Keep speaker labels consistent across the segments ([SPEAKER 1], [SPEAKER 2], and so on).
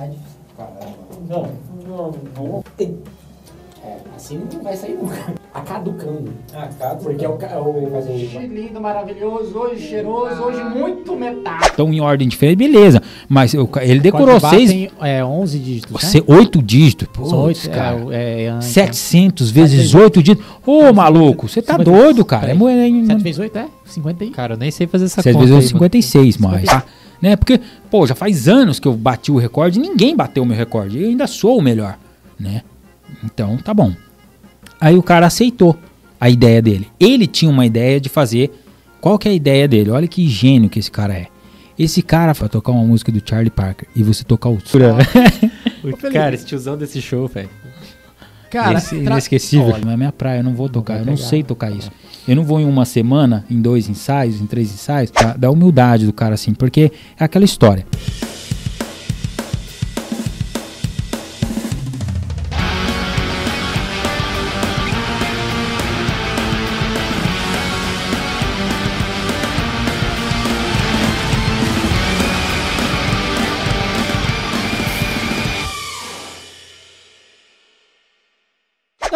[SPEAKER 1] verdade. Não, não, não. Tem. É, assim não vai sair nunca. A caducando.
[SPEAKER 2] Ah, cada
[SPEAKER 1] Porque é o. ca- o hoje lindo, maravilhoso, hoje cheiroso, hoje muito metal.
[SPEAKER 3] Então, em ordem diferente, beleza. Mas eu- ele decorou seis,
[SPEAKER 4] Tem, é, 11 dígitos, né?
[SPEAKER 3] se- oito dígitos.
[SPEAKER 4] São
[SPEAKER 3] Putz,
[SPEAKER 4] oito,
[SPEAKER 3] cara.
[SPEAKER 4] é, é, é,
[SPEAKER 3] 700 vezes 8 dígitos. Ô, maluco, você tá
[SPEAKER 4] 50.
[SPEAKER 3] doido, cara. É, é,
[SPEAKER 4] 7 vezes 8 é? 50 aí.
[SPEAKER 5] Cara, eu nem sei fazer essa
[SPEAKER 3] 7
[SPEAKER 5] conta.
[SPEAKER 3] vezes
[SPEAKER 5] aí,
[SPEAKER 3] 8, 56 mais. Tá? Né? Porque, pô, já faz anos que eu bati o recorde e ninguém bateu o meu recorde. Eu ainda sou o melhor, né? Então, tá bom. Aí o cara aceitou a ideia dele. Ele tinha uma ideia de fazer. Qual que é a ideia dele? Olha que gênio que esse cara é. Esse cara vai tocar uma música do Charlie Parker e você tocar o.
[SPEAKER 5] Cara, esse tiozão desse shoeu, velho.
[SPEAKER 4] Cara,
[SPEAKER 3] Esse
[SPEAKER 4] tra-
[SPEAKER 3] inesquecível.
[SPEAKER 4] Olha,
[SPEAKER 3] Não é minha praia, eu não vou tocar, eu não sei tocar isso. Eu não vou em uma semana, em dois ensaios, em três ensaios, tá? da humildade do cara assim, porque é aquela história.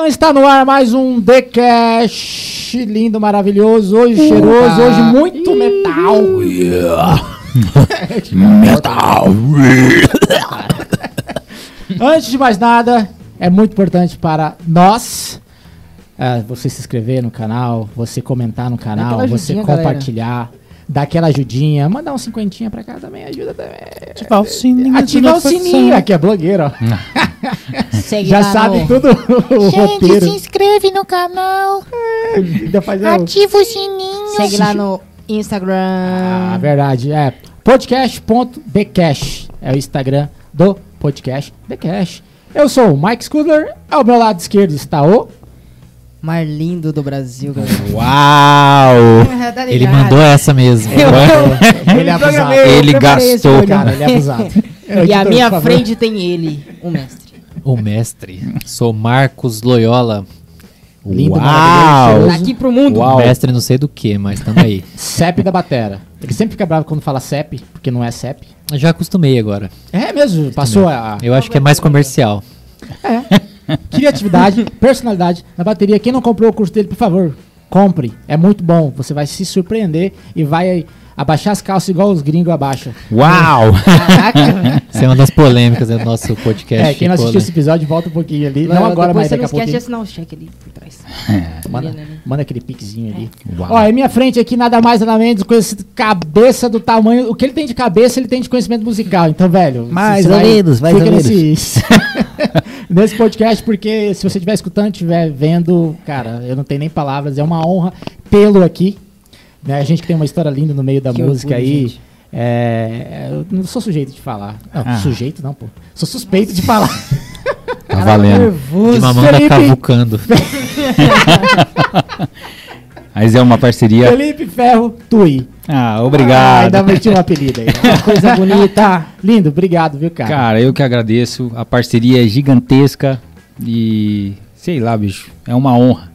[SPEAKER 4] Então está no ar mais um The Cash. Lindo, maravilhoso, hoje cheiroso, hoje muito metal.
[SPEAKER 3] Metal!
[SPEAKER 4] Antes de mais nada, é muito importante para nós é, você se inscrever no canal, você comentar no canal, você compartilhar, dar aquela ajudinha, mandar um cinquentinha pra cá também ajuda também.
[SPEAKER 5] Ativar o sininho.
[SPEAKER 4] Ativar o sininho, aqui é blogueiro, ó.
[SPEAKER 6] Segue
[SPEAKER 4] Já
[SPEAKER 6] lá
[SPEAKER 4] sabe
[SPEAKER 6] no...
[SPEAKER 4] tudo o
[SPEAKER 6] Gente,
[SPEAKER 4] roteiro.
[SPEAKER 6] se inscreve no canal.
[SPEAKER 4] Ainda faz o-
[SPEAKER 6] Ativa o sininho. Segue lá no Instagram.
[SPEAKER 4] Ah, verdade. É podcast.thecash. É o Instagram do podcast The Cash. Eu sou o Mike Scudler. Ao meu lado esquerdo está o.
[SPEAKER 6] Mais lindo do Brasil, galera.
[SPEAKER 5] Uau!
[SPEAKER 6] Tá
[SPEAKER 5] Ele mandou essa mesmo.
[SPEAKER 4] Ele é abusado.
[SPEAKER 3] Ele gastou.
[SPEAKER 4] Cara, ele é abusado.
[SPEAKER 6] E à
[SPEAKER 4] Editor,
[SPEAKER 6] minha frente tem ele, o mestre.
[SPEAKER 5] o mestre. Sou Marcos Loyola.
[SPEAKER 4] Lindo,
[SPEAKER 3] Uau!
[SPEAKER 6] Daqui pro mundo.
[SPEAKER 3] Uau.
[SPEAKER 5] Mestre não sei do que, mas tamo aí.
[SPEAKER 4] CEP da Batera. Ele sempre fica bravo quando fala CEP, porque não é CEP.
[SPEAKER 5] Eu já acostumei agora.
[SPEAKER 4] É mesmo, passou a
[SPEAKER 5] Eu acho que é mais comercial.
[SPEAKER 4] criatividade, personalidade na bateria. Quem não comprou o curso dele, por favor, compre. É muito bom. Você vai se surpreender e vai abaixar as calças igual os gringos abaixam.
[SPEAKER 3] Uau!
[SPEAKER 6] Caraca.
[SPEAKER 5] Isso é uma das polêmicas do nosso podcast.
[SPEAKER 4] É, quem não assistiu esse episódio, volta um pouquinho ali. Não agora, mas daqui
[SPEAKER 6] não
[SPEAKER 4] a pouquinho.
[SPEAKER 6] esquece de assinar o cheque ali por trás.
[SPEAKER 4] Manda,
[SPEAKER 6] Ali, né?
[SPEAKER 4] manda aquele piquezinho ali.
[SPEAKER 3] Uau.
[SPEAKER 4] Ó, em minha frente aqui, nada mais, nada menos, com esse cabeça do tamanho. O que ele tem de cabeça, ele tem de conhecimento musical. Então, velho.
[SPEAKER 3] Mais ou
[SPEAKER 4] vai-
[SPEAKER 3] menos, mais
[SPEAKER 4] nesse, nesse podcast, porque se você estiver escutando, estiver vendo, cara, eu não tenho nem palavras. É uma honra tê-lo aqui. Né? A gente tem uma história linda no meio da
[SPEAKER 6] Que
[SPEAKER 4] música
[SPEAKER 6] orgulho,
[SPEAKER 4] aí.
[SPEAKER 6] gente.
[SPEAKER 4] É, eu não sou sujeito de falar. Não,
[SPEAKER 3] Ah.
[SPEAKER 4] sujeito não, pô. Sou suspeito de falar.
[SPEAKER 3] Tá valendo.
[SPEAKER 5] De mamanda
[SPEAKER 4] Felipe.
[SPEAKER 5] cavucando.
[SPEAKER 3] Mas é uma parceria.
[SPEAKER 4] Felipe Ferro Tui.
[SPEAKER 3] Ah,
[SPEAKER 4] Ah,
[SPEAKER 3] obrigado.
[SPEAKER 4] ainda meti um apelido aí. Uma coisa bonita. Lindo, obrigado, viu, cara?
[SPEAKER 3] Cara, eu que agradeço. A parceria é gigantesca e sei lá, bicho, é uma honra.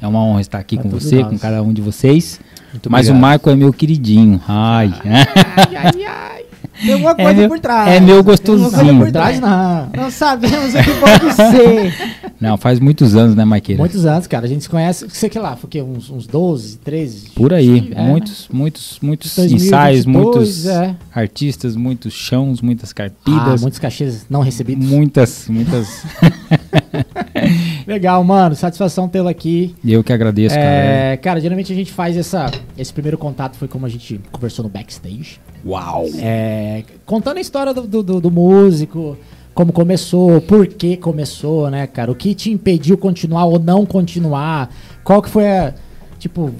[SPEAKER 3] É uma honra estar aqui
[SPEAKER 4] Pra
[SPEAKER 3] com você,
[SPEAKER 4] nós.
[SPEAKER 3] com cada um de vocês.
[SPEAKER 5] Muito
[SPEAKER 3] Mas o
[SPEAKER 5] obrigado.
[SPEAKER 3] Marco é meu queridinho. Ai.
[SPEAKER 6] Ai, ai, ai. Tem alguma
[SPEAKER 3] É
[SPEAKER 6] coisa
[SPEAKER 3] meu-
[SPEAKER 6] por trás.
[SPEAKER 3] é meu
[SPEAKER 6] Tem alguma coisa
[SPEAKER 3] gostosinho.
[SPEAKER 6] por trás.
[SPEAKER 4] não.
[SPEAKER 6] Não sabemos o que pode ser.
[SPEAKER 3] Não, faz muitos anos, né, Maqueira?
[SPEAKER 4] Muitos anos, cara. A gente se conhece, sei que lá, quê? Uns, uns 12, 13?
[SPEAKER 3] Por aí.
[SPEAKER 4] É, né?
[SPEAKER 3] muitos, muitos, muitos
[SPEAKER 4] 2022,
[SPEAKER 3] ensaios, muitos
[SPEAKER 4] é.
[SPEAKER 3] artistas, muitos chãos, muitas
[SPEAKER 4] Ah,
[SPEAKER 3] carpidas,
[SPEAKER 4] muitos cachês não recebidos.
[SPEAKER 3] muitas, muitas.
[SPEAKER 4] Legal, mano. Satisfação tê-lo aqui.
[SPEAKER 3] eu que agradeço, cara.
[SPEAKER 4] É, cara, geralmente a gente faz essa. Esse primeiro contato foi como a gente conversou no backstage.
[SPEAKER 3] Uau!
[SPEAKER 4] É, contando a história do, do- do- do músico, como começou, por que começou, né, cara? O que te impediu continuar ou não continuar? Qual que foi a. Tipo.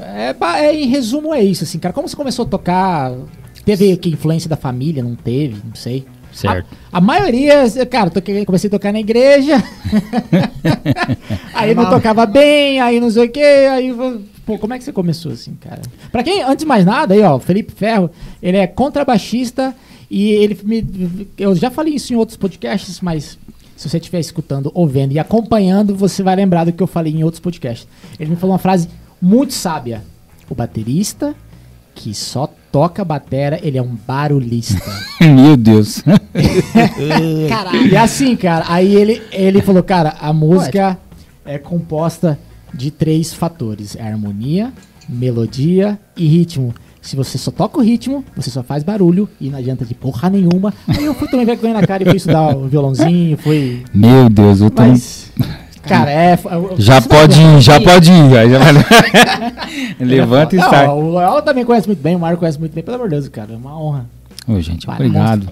[SPEAKER 4] É, é, em resumo, é isso, assim, cara. Como você começou a tocar? Teve que influência da família? Não teve? Não sei.
[SPEAKER 3] Certo.
[SPEAKER 4] A, a maioria, cara, toquei, comecei a tocar na igreja. aí não tocava bem, aí não sei o que, aí. Pô, como é que você começou assim, cara? Pra quem, antes de mais nada, aí, ó, Felipe Ferro, ele é contrabaixista e ele me. Eu já falei isso em outros podcasts, mas se você estiver escutando ou vendo e acompanhando, você vai lembrar do que eu falei em outros podcasts. Ele me falou uma frase muito sábia. O baterista que só toca batera, ele é um barulhista.
[SPEAKER 3] Meu Deus.
[SPEAKER 4] E assim, cara, aí ele, ele falou, cara, a música é composta de três fatores: é harmonia, melodia e ritmo. Se você só toca o ritmo, você só faz barulho e não adianta de porra nenhuma. Aí eu fui também vergonha na cara e fui estudar o violãozinho, fui.
[SPEAKER 3] Meu Deus, eu tô...
[SPEAKER 4] Mas. Cara, é.
[SPEAKER 3] Já pode ir, já pode ir. Aí já vai... Levanta e
[SPEAKER 4] Não,
[SPEAKER 3] sai.
[SPEAKER 4] O Léo também conhece muito bem, o Mário conhece muito bem, pelo amor de Deus, cara. É uma honra.
[SPEAKER 3] Ô, gente,
[SPEAKER 4] Vai,
[SPEAKER 3] obrigado.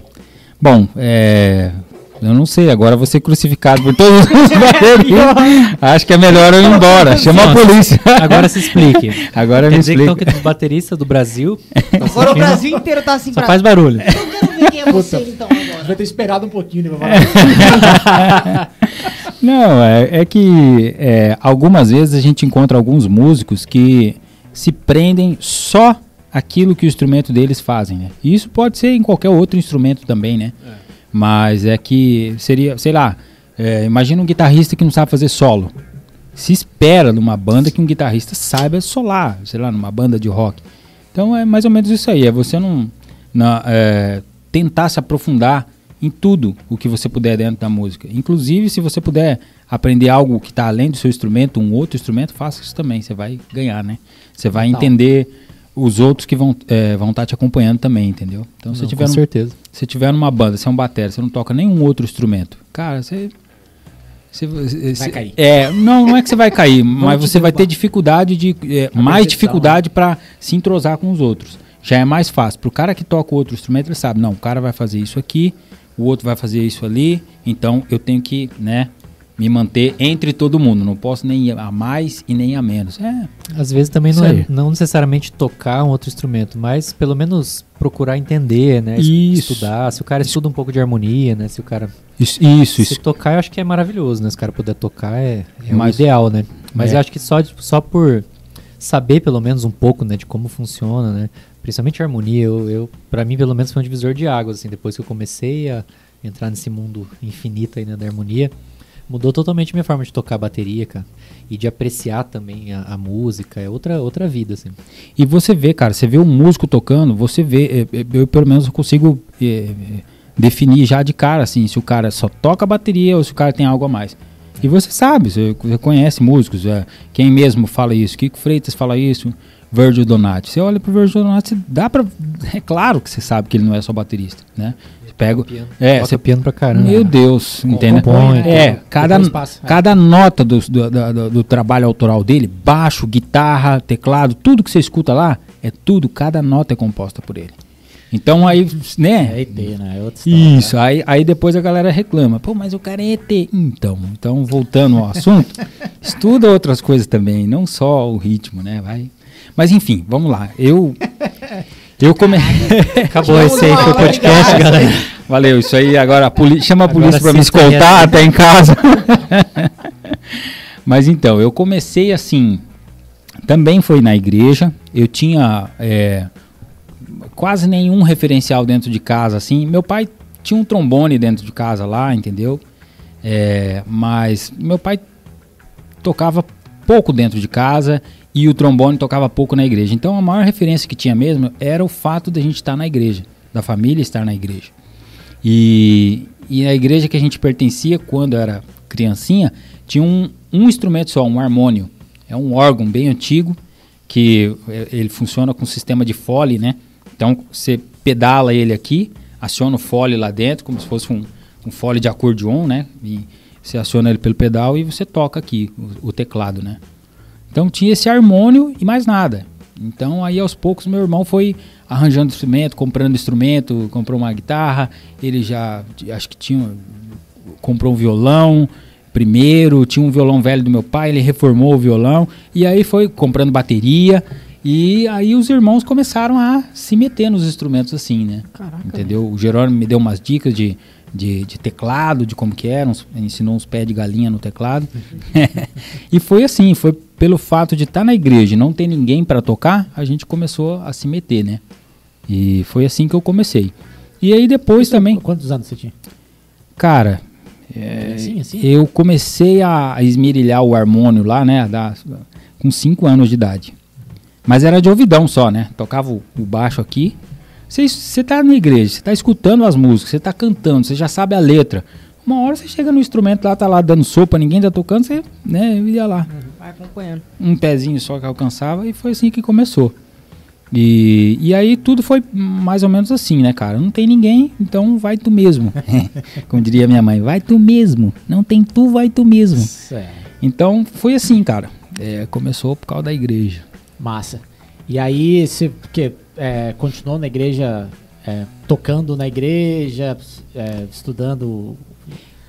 [SPEAKER 3] Bom, é... Eu não sei, agora vou ser crucificado por todos os baterias. Acho que é melhor eu ir embora. Chama a polícia.
[SPEAKER 5] Agora se explique.
[SPEAKER 3] Agora
[SPEAKER 5] Quer
[SPEAKER 3] me
[SPEAKER 5] dizer que, então,
[SPEAKER 3] explica.
[SPEAKER 5] que dos bateristas do Brasil
[SPEAKER 6] Agora o Brasil inteiro tá assim
[SPEAKER 5] só
[SPEAKER 6] pra
[SPEAKER 5] faz barulho.
[SPEAKER 6] Eu quero ver quem é você então agora.
[SPEAKER 4] Devia ter esperado um pouquinho, né? pra falar.
[SPEAKER 3] Não, é, é que é, algumas vezes a gente encontra alguns músicos que se prendem só aquilo que o instrumento deles fazem, né? E isso pode ser em qualquer outro instrumento também, né? Mas é que seria, sei lá, é, imagina um guitarrista que não sabe fazer solo. Se espera numa banda que um guitarrista saiba solar, sei lá, numa banda de rock. Então é mais ou menos isso aí, é você não, é, tentar se aprofundar em tudo o que você puder dentro da música. Inclusive, se você puder aprender algo que está além do seu instrumento, um outro instrumento, faça isso também. Você vai ganhar, né? Você vai
[SPEAKER 4] Total.
[SPEAKER 3] entender os outros que vão é, vão estar te acompanhando também, entendeu? Então, se
[SPEAKER 5] Não,
[SPEAKER 3] você tiver
[SPEAKER 5] com
[SPEAKER 3] num-
[SPEAKER 5] certeza.
[SPEAKER 3] se tiver numa banda, você é um batera, você não toca nenhum outro instrumento, cara, você. Você, você-
[SPEAKER 4] cair.
[SPEAKER 3] É, não, não é que você vai cair, mas
[SPEAKER 4] te
[SPEAKER 3] você vai ter dificuldade de. é, mais dificuldade para se entrosar com os outros. Já é mais fácil. Pro cara que toca outro instrumento, ele sabe, não, o cara vai fazer isso aqui, o outro vai fazer isso ali, então eu tenho que, né, me manter entre todo mundo. Não posso nem ir a mais e nem a menos. É,
[SPEAKER 5] Às vezes também não, é, não necessariamente tocar um outro instrumento, mas pelo menos procurar entender, né?
[SPEAKER 3] Isso.
[SPEAKER 5] Estudar. Se o cara estuda um pouco de harmonia, né? Se o cara.
[SPEAKER 3] isso, isso.
[SPEAKER 5] Se
[SPEAKER 3] isso.
[SPEAKER 5] tocar, eu acho que é maravilhoso, né? Se o cara puder tocar, é, é
[SPEAKER 3] Mas-
[SPEAKER 5] o ideal, né? Mas
[SPEAKER 3] É.
[SPEAKER 5] eu acho que só, só por saber pelo menos um pouco, né? De como funciona, né? Principalmente a harmonia, eu, eu para mim pelo menos foi um divisor de águas, assim. Depois que eu comecei a entrar nesse mundo infinito aí, né? Da harmonia, mudou totalmente minha forma de tocar bateria, cara. E de apreciar também a, a música, é outra, outra vida, assim.
[SPEAKER 3] E você vê, cara, você vê um músico tocando, você vê, é, é, eu pelo menos consigo é, definir já de cara, assim, se o cara só toca bateria ou se o cara tem algo a mais. E você sabe, você, conhece músicos, é, quem mesmo fala isso, Kiko Freitas fala isso, Virgil Donati. Você olha pro Virgil Donati, dá pra. É claro que você sabe que ele não é só baterista, né? Você pega. o- É, você
[SPEAKER 5] piano pra caramba.
[SPEAKER 3] meu Deus, entendeu?
[SPEAKER 5] compõe,
[SPEAKER 3] É,
[SPEAKER 4] né?
[SPEAKER 3] cada,
[SPEAKER 4] é.
[SPEAKER 3] cada nota do, do, do- do trabalho autoral dele, baixo, guitarra, teclado, tudo que você escuta lá, é tudo, cada nota é composta por ele. Então aí,
[SPEAKER 4] É
[SPEAKER 3] né?
[SPEAKER 4] ET, né? É outra história,
[SPEAKER 3] Isso, aí, aí depois a galera reclama, pô, mas o cara é ET. Então, então voltando ao assunto, estuda outras coisas também, não só o ritmo, né? Vai. Mas enfim, vamos lá. Eu eu come...
[SPEAKER 5] Acabou esse aí, foi o podcast, galera.
[SPEAKER 3] Valeu, isso aí. Agora a poli- chama a polícia para me escoltar até em casa. Mas então, eu comecei assim, também foi na igreja, eu tinha é, quase nenhum referencial dentro de casa, assim, meu pai tinha um trombone dentro de casa lá, entendeu? É, mas meu pai tocava pouco dentro de casa e o trombone tocava pouco na igreja. Então a maior referência que tinha mesmo era o fato de a gente estar na igreja, da família estar na igreja. E, e a igreja que a gente pertencia quando era criancinha tinha um, um instrumento só, um harmônio. É um órgão bem antigo que é, ele funciona com sistema de fole, né? Então você pedala ele aqui, aciona o fole lá dentro, como se fosse um, um fole de acordeon, né? E você aciona ele pelo pedal e você toca aqui o, o teclado, né? Então tinha esse harmônio e mais nada. Então aí aos poucos meu irmão foi arranjando instrumento, comprando instrumento, comprou uma guitarra, ele já acho que tinha comprou um violão primeiro, tinha um violão velho do meu pai, ele reformou o violão e aí foi comprando bateria e aí os irmãos começaram a se meter nos instrumentos assim, né?
[SPEAKER 4] Caraca.
[SPEAKER 3] Entendeu? O Jerônimo me deu umas dicas de, de, de teclado, de como que era, uns- ensinou uns pés de galinha no teclado. e foi assim, foi pelo fato de estar na igreja e não ter ninguém para tocar, a gente começou a se meter, né? E foi assim que eu comecei. E aí depois também,
[SPEAKER 4] Quantos anos você tinha?
[SPEAKER 3] cara, é,
[SPEAKER 4] Assim, assim?
[SPEAKER 3] eu comecei a esmerilhar o harmônio lá, né, da- com 5 anos de idade. Mas era de ouvidão só, né? Tocava o, o baixo aqui. Você, você tá na igreja, você tá escutando as músicas, você tá cantando, você já sabe a letra. Uma hora você chega no instrumento lá, tá lá dando sopa, ninguém tá tocando, você, né, ia lá.
[SPEAKER 6] Vai acompanhando.
[SPEAKER 3] Um pezinho só que alcançava e foi assim que começou. E, e aí tudo foi mais ou menos assim, né, cara? Não tem ninguém, então vai tu mesmo. Como diria minha mãe, vai tu mesmo. Não tem tu, vai tu mesmo.
[SPEAKER 4] Certo.
[SPEAKER 3] Então foi assim, cara. É, começou por causa da igreja.
[SPEAKER 4] Massa. E aí você que, é, continuou na igreja, é, tocando na igreja, é, estudando.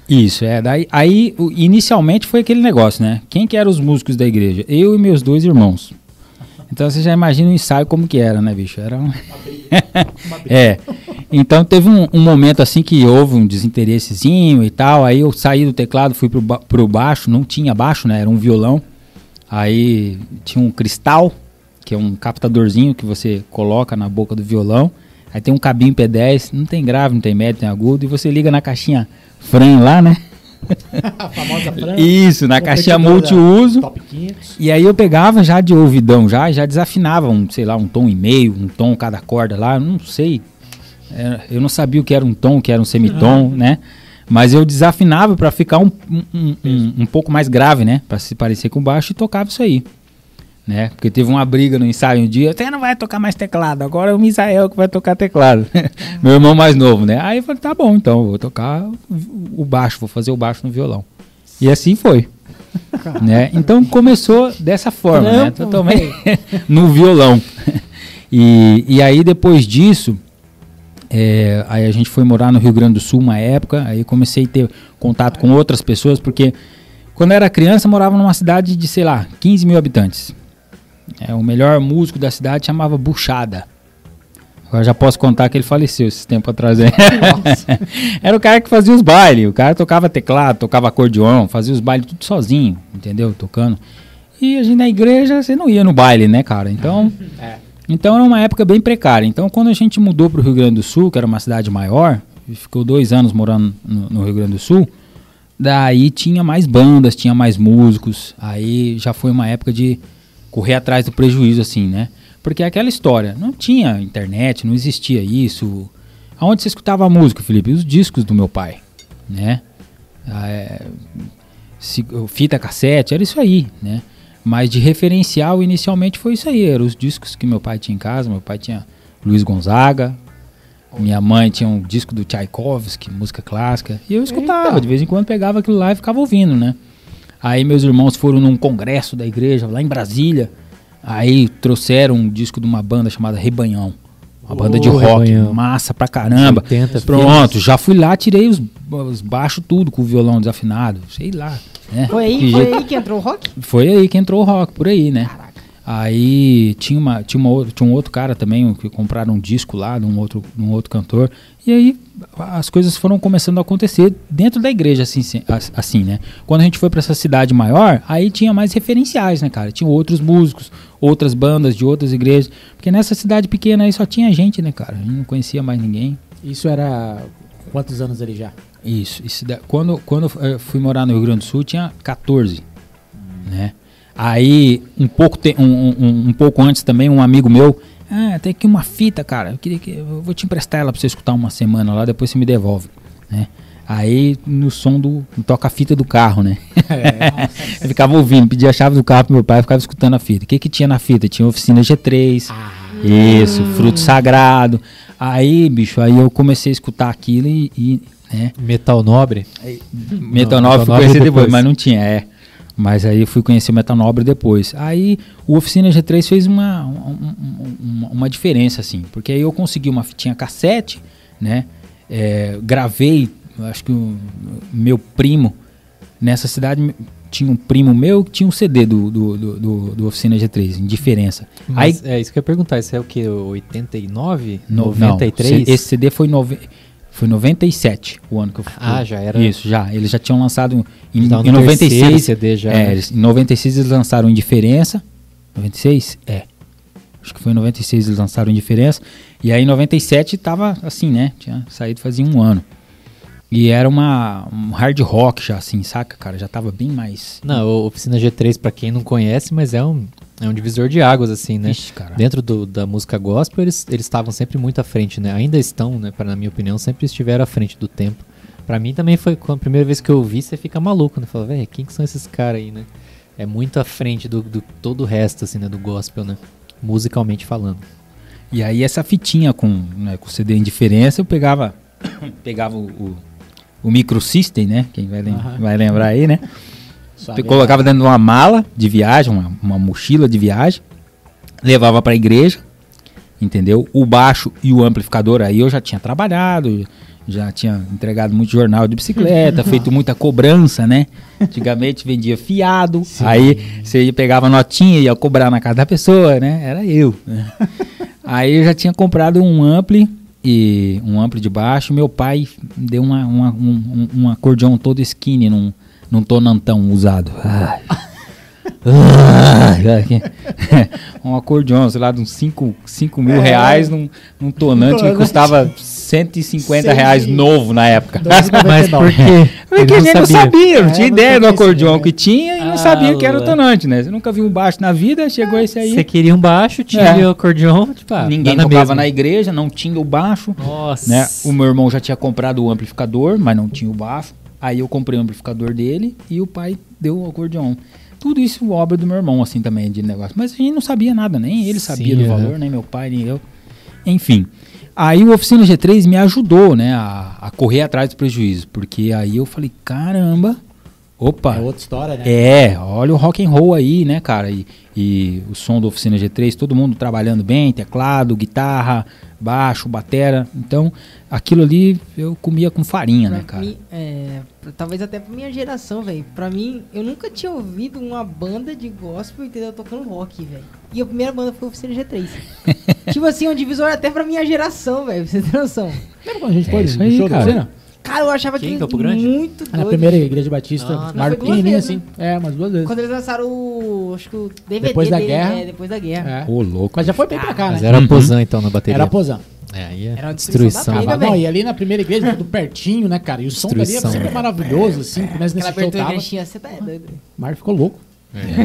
[SPEAKER 3] Isso, é. Daí, aí, inicialmente foi aquele negócio, né? Quem que eram os músicos da igreja? Eu e meus dois irmãos. Então você já imagina o ensaio como que era, né, bicho? Era um... é. Então teve um, um momento assim que houve um desinteressezinho e tal. Aí eu saí do teclado, fui pro, ba pro baixo. Não tinha baixo, né? Era um violão. Aí tinha um cristal, que é um captadorzinho que você coloca na boca do violão. Aí tem um cabinho P10, não tem grave, não tem médio, tem agudo. E você liga na caixinha Fran lá, né?
[SPEAKER 4] A famosa Fran,
[SPEAKER 3] Isso, na caixinha multiuso.
[SPEAKER 4] Top 500.
[SPEAKER 3] E aí eu pegava já de ouvidão já, já desafinava um, sei lá, um tom e meio, um tom cada corda lá, não sei. É, eu não sabia o que era um tom, o que era um semitom, né? Mas eu desafinava pra ficar um, um, um, um- um pouco mais grave, né? Pra se parecer com baixo e tocava isso aí. Né? Porque teve uma briga no ensaio um dia, você não vai tocar mais teclado, agora é o Misael que vai tocar teclado. Meu irmão mais novo, né? Aí eu falei, tá bom, então, vou tocar o- baixo, vou fazer o baixo no violão. E assim foi. né? Então começou dessa forma, né?
[SPEAKER 4] Trampo,
[SPEAKER 3] Totalmente no violão. E, e aí depois disso, é, aí a gente foi morar no Rio Grande do Sul uma época, aí comecei a ter contato com outras pessoas, porque quando eu era criança eu morava numa cidade de, sei lá, 15 mil habitantes. É, o melhor músico da cidade chamava Buchada. Agora já posso contar que ele faleceu esse tempo atrás. né? Era o cara que fazia os bailes. O cara tocava teclado, tocava acordeon, fazia os bailes tudo sozinho, entendeu? Tocando. E a gente na igreja, você não ia no baile, né, cara? Então,
[SPEAKER 4] É.
[SPEAKER 3] então era uma época bem precária. Então, quando a gente mudou para o Rio Grande do Sul, que era uma cidade maior, ficou dois anos morando no, no Rio Grande do Sul, daí tinha mais bandas, tinha mais músicos. Aí já foi uma época de correr atrás do prejuízo, assim, né? Porque é aquela história, não tinha internet, não existia isso. Aonde você escutava a música, Felipe? Os discos do meu pai, né? Ah, é, se- fita cassete, era isso aí, né? Mas de referencial, inicialmente foi isso aí, eram os discos que meu pai tinha em casa. Meu pai tinha Luiz Gonzaga, minha mãe tinha um disco do Tchaikovsky, música clássica. E eu escutava, de vez em quando pegava aquilo lá e ficava ouvindo, né? Aí meus irmãos foram num congresso da igreja, lá em Brasília. Aí trouxeram um disco de uma banda chamada Rebanhão. Uma banda de rock,
[SPEAKER 5] Rebanhão.
[SPEAKER 3] massa pra caramba.
[SPEAKER 5] 80
[SPEAKER 3] Pronto, já fui lá, tirei os, os baixos tudo com o violão desafinado. Sei lá. né?
[SPEAKER 6] Foi aí, foi aí que entrou o rock?
[SPEAKER 3] foi aí que entrou o rock, por aí, né? Aí tinha, uma, tinha, uma, tinha um outro cara também que compraram um disco lá de um outro, um outro cantor. E aí as coisas foram começando a acontecer dentro da igreja, assim, assim né? Quando a gente foi para essa cidade maior, aí tinha mais referenciais, né, cara? Tinha outros músicos, outras bandas de outras igrejas. Porque nessa cidade pequena aí só tinha gente, né, cara? A gente não conhecia mais ninguém.
[SPEAKER 4] Isso era quantos anos ele já?
[SPEAKER 3] Isso, isso da- quando, quando eu fui morar no Rio Grande do Sul, tinha 14, né? Aí, um pouco, te- um, um- um pouco antes também, um amigo meu, ah, tem aqui uma fita, cara, eu queria que eu vou te emprestar ela pra você escutar uma semana lá, depois você me devolve, né? Aí, no som do, toca-fita do carro, né? eu ficava ouvindo, pedia a chave do carro pro meu pai, ficava escutando a fita. O que que tinha na fita? Tinha oficina G3, isso, fruto sagrado. Aí, bicho, aí eu comecei a escutar aquilo e, e, né?
[SPEAKER 5] Metal Nobre.
[SPEAKER 3] Metal
[SPEAKER 5] Não,
[SPEAKER 3] Nobre
[SPEAKER 5] Nobre
[SPEAKER 3] depois,
[SPEAKER 5] depois.
[SPEAKER 3] mas não tinha, é. Mas aí eu fui conhecer o Metal Nobre depois. Aí o Oficina G3 fez uma, um- um- uma, uma diferença, assim. Porque aí eu consegui uma fitinha cassete, né? É, gravei, acho que o meu primo, nessa cidade, tinha um primo meu que tinha um CD do, do, do, do- Oficina G3, em diferença. Aí,
[SPEAKER 5] Mas é isso que eu ia perguntar. Isso é o que? 89?
[SPEAKER 3] no-
[SPEAKER 5] 93?
[SPEAKER 3] Não, esse CD foi, nove, foi 97, o ano que eu fui.
[SPEAKER 5] Ah, já era-
[SPEAKER 3] Isso, já. Eles já tinham lançado em, em
[SPEAKER 5] no terceiro
[SPEAKER 3] 96.
[SPEAKER 5] CD já,
[SPEAKER 3] É,
[SPEAKER 5] né?
[SPEAKER 3] eles- em 96 eles lançaram Indiferença. 96? É. Acho que foi em 96 eles lançaram Indiferença. E aí em 97 tava assim, né? Tinha saído fazia um ano. E era uma, um hard rock já, assim, saca, cara? Já tava bem mais.
[SPEAKER 5] Não, Oficina G3, pra quem não conhece, mas é um é um divisor de águas, assim, né?
[SPEAKER 3] Ixi.
[SPEAKER 5] Dentro do- da música gospel, eles eles estavam sempre muito à frente, né? Ainda estão, né? Pra, na minha opinião, sempre estiveram à frente do tempo. Pra mim também foi a primeira vez que eu ouvi, você fica maluco, né? Fala, velho, quem que são esses caras aí, né? É muito à frente do, do todo o resto, assim, né? Do gospel, né? Musicalmente falando.
[SPEAKER 3] E aí essa fitinha com, né, com CD indiferença, eu pegava, pegava o, o, o microsystem, né? Quem vai, lem- vai lembrar aí, né? Colocava dentro de uma mala de viagem, uma, uma mochila de viagem, levava pra igreja, entendeu? O baixo e o amplificador aí eu já tinha trabalhado, já tinha entregado muito jornal de bicicleta, feito muita cobrança, né? Antigamente vendia fiado, aí você pegava notinha e ia cobrar na casa da pessoa, né? Era eu. né? Aí eu já tinha comprado um ampli e um ampli de baixo. Meu pai deu uma, uma- um, um, um acordeão todo skinny num, num tonantão usado. Ai. Ai, ai, que- um acordeão, sei lá, de uns 5 mil reais num, num tonante que custava 150 reais novo na época.
[SPEAKER 5] Mas por quê?
[SPEAKER 3] Porque a
[SPEAKER 5] Ele
[SPEAKER 3] não sabia, não
[SPEAKER 4] É,
[SPEAKER 3] tinha
[SPEAKER 4] não
[SPEAKER 3] ideia do acordeão
[SPEAKER 4] esse
[SPEAKER 3] que tinha e não
[SPEAKER 5] Ah,
[SPEAKER 3] sabia que era o
[SPEAKER 5] lá.
[SPEAKER 3] tonante, né? Você nunca viu um baixo na vida, chegou esse aí.
[SPEAKER 5] Você queria um baixo, tinha
[SPEAKER 3] É.
[SPEAKER 5] o acordeon, tipo, ah,
[SPEAKER 3] Ninguém tocava
[SPEAKER 5] mesma.
[SPEAKER 3] na igreja, não tinha o baixo.
[SPEAKER 5] Nossa.
[SPEAKER 3] né? O meu irmão já tinha comprado o amplificador, mas não tinha o baixo. Aí eu comprei o amplificador dele e o pai deu o acordeon. Tudo isso obra do meu irmão, assim, também, de negócio. Mas a gente não sabia nada, nem ele sabia
[SPEAKER 5] Sim,
[SPEAKER 3] do
[SPEAKER 5] aham.
[SPEAKER 3] valor, nem meu pai, nem eu. Enfim. Aí o Oficina G3 me ajudou, né, a, a correr atrás do prejuízo. Porque aí eu falei, caramba, opa,
[SPEAKER 4] É outra história, né?
[SPEAKER 3] é, olha o rock and roll aí, né, cara? E, e o som da oficina G3, todo mundo trabalhando bem, teclado, guitarra, baixo, batera. Então, aquilo ali eu comia com farinha, né,
[SPEAKER 6] Pra
[SPEAKER 3] cara?
[SPEAKER 6] mim, é, talvez até pra minha geração, velho. Pra mim, eu nunca tinha ouvido uma banda de gospel, entendeu? Tocando rock, velho. E a primeira banda foi o Oficina G3. tipo assim, um divisor até pra minha geração, velho. Pra você ter noção.
[SPEAKER 4] Lembra quando a gente
[SPEAKER 3] É
[SPEAKER 4] foi
[SPEAKER 3] isso aí,
[SPEAKER 4] show
[SPEAKER 3] cara.
[SPEAKER 6] Cara, eu achava
[SPEAKER 5] Aqui
[SPEAKER 6] que
[SPEAKER 5] Campo Grande?
[SPEAKER 6] muito
[SPEAKER 4] Ah,
[SPEAKER 6] doido.
[SPEAKER 4] Na primeira igreja batista,
[SPEAKER 5] Ah,
[SPEAKER 4] mar
[SPEAKER 6] foi duas
[SPEAKER 4] pequenininha
[SPEAKER 6] vezes,
[SPEAKER 4] assim. É, umas duas vezes.
[SPEAKER 6] Quando eles lançaram o. Acho que o DVD
[SPEAKER 4] Depois da
[SPEAKER 6] dele,
[SPEAKER 4] guerra.
[SPEAKER 6] É, depois da guerra.
[SPEAKER 4] É.
[SPEAKER 3] Ô, louco.
[SPEAKER 4] Mas já foi bem pra cá,
[SPEAKER 5] Mas
[SPEAKER 4] né?
[SPEAKER 5] era
[SPEAKER 3] Uhum.
[SPEAKER 5] Pozan, então, na bateria.
[SPEAKER 4] Era posão.
[SPEAKER 5] É, aí é
[SPEAKER 6] Era uma destruição
[SPEAKER 5] destruição.
[SPEAKER 6] da
[SPEAKER 4] Ah, não, e ali na primeira igreja, tudo pertinho, né, cara? E o som dali é
[SPEAKER 5] Destruição.
[SPEAKER 4] sempre maravilhoso, assim. Começa
[SPEAKER 6] Aquela
[SPEAKER 4] nesse show
[SPEAKER 6] abertura que
[SPEAKER 4] tava.
[SPEAKER 6] você tá doido.
[SPEAKER 4] O Mar ficou louco.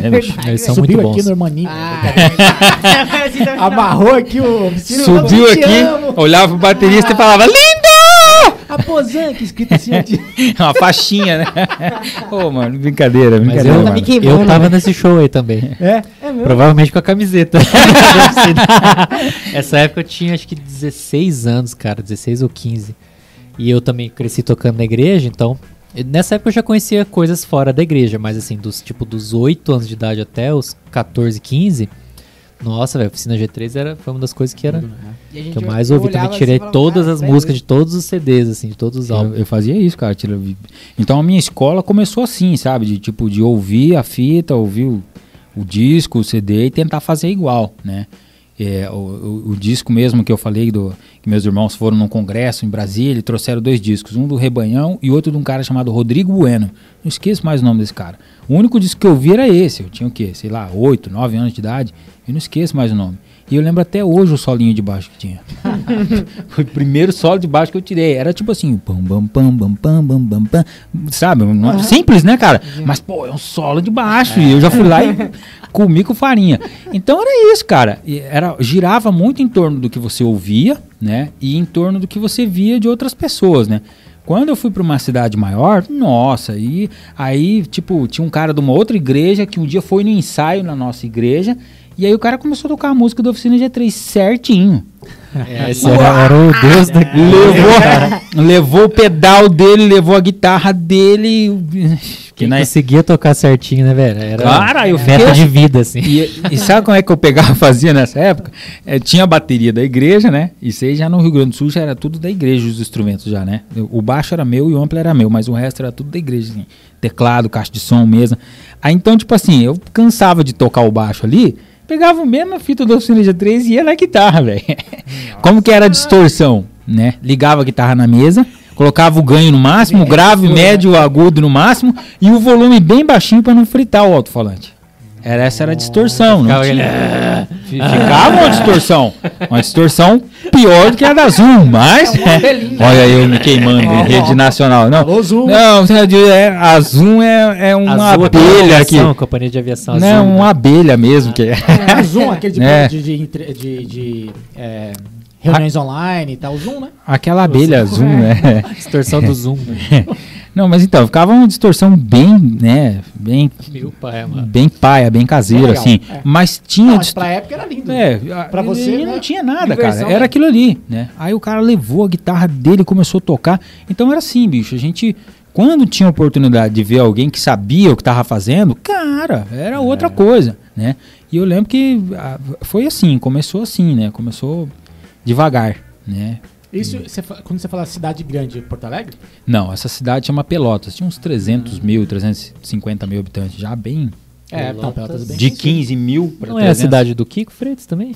[SPEAKER 3] É, bicho.
[SPEAKER 5] Eles são
[SPEAKER 4] Subiu
[SPEAKER 5] muito
[SPEAKER 4] aqui
[SPEAKER 5] bons.
[SPEAKER 4] no Hermaninho.
[SPEAKER 6] Ah,
[SPEAKER 4] É. Amarrou aqui o.
[SPEAKER 3] Subiu aqui, olhava pro baterista e falava, lindo!
[SPEAKER 4] A Pozan, que escrito assim.
[SPEAKER 3] Uma faixinha, né? Ô, mano, brincadeira,
[SPEAKER 5] Mas
[SPEAKER 3] brincadeira.
[SPEAKER 5] eu,
[SPEAKER 6] Tá me
[SPEAKER 3] mano.
[SPEAKER 6] queimando,
[SPEAKER 5] eu tava
[SPEAKER 6] né?
[SPEAKER 5] nesse show aí também.
[SPEAKER 4] É.
[SPEAKER 6] É mesmo?
[SPEAKER 5] Provavelmente com a camiseta. Essa época eu tinha acho que 16 anos, cara, 16 ou 15. E eu também cresci tocando na igreja, então. Nessa época eu já conhecia coisas fora da igreja, mas assim, dos tipo dos 8 anos de idade até os 14, 15. Nossa, velho, oficina G3 era, foi uma das coisas que era
[SPEAKER 6] gente
[SPEAKER 5] que eu mais ouvi. Também tirei
[SPEAKER 6] assim falava,
[SPEAKER 5] todas
[SPEAKER 6] "Cara,
[SPEAKER 5] as músicas de
[SPEAKER 6] doido."
[SPEAKER 5] todos os CDs, assim, de todos os
[SPEAKER 3] Eu,
[SPEAKER 5] álbuns.
[SPEAKER 3] eu fazia isso, cara. tira- Então a minha escola começou assim, sabe? De tipo, de ouvir a fita, ouvir o, o disco, o CD e tentar fazer igual, né? É, o, o- o disco mesmo que eu falei, do, que meus irmãos foram num congresso em Brasília e trouxeram dois discos, um do Rebanhão e outro de um cara chamado Rodrigo Bueno. Não esqueço mais o nome desse cara. O único disco que eu vi era esse. Eu tinha o quê? Sei lá, 8, 9 anos de idade. E não esqueço mais o nome. E eu lembro até hoje o solinho de baixo que tinha. Foi o primeiro solo de baixo que eu tirei. Era tipo assim, pam, pam, pam, pam, pam, pam, pam, pam. Sabe? É Simples, né, cara? Mas, pô, é um solo de baixo. E eu já fui lá e comi com farinha. Então era isso, cara. E Era, girava muito em torno do que você ouvia, né? E em torno do que você via de outras pessoas, né? Quando eu fui para uma cidade maior, nossa, e aí, tipo, tinha um cara de uma outra igreja que um dia foi no ensaio na nossa igreja, e aí o cara começou a tocar a música da Oficina G3 certinho.
[SPEAKER 5] É, esse era, era o deus da
[SPEAKER 3] Levou, levou o pedal dele, levou a guitarra dele. Que
[SPEAKER 5] Quem
[SPEAKER 3] na,
[SPEAKER 5] conseguia tocar certinho, né, velho? Era
[SPEAKER 3] Cara, eu
[SPEAKER 5] meta
[SPEAKER 3] fiquei-
[SPEAKER 5] de vida, assim.
[SPEAKER 3] E, e sabe como é que eu pegava e fazia nessa época? É, tinha a bateria da igreja, né? Isso aí já no Rio Grande do Sul já era tudo da igreja, os instrumentos já, né? O baixo era meu e o amplo era meu, mas o resto era tudo da igreja, assim. Teclado, caixa de som, mesa. Aí então, tipo assim, eu cansava de tocar o baixo ali, pegava a mesma fita da oficina G3 e ia na guitarra, velho. Como que era a distorção, né? Ligava a guitarra na mesa, colocava o ganho no máximo, o grave, médio, agudo no máximo e o volume bem baixinho para não fritar o alto-falante. Era, essa era a distorção. Não
[SPEAKER 5] Ficava
[SPEAKER 3] tinha, Fi- Ficava uma distorção. Uma distorção pior do que a da Zoom, mas. olha eu me queimando em rede nacional. Não,
[SPEAKER 4] Alô, Zoom.
[SPEAKER 3] não é, a Zoom é, é uma
[SPEAKER 5] Azul,
[SPEAKER 3] abelha aqui.
[SPEAKER 5] aviação, Companhia de aviação
[SPEAKER 3] Não,
[SPEAKER 5] azul.
[SPEAKER 3] uma abelha mesmo. Que é.
[SPEAKER 4] É, o Zoom, aquele de,
[SPEAKER 3] É.
[SPEAKER 4] de, de, de- de, é, reuniões online e tal. O Zoom, né?
[SPEAKER 3] Aquela abelha azul, né?
[SPEAKER 5] Distorção do Zoom.
[SPEAKER 3] Não, mas então, ficava uma distorção bem, né? Bem,
[SPEAKER 5] Meu pai, mano.
[SPEAKER 3] bem paia, bem caseira,
[SPEAKER 4] Legal,
[SPEAKER 3] assim.
[SPEAKER 4] é.
[SPEAKER 3] Mas tinha.
[SPEAKER 4] Não, mas pra época era lindo.
[SPEAKER 3] É,
[SPEAKER 4] Pra você, né?
[SPEAKER 3] não tinha nada,
[SPEAKER 4] Diversão,
[SPEAKER 3] cara. Era
[SPEAKER 4] né?
[SPEAKER 3] aquilo ali, né? Aí o cara levou a guitarra dele e começou a tocar. Então era assim, bicho. A gente, quando tinha oportunidade de ver alguém que sabia o que tava fazendo, cara, era
[SPEAKER 4] É.
[SPEAKER 3] outra coisa, né? E eu lembro que ah, foi assim, começou assim, né? Começou devagar, né?
[SPEAKER 4] Isso, você quando você fala cidade grande, Porto Alegre?
[SPEAKER 3] Não, essa cidade chama Pelotas. Tinha uns 300 mil, 350 mil habitantes. Já bem.
[SPEAKER 4] É,
[SPEAKER 5] Pelotas.
[SPEAKER 4] não, Pelotas bem.
[SPEAKER 3] De 15 mil para
[SPEAKER 5] Não é a cidade do Kiko Freitas também?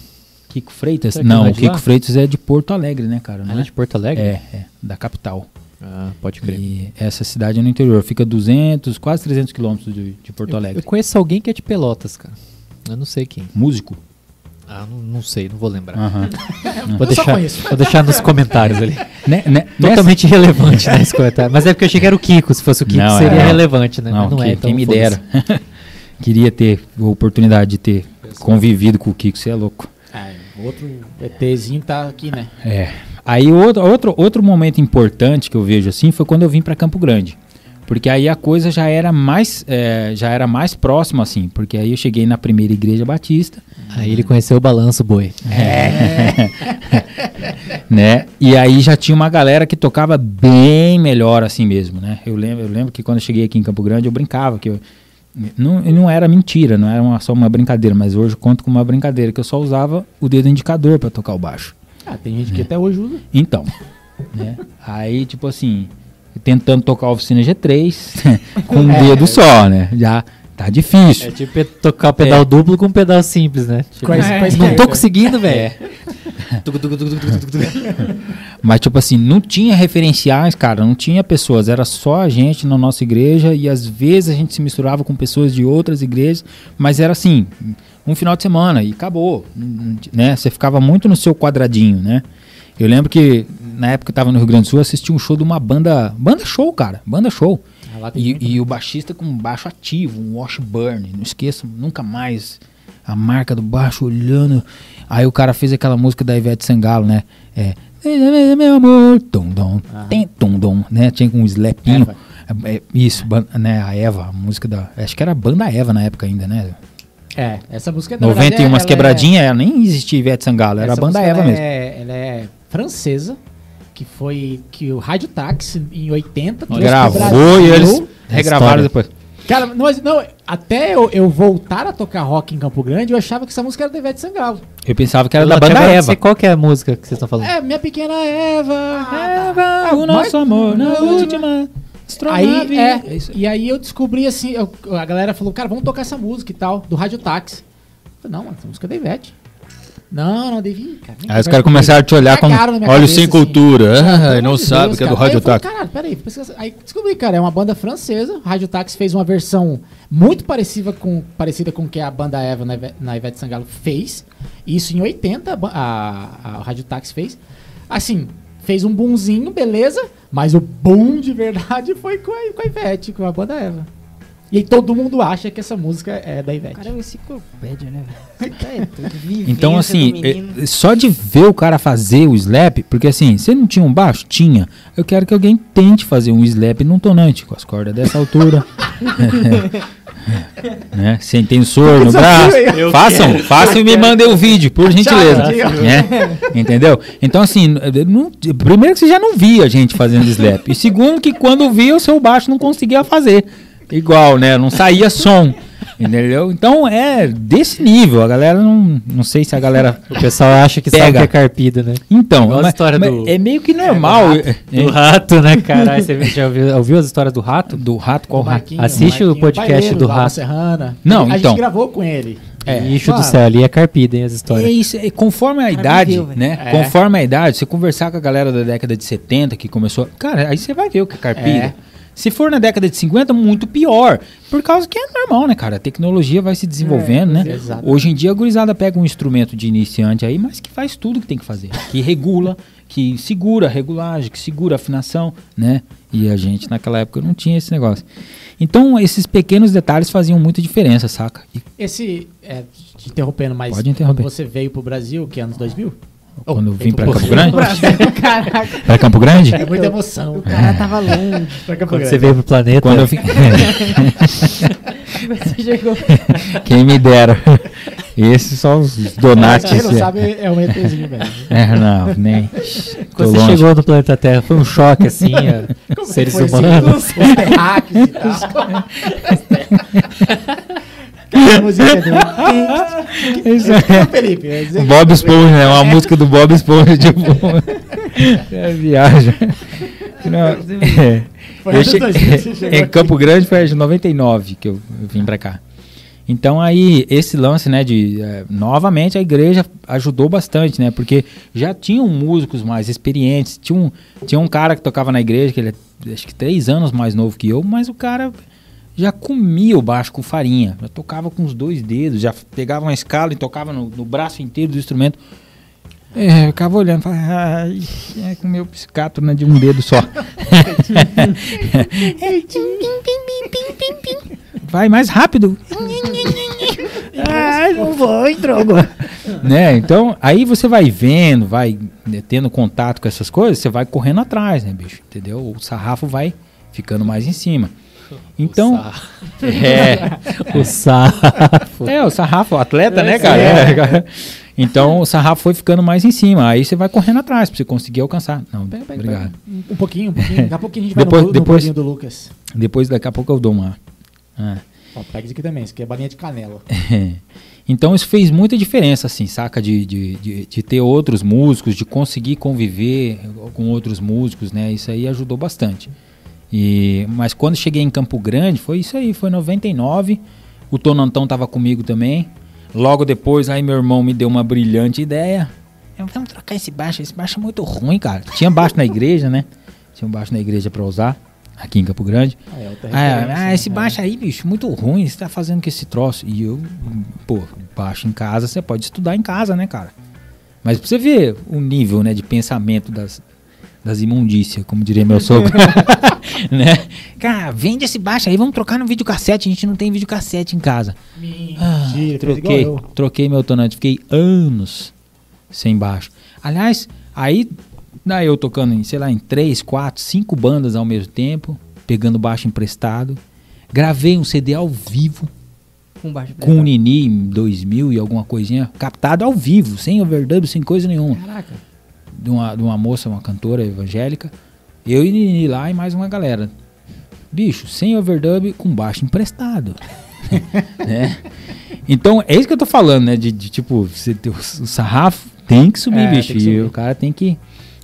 [SPEAKER 3] Kiko Freitas? Não,
[SPEAKER 5] é
[SPEAKER 3] o Kiko
[SPEAKER 5] lá?
[SPEAKER 3] Freitas é de Porto Alegre, né, cara? Não
[SPEAKER 5] Ela é
[SPEAKER 3] é?
[SPEAKER 5] de Porto Alegre?
[SPEAKER 3] É, é, da capital.
[SPEAKER 5] Ah, pode crer.
[SPEAKER 3] E essa cidade é no interior, fica 200, quase 300 quilômetros de, de Porto
[SPEAKER 5] Eu
[SPEAKER 3] Alegre.
[SPEAKER 5] conheço alguém que é de Pelotas, cara. Eu não sei quem.
[SPEAKER 3] Músico?
[SPEAKER 5] Ah, não, não sei, não vou lembrar.
[SPEAKER 3] Aham.
[SPEAKER 5] Vou, deixar, vou deixar nos comentários ali.
[SPEAKER 3] né, né,
[SPEAKER 5] Totalmente irrelevante né, esse comentário. Mas é porque eu achei que era o Kiko. Se fosse o Kiko,
[SPEAKER 3] Não,
[SPEAKER 5] seria
[SPEAKER 3] é.
[SPEAKER 5] relevante, né?
[SPEAKER 3] Não,
[SPEAKER 5] não
[SPEAKER 3] que-
[SPEAKER 5] é, então
[SPEAKER 3] quem me dera. Queria ter a oportunidade de ter convivido com o Kiko, você é louco.
[SPEAKER 4] É, outro ETzinho tá aqui, né?
[SPEAKER 3] É. Aí outro, outro, outro momento importante que eu vejo assim foi quando eu vim para Campo Grande. Porque aí a coisa já era mais é, já era mais próxima assim, porque aí eu cheguei na primeira igreja batista,
[SPEAKER 5] Aí ele conheceu o balanço, boi.
[SPEAKER 3] né? E aí já tinha uma galera que tocava bem melhor assim mesmo, né? Eu lembro, eu lembro que quando eu cheguei aqui em Campo Grande eu brincava que eu, não, não era mentira, não era uma- só uma brincadeira, mas hoje eu conto com uma brincadeira que eu só usava o dedo indicador para tocar o baixo.
[SPEAKER 4] Ah, tem gente que até hoje usa.
[SPEAKER 3] Então, né? Aí, tipo assim, tentando tocar a oficina G3 com um
[SPEAKER 4] É.
[SPEAKER 3] dedo só, né? Já tá difícil.
[SPEAKER 5] É tipo tocar o pedal
[SPEAKER 3] É.
[SPEAKER 5] duplo com um pedal simples, né? Tipo,
[SPEAKER 4] a- com a
[SPEAKER 5] não tô conseguindo, velho.
[SPEAKER 3] Mas, tipo assim, não tinha referenciais, cara, não tinha pessoas, era só a gente na nossa igreja e às vezes a gente se misturava com pessoas de outras igrejas, mas era assim, um final de semana e acabou, né? Você ficava muito no seu quadradinho, né? Eu lembro que na época que eu tava no Rio Grande do Sul, assisti um show de uma banda, banda show, cara, banda show.
[SPEAKER 4] Ah,
[SPEAKER 3] E, e o baixista com baixo ativo, um Washburn, não esqueço nunca mais a marca do baixo olhando. Aí o cara fez aquela música da Ivete Sangalo, né? É. Meu amor, tum, dom, tem, tum, dom, né? Tinha um slapinho. É, é, isso, né? A Eva, a música da. Acho que era a banda Eva na época ainda, né?
[SPEAKER 4] É, essa música verdade,
[SPEAKER 3] 91 umas
[SPEAKER 4] ela é-
[SPEAKER 3] quebradinhas, ela nem existia Ivete Sangalo, era a banda Eva mesmo.
[SPEAKER 4] É, ela é francesa, que foi que o Rádio Táxi em 80 trouxe pro
[SPEAKER 3] Gravou e eles
[SPEAKER 5] História.
[SPEAKER 3] regravaram depois.
[SPEAKER 4] Cara, mas não, até eu, eu voltar a tocar rock em Campo Grande, eu achava que essa música era da Ivete Sangalo.
[SPEAKER 3] Eu pensava que era
[SPEAKER 5] Eu
[SPEAKER 3] da banda Eva.
[SPEAKER 5] sei qual que é a música que vocês estão falando.
[SPEAKER 4] É, minha pequena Eva.
[SPEAKER 3] Eva, o nosso
[SPEAKER 4] Mas-
[SPEAKER 3] amor na última
[SPEAKER 4] Aí, é,
[SPEAKER 3] isso.
[SPEAKER 4] e aí eu descobri assim, eu- a galera falou, cara, vamos tocar essa música e tal, do Rádio Táxi. Eu falei, não, mano, essa música é da Ivete. Não, não, Devi, cara.
[SPEAKER 3] Aí os caras começaram a te olhar como.
[SPEAKER 4] Cabeça,
[SPEAKER 3] sem
[SPEAKER 4] assim.
[SPEAKER 3] cultura. Ah, não
[SPEAKER 4] de
[SPEAKER 3] sabe
[SPEAKER 4] Deus,
[SPEAKER 3] que é do. Rádio Táxi.
[SPEAKER 4] Caralho, peraí, aí descobri, cara, é uma banda francesa. Rádio Táxi fez uma versão muito parecida com parecida com o que a banda Eva na, na Ivete Sangalo fez. Isso em 80 a, a, a Rádio Táxi fez. Assim, fez um boomzinho, beleza, mas o boom de verdade foi com a, com a Ivete, com a banda Eva. E aí todo mundo acha que essa música é da Ivete.
[SPEAKER 6] O cara é uma enciclopédia, né, velho? Tá, é
[SPEAKER 3] Então, assim,
[SPEAKER 6] menino.
[SPEAKER 3] é- só de ver o cara fazer o slap, porque assim, você não tinha um baixo? Tinha. Eu quero que alguém tente fazer um slap num tonante, com as cordas dessa altura. né? Sem tensor no braço. Façam, façam e me mandem o vídeo, por gentileza. né? Entendeu? Então, assim, não- primeiro que você já não via gente fazendo slap. E segundo que quando via, o seu baixo não conseguia fazer. Igual, né? Não saía som. Entendeu? Então é desse nível. A galera não. Não sei se a galera.
[SPEAKER 5] O pessoal acha que sabe
[SPEAKER 3] Pega.
[SPEAKER 5] que é carpida, né?
[SPEAKER 3] Então,
[SPEAKER 5] a
[SPEAKER 3] mas-
[SPEAKER 5] história
[SPEAKER 3] mas
[SPEAKER 5] do-
[SPEAKER 3] é meio que normal. é-
[SPEAKER 5] Do rato, né, caralho? Você já ouviu, ouviu as histórias do rato?
[SPEAKER 3] do rato, qual rato?
[SPEAKER 5] Assiste o
[SPEAKER 4] Marquinho
[SPEAKER 5] podcast
[SPEAKER 4] Baileiro,
[SPEAKER 5] do Rato.
[SPEAKER 4] Serrana.
[SPEAKER 3] Não,
[SPEAKER 4] a
[SPEAKER 3] então.
[SPEAKER 4] gente gravou com ele.
[SPEAKER 3] É.
[SPEAKER 5] Bicho do
[SPEAKER 4] Mano.
[SPEAKER 5] céu, ali é carpida, hein, as
[SPEAKER 3] É
[SPEAKER 5] histórias.
[SPEAKER 3] isso, é, conforme a idade,
[SPEAKER 6] velho.
[SPEAKER 3] né?
[SPEAKER 4] É.
[SPEAKER 3] Conforme a idade, você conversar com a galera da década de 70 que começou. Cara, aí você vai ver o que é carpida.
[SPEAKER 4] É.
[SPEAKER 3] Se for na década de 50, muito pior. Por causa que é normal, né, cara? A tecnologia vai se desenvolvendo, né?
[SPEAKER 4] exato.
[SPEAKER 3] Hoje em dia a gurizada pega um instrumento de iniciante aí, mas que faz tudo que tem que fazer. Que regula, que segura a regulagem, que segura a afinação, né? E a gente naquela época não tinha esse negócio. Então esses pequenos detalhes faziam muita diferença, saca? E
[SPEAKER 4] Esse, é, te interrompendo, mas
[SPEAKER 3] Pode interromper.
[SPEAKER 4] você veio pro Brasil, que anos 2000?
[SPEAKER 3] Quando eu vim
[SPEAKER 4] um
[SPEAKER 3] Campo. Grande,
[SPEAKER 6] Caraca,
[SPEAKER 3] pra Campo Grande,
[SPEAKER 4] É muita emoção.
[SPEAKER 6] o cara tava longe.
[SPEAKER 4] Pra Campo
[SPEAKER 5] Quando
[SPEAKER 4] Grande.
[SPEAKER 5] você veio pro planeta,
[SPEAKER 3] quando eu vim,
[SPEAKER 6] Você chegou.
[SPEAKER 3] quem me dera. Esses são os donates.
[SPEAKER 4] Quem não sabe é um ETzinho, velho.
[SPEAKER 3] É, não, nem. Tô
[SPEAKER 5] quando você
[SPEAKER 3] longe.
[SPEAKER 5] chegou no planeta Terra, foi um choque assim,
[SPEAKER 4] Como
[SPEAKER 5] seres humanos.
[SPEAKER 4] Os terráqueos e tal. Aquela música do...
[SPEAKER 3] Isso é-
[SPEAKER 4] Felipe, que-
[SPEAKER 3] Bob Esponja, né? Uma música do Bob Esponja, tipo. é viagem. Não, é.
[SPEAKER 4] Foi
[SPEAKER 3] Eu
[SPEAKER 4] anos
[SPEAKER 3] che-
[SPEAKER 4] 2000 você chegou
[SPEAKER 3] em. Campo Grande foi em 99 que eu, eu vim pra cá. Então aí, esse lance, né, de... eh, novamente, a igreja ajudou bastante, né? Porque já tinham músicos mais experientes. Tinha um, tinha um cara que tocava na igreja, que ele é acho que três anos mais novo que eu, mas o cara já comia o baixo com farinha. Já tocava com os dois dedos, já pegava uma escala e tocava no, no braço inteiro do instrumento. É, eu ficava olhando, falava, ai, é com meu psicato né, de um dedo só. Vai mais rápido. Ai, não vou, drogo. né? Então, aí você vai vendo, vai né, tendo contato com essas coisas, você vai correndo atrás, né, bicho? Entendeu? O sarrafo vai ficando mais em cima. Então, é,
[SPEAKER 5] O sarrafo.
[SPEAKER 3] é, o sarrafo, o atleta, né,
[SPEAKER 4] É,
[SPEAKER 3] cara?
[SPEAKER 4] é.
[SPEAKER 3] É. Então o sarrafo foi ficando mais em cima. Aí você vai correndo atrás pra você conseguir alcançar. Não,
[SPEAKER 4] Pega, pega,
[SPEAKER 3] obrigado.
[SPEAKER 4] pega. Um pouquinho, um pouquinho. Daqui a pouquinho a gente vai
[SPEAKER 3] Depois-
[SPEAKER 4] no, no
[SPEAKER 3] depois-
[SPEAKER 4] do Lucas.
[SPEAKER 3] Depois, daqui a pouco eu dou uma. Ah.
[SPEAKER 4] Ó, pega isso aqui também, isso aqui é balinha de canela.
[SPEAKER 3] Então isso fez muita diferença, assim, saca? De, de, de, de ter outros músicos, de conseguir conviver com outros músicos, né? Isso aí ajudou bastante. E, mas quando cheguei em Campo Grande, foi isso aí, foi 99. O Tonantão tava comigo também. Logo depois, aí meu irmão me deu uma brilhante ideia. Eu, Vamos trocar esse baixo, esse baixo é muito ruim, cara. Tinha baixo na igreja, né? Tinha um baixo na igreja pra usar, aqui em Campo Grande.
[SPEAKER 4] Ah, é
[SPEAKER 3] Ah,
[SPEAKER 4] referência,
[SPEAKER 3] ah,
[SPEAKER 4] né?
[SPEAKER 3] esse baixo aí, bicho, muito ruim. Você tá fazendo com esse troço. E eu, pô, baixo em casa, você pode estudar em casa, né, cara? Mas pra você ver o nível, né, de pensamento das, das imundícias, como diria meu sogro. né? Cara, vende esse baixo aí, vamos trocar no videocassete. A gente não tem videocassete em casa. Ah,
[SPEAKER 4] Mentira,
[SPEAKER 3] troquei, troquei meu tonante. Fiquei anos sem baixo. Aliás, aí, daí eu tocando em, sei lá, em três, quatro, cinco bandas ao mesmo tempo, pegando baixo emprestado. Gravei um CD ao vivo
[SPEAKER 6] Com baixo.
[SPEAKER 3] com o Nini em 2000 e alguma coisinha, captado ao vivo, sem overdub, sem coisa nenhuma.
[SPEAKER 4] Caraca.
[SPEAKER 3] De uma, de uma moça, uma cantora evangélica. Eu e Nini lá e mais uma galera. Bicho, sem overdub, com baixo emprestado. né? Então, é isso que eu tô falando, né? De, de, tipo, você ter o, sarrafo tem que subir,
[SPEAKER 4] É,
[SPEAKER 3] bicho.
[SPEAKER 4] que
[SPEAKER 3] e
[SPEAKER 4] subir.
[SPEAKER 3] o cara tem que.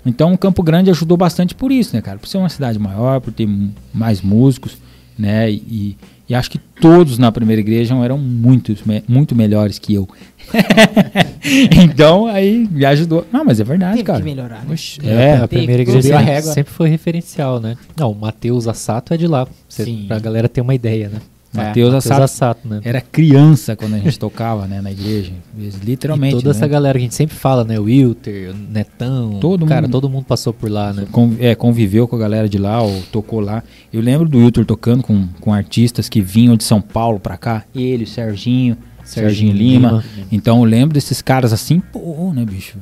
[SPEAKER 3] Então, o Campo Grande ajudou bastante por isso, né, cara? Por ser uma cidade maior, por ter mais músicos, né? E, e acho que todos na primeira igreja eram muito, muito melhores que eu. então, aí me ajudou. Não, mas é verdade,
[SPEAKER 6] Teve
[SPEAKER 3] cara.
[SPEAKER 6] que melhorar, né?
[SPEAKER 3] Oxe,
[SPEAKER 5] É,
[SPEAKER 3] é,
[SPEAKER 5] a primeira igreja sempre,
[SPEAKER 4] régua.
[SPEAKER 5] sempre foi referencial, né? Não, o Matheus Assato é de lá. Cê,
[SPEAKER 4] Sim.
[SPEAKER 5] pra galera ter uma ideia, né?
[SPEAKER 3] Mateus
[SPEAKER 5] Matheus
[SPEAKER 3] Assato
[SPEAKER 5] Assato, né?
[SPEAKER 3] era criança quando a gente tocava, né, na igreja. Eles Literalmente.
[SPEAKER 5] e toda
[SPEAKER 3] né?
[SPEAKER 5] essa galera que a gente sempre fala, né? O Wilter, o Netão.
[SPEAKER 3] Todo
[SPEAKER 5] cara,
[SPEAKER 3] mundo-
[SPEAKER 5] todo mundo passou por lá, né?
[SPEAKER 3] Con- é, conviveu com a galera de lá, ou tocou lá. Eu lembro do Wilton tocando com, com artistas que vinham de São Paulo pra cá. Ele, o Serginho, Serginho,
[SPEAKER 5] Serginho
[SPEAKER 3] Lima.
[SPEAKER 5] Lima.
[SPEAKER 3] Então eu lembro desses caras assim, pô, né, bicho?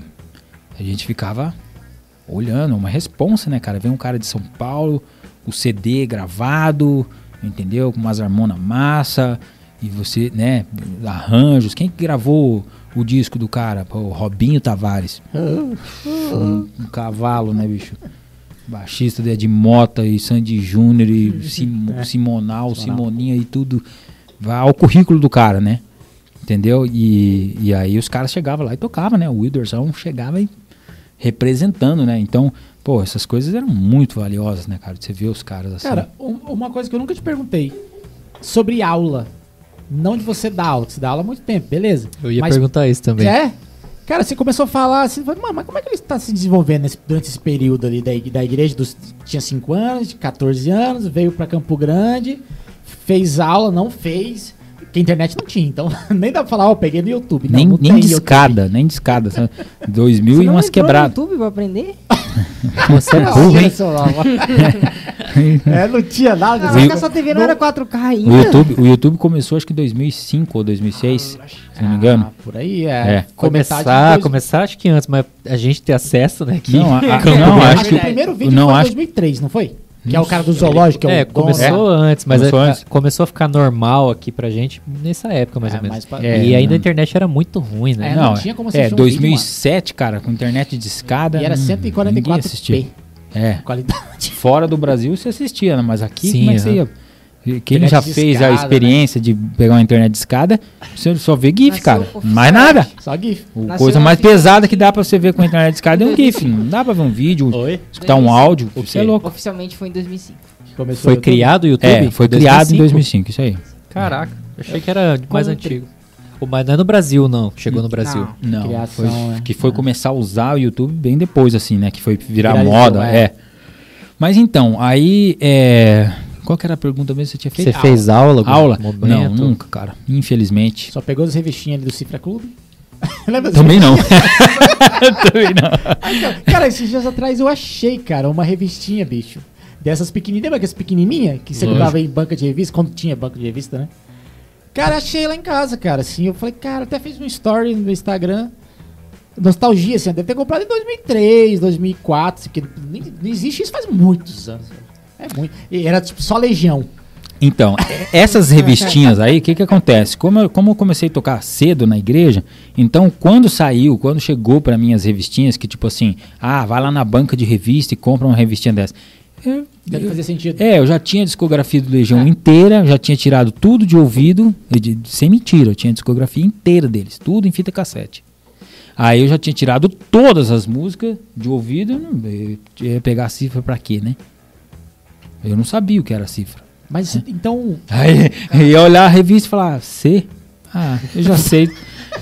[SPEAKER 3] A gente ficava olhando, uma responsa, né, cara? Vem um cara de São Paulo, o CD gravado, entendeu? Com umas harmonas massa, e você, né, arranjos. Quem que gravou o disco do cara? O Robinho Tavares. Um, um cavalo, né, bicho? Baixista de Ed Mota e Sandy Júnior e Sim-
[SPEAKER 4] É.
[SPEAKER 3] Simonal,
[SPEAKER 4] Simonal.
[SPEAKER 3] Simoninha e tudo. Vai ao currículo do cara, né? Entendeu? E, e aí os caras chegavam lá e tocavam, né? O Wilderson chegava e representando, né? Então, pô, essas coisas eram muito valiosas, né, cara? Você vê os caras assim.
[SPEAKER 4] Cara, um- uma coisa que eu nunca te perguntei. Sobre aula. Não de você dar aula, você dá aula há muito tempo, beleza.
[SPEAKER 5] Eu ia
[SPEAKER 4] Mas-
[SPEAKER 5] perguntar isso também.
[SPEAKER 4] É? Cara, você começou a falar assim, falei, "Mano, mas como é que ele está se desenvolvendo nesse- durante esse período ali da, da igreja? Dos, tinha 5 anos, de 14 anos, veio pra Campo Grande, fez aula, não fez. Porque a internet não tinha, então nem dá pra falar, ó, peguei no YouTube. Não,
[SPEAKER 3] nem
[SPEAKER 4] não
[SPEAKER 3] nem de
[SPEAKER 4] YouTube.
[SPEAKER 3] escada, nem de escada. sabe? 2000
[SPEAKER 6] Você
[SPEAKER 3] e
[SPEAKER 6] não
[SPEAKER 3] umas
[SPEAKER 6] entrou no
[SPEAKER 3] quebradas.
[SPEAKER 6] YouTube pra aprender?
[SPEAKER 3] Você é
[SPEAKER 4] Não,
[SPEAKER 3] burro,
[SPEAKER 4] tinha
[SPEAKER 3] hein?
[SPEAKER 4] é, não tinha nada.
[SPEAKER 6] Caraca, a sua TV não era 4K ainda?
[SPEAKER 3] O YouTube, o YouTube começou acho que em 2005 ou 2006, se não me engano.
[SPEAKER 4] Ah, por aí, é.
[SPEAKER 3] É.
[SPEAKER 5] Começar,
[SPEAKER 4] dois-
[SPEAKER 5] começar acho que antes, mas a gente ter acesso, né? Que
[SPEAKER 3] Não, a- a- não, acho
[SPEAKER 4] Acho que o
[SPEAKER 3] que
[SPEAKER 4] primeiro vídeo
[SPEAKER 3] não,
[SPEAKER 4] foi em
[SPEAKER 3] acho-
[SPEAKER 4] 2003, não foi? Que é o cara do zoológico, que é,
[SPEAKER 5] É, começou antes, mas
[SPEAKER 3] Começou
[SPEAKER 5] a-
[SPEAKER 3] antes.
[SPEAKER 5] começou a ficar normal aqui pra gente nessa época, mais
[SPEAKER 4] É,
[SPEAKER 5] ou menos.
[SPEAKER 4] mais pra-
[SPEAKER 3] É,
[SPEAKER 5] e ainda a internet era muito ruim, né?
[SPEAKER 4] É,
[SPEAKER 3] não,
[SPEAKER 4] não tinha como
[SPEAKER 3] é
[SPEAKER 4] assistir um
[SPEAKER 3] 2007, cara, com internet de escada.
[SPEAKER 4] E era
[SPEAKER 3] hum, ninguém
[SPEAKER 4] 144p.
[SPEAKER 3] assistia. É,
[SPEAKER 4] Qualidade.
[SPEAKER 3] fora do Brasil você assistia, né? mas aqui
[SPEAKER 5] Sim,
[SPEAKER 3] como é que você ia? Que ele
[SPEAKER 4] Internet
[SPEAKER 3] já fez
[SPEAKER 4] escada,
[SPEAKER 3] a
[SPEAKER 4] né?
[SPEAKER 3] experiência de pegar uma internet de escada, você só vê GIF,
[SPEAKER 6] Nasceu
[SPEAKER 3] cara.
[SPEAKER 6] oficial.
[SPEAKER 3] Mais nada.
[SPEAKER 4] Só GIF.
[SPEAKER 3] O
[SPEAKER 6] Nasceu
[SPEAKER 3] coisa mais
[SPEAKER 6] oficial.
[SPEAKER 3] pesada que dá pra você ver com a internet de escada é um GIF. Não dá pra ver um vídeo,
[SPEAKER 5] Oi?
[SPEAKER 3] escutar um áudio.
[SPEAKER 5] O
[SPEAKER 3] Você é louco.
[SPEAKER 6] Oficialmente foi em 2005.
[SPEAKER 4] Começou
[SPEAKER 5] Foi
[SPEAKER 4] o
[SPEAKER 5] criado o YouTube?
[SPEAKER 3] É, foi criado em 2005, isso aí.
[SPEAKER 5] Caraca, achei que era mais antigo. Mas não é no Brasil, não. Chegou no Brasil.
[SPEAKER 6] Não.
[SPEAKER 3] Não,
[SPEAKER 4] Criação,
[SPEAKER 3] foi,
[SPEAKER 4] é.
[SPEAKER 3] que foi começar a usar o YouTube bem depois, assim, né? Que foi virar
[SPEAKER 4] Viralizou,
[SPEAKER 3] moda,
[SPEAKER 4] é.
[SPEAKER 3] é. Mas então, aí, é... Qual que era a pergunta mesmo que você tinha feito?
[SPEAKER 5] Você fez aula?
[SPEAKER 3] Aula?
[SPEAKER 5] momento?
[SPEAKER 3] Não, nunca, cara. Infelizmente.
[SPEAKER 4] Só pegou as revistinhas ali do Cifra Clube. Lembra
[SPEAKER 3] Também não. Também não.
[SPEAKER 4] Cara, esses dias atrás eu achei, cara, uma revistinha, bicho. Dessas pequenininhas, lembra aquelas pequenininhas que você comprava em banca de revista, quando tinha banca de revista, né? Cara, achei lá em casa, cara, assim, eu falei, cara, até fiz um story no Instagram, nostalgia, assim, deve ter comprado em 2003, 2004, assim, que nem, não existe isso faz muitos anos. É muito, e era tipo só Legião.
[SPEAKER 3] Então, essas revistinhas aí, o que que acontece? Como eu, como eu comecei a tocar cedo na igreja, então quando saiu, quando chegou para mim as revistinhas, que tipo assim, ah, vai lá na banca de revista e compra uma revistinha dessa. Eu-
[SPEAKER 4] Deve fazer sentido.
[SPEAKER 3] É, eu já tinha a discografia do Legião
[SPEAKER 4] É.
[SPEAKER 3] inteira, já tinha tirado tudo de ouvido, de- sem mentira, eu tinha a discografia inteira deles, tudo em fita cassete. Aí eu já tinha tirado todas as músicas de ouvido, eu ia pegar a cifra pra quê, né? Eu não sabia o que era cifra.
[SPEAKER 4] Mas então,
[SPEAKER 3] Aí ia olhar a revista e falar, C? Ah, eu já sei.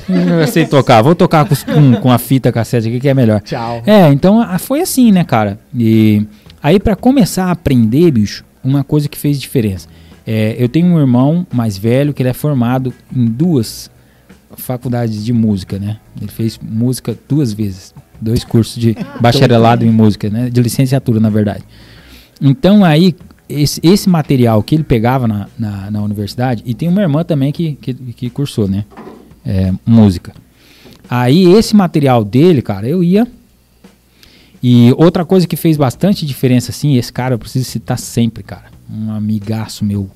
[SPEAKER 3] Eu já sei tocar. Vou tocar com, com, com a fita cassete aqui que é melhor.
[SPEAKER 4] tchau.
[SPEAKER 3] É, então ah, foi assim, né, cara? E aí pra começar a aprender, bicho, uma coisa que fez diferença. É, eu tenho um irmão mais velho que ele é formado em duas faculdades de música, né? Ele fez música duas vezes, dois cursos de bacharelado em música, né? De licenciatura, na verdade. Então aí esse, esse material que ele pegava na, na, na universidade e tem uma irmã também que, que, que cursou, né? É, música. Aí esse material dele, cara, eu ia e outra coisa que fez bastante diferença, assim, esse cara eu preciso citar sempre, cara. Um amigaço meu,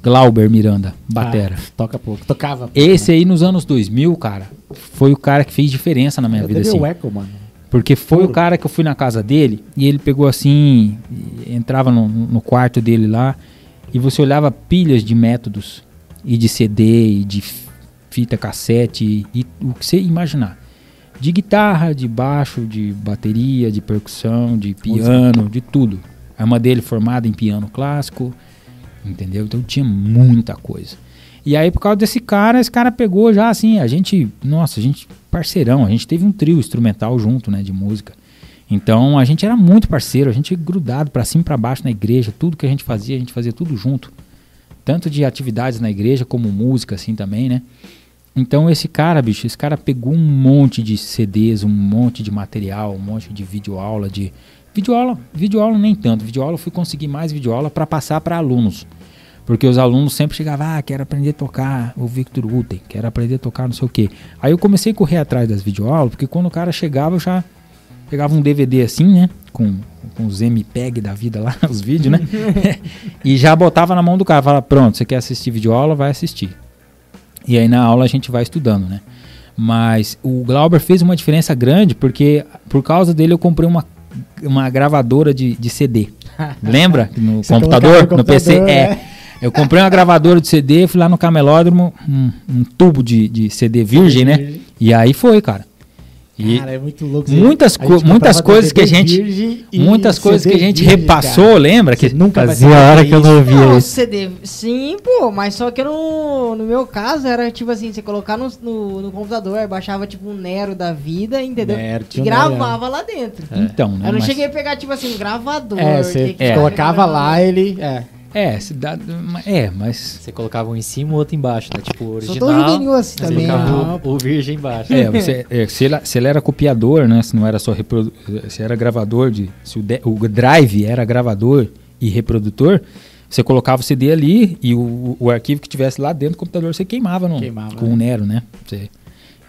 [SPEAKER 3] Glauber Miranda, batera.
[SPEAKER 4] Ah, toca pouco. Tocava.
[SPEAKER 3] Esse aí nos anos 2000, cara, foi o cara que fez diferença na minha
[SPEAKER 4] Eu
[SPEAKER 3] vida, assim.
[SPEAKER 4] o Echo, mano.
[SPEAKER 3] Porque foi o cara que eu fui na casa dele e ele pegou assim, entrava no, no quarto dele lá e você olhava pilhas de métodos e de CD e de fita cassete e, e o que você imaginar. De guitarra, de baixo, de bateria, de percussão, de piano, de tudo. A irmã dele formada em piano clássico, entendeu? Então tinha muita coisa. E aí, por causa desse cara, esse cara pegou já assim, a gente, nossa, a gente, parceirão, a gente teve um trio instrumental junto, né, de música. Então a gente era muito parceiro, a gente grudado pra cima e pra baixo na igreja, tudo que a gente fazia, a gente fazia tudo junto. Tanto de atividades na igreja como música, assim também, né? Então esse cara, bicho, esse cara pegou um monte de CDs, um monte de material, um monte de videoaula, de. Videoaula, videoaula nem tanto. Videoaula eu fui conseguir mais videoaula para passar para alunos. Porque os alunos sempre chegavam, ah, quero aprender a tocar o Victor Uten, quero aprender a tocar não sei o quê. Aí eu comecei a correr atrás das videoaulas, porque quando o cara chegava, eu já pegava um DVD assim, né? Com, com os MPEG da vida lá, os vídeos, né? e já botava na mão do cara, falava, pronto, você quer assistir videoaula, vai assistir. E aí na aula a gente vai estudando, né? Mas o Glauber fez uma diferença grande, porque por causa dele eu comprei uma, uma gravadora de, de CD. Lembra? No computador,
[SPEAKER 4] no
[SPEAKER 3] no PC?
[SPEAKER 4] computador,
[SPEAKER 3] É. Eu comprei uma gravadora de CD, fui lá no camelódromo, um, um tubo de, de CD virgem, né? E aí foi, cara. E
[SPEAKER 4] Cara, é muito louco.
[SPEAKER 3] muitas
[SPEAKER 4] A
[SPEAKER 3] co- muitas coisas que a gente- muitas coisas que a
[SPEAKER 4] CD
[SPEAKER 3] gente
[SPEAKER 4] virgem,
[SPEAKER 3] repassou,
[SPEAKER 4] cara.
[SPEAKER 3] lembra? Que
[SPEAKER 4] Você nunca
[SPEAKER 5] Fazia
[SPEAKER 4] saber
[SPEAKER 5] hora que eu não
[SPEAKER 4] isso.
[SPEAKER 5] ouvia
[SPEAKER 6] Não,
[SPEAKER 5] isso.
[SPEAKER 6] CD, sim, pô, mas só que no, no meu caso era tipo assim, você colocar no, no, no computador, baixava tipo um Nero da vida, entendeu?
[SPEAKER 4] Nero,
[SPEAKER 6] e gravava lá dentro.
[SPEAKER 3] Então, né?
[SPEAKER 6] Eu não
[SPEAKER 3] mas-
[SPEAKER 6] cheguei a pegar tipo assim, um gravador.
[SPEAKER 4] É, você
[SPEAKER 6] que
[SPEAKER 3] É.
[SPEAKER 4] colocava lá, ele. É.
[SPEAKER 3] É, se dá- é, mas
[SPEAKER 5] Você colocava um em cima e o outro embaixo, né? Tipo, o original.
[SPEAKER 6] tão juvenil assim
[SPEAKER 5] Você
[SPEAKER 6] também.
[SPEAKER 5] colocava
[SPEAKER 6] né?
[SPEAKER 5] o, o virgem embaixo.
[SPEAKER 3] É, você, é, se, ele, se ele era copiador, né? Se não era só reprodu se era gravador de. Se o, de- o drive era gravador e reprodutor, você colocava o CD ali e o, o arquivo que tivesse lá dentro do computador você queimava, no,
[SPEAKER 4] Queimava,
[SPEAKER 3] com
[SPEAKER 4] né?
[SPEAKER 3] o Nero, né? Você,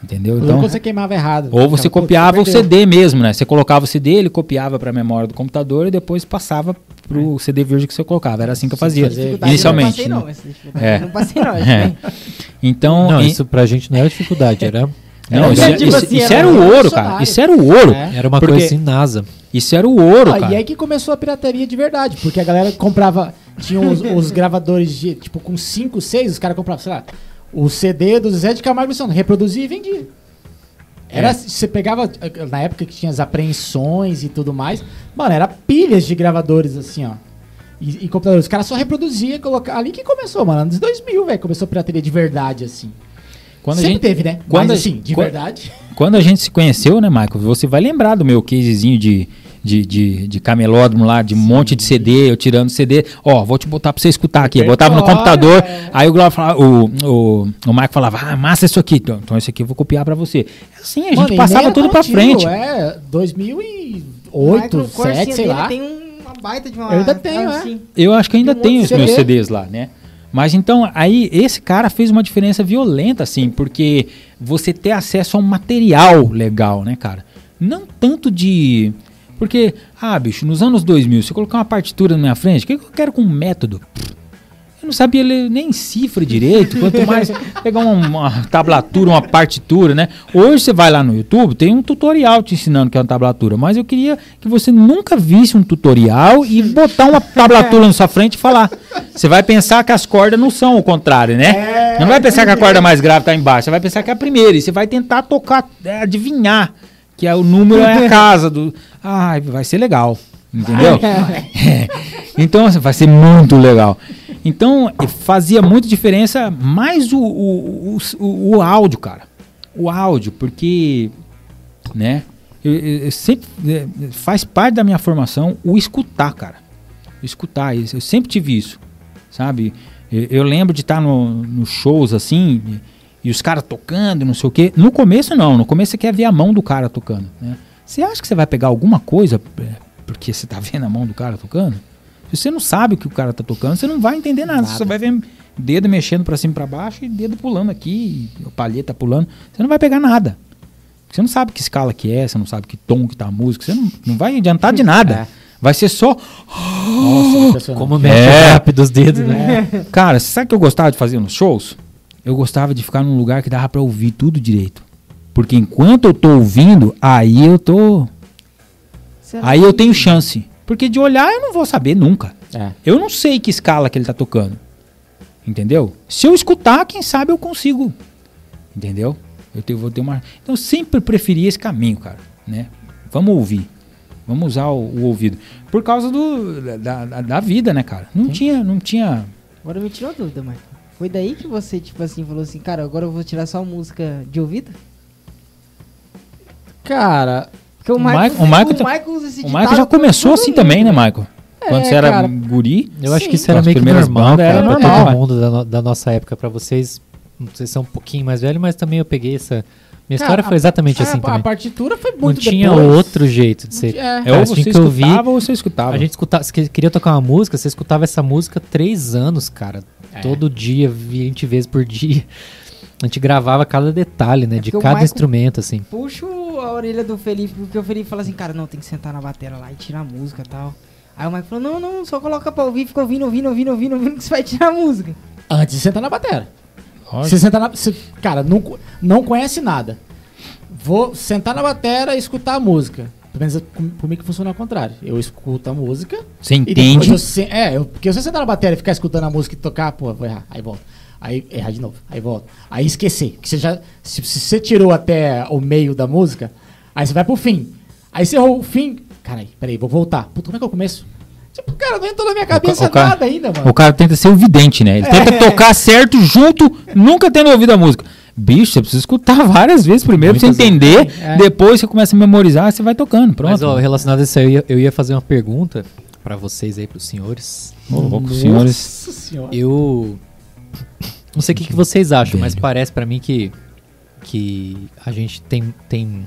[SPEAKER 3] entendeu?
[SPEAKER 4] Então,
[SPEAKER 3] Então,
[SPEAKER 4] você queimava errado.
[SPEAKER 3] ou você copiava o. CD mesmo, né? Você colocava o CD, ele copiava para a memória do computador e depois passava pro CD virgem que você colocava. Era assim que eu fazia inicialmente.
[SPEAKER 6] Eu não passei, não.
[SPEAKER 3] É.
[SPEAKER 6] não passei, não.
[SPEAKER 3] É. Então,
[SPEAKER 5] Não,
[SPEAKER 3] em-
[SPEAKER 5] isso pra gente não era dificuldade, era,
[SPEAKER 3] não, isso,
[SPEAKER 4] tipo
[SPEAKER 3] isso-
[SPEAKER 6] assim,
[SPEAKER 3] isso
[SPEAKER 6] era
[SPEAKER 3] era o ouro, cara. Isso era o ouro.
[SPEAKER 4] É.
[SPEAKER 5] era uma
[SPEAKER 3] Porque-
[SPEAKER 5] coisa assim, NASA.
[SPEAKER 3] Isso era o ouro,
[SPEAKER 4] Ah,
[SPEAKER 3] cara.
[SPEAKER 4] e aí que começou a pirataria de verdade, porque a galera comprava, tinha os, os gravadores de, tipo, com 5, 6, os caras compravam, sei lá, o CD do Zé de Camargo e Luciano, reproduzia e vendia. Era,
[SPEAKER 3] É.
[SPEAKER 4] Você pegava, na época que tinha as apreensões e tudo mais, mano, era pilhas de gravadores assim, ó. E, e computadores, os caras só reproduziam, colocar ali que começou, mano, anos 2000, velho, começou a pirataria de verdade, assim.
[SPEAKER 3] Quando a
[SPEAKER 4] Sempre
[SPEAKER 3] gente-
[SPEAKER 4] teve, né?
[SPEAKER 3] quando
[SPEAKER 4] Mas
[SPEAKER 3] a-
[SPEAKER 4] assim, de
[SPEAKER 3] quando-
[SPEAKER 4] verdade.
[SPEAKER 3] Quando a gente se conheceu, né, Michael? Você vai lembrar do meu casezinho de, de, de, de camelódromo lá, de um monte de CD, eu tirando CD. Ó, vou te botar pra você escutar aqui. Eu botava no computador,
[SPEAKER 4] é.
[SPEAKER 3] aí o, Glauber falava, o, o, o Michael falava, ah, massa isso aqui. Então, então esse aqui eu vou copiar pra você. Assim, a gente
[SPEAKER 4] Mano,
[SPEAKER 3] passava
[SPEAKER 4] é
[SPEAKER 3] tudo pra
[SPEAKER 4] antigo,
[SPEAKER 3] frente.
[SPEAKER 4] É,
[SPEAKER 6] O
[SPEAKER 4] 2008,
[SPEAKER 6] Michael, o corsinho
[SPEAKER 4] 2007, sei lá.
[SPEAKER 6] Tem uma baita de uma.
[SPEAKER 4] Eu ainda tenho, é.
[SPEAKER 6] assim.
[SPEAKER 3] Eu acho que ainda
[SPEAKER 4] um
[SPEAKER 3] tem
[SPEAKER 4] monte
[SPEAKER 3] os
[SPEAKER 4] de
[SPEAKER 3] meus
[SPEAKER 4] CD.
[SPEAKER 3] CDs lá, né? Mas então, aí esse cara fez uma diferença violenta, assim, porque você ter acesso a um material legal, né, cara? Não tanto de. Porque, ah, bicho, nos anos 2000, se eu colocar uma partitura na minha frente, o que eu quero com um método? Eu não sabia ler nem cifra direito, quanto mais pegar uma, uma tablatura, uma partitura, né? Hoje você vai lá no YouTube, tem um tutorial te ensinando que é uma tablatura, mas eu queria que você nunca visse um tutorial e botar uma tablatura na sua frente e falar. Você vai pensar que as cordas não são o contrário, né? não vai pensar que a corda mais grave está embaixo, você vai pensar que é a primeira e você vai tentar tocar, é, adivinhar que é o número é a casa do. Ai, vai ser legal. Entendeu? É. Então, assim, vai ser muito legal. Então, fazia muita diferença mais o, o, o, o- áudio, cara. O áudio, porque, né? Eu, eu- eu sempre eh, faz parte da minha formação o escutar, cara. O escutar. isso, Eu sempre tive isso, sabe? Eu, eu lembro de estar no, nos shows assim e, os caras tocando, e não sei o quê. No começo não. No começo você quer ver a mão do cara tocando, né? Você acha que você vai pegar alguma coisa eh, porque você tá vendo a mão do cara tocando? Se você não sabe o que o cara tá tocando, você não vai entender nada. Você só vai ver dedo mexendo pra cima e pra baixo e dedo pulando aqui, e a palheta pulando. Você não vai pegar nada. Você não sabe que escala que é, você não sabe que tom que tá a música, você não, não vai adiantar de nada.
[SPEAKER 4] É.
[SPEAKER 3] Vai ser só.
[SPEAKER 4] Nossa.
[SPEAKER 5] Como mexe
[SPEAKER 3] É.
[SPEAKER 5] rápido os dedos, né?
[SPEAKER 3] Cara, sabe o que eu gostava de fazer nos shows? Eu gostava de ficar num lugar que dava pra ouvir tudo direito. Porque enquanto eu tô ouvindo, aí eu tô. Aí eu tenho chance. Porque de olhar eu não vou saber nunca.
[SPEAKER 4] É.
[SPEAKER 3] Eu não sei que escala que ele tá tocando. Entendeu? Se eu escutar, quem sabe eu consigo. Entendeu? Eu te- vou ter uma. Então eu sempre preferi esse caminho, cara. Né? Vamos ouvir. Vamos usar o, o ouvido. Por causa do, da, da, da vida, né, cara? Não tinha, não tinha.
[SPEAKER 6] Agora me tirou dúvida, Michael. Foi daí que você, tipo assim, falou assim, cara, agora eu vou tirar só música de ouvido?
[SPEAKER 4] Cara,
[SPEAKER 6] Porque o
[SPEAKER 3] O
[SPEAKER 6] Michael,
[SPEAKER 3] o Michael tá-
[SPEAKER 6] Michael
[SPEAKER 3] O Michael
[SPEAKER 6] ditado
[SPEAKER 3] já começou assim
[SPEAKER 6] mundo,
[SPEAKER 3] também, né. Michael? Quando
[SPEAKER 4] É,
[SPEAKER 3] você era
[SPEAKER 4] cara.
[SPEAKER 3] guri.
[SPEAKER 5] Eu acho
[SPEAKER 6] Sim.
[SPEAKER 5] que isso era meio que normal, cara,
[SPEAKER 3] era
[SPEAKER 5] pra
[SPEAKER 3] normal.
[SPEAKER 5] todo mundo da, no- da nossa época. Pra vocês, vocês são um pouquinho mais velhos, mas também eu peguei essa... Minha
[SPEAKER 4] Cara,
[SPEAKER 5] história foi exatamente
[SPEAKER 4] a,
[SPEAKER 5] assim
[SPEAKER 4] a,
[SPEAKER 5] também.
[SPEAKER 4] partitura foi
[SPEAKER 5] Não
[SPEAKER 4] muito
[SPEAKER 5] tinha
[SPEAKER 4] depois.
[SPEAKER 5] outro jeito de ser.
[SPEAKER 4] É.
[SPEAKER 3] É, ou
[SPEAKER 5] você
[SPEAKER 3] você
[SPEAKER 5] tinha que ouvir-
[SPEAKER 3] escutava ou você escutava.
[SPEAKER 5] A gente escutava, se que- queria tocar uma música, você escutava essa música três anos, cara.
[SPEAKER 4] É.
[SPEAKER 5] Todo dia, 20 vezes por dia. A gente gravava cada detalhe, né?
[SPEAKER 6] É
[SPEAKER 5] de cada
[SPEAKER 6] Michael-
[SPEAKER 5] instrumento, assim.
[SPEAKER 6] Puxo a orelha do Felipe, porque o Felipe fala assim, cara, não, tem que sentar na bateria lá e tirar a música e tal. Aí o Michael falou, não, não, só coloca pra ouvir, fica ouvindo, ouvindo, ouvindo, ouvindo, ouvindo, que você vai tirar a música.
[SPEAKER 4] Antes de sentar na bateria.
[SPEAKER 3] Lógico.
[SPEAKER 4] Você sentar na. Você, cara, não, não conhece nada. Vou sentar na bateria e escutar a música. Pelo menos com- comigo que funciona ao contrário. Eu escuto a música.
[SPEAKER 3] Você entende?
[SPEAKER 4] eu se- é, eu, porque se eu sentar na bateria e ficar escutando a música e tocar, pô, vou errar. Aí volto. Aí errar de novo. Aí volto. Aí esquecer. Que você já, se, se você tirou até o meio da música, Aí você vai pro fim. Aí você errou o fim. Caralho, peraí, vou voltar. Puta, como é que eu começo? Tipo, cara, não entrou na minha cabeça
[SPEAKER 3] o cara-
[SPEAKER 4] nada ainda, mano.
[SPEAKER 3] O cara tenta ser o vidente, né? Ele tenta
[SPEAKER 4] É.
[SPEAKER 3] tocar certo junto, nunca tendo ouvido a música. Bicho, você precisa escutar várias vezes primeiro pra você
[SPEAKER 4] Muitas
[SPEAKER 3] entender.
[SPEAKER 4] vezes, é.
[SPEAKER 3] Depois você começa a memorizar, você vai tocando. Pronto.
[SPEAKER 5] Mas, ó, relacionado a isso aí, eu ia, eu ia fazer uma pergunta pra vocês aí, pros senhores.
[SPEAKER 3] Ô, louco, senhores.
[SPEAKER 4] Nossa senhora.
[SPEAKER 5] Eu não sei o que, que vocês acham, mas parece pra mim que que a gente tem tem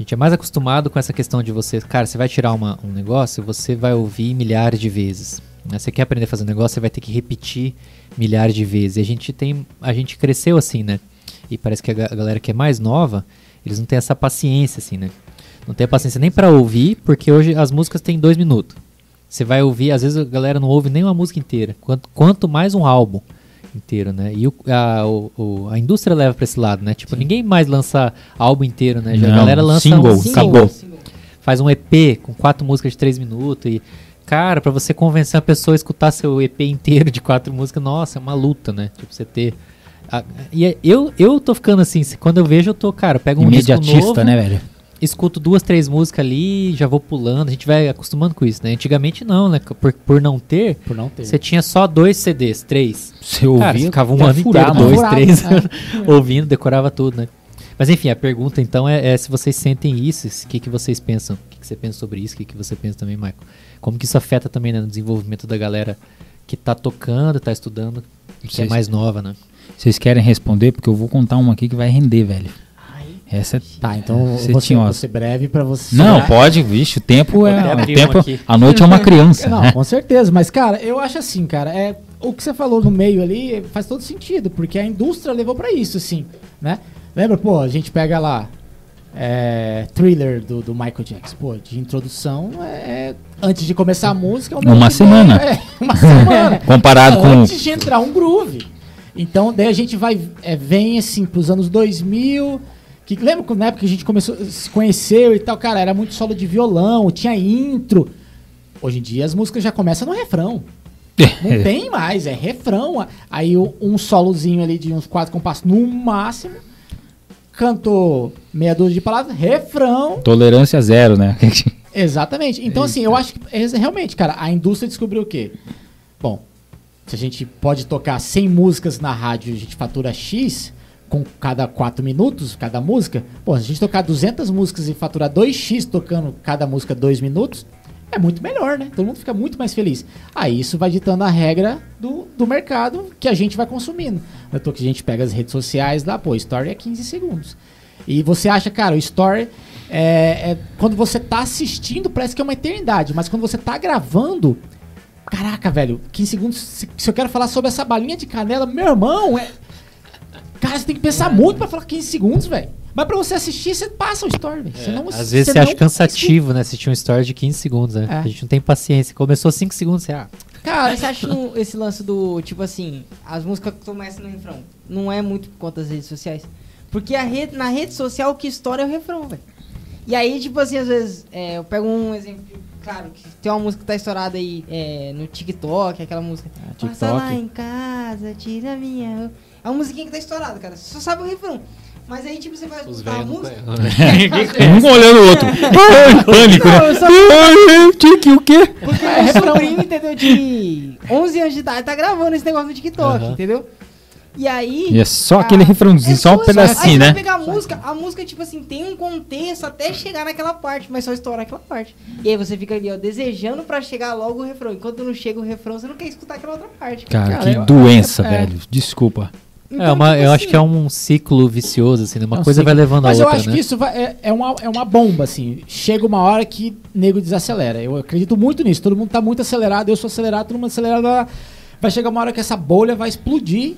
[SPEAKER 5] a gente é mais acostumado com essa questão de você, cara, você vai tirar uma- um negócio, você vai ouvir milhares de vezes. né? Você quer aprender a fazer um negócio, você vai ter que repetir milhares de vezes. E a gente tem, a gente cresceu assim, né? E parece que a, ga- a galera que é mais nova, eles não têm essa paciência assim, né? Não tem paciência nem pra ouvir, porque hoje as músicas têm dois minutos. Você vai ouvir, às vezes a galera não ouve nem uma música inteira, quanto, quanto mais um álbum inteiro, né? E o- a, o- a indústria leva pra esse lado, né? Tipo, ninguém mais lança álbum inteiro, né? Já a
[SPEAKER 3] Não,
[SPEAKER 5] galera lança
[SPEAKER 3] single,
[SPEAKER 5] um
[SPEAKER 3] acabou.
[SPEAKER 5] faz um EP com quatro músicas de três minutos e cara, pra você convencer a pessoa a escutar seu EP inteiro de quatro músicas, nossa, é uma luta, né? Tipo, você ter a- e é- eu, eu tô ficando assim, quando eu vejo, eu tô, cara, pego um disco
[SPEAKER 3] Imediatista,
[SPEAKER 5] novo,
[SPEAKER 3] né, velho?
[SPEAKER 5] Escuto duas, três músicas ali, já vou pulando, a gente vai acostumando com isso, né? Antigamente não, né? Por, por não ter,
[SPEAKER 4] Por não ter.
[SPEAKER 5] você tinha só dois CDs, três.
[SPEAKER 3] Você ouvia,
[SPEAKER 5] Cara, você ficava um ano
[SPEAKER 3] furar,
[SPEAKER 5] inteiro, dois,
[SPEAKER 4] Furava,
[SPEAKER 5] três,
[SPEAKER 4] é.
[SPEAKER 5] ouvindo, decorava tudo, né? Mas enfim, a pergunta então é, é se vocês sentem isso, o que, que vocês pensam, o que, que você pensa sobre isso, o que, que você pensa também, Michael? Como que isso afeta também né, no desenvolvimento da galera que tá tocando, tá estudando, que é
[SPEAKER 3] Vocês-
[SPEAKER 5] mais nova, né?
[SPEAKER 3] Vocês querem responder? Porque eu vou contar uma aqui que vai render, velho. Essa é...
[SPEAKER 4] Tá, então
[SPEAKER 3] Você
[SPEAKER 4] você,
[SPEAKER 3] tinha
[SPEAKER 4] vou ser breve pra você.
[SPEAKER 3] Não, pode, vixe, o tempo é... O tempo,
[SPEAKER 5] aqui.
[SPEAKER 3] a noite é uma criança,
[SPEAKER 4] Não,
[SPEAKER 3] né?
[SPEAKER 4] com certeza, mas cara, eu acho assim, cara, é o que você falou no meio ali faz todo sentido, porque a indústria levou pra isso, assim, né? Lembra, pô, a gente pega lá é, Thriller do, do Michael Jackson, pô, de introdução, é, antes de começar a música, é
[SPEAKER 3] Uma semana.
[SPEAKER 4] É, uma semana.
[SPEAKER 3] Comparado com...
[SPEAKER 4] antes de entrar um groove. Então, daí a gente vai, é, vem assim, pros anos 2000, que lembra quando na época que a gente começou, se conheceu e tal, cara, era muito solo de violão, tinha intro. Hoje em dia as músicas já começam no refrão. Não tem mais, é refrão. Aí um solozinho ali de uns quatro compassos no máximo. Cantou meia dúzia de palavras, refrão.
[SPEAKER 3] Tolerância zero, né?
[SPEAKER 4] Exatamente. Então, assim, eu acho que é, realmente, cara, a indústria descobriu o quê? Bom, se a gente pode tocar 100 músicas na rádio, a gente fatura X com cada 4 minutos, cada música. Pô, se a gente tocar 200 músicas e faturar 2X tocando cada música 2 minutos, é muito melhor, né? Todo mundo fica muito mais feliz. Aí isso vai ditando a regra do, do mercado que a gente vai consumindo. Eu tô que a gente pega as redes sociais lá, pô, story é 15 segundos. E você acha, cara, o story é, é- quando você tá assistindo parece que é uma eternidade, mas quando você tá gravando, caraca, velho, 15 segundos. Se, se eu quero falar sobre essa balinha de canela, meu irmão, é Cara, você tem que pensar muito pra falar 15 segundos, velho. Mas pra você assistir, você passa o story, velho. Você não-
[SPEAKER 5] Às vezes você acha cansativo, né? Assistir um story de 15 segundos, né?
[SPEAKER 4] É.
[SPEAKER 5] A gente não tem paciência. Começou 5 segundos, você, ah,
[SPEAKER 4] Cara,
[SPEAKER 6] você acha um- esse lance do, tipo assim, as músicas que começam no refrão, não é muito por conta das redes sociais? Porque a rede, na rede social o que estoura é o refrão, velho. E aí, tipo assim, às vezes, é, eu pego um exemplo, claro, que tem uma música que tá estourada aí é, no TikTok, aquela música.
[SPEAKER 4] Ah,
[SPEAKER 6] Passa
[SPEAKER 4] TikTok.
[SPEAKER 6] lá em casa, tira minha. roupa." É uma musiquinha que tá estourada, cara. Você só sabe o refrão. Mas aí, tipo, você vai
[SPEAKER 5] os
[SPEAKER 6] escutar a música.
[SPEAKER 5] conhecem.
[SPEAKER 3] Um olhando o outro. Pânico,
[SPEAKER 6] Não,
[SPEAKER 3] né?
[SPEAKER 6] eu só-
[SPEAKER 3] Tique, o quê?
[SPEAKER 6] Porque
[SPEAKER 4] É,
[SPEAKER 6] o
[SPEAKER 4] refrão.
[SPEAKER 6] sobrinho, entendeu? De 11 anos de idade, tá gravando esse negócio no TikTok, entendeu? E aí.
[SPEAKER 3] E é só aquele refrãozinho, só um
[SPEAKER 6] Aí
[SPEAKER 3] pedacinho,
[SPEAKER 6] você
[SPEAKER 3] né?
[SPEAKER 6] vai pegar a música, a música, tipo assim, tem um contexto até chegar naquela parte, mas só estoura aquela parte. E aí você fica ali, ó, desejando pra chegar logo o refrão. Enquanto não chega o refrão, você não quer escutar aquela outra parte.
[SPEAKER 3] Cara,
[SPEAKER 4] Cara,
[SPEAKER 3] que
[SPEAKER 4] eu-
[SPEAKER 3] doença,
[SPEAKER 4] é-
[SPEAKER 3] velho. Desculpa.
[SPEAKER 5] É, uma,
[SPEAKER 6] tipo
[SPEAKER 5] eu acho
[SPEAKER 6] assim,
[SPEAKER 5] que é um ciclo vicioso, assim, né? Uma
[SPEAKER 4] É um
[SPEAKER 5] coisa vai
[SPEAKER 4] ciclo.
[SPEAKER 5] levando
[SPEAKER 4] Mas
[SPEAKER 5] a
[SPEAKER 4] eu
[SPEAKER 5] outra,
[SPEAKER 4] acho
[SPEAKER 5] né?
[SPEAKER 4] que isso vai- é, é uma, é uma bomba, assim. Chega uma hora que nego desacelera. Eu acredito muito nisso. Todo mundo tá muito acelerado, eu sou acelerado, todo mundo acelerado. vai- Vai chegar uma hora que essa bolha vai explodir.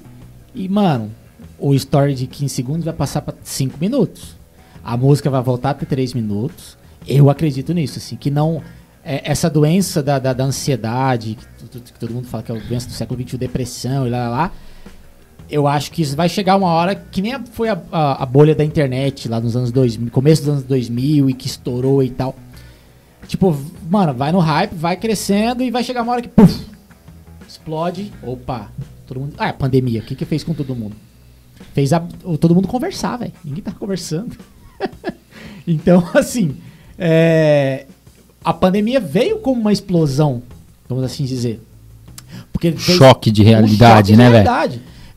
[SPEAKER 4] E, mano, o story de 15 segundos vai passar pra 5 minutos. A música vai voltar a ter 3 minutos. Eu acredito nisso, assim, que não. é, essa doença da, da, da ansiedade, que, que todo mundo fala que é a doença do século XXI, depressão e lá, lá, lá. Eu acho que isso vai chegar uma hora que nem foi a, a- a bolha da internet lá nos anos 2000, começo dos anos 2000 e que estourou e tal. Tipo, mano, vai no hype, vai crescendo e vai chegar uma hora que puf, explode. Opa, todo mundo. Ah, a pandemia, o que que fez com todo mundo? Fez a- todo mundo conversar, velho. Ninguém tá conversando. Então, assim, é, a pandemia veio como uma explosão, vamos assim dizer. Porque
[SPEAKER 3] Choque de
[SPEAKER 4] um
[SPEAKER 3] realidade,
[SPEAKER 4] choque de
[SPEAKER 3] né, velho?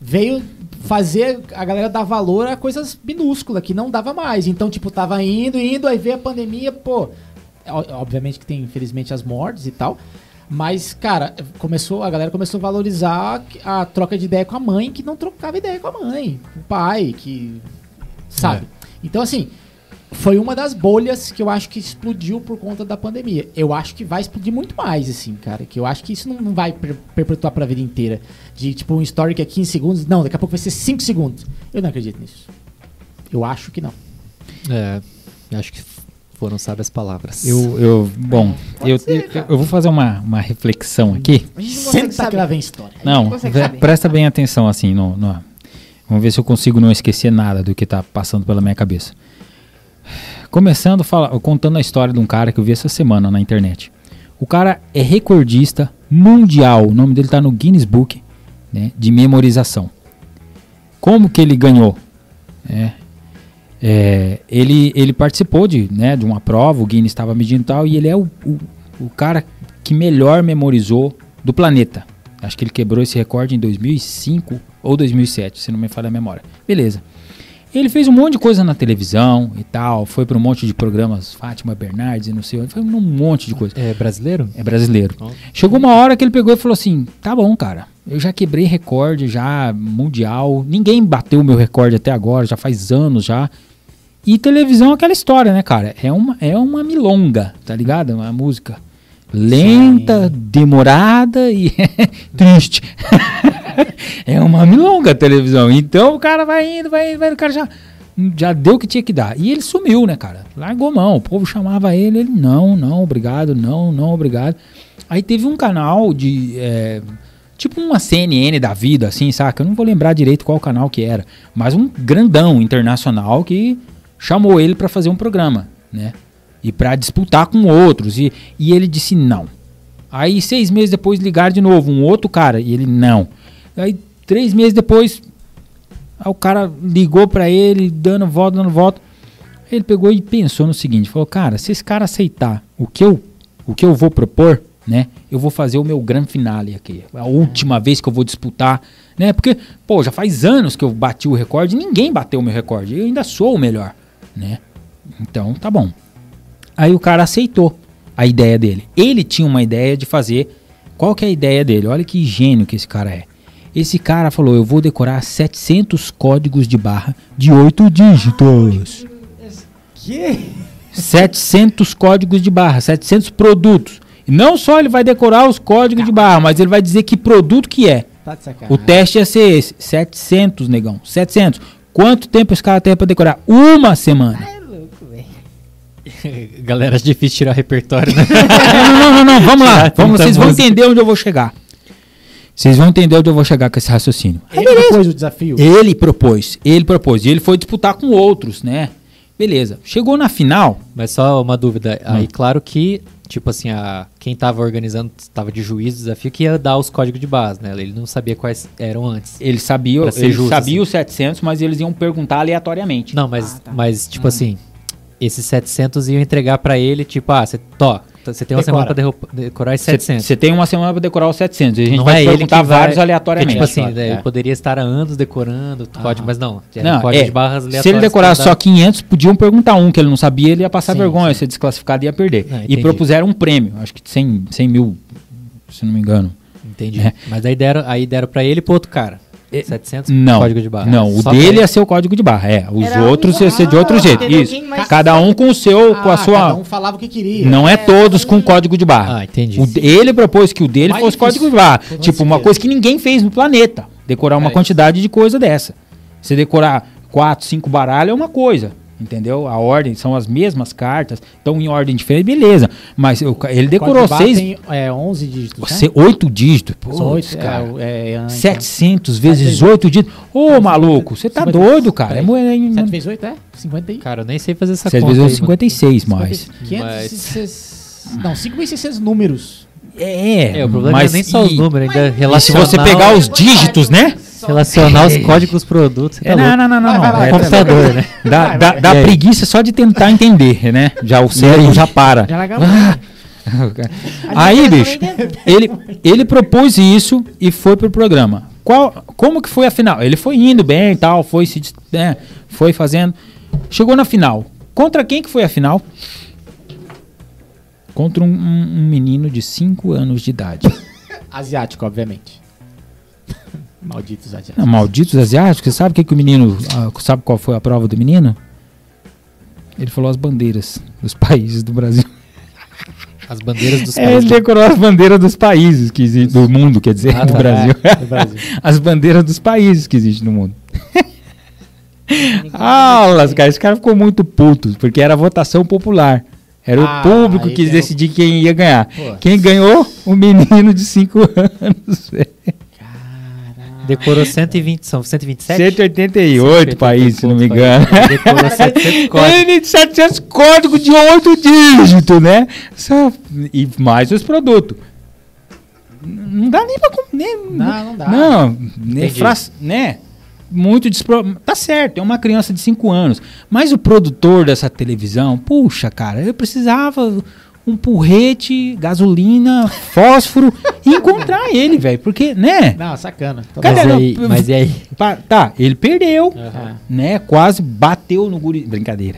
[SPEAKER 4] Veio fazer a galera dar valor a coisas minúsculas que não dava mais. Então, tipo, tava indo, indo, aí veio a pandemia, pô. Obviamente que tem, infelizmente, as mortes e tal. Mas, cara, começou, a galera começou a valorizar a troca de ideia com a mãe, que não trocava ideia com a mãe, com o pai, que. Sabe? Então, assim, foi uma das bolhas que eu acho que explodiu por conta da pandemia. Eu acho que vai explodir muito mais, assim, cara. Que eu acho que isso não, não vai per- perpetuar pra vida inteira. De, tipo, um story que é 15 segundos. Não, daqui a pouco vai ser 5 segundos. Eu não acredito nisso. Eu acho que não.
[SPEAKER 5] É, acho que foram sábias palavras.
[SPEAKER 3] Eu, eu, bom, eu, eu, eu vou fazer uma, uma reflexão aqui.
[SPEAKER 6] A gente não consegue
[SPEAKER 4] Senta que lá vem história.
[SPEAKER 3] Não, presta bem atenção assim. No, no- vamos ver se eu consigo não esquecer nada do que tá passando pela minha cabeça. Começando fala, contando a história de um cara que eu vi essa semana na internet. O cara é recordista mundial. O nome dele tá no Guinness Book né, de memorização. Como que ele ganhou? É, é, ele, ele participou de, né, de uma prova, o Guinness estava medindo tal, e ele é o, o, o cara que melhor memorizou do planeta. Acho que ele quebrou esse recorde em 2005 ou 2007, se não me falha a memória. Beleza. Ele fez um monte de coisa na televisão e tal, foi para um monte de programas, Fátima Bernardes e não sei foi um monte de coisa.
[SPEAKER 5] É brasileiro?
[SPEAKER 3] É brasileiro.
[SPEAKER 5] Ó.
[SPEAKER 3] Chegou uma hora que ele pegou e falou assim: tá bom, cara, eu já quebrei recorde já mundial, ninguém bateu o meu recorde até agora, já faz anos já. E televisão é aquela história, né, cara? É uma, é uma milonga, tá ligado? É uma música lenta, demorada e triste. é uma milonga a televisão. Então o cara vai indo, vai indo, vai indo, o cara já, já deu o que tinha que dar. E ele sumiu, né, cara? Largou mão. O povo chamava ele, ele, não, não, obrigado, não, não, obrigado. Aí teve um canal de. é, tipo uma CNN da vida, assim, saca? Eu não vou lembrar direito qual canal que era. Mas um grandão internacional que chamou ele pra fazer um programa, né? E pra disputar com outros. E, e ele disse não. Aí seis meses depois ligaram de novo, um outro cara, e ele não. Aí três meses depois, o cara ligou pra ele, dando volta, dando volta. Ele pegou e pensou no seguinte, falou, cara, se esse cara aceitar o que eu, o que eu vou propor, né, eu vou fazer o meu grande finale aqui. A última vez que eu vou disputar, né, porque, pô, já faz anos que eu bati o recorde, ninguém bateu o meu recorde, eu ainda sou o melhor, né. Então, tá bom. Aí o cara aceitou a ideia dele. Ele tinha uma ideia de fazer. Qual que é a ideia dele? Olha que gênio que esse cara é. Esse cara falou: Eu vou decorar 700 códigos de barra de 8 dígitos.
[SPEAKER 4] Que?
[SPEAKER 3] 700 códigos de barra, 700 produtos. E não só ele vai decorar os códigos de barra, mas ele vai dizer que produto que é.
[SPEAKER 4] Tá.
[SPEAKER 3] O teste ia ser esse: 700, negão. 700. Quanto tempo esse cara tem pra decorar? Uma semana.
[SPEAKER 5] Galera, é difícil tirar repertório, né?
[SPEAKER 3] não, não, não, não, vamos lá. Vamos, vocês vão entender onde eu vou chegar. Vocês vão entender onde eu vou chegar com esse raciocínio.
[SPEAKER 4] Ele propôs o desafio.
[SPEAKER 3] Ele propôs, ele propôs. E ele foi disputar com outros, né? Beleza. Chegou na final.
[SPEAKER 5] Mas só uma dúvida.
[SPEAKER 3] Hum.
[SPEAKER 5] Aí, claro que, tipo assim, a, quem tava organizando, tava de juiz do desafio, que ia dar os códigos de base, né? Ele não sabia quais eram antes.
[SPEAKER 3] Ele sabia, ele
[SPEAKER 5] justo,
[SPEAKER 3] sabia
[SPEAKER 5] assim.
[SPEAKER 3] os 700, mas eles iam perguntar aleatoriamente.
[SPEAKER 5] Não, mas,
[SPEAKER 6] Ah, tá.
[SPEAKER 5] mas
[SPEAKER 3] Hum.
[SPEAKER 5] tipo assim, esses 700 iam entregar pra ele, tipo, ah, você você tem uma
[SPEAKER 4] Decora.
[SPEAKER 5] semana pra derru- decorar esses 700.
[SPEAKER 3] Você tem uma semana pra decorar os 700. E a gente
[SPEAKER 5] não
[SPEAKER 3] vai
[SPEAKER 5] é
[SPEAKER 3] perguntar
[SPEAKER 5] vai,
[SPEAKER 3] vários
[SPEAKER 5] porque,
[SPEAKER 3] aleatoriamente.
[SPEAKER 5] tipo assim,
[SPEAKER 3] É.
[SPEAKER 5] ele poderia estar há anos decorando código, mas não.
[SPEAKER 3] Não,
[SPEAKER 5] código
[SPEAKER 3] é,
[SPEAKER 5] de barras
[SPEAKER 3] se ele decorar só
[SPEAKER 5] dá-
[SPEAKER 3] 500, podiam perguntar um que ele não sabia, ele ia passar
[SPEAKER 5] Sim,
[SPEAKER 3] vergonha,
[SPEAKER 5] sim.
[SPEAKER 3] ser desclassificado e ia perder.
[SPEAKER 5] Ah,
[SPEAKER 3] e propuseram um prêmio, acho que de 100, 100 mil, se não me engano.
[SPEAKER 5] Entendi.
[SPEAKER 3] É.
[SPEAKER 5] Mas aí deram, aí deram pra ele e pro outro cara. 700
[SPEAKER 3] Não,
[SPEAKER 5] código de barra.
[SPEAKER 3] não, o
[SPEAKER 5] Só
[SPEAKER 3] dele
[SPEAKER 5] ele.
[SPEAKER 3] ia ser o código de barra, é. Os
[SPEAKER 6] Era
[SPEAKER 3] outros
[SPEAKER 6] um-
[SPEAKER 3] ia ser de outro
[SPEAKER 6] Ah,
[SPEAKER 3] jeito, isso. Cada um com o seu, com a
[SPEAKER 4] Ah,
[SPEAKER 3] sua...
[SPEAKER 4] Cada um falava o que queria.
[SPEAKER 3] Não é
[SPEAKER 6] É,
[SPEAKER 3] todos com código de barra.
[SPEAKER 5] Ah, entendi.
[SPEAKER 3] O ele propôs que o dele
[SPEAKER 4] Mais
[SPEAKER 3] fosse
[SPEAKER 4] difícil.
[SPEAKER 3] código de barra. Tipo, uma coisa que ninguém fez no planeta. Decorar uma
[SPEAKER 5] É.
[SPEAKER 3] quantidade de coisa dessa. Você decorar quatro, cinco baralhos é uma coisa. Entendeu? A ordem são as mesmas cartas, estão em ordem diferente, beleza. Mas eu- ele decorou
[SPEAKER 4] barra
[SPEAKER 3] seis,
[SPEAKER 4] Tem, é, 11 dígitos. né?
[SPEAKER 3] você- oito dígitos.
[SPEAKER 4] São
[SPEAKER 3] Putz,
[SPEAKER 4] oito,
[SPEAKER 3] cara.
[SPEAKER 4] É, é, é,
[SPEAKER 3] 700 vezes oito dígitos. Ô, maluco, você tá
[SPEAKER 4] 50.
[SPEAKER 3] doido, cara. É,
[SPEAKER 4] Peraí.
[SPEAKER 3] mo- é,
[SPEAKER 4] 7 vezes 8 é? 50 aí.
[SPEAKER 5] Cara, eu nem sei fazer essa
[SPEAKER 3] Sete
[SPEAKER 5] conta.
[SPEAKER 3] vezes
[SPEAKER 5] aí,
[SPEAKER 3] oito, 56 mais.
[SPEAKER 4] 506... Não, 5.600 números.
[SPEAKER 3] É,
[SPEAKER 5] É, o problema
[SPEAKER 3] mas
[SPEAKER 5] não é nem só os
[SPEAKER 3] e-
[SPEAKER 5] números, ainda
[SPEAKER 3] E se você pegar os dígitos, né?
[SPEAKER 5] Relacionar os códigos produtos. Você tá
[SPEAKER 3] É, não,
[SPEAKER 5] louco.
[SPEAKER 3] não, não, não.
[SPEAKER 4] Vai, vai lá,
[SPEAKER 3] É,
[SPEAKER 5] computador, né?
[SPEAKER 3] Dá, dá, dá preguiça só de tentar entender, né? Já o cérebro já para.
[SPEAKER 4] Já.
[SPEAKER 3] Ah. Aí, bicho, ele, ele propôs isso e foi pro programa. Qual, como que foi a final? Ele foi indo bem e tal, foi se, né, foi fazendo. Chegou na final. Contra quem que foi a final? Contra um, um- um menino de 5 anos de idade.
[SPEAKER 4] Asiático, obviamente. Malditos asiáticos.
[SPEAKER 3] Não, malditos asiáticos, você sabe o que, que o menino. ah, sabe qual foi a prova do menino? Ele falou as bandeiras dos países do Brasil.
[SPEAKER 5] As bandeiras dos
[SPEAKER 3] É, ele
[SPEAKER 5] países.
[SPEAKER 3] decorou as bandeiras dos países que existem, do mundo, quer dizer,
[SPEAKER 5] Ah,
[SPEAKER 3] do
[SPEAKER 5] tá.
[SPEAKER 3] Brasil.
[SPEAKER 4] É, do Brasil.
[SPEAKER 3] As bandeiras dos países que existem no mundo. Aulas, cara, esse cara ficou muito puto, porque era votação popular. Era
[SPEAKER 4] Ah,
[SPEAKER 3] o público que decidia quem ia ganhar.
[SPEAKER 4] Pô.
[SPEAKER 3] Quem ganhou? O menino de 5 anos. velho.
[SPEAKER 5] Decorou 120, são 127?
[SPEAKER 3] 188 países, se não me engano.
[SPEAKER 5] Decorou 700 códigos.
[SPEAKER 3] Ele de 700 códigos de 8 dígitos, né? Só- e mais os produtos. Não dá nem pra. Nem,
[SPEAKER 4] Não, não dá.
[SPEAKER 3] Não, nem fra- né? Muito despro... Tá certo, é uma criança de 5 anos. Mas o produtor dessa televisão, puxa, cara, eu precisava um porrete, gasolina, fósforo e encontrar ele, velho. Porque, né?
[SPEAKER 4] Não, sacana.
[SPEAKER 5] Mas
[SPEAKER 3] não,
[SPEAKER 5] aí? Mas e aí?
[SPEAKER 3] Pa- Tá, ele perdeu
[SPEAKER 4] Ah.
[SPEAKER 3] né? Quase bateu no guri. Brincadeira.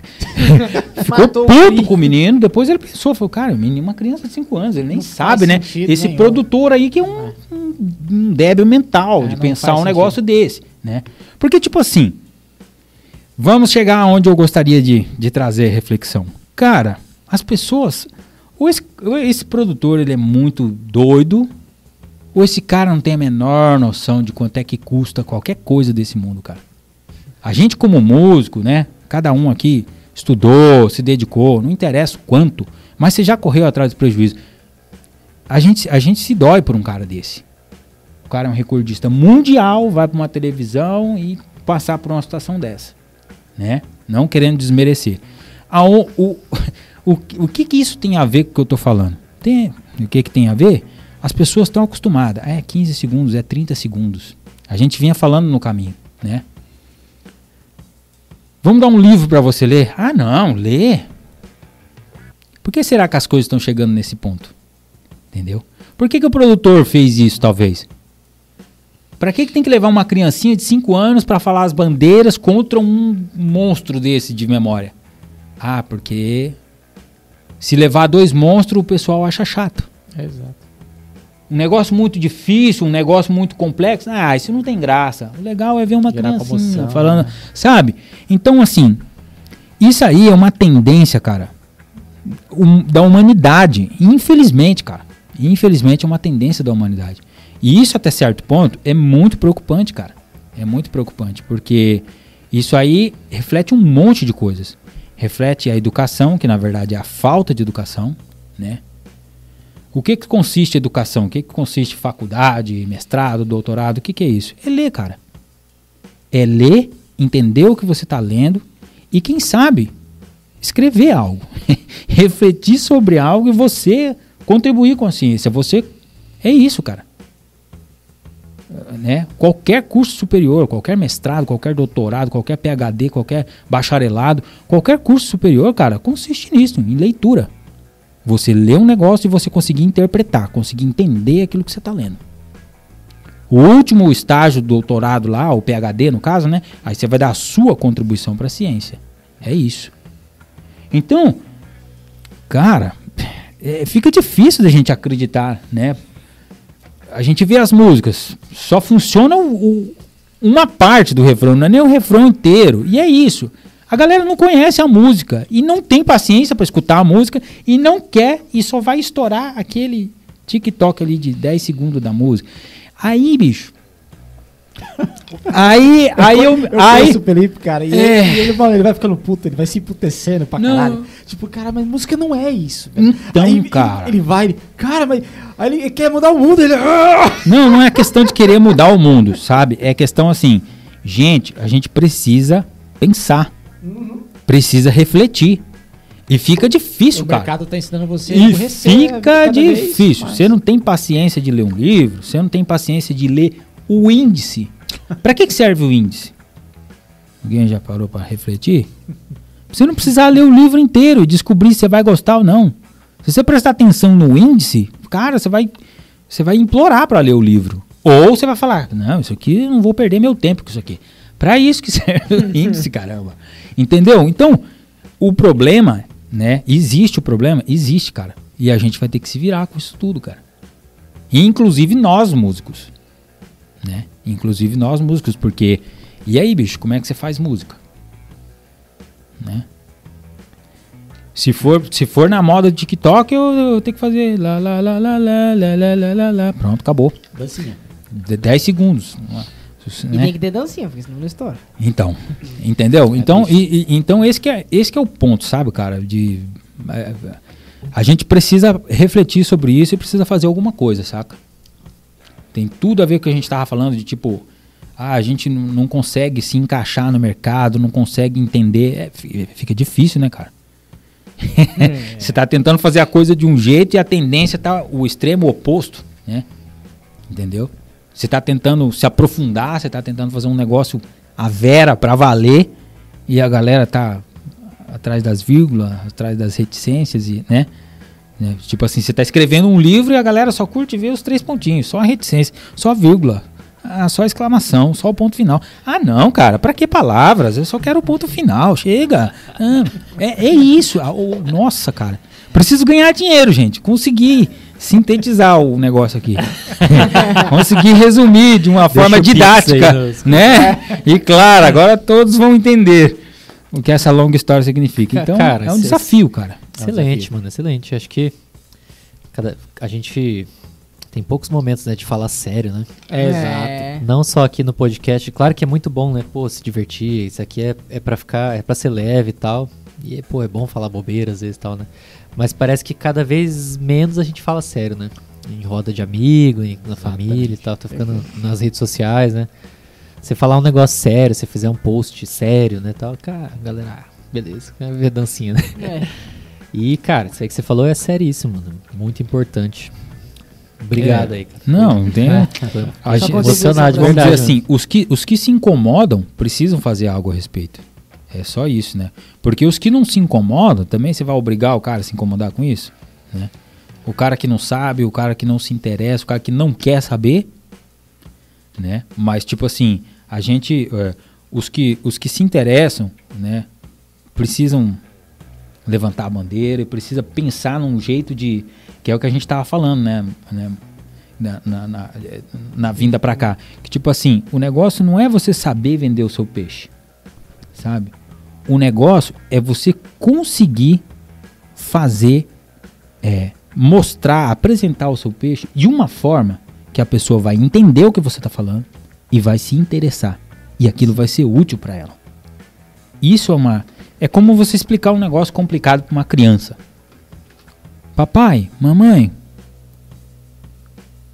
[SPEAKER 3] Ficou puto com o menino. Depois ele pensou, falou, cara, o menino é uma criança de 5 anos, ele nem
[SPEAKER 4] Não
[SPEAKER 3] sabe, né?
[SPEAKER 4] sentido
[SPEAKER 3] Esse
[SPEAKER 4] nenhum.
[SPEAKER 3] produtor aí que é um, um, um débil mental
[SPEAKER 4] É,
[SPEAKER 3] de pensar um negócio desse, né? Porque, tipo assim, vamos chegar onde eu gostaria de, de trazer reflexão. Cara, as pessoas. Ou esse, ou esse produtor ele é muito doido, ou esse cara não tem a menor noção de quanto é que custa qualquer coisa desse mundo, cara. A gente como músico, né? Cada um aqui estudou, se dedicou, não interessa o quanto, mas você já correu atrás do prejuízo. A gente, a gente se dói por um cara desse. O cara é um recordista mundial, vai para uma televisão e passar por uma situação dessa, né? Não querendo desmerecer. Aon- o, o, o que que isso tem a ver com o que eu tô falando? Tem, o que que tem a ver? As pessoas estão acostumadas. É 15 segundos, é 30 segundos. A gente vinha falando no caminho, né? Vamos dar um livro para você ler? Ah, não, lê. Por que será que as coisas estão chegando nesse ponto? Entendeu? Por que, que o produtor fez isso, talvez? Pra que, que tem que levar uma criancinha de 5 anos para falar as bandeiras contra um monstro desse de memória? Ah, porque se levar dois monstros o pessoal acha chato.
[SPEAKER 4] Exato.
[SPEAKER 3] Um negócio muito difícil, um negócio muito complexo, ah, isso não tem graça. O legal é ver uma
[SPEAKER 4] Gerar
[SPEAKER 3] criancinha
[SPEAKER 4] comoção,
[SPEAKER 3] falando,
[SPEAKER 4] né?
[SPEAKER 3] sabe? Então, assim, isso aí é uma tendência, cara, um- da humanidade. Infelizmente, cara. Infelizmente é uma tendência da humanidade. E isso, até certo ponto, é muito preocupante, cara. É muito preocupante, porque isso aí reflete um monte de coisas. Reflete a educação, que na verdade é a falta de educação, né? O que, que consiste educação? O que, que consiste faculdade, mestrado, doutorado? O que, que é isso? É ler, cara. É ler, entender o que você está lendo e, quem sabe, escrever algo. Refletir sobre algo e você contribuir com a ciência. Você. É isso, cara. Né? Qualquer curso superior, qualquer mestrado, qualquer doutorado, qualquer PhD, qualquer bacharelado, qualquer curso superior, cara, consiste nisso, em leitura. Você lê um negócio e você conseguir interpretar, conseguir entender aquilo que você está lendo. O último estágio do doutorado lá, o PhD no caso, né? Aí você vai dar a sua contribuição para a ciência. É isso. Então, cara, é, fica difícil da gente acreditar, né? A gente vê as músicas, só funciona o- o- uma parte do refrão, não é nem o refrão inteiro. E é isso. A galera não conhece a música e não tem paciência para escutar a música e não quer e só vai estourar aquele TikTok ali de 10 segundos da música. Aí, bicho. Aí, aí eu,
[SPEAKER 4] Eu
[SPEAKER 3] aí
[SPEAKER 4] o Felipe, cara, e,
[SPEAKER 3] É.
[SPEAKER 4] ele, ele, mano, ele vai ficando puto, ele vai se emputecendo pra
[SPEAKER 3] Não.
[SPEAKER 4] caralho. Tipo, cara, mas música não é isso, velho.
[SPEAKER 3] Então,
[SPEAKER 4] Aí ele-
[SPEAKER 3] cara.
[SPEAKER 4] Ele, vai, ele, cara, mas. Aí ele quer mudar o mundo, ele. "Ah!"
[SPEAKER 3] Não, não é questão de querer mudar o mundo, sabe? É questão assim, gente, a gente precisa pensar, precisa refletir. E fica difícil,
[SPEAKER 4] o
[SPEAKER 3] cara.
[SPEAKER 4] mercado tá ensinando você a
[SPEAKER 3] E
[SPEAKER 4] aborrecer
[SPEAKER 3] fica difícil. Você não tem paciência de ler um livro, você não tem paciência de ler o índice Pra que, que serve o índice? Alguém já parou pra refletir? Você não precisa ler o livro inteiro e descobrir se você vai gostar ou não. Se você prestar atenção no índice, cara, você vai, você vai implorar pra ler o livro. Ou você vai falar, não, isso aqui eu não vou perder meu tempo com isso aqui. Pra isso que serve o índice, caramba. Entendeu? Então, o problema, né? Existe o problema? Existe, cara. E a gente vai ter que se virar com isso tudo, cara. Inclusive nós, músicos. Né? Inclusive nós, músicos, porque. E aí, bicho, como é que você faz música? Né? Se for, se for na moda do TikTok, eu, eu tenho que fazer lá, lá, lá, lá, lá, lá, lá, lá, lá, lá. Pronto, acabou.
[SPEAKER 4] Dancinha.
[SPEAKER 3] De 10 segundos.
[SPEAKER 6] E
[SPEAKER 3] né?
[SPEAKER 6] tem que ter dancinha, porque senão não estoura.
[SPEAKER 3] Então, entendeu? Então, e- e- então esse, que é, esse que é o ponto, sabe, cara? De, é, a gente precisa refletir sobre isso e precisa fazer alguma coisa, saca? Tem tudo a ver com o que a gente tava falando de tipo, ah, a gente não consegue se encaixar no mercado, não consegue entender. É, fi- fica difícil, né, cara? Você tá tentando fazer a coisa de um jeito e a tendência tá o extremo oposto, né? Entendeu? Você tá tentando se aprofundar, você tá tentando fazer um negócio a vera pra valer e a galera tá atrás das vírgulas, atrás das reticências e, né? Né? Tipo assim, você tá escrevendo um livro e a galera só curte ver os três pontinhos, só a reticência, só a vírgula, ah, só a exclamação, só o ponto final. Ah, não, cara, pra que palavras? Eu só quero o ponto final, chega. Ah, é, é isso. Ah, oh, nossa, cara. Preciso ganhar dinheiro, gente. Consegui sintetizar o negócio aqui. Consegui resumir de uma forma
[SPEAKER 5] Pix aí
[SPEAKER 3] didática,
[SPEAKER 5] nos-
[SPEAKER 3] né? E claro, agora todos vão entender o que essa longa história significa.
[SPEAKER 5] Ca-
[SPEAKER 3] Então,
[SPEAKER 5] cara,
[SPEAKER 3] é um desafio, cara.
[SPEAKER 5] Excelente, mano, excelente. Acho que cada, a gente tem poucos momentos né, de falar sério, né?
[SPEAKER 4] É,
[SPEAKER 6] É.
[SPEAKER 5] Não só aqui no podcast, claro que é muito bom, né? Pô, se divertir, isso aqui é, é para ficar, é para ser leve e tal. E, pô, é bom falar bobeira às vezes e tal, né? Mas parece que cada vez menos a gente fala sério, né? Em roda de amigo, em- na família e tal, tá ficando nas redes sociais, né? Você falar um negócio sério, você fizer um post sério, né, tal, cara, galera, ah, beleza, ver dancinha, né?
[SPEAKER 6] É.
[SPEAKER 5] E, cara, isso aí que você falou é seríssimo, mano. Muito importante. Obrigado
[SPEAKER 3] É.
[SPEAKER 5] aí, cara.
[SPEAKER 3] Não, não tem.
[SPEAKER 5] Foi
[SPEAKER 3] A gente-
[SPEAKER 5] emocionado de
[SPEAKER 3] Vamos
[SPEAKER 5] verdade.
[SPEAKER 3] dizer assim, os que, os que se incomodam precisam fazer algo a respeito. É só isso, né? Porque os que não se incomodam, também você vai obrigar o cara a se incomodar com isso, né? O cara que não sabe, o cara que não se interessa, o cara que não quer saber, né? Mas tipo assim, a gente, é, os que os que se interessam, né? Precisam levantar a bandeira e precisa pensar num jeito de que é o que a gente tava falando, né? né? Na, na, na, na vinda pra cá. Que tipo assim, o negócio não é você saber vender o seu peixe, sabe? O negócio é você conseguir fazer, é, mostrar, apresentar o seu peixe de uma forma que a pessoa vai entender o que você está falando e vai se interessar. E aquilo vai ser útil para ela. Isso é uma. É como você explicar um negócio complicado para uma criança. Papai, mamãe,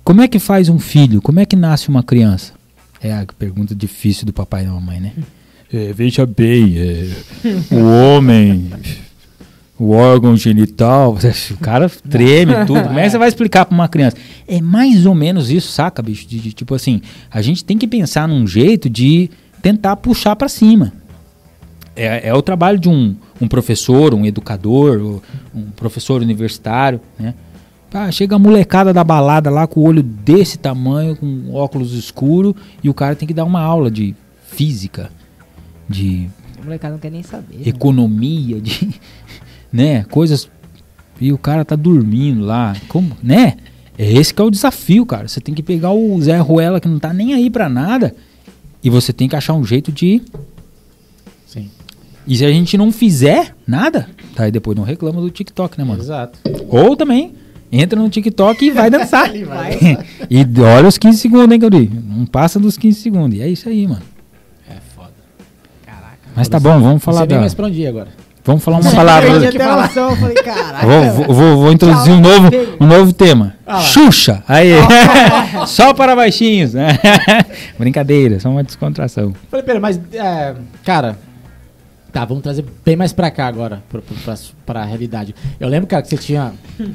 [SPEAKER 3] como é que faz um filho? Como é que nasce uma criança? É a pergunta difícil do papai e da mamãe, né? É, veja bem, é, o homem, o órgão genital, o cara treme tudo. Como é que você vai explicar para uma criança? É mais ou menos isso, saca, bicho? De, de, tipo assim, a gente tem que pensar num jeito de tentar puxar para cima. É, é o trabalho de um, um professor, um educador, um professor universitário, né? Ah, chega a molecada da balada lá com o olho desse tamanho, com óculos escuro, e o cara tem que dar uma aula de física, de
[SPEAKER 6] molecada não quer nem saber. né?
[SPEAKER 3] economia, de né, coisas e o cara tá dormindo lá, como, né? É esse que é o desafio, cara. Você tem que pegar o Zé Ruela que não tá nem aí pra nada e você tem que achar um jeito de. E se a gente não fizer nada, tá aí depois não reclama do TikTok, né, mano?
[SPEAKER 4] Exato.
[SPEAKER 3] Ou também entra no TikTok e vai dançar.
[SPEAKER 6] Vai.
[SPEAKER 3] e olha os 15 segundos, hein, Gauri? Não passa dos 15 segundos. E é isso aí, mano.
[SPEAKER 4] É foda.
[SPEAKER 6] Caraca.
[SPEAKER 3] Mas tá bom, vamos falar da,
[SPEAKER 4] mais pra onde ir agora.
[SPEAKER 3] vamos falar uma
[SPEAKER 6] Eu
[SPEAKER 3] palavra.
[SPEAKER 4] que
[SPEAKER 6] a
[SPEAKER 4] falar.
[SPEAKER 6] eu falei, caraca.
[SPEAKER 3] Vou, vou, vou- vou introduzir um novo, um novo tema.
[SPEAKER 4] Ah.
[SPEAKER 3] Xuxa! Aí. só para baixinhos. né? Brincadeira, só uma descontração.
[SPEAKER 4] Falei, pera, mas, é, cara, Tá, vamos trazer bem mais pra cá agora, pra, pra, pra, realidade. Eu lembro, cara, que você tinha.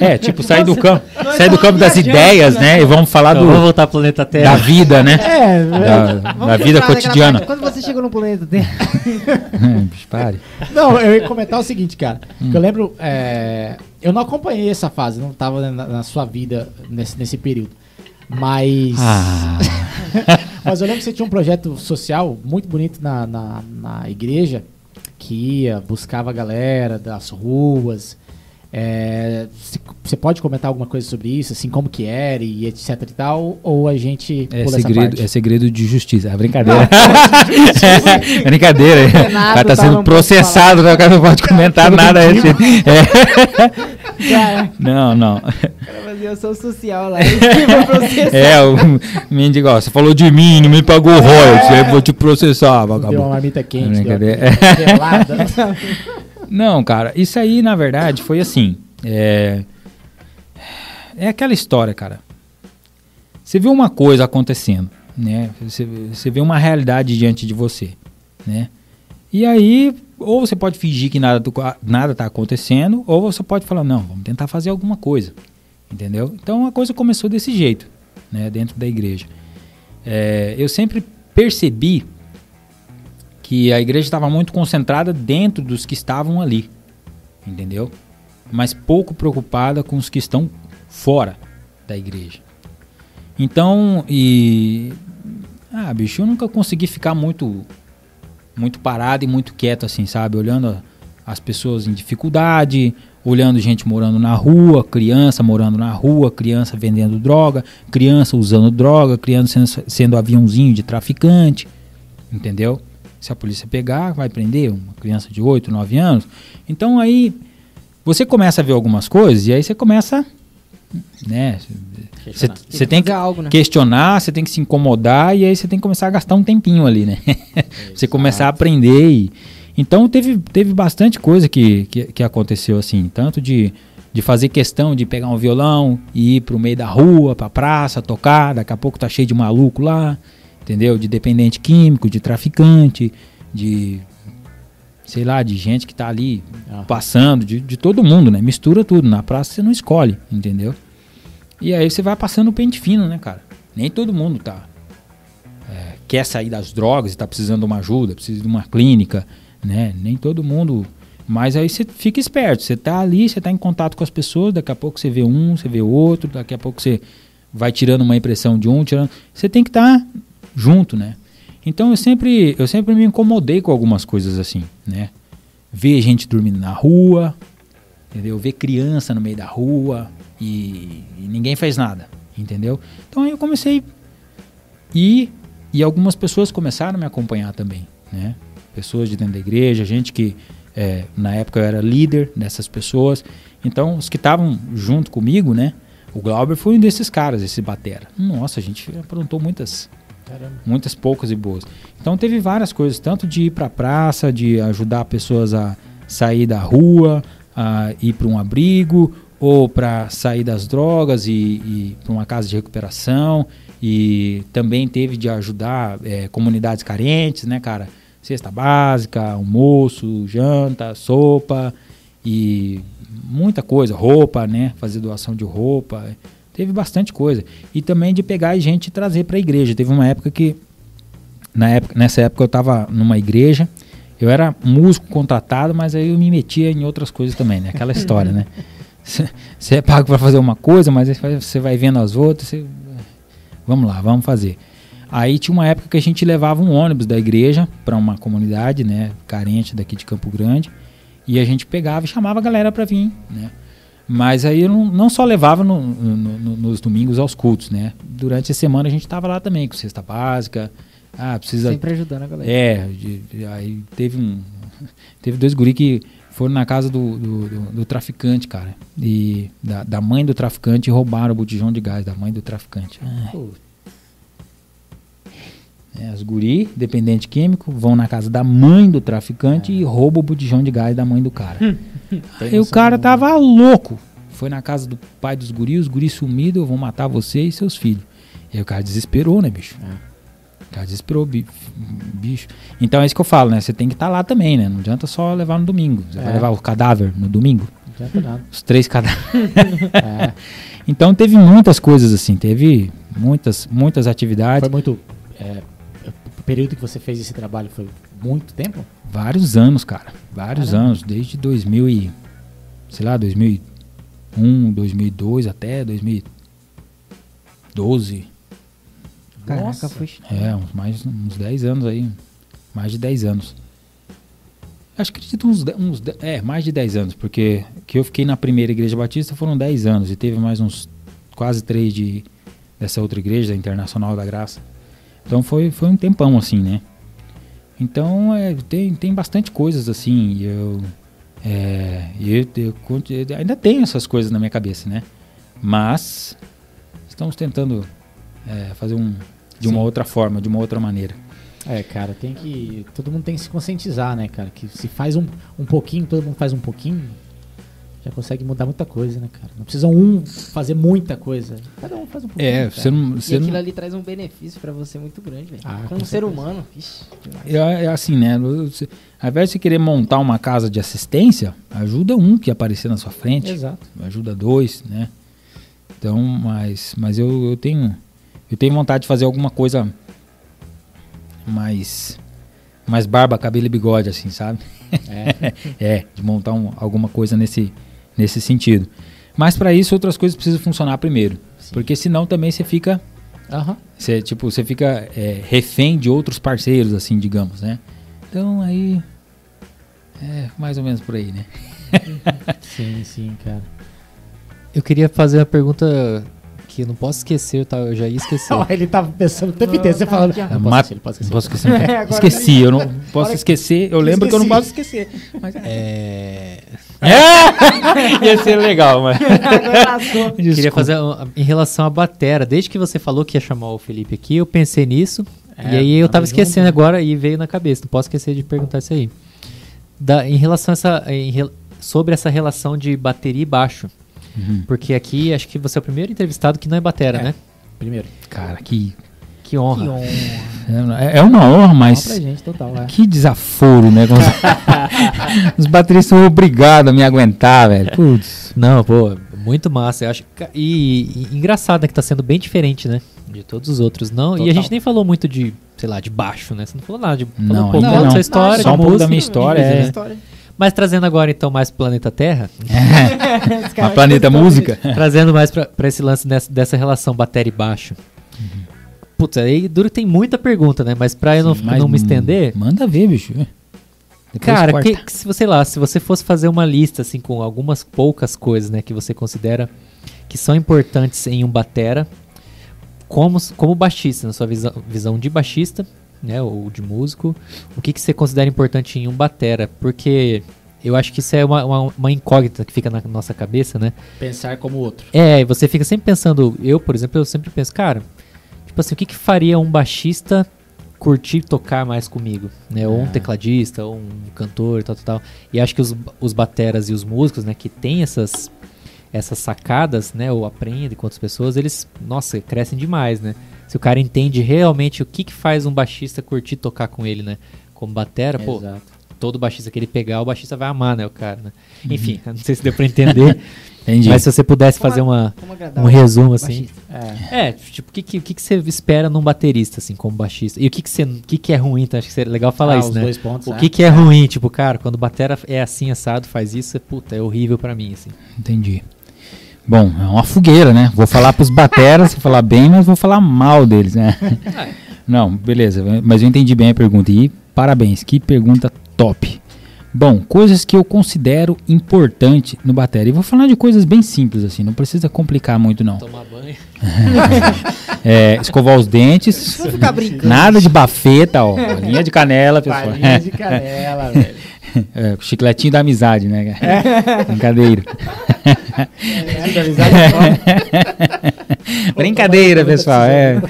[SPEAKER 3] É, tipo, sair do campo, sair do campo das ideias,
[SPEAKER 6] né?
[SPEAKER 3] né? E vamos falar
[SPEAKER 5] Então,
[SPEAKER 3] do,
[SPEAKER 5] vamos voltar pro planeta
[SPEAKER 3] da
[SPEAKER 5] Terra.
[SPEAKER 3] vida, né?
[SPEAKER 4] É,
[SPEAKER 3] Da, da
[SPEAKER 6] Vamos
[SPEAKER 3] vida cotidiana.
[SPEAKER 6] Quando você chegou no planeta Terra.
[SPEAKER 3] Bicho, Pare.
[SPEAKER 4] Não, eu ia comentar o seguinte, cara. Que eu lembro. é, eu não acompanhei essa fase, não tava na, na sua vida nesse, nesse período. Mas.
[SPEAKER 3] Ah,
[SPEAKER 4] Mas eu lembro que você tinha um projeto social muito bonito na, na, na igreja, que ia, buscava a galera das ruas. É, você pode comentar alguma coisa sobre isso, assim, como que era e etc e tal? Ou a gente
[SPEAKER 3] é
[SPEAKER 4] pula essa
[SPEAKER 3] segredo,
[SPEAKER 4] parte?
[SPEAKER 3] é segredo de justiça. É brincadeira. é brincadeira. O cara tá sendo
[SPEAKER 6] um
[SPEAKER 3] processado, né? o cara não pode comentar nada. respeito. É. Não, não.
[SPEAKER 6] cara fazia ação social lá. e.
[SPEAKER 3] É, o mendigo, você falou de mim, não me pagou royalties, eu vou te processar,
[SPEAKER 4] Deu uma
[SPEAKER 3] vagabundo.
[SPEAKER 4] marmita quente, deu
[SPEAKER 3] Brincadeira.
[SPEAKER 4] uma gelada.
[SPEAKER 3] Não, cara, isso aí, na verdade, foi assim. É, é aquela história, cara. Você vê uma coisa acontecendo, né? Você, vê uma realidade diante de você, né? E aí, ou você pode fingir que nada, nada tá acontecendo, ou você pode falar, não, vamos tentar fazer alguma coisa, entendeu? Então a coisa começou desse jeito, né? Dentro da igreja. É, eu sempre percebi que a igreja estava muito concentrada dentro dos que estavam ali, entendeu? Mas pouco preocupada com os que estão fora da igreja. Então, e ah, bicho, eu nunca consegui ficar muito muito parado e muito quieto assim, sabe? Olhando as pessoas em dificuldade, olhando gente morando na rua, criança morando na rua, criança vendendo droga, criança usando droga, criança sendo, sendo aviãozinho de traficante, entendeu? Se a polícia pegar, vai prender uma criança de 8, 9 anos. Então aí você começa a ver algumas coisas e aí você começa, né? Você tem que
[SPEAKER 6] algo, né?
[SPEAKER 3] questionar, você tem que se incomodar e aí você tem que começar a gastar um tempinho ali, né? você começar a aprender e então teve, teve bastante coisa que, que, que aconteceu assim, tanto de, de fazer questão de pegar um violão e ir pro meio da rua, pra praça, tocar, daqui a pouco tá cheio de maluco lá, entendeu? De dependente químico, de traficante, de sei lá, de gente que tá ali
[SPEAKER 4] Ah.
[SPEAKER 3] passando, de, de todo mundo, né? Mistura tudo, na praça você não escolhe, entendeu? E aí você vai passando o pente fino, né, cara? Nem todo mundo tá é, quer sair das drogas e tá precisando de uma ajuda, precisa de uma clínica, né? Nem todo mundo. Mas aí você fica esperto, você tá ali, você tá em contato com as pessoas, daqui a pouco você vê um, você vê outro, daqui a pouco você vai tirando uma impressão de um, tirando. Você tem que estar junto, né? Então eu sempre, eu sempre me incomodei com algumas coisas assim, né? Ver gente dormindo na rua, entendeu? Ver criança no meio da rua e, e ninguém faz nada, entendeu? Então aí eu comecei e e algumas pessoas começaram a me acompanhar também, né? Pessoas de dentro da igreja, gente que é, na época eu era líder dessas pessoas. Então os que estavam junto comigo, né? O Glauber foi um desses caras, esse batera. Nossa, a gente aprontou muitas muitas poucas e boas. Então teve várias coisas, tanto de ir para praça, de ajudar pessoas a sair da rua, a ir para um abrigo, ou para sair das drogas e, e para uma casa de recuperação. E também teve de ajudar é, comunidades carentes, né, cara? Cesta básica, almoço, janta, sopa e muita coisa, roupa, né? Fazer doação de roupa. Teve bastante coisa. E também de pegar gente e trazer para a igreja. Teve uma época que na época, nessa época eu estava numa igreja, eu era músico contratado, mas aí eu me metia em outras coisas também, né? Aquela história, né? Você é pago para fazer uma coisa, mas você vai vendo as outras, você- vamos lá, vamos fazer. Aí tinha uma época que a gente levava um ônibus da igreja para uma comunidade, né, carente daqui de Campo Grande, e a gente pegava e chamava a galera para vir, né? Mas aí eu não, não só levava no- no- no- nos domingos aos cultos, né? Durante a semana a gente estava lá também com cesta básica. Ah, precisa
[SPEAKER 6] Sempre ajudando a galera.
[SPEAKER 3] é, de- de- aí teve um. Teve dois guri que foram na casa do, do, do- do traficante, cara. E da, da mãe do traficante e roubaram o botijão de gás da mãe do traficante. Ai. É, os guri, dependente químico, vão na casa da mãe do traficante e roubam o botijão de gás da mãe do cara. Aí o cara tava louco. Foi na casa do pai dos guris, os guris sumidos, eu vou matar você e seus filhos. E aí o cara desesperou, né, bicho? cara desesperou o bi- bicho. Então é isso que eu falo, né? Você tem que estar lá também, né? Não adianta só levar no domingo. Você vai
[SPEAKER 4] É.
[SPEAKER 3] levar o cadáver no domingo?
[SPEAKER 4] Não adianta nada.
[SPEAKER 3] Os três cadáveres.
[SPEAKER 4] É,
[SPEAKER 3] Então teve muitas coisas assim, teve muitas, muitas atividades.
[SPEAKER 4] foi muito. é, o período que você fez esse trabalho foi muito tempo?
[SPEAKER 3] Vários anos, cara. Vários
[SPEAKER 4] Caramba.
[SPEAKER 3] anos, desde 2000 e sei lá, 2001, 2002 até 2012.
[SPEAKER 6] Caraca,
[SPEAKER 4] Nossa.
[SPEAKER 6] foi.
[SPEAKER 3] É, uns mais uns 10 anos aí, mais de 10 anos. Acho que acredito uns, uns é, mais de 10 anos, porque que eu fiquei na primeira igreja batista foram 10 anos e teve mais uns quase 3 de dessa outra igreja, da Internacional da Graça. Então foi, foi um tempão assim, né? Então é, tem, tem bastante coisas assim, eu, é, eu, eu eu ainda tenho essas coisas na minha cabeça, né? Mas estamos tentando é, fazer um de uma
[SPEAKER 4] Sim.
[SPEAKER 3] outra forma, de uma outra maneira.
[SPEAKER 4] É, cara, tem que. Todo mundo tem que se conscientizar, né, cara? Que se faz um, um pouquinho, todo mundo faz um pouquinho, já consegue mudar muita coisa, né, cara? Não precisa um fazer muita coisa. Cada um faz um pouquinho.
[SPEAKER 3] É, você não,
[SPEAKER 6] E
[SPEAKER 3] você
[SPEAKER 6] aquilo
[SPEAKER 3] não
[SPEAKER 6] ali traz um benefício pra você muito grande, velho.
[SPEAKER 4] Ah,
[SPEAKER 6] Como
[SPEAKER 4] com
[SPEAKER 6] ser
[SPEAKER 4] certeza.
[SPEAKER 6] humano,
[SPEAKER 3] é, é assim, né? Você, ao invés de você querer montar uma casa de assistência, ajuda um que aparecer na sua frente,
[SPEAKER 4] Exato.
[SPEAKER 3] ajuda dois, né? Então, mas, mas eu, eu tenho eu tenho vontade de fazer alguma coisa mais mais barba, cabelo e bigode, assim, sabe?
[SPEAKER 4] É.
[SPEAKER 3] é, de montar um- alguma coisa nesse, nesse sentido. Mas para isso outras coisas precisam funcionar primeiro,
[SPEAKER 4] Sim.
[SPEAKER 3] porque senão também você fica
[SPEAKER 4] Aham.
[SPEAKER 3] Você, tipo, você fica é, refém de outros parceiros, assim, digamos, né? Então aí. É mais ou menos por aí, né?
[SPEAKER 4] Sim, sim, cara.
[SPEAKER 5] Eu queria fazer uma pergunta que eu não posso esquecer, tá? eu já ia esquecer.
[SPEAKER 4] Ele tava pensando o tempo inteiro, você
[SPEAKER 6] tá
[SPEAKER 4] falando.
[SPEAKER 6] aqui, ó.
[SPEAKER 4] Não posso esquecer, não posso
[SPEAKER 3] Não posso
[SPEAKER 4] esquecer.
[SPEAKER 3] esquecer.
[SPEAKER 6] É, agora
[SPEAKER 3] esqueci, eu não posso esquecer. Eu lembro que eu não
[SPEAKER 4] Esqueci.
[SPEAKER 3] posso esquecer. Mas
[SPEAKER 5] É...
[SPEAKER 3] ia ser legal, mas.
[SPEAKER 5] Queria fazer uma- em relação à batera. Desde que você falou que ia chamar o Felipe aqui, eu pensei nisso.
[SPEAKER 4] É,
[SPEAKER 5] e aí eu tava
[SPEAKER 4] junto,
[SPEAKER 5] esquecendo
[SPEAKER 4] né?
[SPEAKER 5] agora e veio na cabeça. Não posso esquecer de perguntar isso aí. Da, em relação a essa. em sobre essa relação de bateria e baixo.
[SPEAKER 3] Uhum.
[SPEAKER 5] Porque aqui acho que você é o primeiro entrevistado que não é batera,
[SPEAKER 4] É.
[SPEAKER 5] né?
[SPEAKER 4] Primeiro.
[SPEAKER 3] Cara, que.
[SPEAKER 5] Que honra.
[SPEAKER 6] Que honra.
[SPEAKER 3] É, é uma honra,
[SPEAKER 4] Mas... pra gente, total, é.
[SPEAKER 3] Que desaforo, né? Os bateristas são obrigados a me aguentar, velho. Putz.
[SPEAKER 5] Não, pô, muito massa. Eu acho e, e engraçado, né, que tá sendo bem diferente, né? De todos os outros. Não, e a
[SPEAKER 4] Total.
[SPEAKER 5] gente nem falou muito de, sei lá, de baixo, né? Você não falou nada de falou
[SPEAKER 3] Não,
[SPEAKER 5] um pouco
[SPEAKER 3] ainda
[SPEAKER 5] da
[SPEAKER 3] não.
[SPEAKER 5] sua história,
[SPEAKER 3] Só um pouco da minha história, é.
[SPEAKER 6] História.
[SPEAKER 5] Mas trazendo agora então mais pro planeta Terra,
[SPEAKER 3] A Planeta Música.
[SPEAKER 5] trazendo mais pra, pra esse lance dessa, dessa relação bateria e baixo. Putz, aí duro que tem muita pergunta, né? Mas pra eu não,
[SPEAKER 3] Sim, mas,
[SPEAKER 5] não me estender,
[SPEAKER 3] Manda ver, bicho. Depois
[SPEAKER 5] Cara, que, que se você lá, se você fosse fazer uma lista assim com algumas poucas coisas, né, que você considera que são importantes em um batera, como como baixista, na sua visão, visão de baixista, né, ou de músico, o que que você considera importante em um batera? Porque eu acho que isso é uma, uma, uma incógnita que fica na nossa cabeça, né?
[SPEAKER 4] Pensar como outro.
[SPEAKER 5] É, e você fica sempre pensando, eu, por exemplo, eu sempre penso, cara, tipo assim, o que que faria um baixista curtir tocar mais comigo, né? Ou um
[SPEAKER 4] Ah.
[SPEAKER 5] tecladista, ou um cantor, tal, tal, tal. E acho que os, os bateras e os músicos, né, que tem essas essas sacadas, né, ou aprendem com outras pessoas, eles, nossa, crescem demais, né? Se o cara entende realmente o que que faz um baixista curtir tocar com ele, né? Como batera, pô,
[SPEAKER 4] Exato.
[SPEAKER 5] todo baixista que ele pegar, o baixista vai amar, né, o cara, né? Enfim, não sei se deu pra entender,
[SPEAKER 3] Entendi.
[SPEAKER 5] mas se você pudesse
[SPEAKER 6] Como
[SPEAKER 5] fazer
[SPEAKER 6] a-
[SPEAKER 5] uma, um resumo, assim.
[SPEAKER 4] É.
[SPEAKER 5] É, tipo, o que, que, que que você espera num baterista, assim, como baixista? E o que, que, você, o que, que é ruim, então acho que seria legal falar
[SPEAKER 4] Ah,
[SPEAKER 5] isso,
[SPEAKER 4] os
[SPEAKER 5] né?
[SPEAKER 4] dois pontos.
[SPEAKER 5] O
[SPEAKER 4] é.
[SPEAKER 5] que, que é ruim, tipo, cara, quando batera é assim, assado, faz isso, é, puta, é horrível pra mim, assim.
[SPEAKER 3] Entendi. Bom, é uma fogueira, né? Vou falar pros bateras, vou falar bem, mas vou falar mal deles, né? Não, beleza, mas eu entendi bem a pergunta. E parabéns, que pergunta top. Bom, coisas que eu considero importante no batera. E vou falar de coisas bem simples, assim, não precisa complicar muito, não.
[SPEAKER 5] Tomar banho.
[SPEAKER 3] É, escovar os dentes,
[SPEAKER 6] Vou ficar brincando.
[SPEAKER 3] nada de bafeta, ó. Linha de canela, pessoal.
[SPEAKER 4] Farinha de canela, velho.
[SPEAKER 3] É, chicletinho da amizade, né? Brincadeira.
[SPEAKER 4] É, da amizade só.
[SPEAKER 3] Brincadeira, pessoal. É.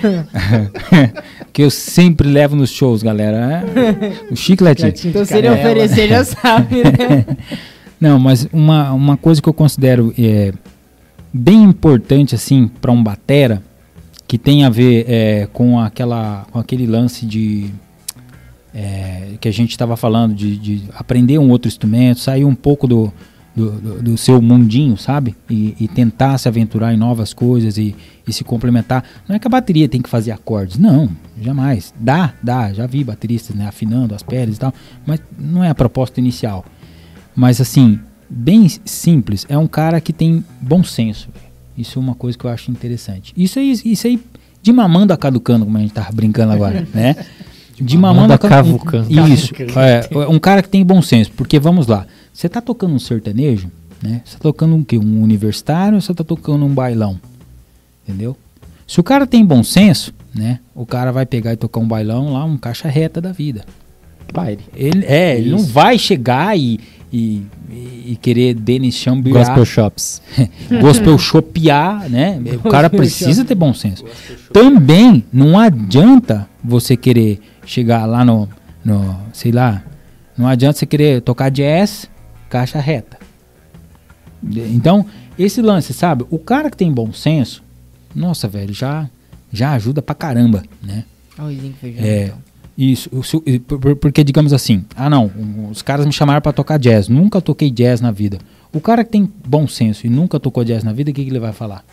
[SPEAKER 3] que eu sempre levo nos shows, galera. É. O.
[SPEAKER 4] Chicletinho
[SPEAKER 6] Então, se ele oferecer, já sabe, né?
[SPEAKER 3] Não, mas uma, uma coisa que eu considero é, bem importante, assim, para um batera que tem a ver é, com aquela com aquele lance de é, que a gente estava falando de, de aprender um outro instrumento, sair um pouco do, do, do- do seu mundinho, sabe? E, e tentar se aventurar em novas coisas e, e se complementar. Não é que a bateria tem que fazer acordes, não, jamais. Dá, dá, já vi bateristas né, afinando as peles e tal, mas não é a proposta inicial. Mas assim, bem simples, é um cara que tem bom senso. Isso é uma coisa que eu acho interessante. Isso aí, isso aí de mamando a caducando, como a gente tava brincando agora, né? De mamando a
[SPEAKER 5] cavucando.
[SPEAKER 3] Isso. É, um cara que tem bom senso, porque vamos lá, você tá tocando um sertanejo, né? Você tá tocando um quê? Um universitário ou você tá tocando um bailão? Entendeu? Se o cara tem bom senso, né? O cara vai pegar e tocar um bailão lá, um caixa reta da vida.
[SPEAKER 4] Baile.
[SPEAKER 3] Ele, é, ele não
[SPEAKER 4] Isso.
[SPEAKER 3] vai chegar e, e, e querer Denis Chambriard,
[SPEAKER 5] Gospel Shops.
[SPEAKER 3] gospel chopear, né? O cara precisa ter bom senso. Também não adianta você querer chegar lá no, no, sei lá, não adianta você querer tocar jazz, caixa reta. Então, esse lance, sabe? O cara que tem bom senso, nossa, velho, já já ajuda pra caramba, né?
[SPEAKER 6] Arrozinho com feijão.
[SPEAKER 3] É,
[SPEAKER 6] então.
[SPEAKER 3] isso, o porque digamos assim, ah não, os caras me chamaram pra tocar jazz, nunca toquei jazz na vida. O cara que tem bom senso e nunca tocou jazz na vida, o que, que ele vai falar?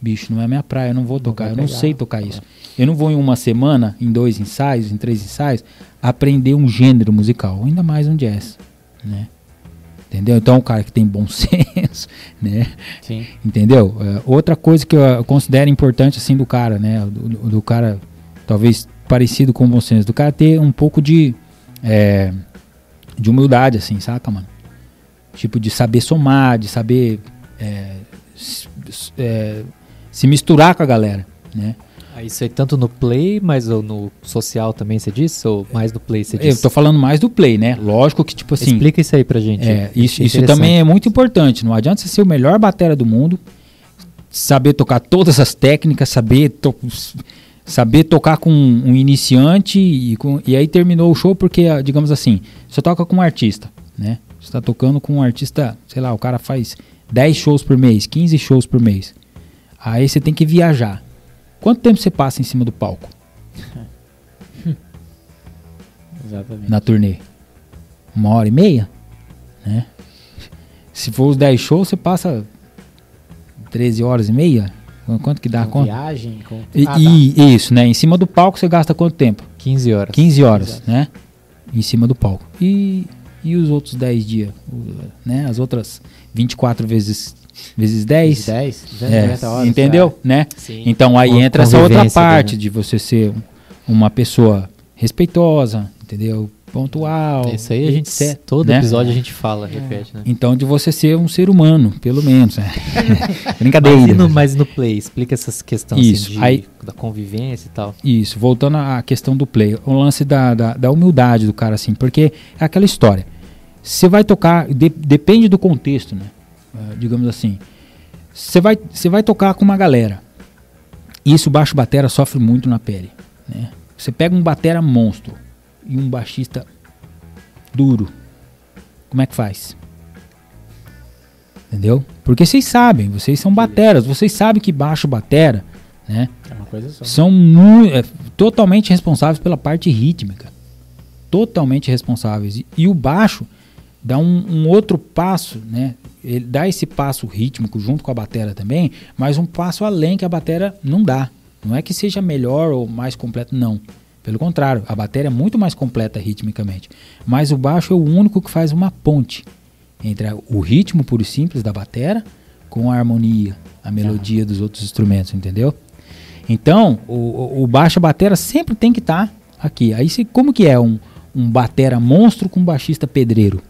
[SPEAKER 3] Bicho, não é minha praia, eu não vou tocar,
[SPEAKER 4] vai
[SPEAKER 3] eu não sei tocar isso. Eu não vou em uma semana, em dois ensaios, em três ensaios, aprender um gênero musical, ainda mais um jazz, né? Entendeu? Então o cara que tem bom senso, né?
[SPEAKER 4] Sim.
[SPEAKER 3] Entendeu? É, outra coisa que eu considero importante assim do cara, né? Do, do- cara, talvez parecido com o bom senso, do cara ter um pouco de é, de humildade, assim, saca, mano? Tipo de saber somar, de saber é, é, se misturar com a galera, né?
[SPEAKER 5] Ah, Isso aí tanto no play, mas ou no social também você disse? Ou mais no play você
[SPEAKER 3] Eu
[SPEAKER 5] disse?
[SPEAKER 3] tô falando mais do play, né? Lógico que tipo assim,
[SPEAKER 5] Explica isso aí pra gente.
[SPEAKER 3] É, isso, isso também é muito importante. Não adianta você ser o melhor batera do mundo, saber tocar todas as técnicas, saber, to- saber tocar com um iniciante e, com- e aí terminou o show porque, digamos assim, você toca com um artista, né? Você está tocando com um artista, sei lá, o cara faz 10 shows por mês, 15 shows por mês. Aí você tem que viajar. Quanto tempo você passa em cima do palco
[SPEAKER 4] Exatamente.
[SPEAKER 3] na turnê? Uma hora e meia? Né? Se for os 10 shows, você passa 13 horas e meia? Quanto que dá a
[SPEAKER 4] com
[SPEAKER 3] conta?
[SPEAKER 4] viagem, com...
[SPEAKER 3] E,
[SPEAKER 4] Ah, tá.
[SPEAKER 3] e- isso, né? Em cima do palco você gasta quanto tempo?
[SPEAKER 5] 15 horas.
[SPEAKER 3] 15 horas,
[SPEAKER 4] Exato.
[SPEAKER 3] né? Em cima do palco. E, e os outros 10 dias? Né? As outras 24 vezes, vezes 10?
[SPEAKER 4] 10,
[SPEAKER 3] É,
[SPEAKER 4] 290 horas.
[SPEAKER 3] entendeu? Né?
[SPEAKER 5] Sim.
[SPEAKER 3] Então aí
[SPEAKER 5] Uma
[SPEAKER 3] entra essa outra parte
[SPEAKER 5] né?
[SPEAKER 3] de você ser um- uma pessoa respeitosa, entendeu? Pontual.
[SPEAKER 5] Isso aí a gente,
[SPEAKER 3] etc,
[SPEAKER 5] todo
[SPEAKER 3] né?
[SPEAKER 5] episódio a gente fala, repete, né?
[SPEAKER 3] Então de você ser um ser humano, pelo menos. né?
[SPEAKER 5] Mas
[SPEAKER 3] Brincadeira.
[SPEAKER 5] e, no, mas no play, explica essas questões
[SPEAKER 3] Isso,
[SPEAKER 5] assim, de,
[SPEAKER 3] aí-
[SPEAKER 5] da convivência e tal.
[SPEAKER 3] Isso, voltando à questão do play, o lance da, da, da humildade do cara, assim, porque é aquela história. Você vai tocar, de- depende do contexto, né? Ah, digamos assim. Você vai, você vai tocar com uma galera. Isso o baixo batera sofre muito na pele. Né? Você pega um batera monstro e um baixista duro. Como é que faz? Entendeu? Porque vocês sabem, vocês são bateras, vocês sabem que baixo batera, né?
[SPEAKER 4] É uma coisa só.
[SPEAKER 3] são é, totalmente responsáveis pela parte rítmica. Totalmente responsáveis. E, e o baixo dá um, um outro passo, né? Ele dá esse passo rítmico junto com a batera também, mas um passo além que a batera não dá. Não é que seja melhor ou mais completo, não. Pelo contrário, a bateria é muito mais completa ritmicamente. Mas o baixo é o único que faz uma ponte entre o ritmo puro e simples da batera com a harmonia, a melodia dos outros instrumentos, entendeu? Então, o, o- baixo a batera sempre tem que estar aqui. Aí você- como que é um, um batera monstro com um baixista pedreiro?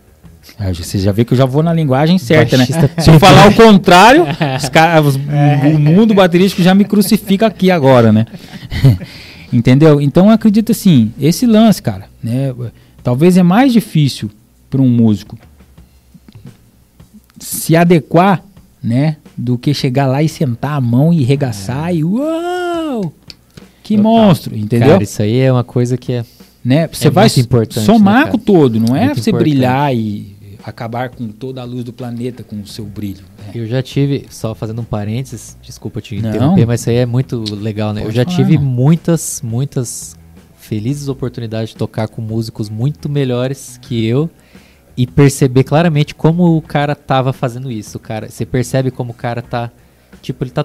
[SPEAKER 3] Ah, Você já vê que eu já vou na linguagem certa, né?
[SPEAKER 5] Baixista
[SPEAKER 3] Se eu falar o contrário, os os- o mundo baterístico já me crucifica aqui agora, né? Entendeu? Então eu acredito assim, esse lance, cara, né? Talvez é mais difícil para um músico se adequar, né? Do que chegar lá e sentar a mão e regaçar e uau! Que
[SPEAKER 4] Total.
[SPEAKER 3] monstro, entendeu?
[SPEAKER 5] Cara, isso aí é uma coisa que é.
[SPEAKER 3] né? Você
[SPEAKER 5] é
[SPEAKER 3] vai somar
[SPEAKER 5] né,
[SPEAKER 3] com todo, não é você
[SPEAKER 5] importante.
[SPEAKER 3] brilhar e acabar com toda a luz do planeta com o seu brilho. né?
[SPEAKER 5] Eu já tive, só fazendo um parênteses, desculpa te
[SPEAKER 3] Não.
[SPEAKER 5] interromper, mas isso aí é muito legal, né?
[SPEAKER 3] Pode
[SPEAKER 5] eu já
[SPEAKER 3] falar,
[SPEAKER 5] tive
[SPEAKER 3] irmão.
[SPEAKER 5] muitas, muitas felizes oportunidades de tocar com músicos muito melhores que eu e perceber claramente como o cara tava fazendo isso, cara. Você percebe como o cara tá, tipo, ele tá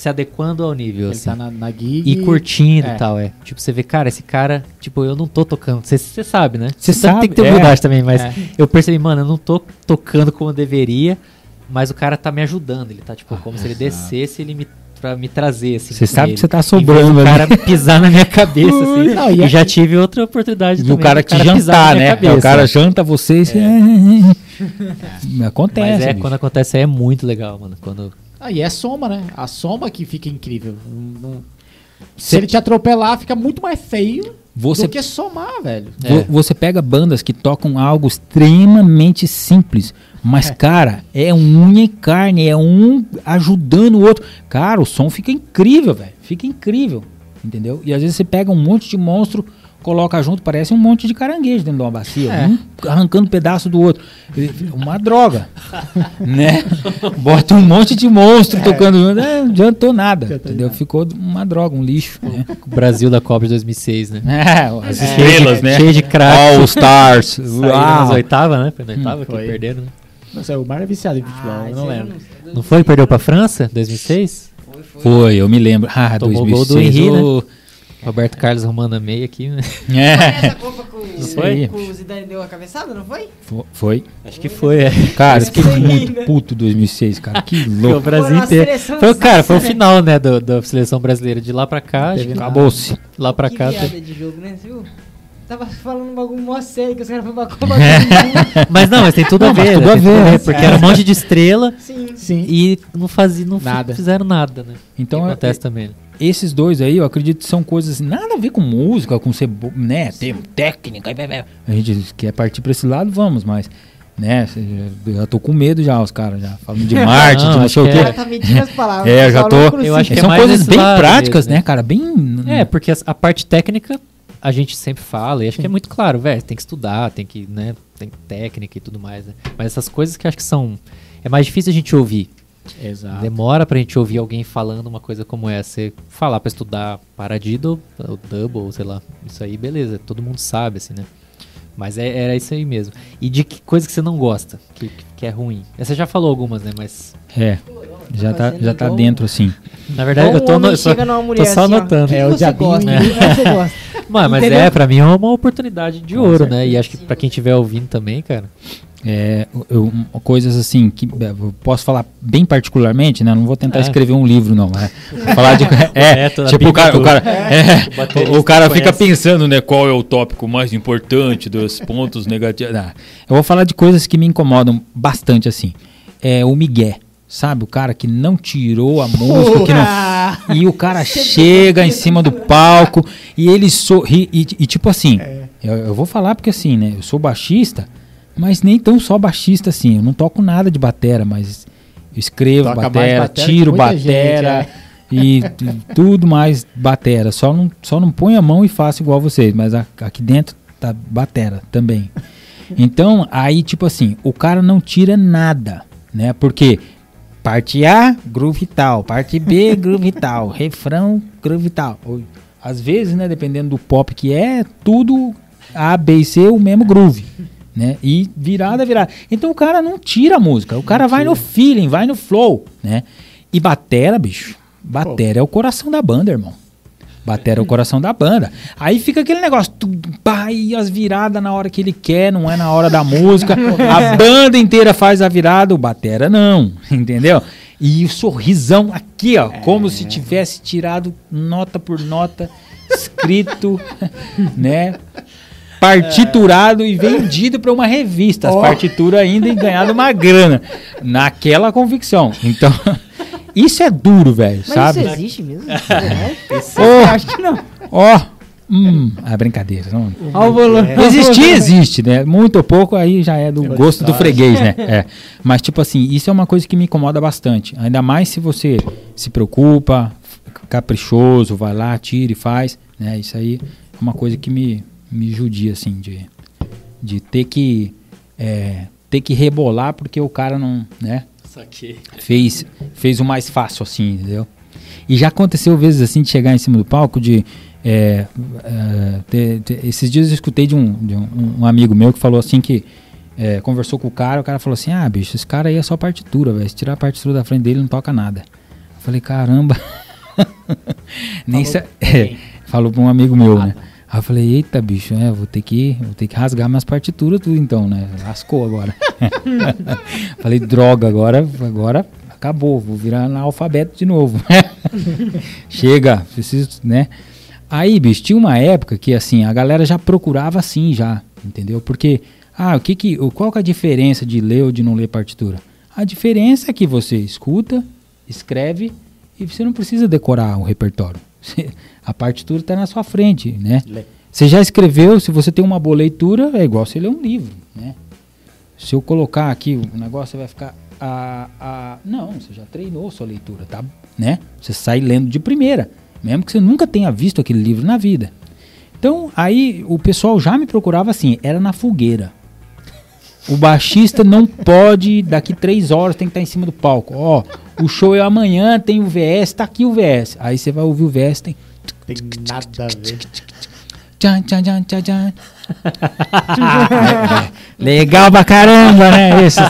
[SPEAKER 5] se adequando ao nível,
[SPEAKER 4] Ele
[SPEAKER 5] assim.
[SPEAKER 4] tá na, na gig.
[SPEAKER 5] E curtindo
[SPEAKER 4] é.
[SPEAKER 5] e tal, é. Tipo, você vê, cara, esse cara, tipo, eu não tô tocando. Você sabe, né?
[SPEAKER 3] Você
[SPEAKER 5] Você tem
[SPEAKER 3] sabe,
[SPEAKER 5] que ter
[SPEAKER 3] é.
[SPEAKER 5] humildade também, mas
[SPEAKER 4] É.
[SPEAKER 5] eu percebi, mano, eu não tô tocando como eu deveria, mas o cara tá me ajudando. Ele tá, tipo, como se ele descesse ele me, pra me trazer, assim.
[SPEAKER 3] Você sabe
[SPEAKER 5] ele.
[SPEAKER 3] que você tá sobrando
[SPEAKER 5] do
[SPEAKER 3] ali.
[SPEAKER 5] cara pisar na minha cabeça, assim.
[SPEAKER 4] Não, e
[SPEAKER 5] e
[SPEAKER 4] é-
[SPEAKER 5] já tive outra oportunidade
[SPEAKER 3] E
[SPEAKER 5] também.
[SPEAKER 3] o cara te jantar, né?
[SPEAKER 5] cabeça.
[SPEAKER 3] O cara janta você e você... Acontece.
[SPEAKER 5] Mas é,
[SPEAKER 3] bicho.
[SPEAKER 5] quando acontece, é muito legal, mano. Quando...
[SPEAKER 4] Ah, e é soma, né? A soma que fica incrível. Não- não- Se ele te atropelar, fica muito mais feio
[SPEAKER 3] Você
[SPEAKER 4] do que somar, velho.
[SPEAKER 5] É.
[SPEAKER 3] Vo- Você pega bandas que tocam algo extremamente simples, mas, cara, é unha e carne, é um ajudando o outro. Cara, o som fica incrível, velho. Fica incrível, entendeu? E às vezes você pega um monte de monstro, coloca junto, parece um monte de caranguejo dentro de uma bacia,
[SPEAKER 4] É.
[SPEAKER 3] um arrancando pedaço do outro. Uma droga, né? Bota um monte de monstro tocando junto, é, não adiantou nada, entendeu? Ficou uma droga, um lixo, né?
[SPEAKER 5] O Brasil da Copa de 2006, né?
[SPEAKER 3] É, as estrelas,
[SPEAKER 5] de-
[SPEAKER 3] né?
[SPEAKER 5] Cheio de craques.
[SPEAKER 3] All Stars.
[SPEAKER 5] Nas oitavas, né? Foi na oitava que
[SPEAKER 4] foi.
[SPEAKER 5] perderam, né?
[SPEAKER 4] Nossa, o Mar é viciado em futebol,
[SPEAKER 6] Ah,
[SPEAKER 4] eu não lembro.
[SPEAKER 6] não-
[SPEAKER 5] Não foi? Perdeu pra França, 2006?
[SPEAKER 6] Foi, foi.
[SPEAKER 3] Foi, eu me lembro. Ah,
[SPEAKER 5] Tomou o
[SPEAKER 3] 2006.
[SPEAKER 5] gol do Henry, né? Roberto Carlos arrumando a meia aqui, né?
[SPEAKER 6] Foi
[SPEAKER 3] É,
[SPEAKER 6] essa Copa
[SPEAKER 3] Isso aí.
[SPEAKER 6] que o Zidane deu a cabeçada, não foi?
[SPEAKER 3] fo- foi.
[SPEAKER 5] Acho que foi, é.
[SPEAKER 3] Cara, eu fiquei
[SPEAKER 6] Foi
[SPEAKER 3] muito puto 2006, cara. Que
[SPEAKER 5] Foi o
[SPEAKER 3] louco.
[SPEAKER 5] Brasil
[SPEAKER 6] Foi
[SPEAKER 5] inteiro. Foi, o- cara, foi o final, né, do- da seleção brasileira. De lá pra cá,
[SPEAKER 3] Acabou-se.
[SPEAKER 5] lá pra
[SPEAKER 6] que
[SPEAKER 5] cá.
[SPEAKER 6] piada de jogo, né? Viu? Tava falando um bagulho mó sério que os caras foram pra Copa
[SPEAKER 3] É.
[SPEAKER 6] do Mundo.
[SPEAKER 5] Mas não, mas tem tudo
[SPEAKER 3] Não,
[SPEAKER 5] a ver,
[SPEAKER 3] tudo
[SPEAKER 5] né?
[SPEAKER 3] a ver, né?
[SPEAKER 5] Porque era um monte de estrela
[SPEAKER 6] Sim.
[SPEAKER 4] Sim.
[SPEAKER 5] e não fazia, não
[SPEAKER 4] Nada.
[SPEAKER 5] fizeram nada, né?
[SPEAKER 3] Então, é-
[SPEAKER 5] acontece também.
[SPEAKER 3] Esses dois aí, eu acredito que são coisas nada a ver com música, com ser, né, ter técnica. A gente quer partir pra esse lado, vamos, mas, né, eu já tô com medo já, os caras já falando de Marte,
[SPEAKER 5] Não,
[SPEAKER 3] de não sei o
[SPEAKER 5] que
[SPEAKER 3] quê.
[SPEAKER 6] Cara tá medindo as palavras.
[SPEAKER 3] É, eu já
[SPEAKER 6] Só
[SPEAKER 3] tô-
[SPEAKER 6] crucifica.
[SPEAKER 5] Eu acho que é
[SPEAKER 3] são
[SPEAKER 5] mais
[SPEAKER 3] coisas bem práticas,
[SPEAKER 5] mesmo,
[SPEAKER 3] né, cara? Bem.
[SPEAKER 5] É, porque a parte técnica a gente sempre fala, e acho que é muito claro, velho, tem que estudar, tem que, né, tem técnica e tudo mais, né? Mas essas coisas que eu acho que são é mais difícil a gente ouvir.
[SPEAKER 4] Exato.
[SPEAKER 5] Demora pra gente ouvir alguém falando uma coisa como essa. Você falar pra estudar Paradiddle, ou Double, ou sei lá. Isso aí, beleza. Todo mundo sabe, assim, né? Mas é- era isso aí mesmo. E de que coisa que você não gosta, que, que é ruim. Você já falou algumas, né? Mas,
[SPEAKER 3] É, já tá, já tá
[SPEAKER 6] igual-
[SPEAKER 3] dentro assim.
[SPEAKER 5] na verdade, eu tô, no, eu só,
[SPEAKER 6] chega numa mulher
[SPEAKER 5] tô só
[SPEAKER 6] assim,
[SPEAKER 5] anotando.
[SPEAKER 6] "O
[SPEAKER 4] É, o diabinho,
[SPEAKER 6] gosta?
[SPEAKER 4] né?
[SPEAKER 6] O que você gosta?
[SPEAKER 5] Mas, mas
[SPEAKER 6] Entendeu?
[SPEAKER 5] é, pra mim é uma oportunidade de
[SPEAKER 3] Com
[SPEAKER 5] ouro, né? E acho que pra quem estiver ouvindo também, cara.
[SPEAKER 3] É, eu- coisas assim que é, eu posso falar bem particularmente, né? Não vou tentar
[SPEAKER 5] É.
[SPEAKER 3] escrever um livro, não. É, falar de, é, tipo o cara, o cara, é,
[SPEAKER 5] O baterista
[SPEAKER 3] o, o cara fica
[SPEAKER 5] conhece.
[SPEAKER 3] pensando, né? Qual é o tópico mais importante dos pontos negativos? Não, eu vou falar de coisas que me incomodam bastante, assim. É o Miguel, sabe? O cara que não tirou a música, que não, e o cara chega em cima do palco e ele sorri. E, e tipo assim, eu, eu vou falar porque assim, né? Eu sou baixista, mas nem tão só baixista assim. Eu não toco nada de batera, mas eu escrevo
[SPEAKER 4] Toca
[SPEAKER 3] batera,
[SPEAKER 4] batera
[SPEAKER 3] tiro batera
[SPEAKER 4] gente,
[SPEAKER 3] e t- tudo mais batera. Só não, só não põe a mão e faço igual vocês, mas a- aqui dentro tá batera também. Então, aí, tipo assim, o cara não tira nada, né? Porque parte A, groove tal, parte B, groove tal, refrão, groove tal. Às vezes, né, dependendo do pop que é, tudo A, B e C, o mesmo groove. Né? E virada, virada. Então o cara não tira a música, o cara vai no feeling, vai no flow, né? E batera, bicho, batera é o coração da banda, irmão. Batera é o coração da banda. Aí fica aquele negócio, e as viradas na hora que ele quer, não é na hora da música. A banda inteira faz a virada, o batera não, entendeu? E o sorrisão aqui, ó, como se tivesse tirado nota por nota, escrito, né? Partiturado e vendido para uma revista, as partituras ainda e ganhado uma grana. Naquela convicção. Então, isso é duro, velho,
[SPEAKER 6] Mas
[SPEAKER 3] sabe?
[SPEAKER 6] isso existe mesmo? Verdade?
[SPEAKER 3] Ô,
[SPEAKER 6] Eu acho que não.
[SPEAKER 3] Ó, hum, é brincadeira. Não.
[SPEAKER 6] Volume.
[SPEAKER 3] Existir, existe, né? Muito ou pouco, aí já é do gosto do freguês, né? É. Mas, tipo assim, isso é uma coisa que me incomoda bastante. Ainda mais se você se preocupa, caprichoso, vai lá, tira e faz, né? Isso aí é uma coisa que me, me judia, assim, de, de ter que é, ter que rebolar porque o cara não, né?
[SPEAKER 5] Saquei.
[SPEAKER 3] fez fez o mais fácil assim, entendeu? E já aconteceu vezes assim de chegar em cima do palco de é, é, ter- ter- esses dias eu escutei de, um, de um, um amigo meu que falou assim que é, conversou com o cara, o cara falou assim, ah bicho, esse cara aí é só partitura, velho, se tirar a partitura da frente dele não toca nada. Eu falei, caramba, nem
[SPEAKER 4] Falou
[SPEAKER 3] sa- é, falou pra um amigo meu, né? Aí eu falei, eita bicho, é, vou ter que, vou ter que rasgar minhas partituras tudo então, né? Lascou agora. falei, droga, agora, agora acabou, vou virar analfabeto de novo. Chega, preciso, né? Aí, bicho, tinha uma época que assim, a galera já procurava assim já, entendeu? Porque ah, o que que, qual que é a diferença de ler ou de não ler partitura? A diferença é que você escuta, escreve e você não precisa decorar o repertório. Você- a partitura está na sua frente, né?
[SPEAKER 4] Lê.
[SPEAKER 3] Você já escreveu, se você tem uma boa leitura, é igual você ler um livro, né? Se eu colocar aqui o negócio, vai ficar a, a não, você já treinou sua leitura, tá? Né? Você sai lendo de primeira, mesmo que você nunca tenha visto aquele livro na vida. Então, aí o pessoal já me procurava assim, era na fogueira. O baixista não pode, daqui três horas tem que estar em cima do palco. Ó, o show é amanhã, tem o VS, tá aqui o VS. Aí você vai ouvir o VS, tem.
[SPEAKER 4] Tem nada a ver.
[SPEAKER 3] Tchan, tchan, tchan, tchan, tchan. É, é. Legal pra caramba, né? Esses,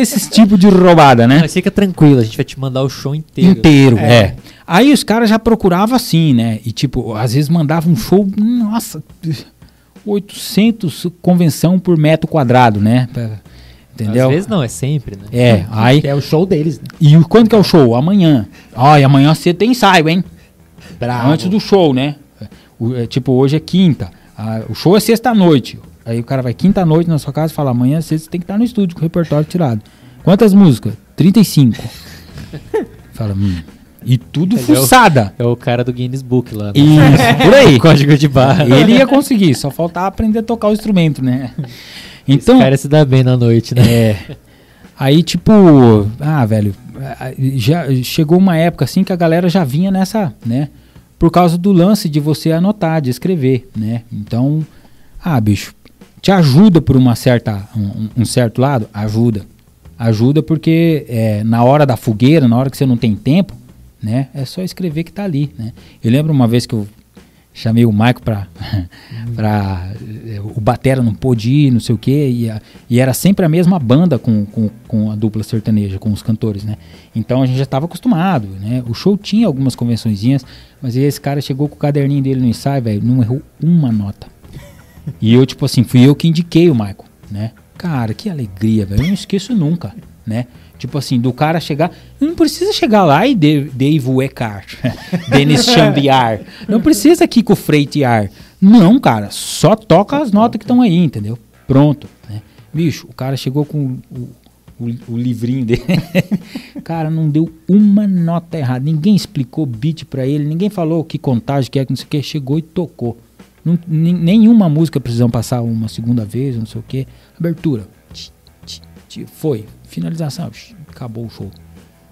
[SPEAKER 3] esses tipos de roubada, né?
[SPEAKER 5] Mas fica tranquilo, a gente vai te mandar o show inteiro.
[SPEAKER 3] Inteiro, é. Aí os caras já procuravam assim, né? E tipo, às vezes mandavam um show, nossa, 800 convenção por metro quadrado, né? Entendeu?
[SPEAKER 5] Às vezes não, é sempre, né?
[SPEAKER 3] É, aí.
[SPEAKER 4] Que é o show deles, né?
[SPEAKER 3] E quando que é o show? Amanhã. Ó, e amanhã cedo tem ensaio, hein?
[SPEAKER 4] Bravo.
[SPEAKER 3] Antes do show, né? O- é, tipo, hoje é quinta. Ah, o show é sexta-noite. Aí o cara vai quinta-noite na sua casa e fala: amanhã cedo você tem que estar no estúdio com o repertório tirado. Quantas músicas? 35. fala, hum. E tudo
[SPEAKER 5] Entendeu?
[SPEAKER 3] fuçada.
[SPEAKER 5] É o cara do Guinness Book lá. né?
[SPEAKER 3] Isso, por aí.
[SPEAKER 5] Código de barra.
[SPEAKER 3] Ele ia conseguir, só faltava aprender a tocar o instrumento, né? Então,
[SPEAKER 5] Esse cara se dá bem na noite, né?
[SPEAKER 3] é. Aí, tipo, ah, velho, já chegou uma época assim que a galera já vinha nessa, né? Por causa do lance de você anotar, de escrever, né? Então, ah, bicho, te ajuda por uma certa, um, um certo lado? Ajuda. Ajuda porque é, na hora da fogueira, na hora que você não tem tempo, né? É só escrever que tá ali, né? Eu lembro uma vez que eu chamei o Maico pra, pra eh, o Batera não pôde ir, não sei o quê, e, era sempre a mesma banda com, com, com a dupla sertaneja, com os cantores, né? Então a gente já estava acostumado, né? O show tinha algumas convençõezinhas, mas esse cara chegou com o caderninho dele no ensaio, velho, não errou uma nota. E eu, tipo assim, fui eu que indiquei o Michael, né? Cara, que alegria, velho. Eu não esqueço nunca, né? Tipo assim, do cara chegar. Não precisa chegar lá e de, Dave Eckhart, Denis Chambiar. Não precisa aqui com o Freitiar. Não, cara. Só toca as notas que estão aí, entendeu? Pronto. Né? Bicho, o cara chegou com o, o, o livrinho dele. cara, não deu uma nota errada. Ninguém explicou beat pra ele, ninguém falou que contagem que é, que não sei o que. Chegou e tocou. Não- nenhuma música precisam passar uma segunda vez, não sei o que. Abertura. Tch, Foi. Finalização. Acabou o show.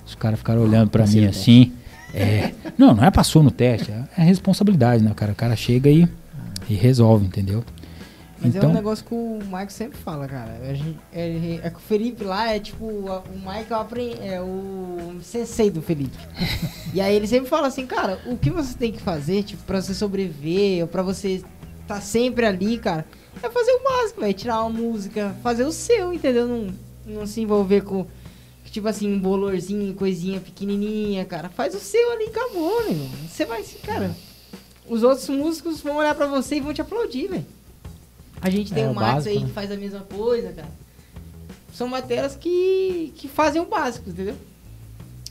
[SPEAKER 3] Os caras ficaram olhando pra
[SPEAKER 4] Passei
[SPEAKER 3] mim assim. É, não, não é passou no teste. É, é responsabilidade, né, cara? O cara chega e, e resolve, entendeu?
[SPEAKER 6] Mas é
[SPEAKER 3] Então-
[SPEAKER 6] um negócio que o Michael sempre fala, cara. A gente- é, é que o Felipe lá é tipo. a- O Michael apre- é o sensei do Felipe. e aí ele sempre fala assim, cara, o que você tem que fazer, tipo, pra você sobreviver, ou pra você tá sempre ali, cara, é fazer o básico, velho. Tirar uma música, fazer o seu, entendeu? Não, não se envolver com. Tipo assim, um bolorzinho, coisinha pequenininha, cara. Faz o seu ali e acabou, né, irmão? Você vai, cara. Os outros músicos vão olhar pra você e vão te aplaudir, velho. A gente tem
[SPEAKER 4] É,
[SPEAKER 6] o Max
[SPEAKER 4] básico,
[SPEAKER 6] aí
[SPEAKER 4] né?
[SPEAKER 6] que faz a mesma coisa, cara. São matérias que, que fazem o básico, entendeu?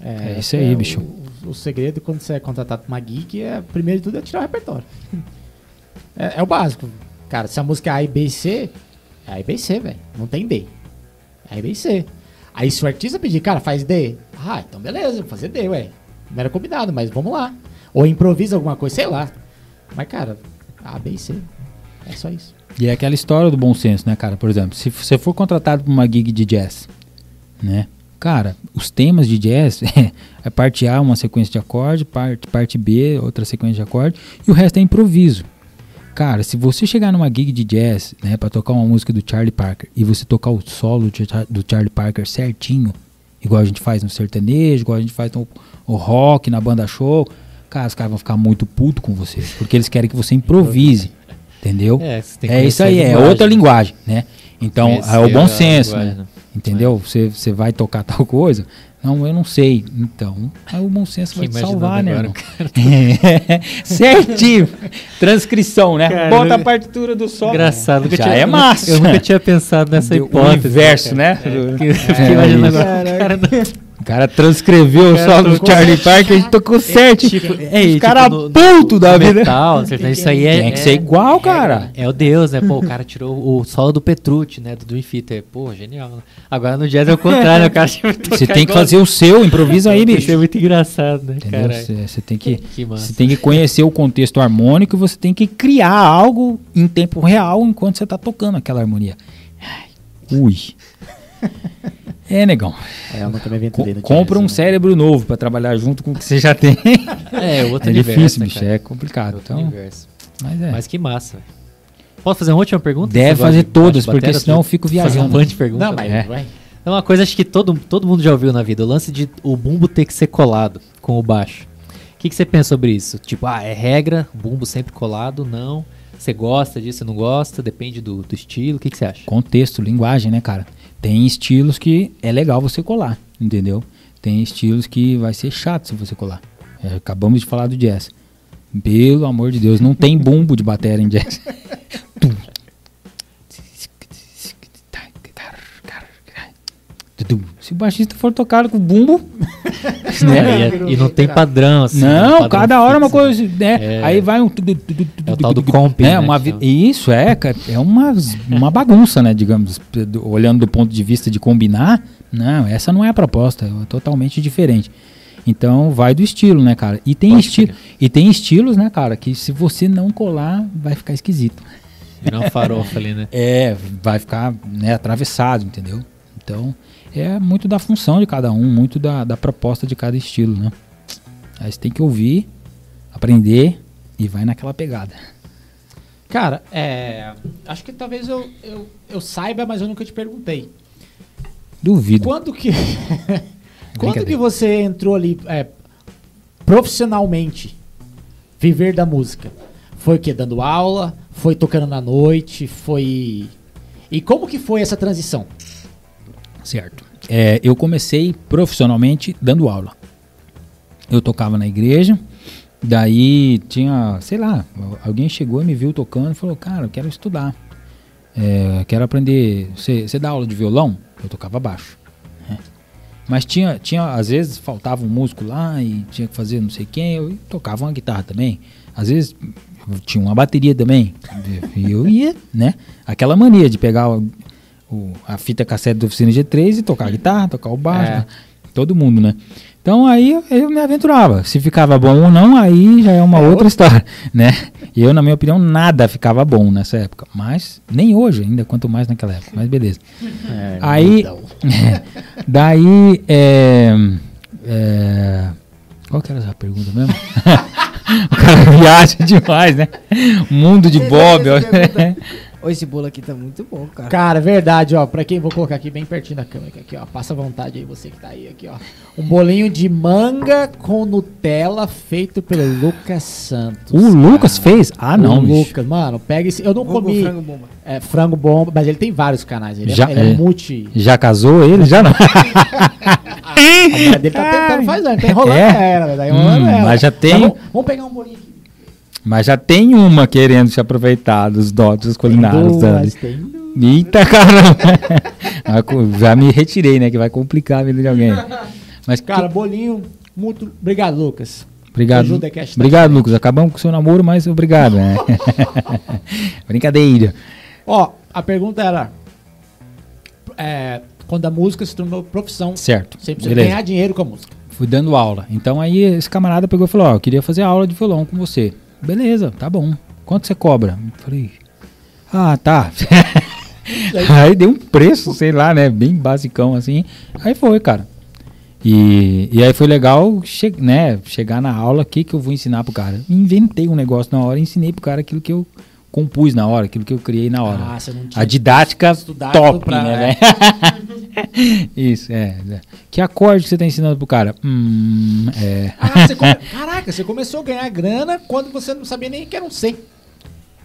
[SPEAKER 3] É isso aí,
[SPEAKER 4] o-
[SPEAKER 3] bicho.
[SPEAKER 4] O, o segredo quando você é contratado pra uma geek é, primeiro de tudo, é tirar o repertório. É, é o básico. Cara, se a música é A, e B e C, é A, e B e C, velho. Não tem D. É A, e B e C. Aí se o artista pedir, cara, faz D. Ah, então beleza, vou fazer D, ué. Não era combinado, mas vamos lá. Ou improvisa alguma coisa, sei lá. Mas, cara, A, B e C. É só isso.
[SPEAKER 3] E é aquela história do bom senso, né, cara? Por exemplo, se você for contratado para uma gig de jazz, né? Cara, os temas de jazz é parte A, uma sequência de acorde, parte, parte B, outra sequência de acorde, e o resto é improviso. Cara, se você chegar numa gig de jazz, né, pra tocar uma música do Charlie Parker e você tocar o solo do Charlie Parker certinho, igual a gente faz no sertanejo, igual a gente faz no rock, na banda show, cara, os caras vão ficar muito puto com você, porque eles querem que você improvise, entendeu?
[SPEAKER 5] É,
[SPEAKER 3] É isso aí, é outra
[SPEAKER 5] né?
[SPEAKER 3] linguagem, né? Então, é o bom senso, né?
[SPEAKER 5] né?
[SPEAKER 3] Entendeu? Você, você vai tocar tal coisa? Não, eu não sei. Então, aí o bom senso vai te salvar, né?
[SPEAKER 5] agora?
[SPEAKER 3] Certinho. Transcrição, né?
[SPEAKER 5] Cara,
[SPEAKER 3] Bota a
[SPEAKER 5] eu-
[SPEAKER 3] partitura do som.
[SPEAKER 5] Engraçado.
[SPEAKER 3] Já
[SPEAKER 5] tinha-
[SPEAKER 3] é massa.
[SPEAKER 5] Eu nunca tinha pensado nessa
[SPEAKER 3] O
[SPEAKER 5] hipótese.
[SPEAKER 3] inverso, né?
[SPEAKER 5] cara. É,
[SPEAKER 3] Do-
[SPEAKER 5] porque eu
[SPEAKER 3] É, isso.
[SPEAKER 5] agora. O cara
[SPEAKER 3] transcreveu o solo do Charlie Parker e tocou certo.
[SPEAKER 5] tipo,
[SPEAKER 3] é,
[SPEAKER 5] e,
[SPEAKER 3] Os
[SPEAKER 5] tipo,
[SPEAKER 3] caras
[SPEAKER 5] no- no-
[SPEAKER 3] puto da vida.
[SPEAKER 5] Metal, isso aí é.
[SPEAKER 3] Tem que
[SPEAKER 5] é-
[SPEAKER 3] ser igual, cara.
[SPEAKER 5] É o Deus, né? Pô, o cara tirou o solo do Petrucci, né? Do Dream Theater. Pô, genial. Agora no jazz é o contrário, o cara
[SPEAKER 3] Você tem que fazer o seu, improvisa aí,
[SPEAKER 5] Isso
[SPEAKER 3] bicho.
[SPEAKER 5] é muito engraçado, né,
[SPEAKER 3] Entendeu?
[SPEAKER 5] cara?
[SPEAKER 3] Você tem que
[SPEAKER 5] Que.
[SPEAKER 3] Você tem que conhecer o contexto harmônico e você tem que criar algo em tempo real enquanto você está tocando aquela harmonia. Ai, Ui. É, negão.
[SPEAKER 4] É, eu nunca me aventurei no
[SPEAKER 3] compra um
[SPEAKER 4] né?
[SPEAKER 3] cérebro novo para trabalhar junto com o que você já tem.
[SPEAKER 5] É, outro
[SPEAKER 3] é
[SPEAKER 5] universo,
[SPEAKER 3] difícil,
[SPEAKER 5] né,
[SPEAKER 3] bicho.
[SPEAKER 5] cara?
[SPEAKER 3] É complicado.
[SPEAKER 5] Outro
[SPEAKER 3] Então,
[SPEAKER 5] universo.
[SPEAKER 3] mas é.
[SPEAKER 5] Mas que massa, velho. Posso fazer uma última pergunta?
[SPEAKER 3] Deve fazer todas, porque
[SPEAKER 5] batera?
[SPEAKER 3] senão eu fico
[SPEAKER 5] Fazer um
[SPEAKER 3] viajando.
[SPEAKER 5] monte de perguntas.
[SPEAKER 4] Não, mas
[SPEAKER 3] É.
[SPEAKER 4] vai.
[SPEAKER 5] É uma coisa acho que todo, todo mundo já ouviu na vida, o lance de o bumbo ter que ser colado com o baixo. O que, que você pensa sobre isso? Tipo, ah, é regra, bumbo sempre colado, não. Você gosta disso, você não gosta, depende do, do estilo, o que, que você acha?
[SPEAKER 3] Contexto, linguagem, né, cara? Tem estilos que é legal você colar, entendeu? Tem estilos que vai ser chato se você colar. É, acabamos de falar do jazz. Pelo amor de Deus, não tem bumbo de bateria em jazz. Se o baixista for tocar com bumbo, né?
[SPEAKER 5] É, e, e não tem padrão, assim.
[SPEAKER 3] Não,
[SPEAKER 5] padrão
[SPEAKER 3] cada hora é uma
[SPEAKER 5] fixo,
[SPEAKER 3] coisa, né?
[SPEAKER 5] É.
[SPEAKER 3] Aí vai um.
[SPEAKER 5] É o tal do comp,
[SPEAKER 3] né?
[SPEAKER 5] né,
[SPEAKER 3] Uma
[SPEAKER 5] chama.
[SPEAKER 3] Isso é, cara, é uma, uma bagunça, né? Digamos, do- olhando do ponto de vista de combinar, não, essa não é a proposta, é totalmente diferente. Então vai do estilo, né, cara? E tem estilo, e tem estilos, né, cara, que se você não colar, vai ficar esquisito.
[SPEAKER 5] Virar um farofa ali, né?
[SPEAKER 3] É, vai ficar né, atravessado, entendeu? Então, é muito da função de cada um, muito da, da proposta de cada estilo, né? Aí você tem que ouvir, aprender e vai naquela pegada.
[SPEAKER 4] Cara, é, acho que talvez eu, eu, eu saiba, mas eu nunca te perguntei.
[SPEAKER 3] Duvido.
[SPEAKER 4] Quando que. Quando que você entrou ali é, profissionalmente? Viver da música? Foi o quê? Dando aula? Foi tocando na noite? Foi. E como que foi essa transição?
[SPEAKER 3] Certo. É, eu comecei profissionalmente dando aula. Eu tocava na igreja, daí tinha, sei lá, alguém chegou e me viu tocando e falou, cara, eu quero estudar. É, quero aprender. Você dá aula de violão? Eu tocava baixo. né? Mas tinha, tinha, às vezes faltava um músico lá e tinha que fazer não sei quem, eu tocava uma guitarra também. Às vezes tinha uma bateria também. E eu ia, né? Aquela mania de pegar o, a fita cassete da oficina G3 e tocar a guitarra, tocar o baixo,
[SPEAKER 4] É.
[SPEAKER 3] né? todo mundo, né? Então aí eu, me aventurava. Se ficava bom ou não, aí já é uma outra história, né? E eu, na minha opinião, nada ficava bom nessa época. Mas nem hoje ainda, quanto mais naquela época. Mas beleza.
[SPEAKER 4] É,
[SPEAKER 3] Aí, daí, é, é, qual que era essa pergunta mesmo? o cara viaja demais, né? Mundo de Bob.
[SPEAKER 6] Ô, esse bolo aqui tá muito bom, cara.
[SPEAKER 4] Cara, verdade, ó. Pra quem vou colocar aqui bem pertinho da câmera, aqui, ó. Passa à vontade aí, você que tá aí, aqui, ó. Um bolinho de manga com Nutella feito pelo Lucas Santos.
[SPEAKER 3] O Lucas
[SPEAKER 4] cara.
[SPEAKER 3] fez? Ah, não,
[SPEAKER 4] o. Lucas, mano, pega esse. Eu não
[SPEAKER 6] com
[SPEAKER 4] comi
[SPEAKER 6] frango bomba.
[SPEAKER 4] é, frango bomba, mas ele tem vários canais. Ele,
[SPEAKER 3] Já-
[SPEAKER 4] é, ele é,
[SPEAKER 3] é.
[SPEAKER 4] multi.
[SPEAKER 3] Já casou ele? Já não.
[SPEAKER 4] A mulher dele tá tentando fazer, ele tá enrolando
[SPEAKER 3] É?
[SPEAKER 4] ela, né? tá enrolando
[SPEAKER 3] Hum,
[SPEAKER 4] ela.
[SPEAKER 3] mas já tem-
[SPEAKER 4] vamos, vamos pegar um bolinho.
[SPEAKER 3] Mas já tem uma querendo se aproveitar dos dotes culinários.
[SPEAKER 4] Duas.
[SPEAKER 3] Eita caramba! Já me retirei, né? Que vai complicar a vida de alguém. Mas,
[SPEAKER 4] Cara,
[SPEAKER 3] que-
[SPEAKER 4] bolinho, muito. Obrigado, Lucas.
[SPEAKER 3] obrigado.
[SPEAKER 4] esta-
[SPEAKER 3] Obrigado, Lucas. Acabamos com o seu namoro, mas obrigado, né? Brincadeira.
[SPEAKER 4] Ó, a pergunta era: é, quando a música se tornou profissão,
[SPEAKER 3] Certo.
[SPEAKER 4] você precisa
[SPEAKER 3] Beleza.
[SPEAKER 4] ganhar dinheiro com a música.
[SPEAKER 3] Fui dando aula. Então aí esse camarada pegou e falou: Ó, eu queria fazer aula de violão com você. Beleza, tá bom. Quanto você cobra? Falei: Ah, tá. aí deu um preço, sei lá, né? Bem basicão assim. Aí foi, cara. E, e aí foi legal che né, chegar na aula, o que, que eu vou ensinar pro cara? Inventei um negócio na hora e ensinei pro cara aquilo que eu compus na hora, aquilo que eu criei na hora.
[SPEAKER 4] Ah, você não tinha
[SPEAKER 3] A didática top,
[SPEAKER 4] pra-
[SPEAKER 3] né,
[SPEAKER 4] é.
[SPEAKER 3] velho? Isso, é, é. Que acorde que você tá ensinando pro cara? Hum, é.
[SPEAKER 4] Ah, você come- Caraca, você começou a ganhar grana quando você não sabia nem que era um C.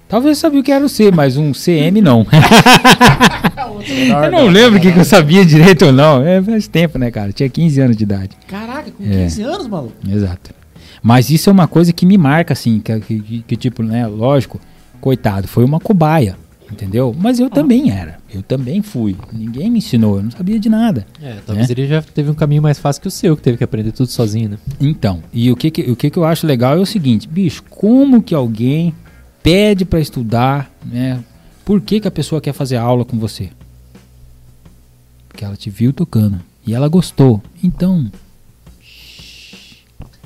[SPEAKER 3] Talvez eu sabia o que era o C, mas um CM não. eu não lembro o que, que eu sabia direito ou não. É, faz tempo, né, cara? Tinha 15 anos de idade.
[SPEAKER 4] Caraca, com
[SPEAKER 3] É.
[SPEAKER 4] 15 anos, maluco.
[SPEAKER 3] Exato. Mas isso é uma coisa que me marca, assim, que, que- que, tipo, né, lógico, coitado, foi uma cobaia, entendeu? Mas eu também era, eu também fui. Ninguém me ensinou, eu não sabia de nada.
[SPEAKER 5] É, talvez ele já teve um caminho mais fácil que o seu, que teve que aprender tudo sozinho, né?
[SPEAKER 3] Então, e o que, que- o que, que eu acho legal é o seguinte, bicho, como que alguém pede pra estudar, né? Por que, que a pessoa quer fazer aula com você? Porque ela te viu tocando e ela gostou. Então,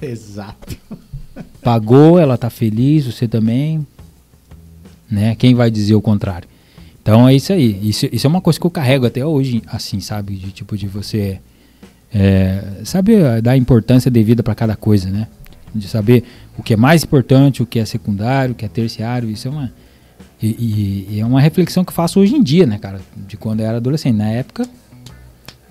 [SPEAKER 4] Exato.
[SPEAKER 3] pagou, ela tá feliz, você também, né? Quem vai dizer o contrário? Então é isso aí. Isso, isso é uma coisa que eu carrego até hoje, assim, sabe? De tipo de você, é, sabe, eh, dar importância devida para cada coisa, né? De saber o que é mais importante, o que é secundário, o que é terciário. Isso é uma e, e- e é uma reflexão que faço hoje em dia, né, cara? De quando eu era adolescente. Na época,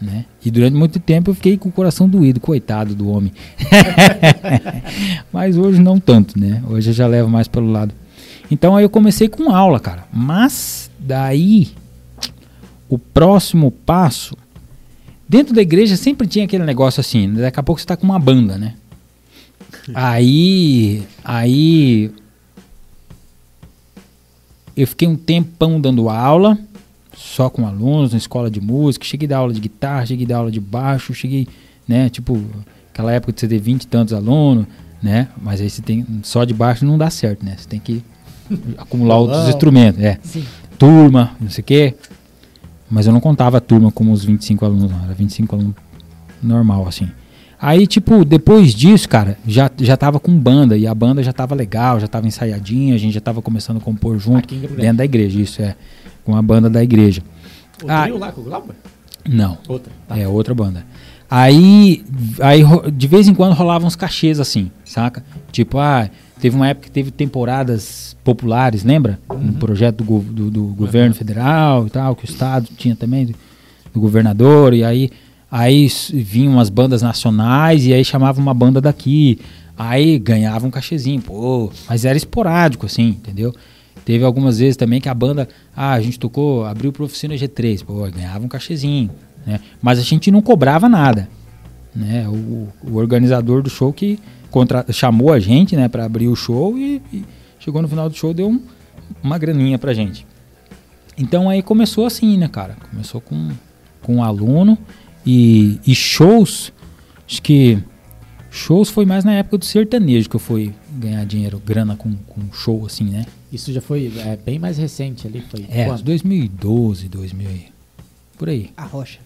[SPEAKER 3] né? E durante muito tempo eu fiquei com o coração doído, coitado do homem. Mas hoje não tanto, né? Hoje eu já levo mais pelo lado. Então aí eu comecei com aula, cara. Mas daí o próximo passo dentro da igreja sempre tinha aquele negócio assim, né? daqui a pouco você tá com uma banda, né? Aí aí eu fiquei um tempão dando aula, só com alunos na escola de música, cheguei a dar aula de guitarra, cheguei a dar aula de baixo, cheguei, né, tipo, aquela época de você ter 20 e tantos alunos, né? Mas aí você tem só de baixo não dá certo, né? Você tem que acumular outros instrumentos, é.
[SPEAKER 6] Sim.
[SPEAKER 3] Turma, não sei o quê. Mas eu não contava a turma como os 25 alunos, não, era 25 alunos normal assim. Aí, tipo, depois disso, cara, já, já tava com banda, e a banda já tava legal, já tava ensaiadinha, a gente já tava começando a compor junto, dentro da igreja, isso é, com a banda da igreja.
[SPEAKER 4] O
[SPEAKER 3] Ah.
[SPEAKER 4] trio lá com o Glauber?
[SPEAKER 3] Não,
[SPEAKER 4] Outra. Tá.
[SPEAKER 3] é outra banda. Aí, aí de vez em quando rolavam uns cachês assim, saca? Tipo, ah, teve uma época que teve temporadas populares, lembra? Um projeto do, do- do governo federal e tal, que o estado tinha também, do, do governador, e aí, aí vinham umas bandas nacionais e aí chamava uma banda daqui. Aí ganhava um cachezinho, pô, mas era esporádico, assim, entendeu? Teve algumas vezes também que a banda, ah, a gente tocou, abriu pra oficina G3, pô, ganhava um cachezinho, né? Mas a gente não cobrava nada, né? O, o organizador do show que contra, chamou a gente, né, para abrir o show e, e chegou no final do show deu um- uma graninha pra gente. Então aí começou assim, né, cara? Começou com, com um aluno e, e shows, acho que shows foi mais na época do sertanejo que eu fui ganhar dinheiro, grana com, com show assim, né?
[SPEAKER 4] Isso já foi é, bem mais recente ali. Foi
[SPEAKER 3] É,
[SPEAKER 4] quando?
[SPEAKER 3] 2012, 2000 e- por aí.
[SPEAKER 6] A rocha.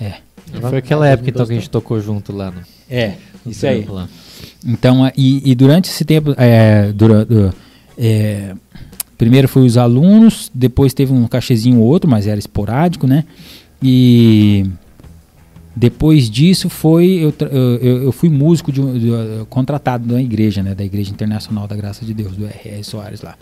[SPEAKER 3] É.
[SPEAKER 5] Foi aquela época então
[SPEAKER 4] 2012
[SPEAKER 5] que a gente tocou junto lá no,
[SPEAKER 3] É, isso aí.
[SPEAKER 5] lá.
[SPEAKER 3] Então, e, e durante esse tempo, é, dura- é, primeiro foi os alunos, depois teve um cachezinho ou outro, mas era esporádico, né? E depois disso foi eu, eu, eu- fui músico de, um- de, uh, contratado da igreja, né? Da Igreja Internacional da Graça de Deus, do R.R. Soares lá.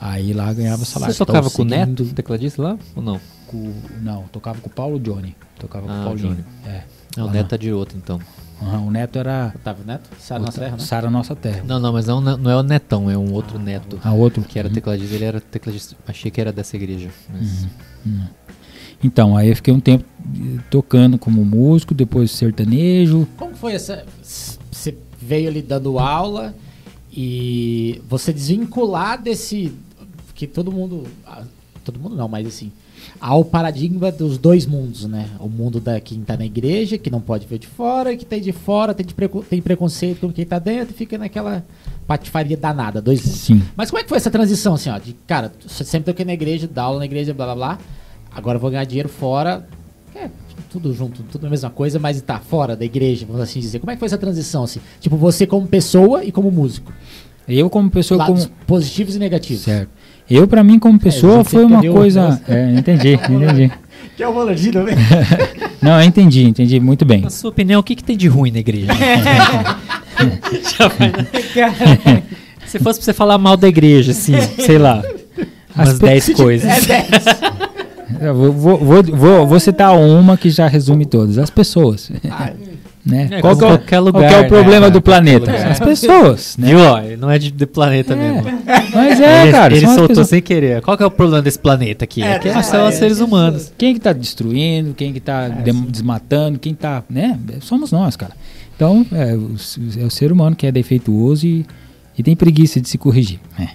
[SPEAKER 3] Aí lá ganhava salário.
[SPEAKER 5] Você tocava com o Neto, tecladista lá? Ou não?
[SPEAKER 3] com- não, tocava com o Paulo Johnny. Tocava com
[SPEAKER 5] Ah,
[SPEAKER 3] o
[SPEAKER 5] o
[SPEAKER 3] Paulinho.
[SPEAKER 5] Johnny.
[SPEAKER 3] É.
[SPEAKER 5] É, o. Neto é de outro então.
[SPEAKER 3] Aham, o Neto era
[SPEAKER 4] Otávio Neto? Sara Nossa Terra, né?
[SPEAKER 3] Sara Nossa Terra.
[SPEAKER 5] Não, não, mas não, não é o Netão, é um outro Neto.
[SPEAKER 3] A outro
[SPEAKER 5] Que era tecladista, ele era tecladista. Achei que era dessa igreja. Mas...
[SPEAKER 3] Então, aí eu fiquei um tempo eh, tocando como músico, depois sertanejo.
[SPEAKER 4] Como foi essa. Você veio ali dando aula e você desvincular desse. Que todo mundo. ah, Todo mundo não, mas assim. Ao paradigma dos dois mundos, né? O mundo da quem tá na igreja, que não pode ver de fora, e que tem de fora, tem, de tem preconceito com quem tá dentro e fica naquela patifaria danada, dois mundos.
[SPEAKER 3] Sim.
[SPEAKER 4] Mas como é que foi essa transição, assim, ó? De, cara, sempre toquei na igreja, dá aula na igreja, blá blá blá. Agora eu vou ganhar dinheiro fora. É, tudo junto, tudo a mesma coisa, mas tá fora da igreja, vamos assim dizer. Como é que foi essa transição, assim? Tipo, você como pessoa e como músico.
[SPEAKER 3] Eu como pessoa
[SPEAKER 4] Lados
[SPEAKER 3] como
[SPEAKER 4] positivos e negativos.
[SPEAKER 3] certo. Eu para mim como pessoa
[SPEAKER 4] É,
[SPEAKER 3] foi uma coisa, é, entendi, entendi.
[SPEAKER 4] Que é o Rolandinho também.
[SPEAKER 3] Não, eu entendi, entendi muito bem.
[SPEAKER 5] Na sua opinião, o que, que tem de ruim na igreja? Já vai? Se fosse pra você falar mal da igreja, assim, sei lá.
[SPEAKER 3] As
[SPEAKER 5] Umas
[SPEAKER 3] pe-
[SPEAKER 5] 10 coisas.
[SPEAKER 3] Eu vou, vou, vou, vou- vou citar uma que já resume todas. As pessoas. Né?
[SPEAKER 5] É,
[SPEAKER 3] qual, que é, o-
[SPEAKER 5] qualquer
[SPEAKER 3] qual
[SPEAKER 5] lugar,
[SPEAKER 3] que é o
[SPEAKER 5] né?
[SPEAKER 3] problema do
[SPEAKER 5] Qualquer
[SPEAKER 3] planeta?
[SPEAKER 5] lugar.
[SPEAKER 3] As pessoas. Né?
[SPEAKER 5] Viu? Ó, não é de, de planeta
[SPEAKER 3] É.
[SPEAKER 5] mesmo.
[SPEAKER 3] Mas é,
[SPEAKER 5] ele
[SPEAKER 3] cara.
[SPEAKER 5] ele soltou
[SPEAKER 3] pessoas.
[SPEAKER 5] sem querer. Qual que é o problema desse planeta aqui? É, que
[SPEAKER 6] é,
[SPEAKER 5] são os
[SPEAKER 6] é,
[SPEAKER 5] seres
[SPEAKER 6] é,
[SPEAKER 5] humanos.
[SPEAKER 3] Quem que tá destruindo, quem que tá desmatando, quem tá, né? Somos nós, cara. Então, é o, é o ser humano que é defeituoso e, e tem preguiça de se corrigir. né?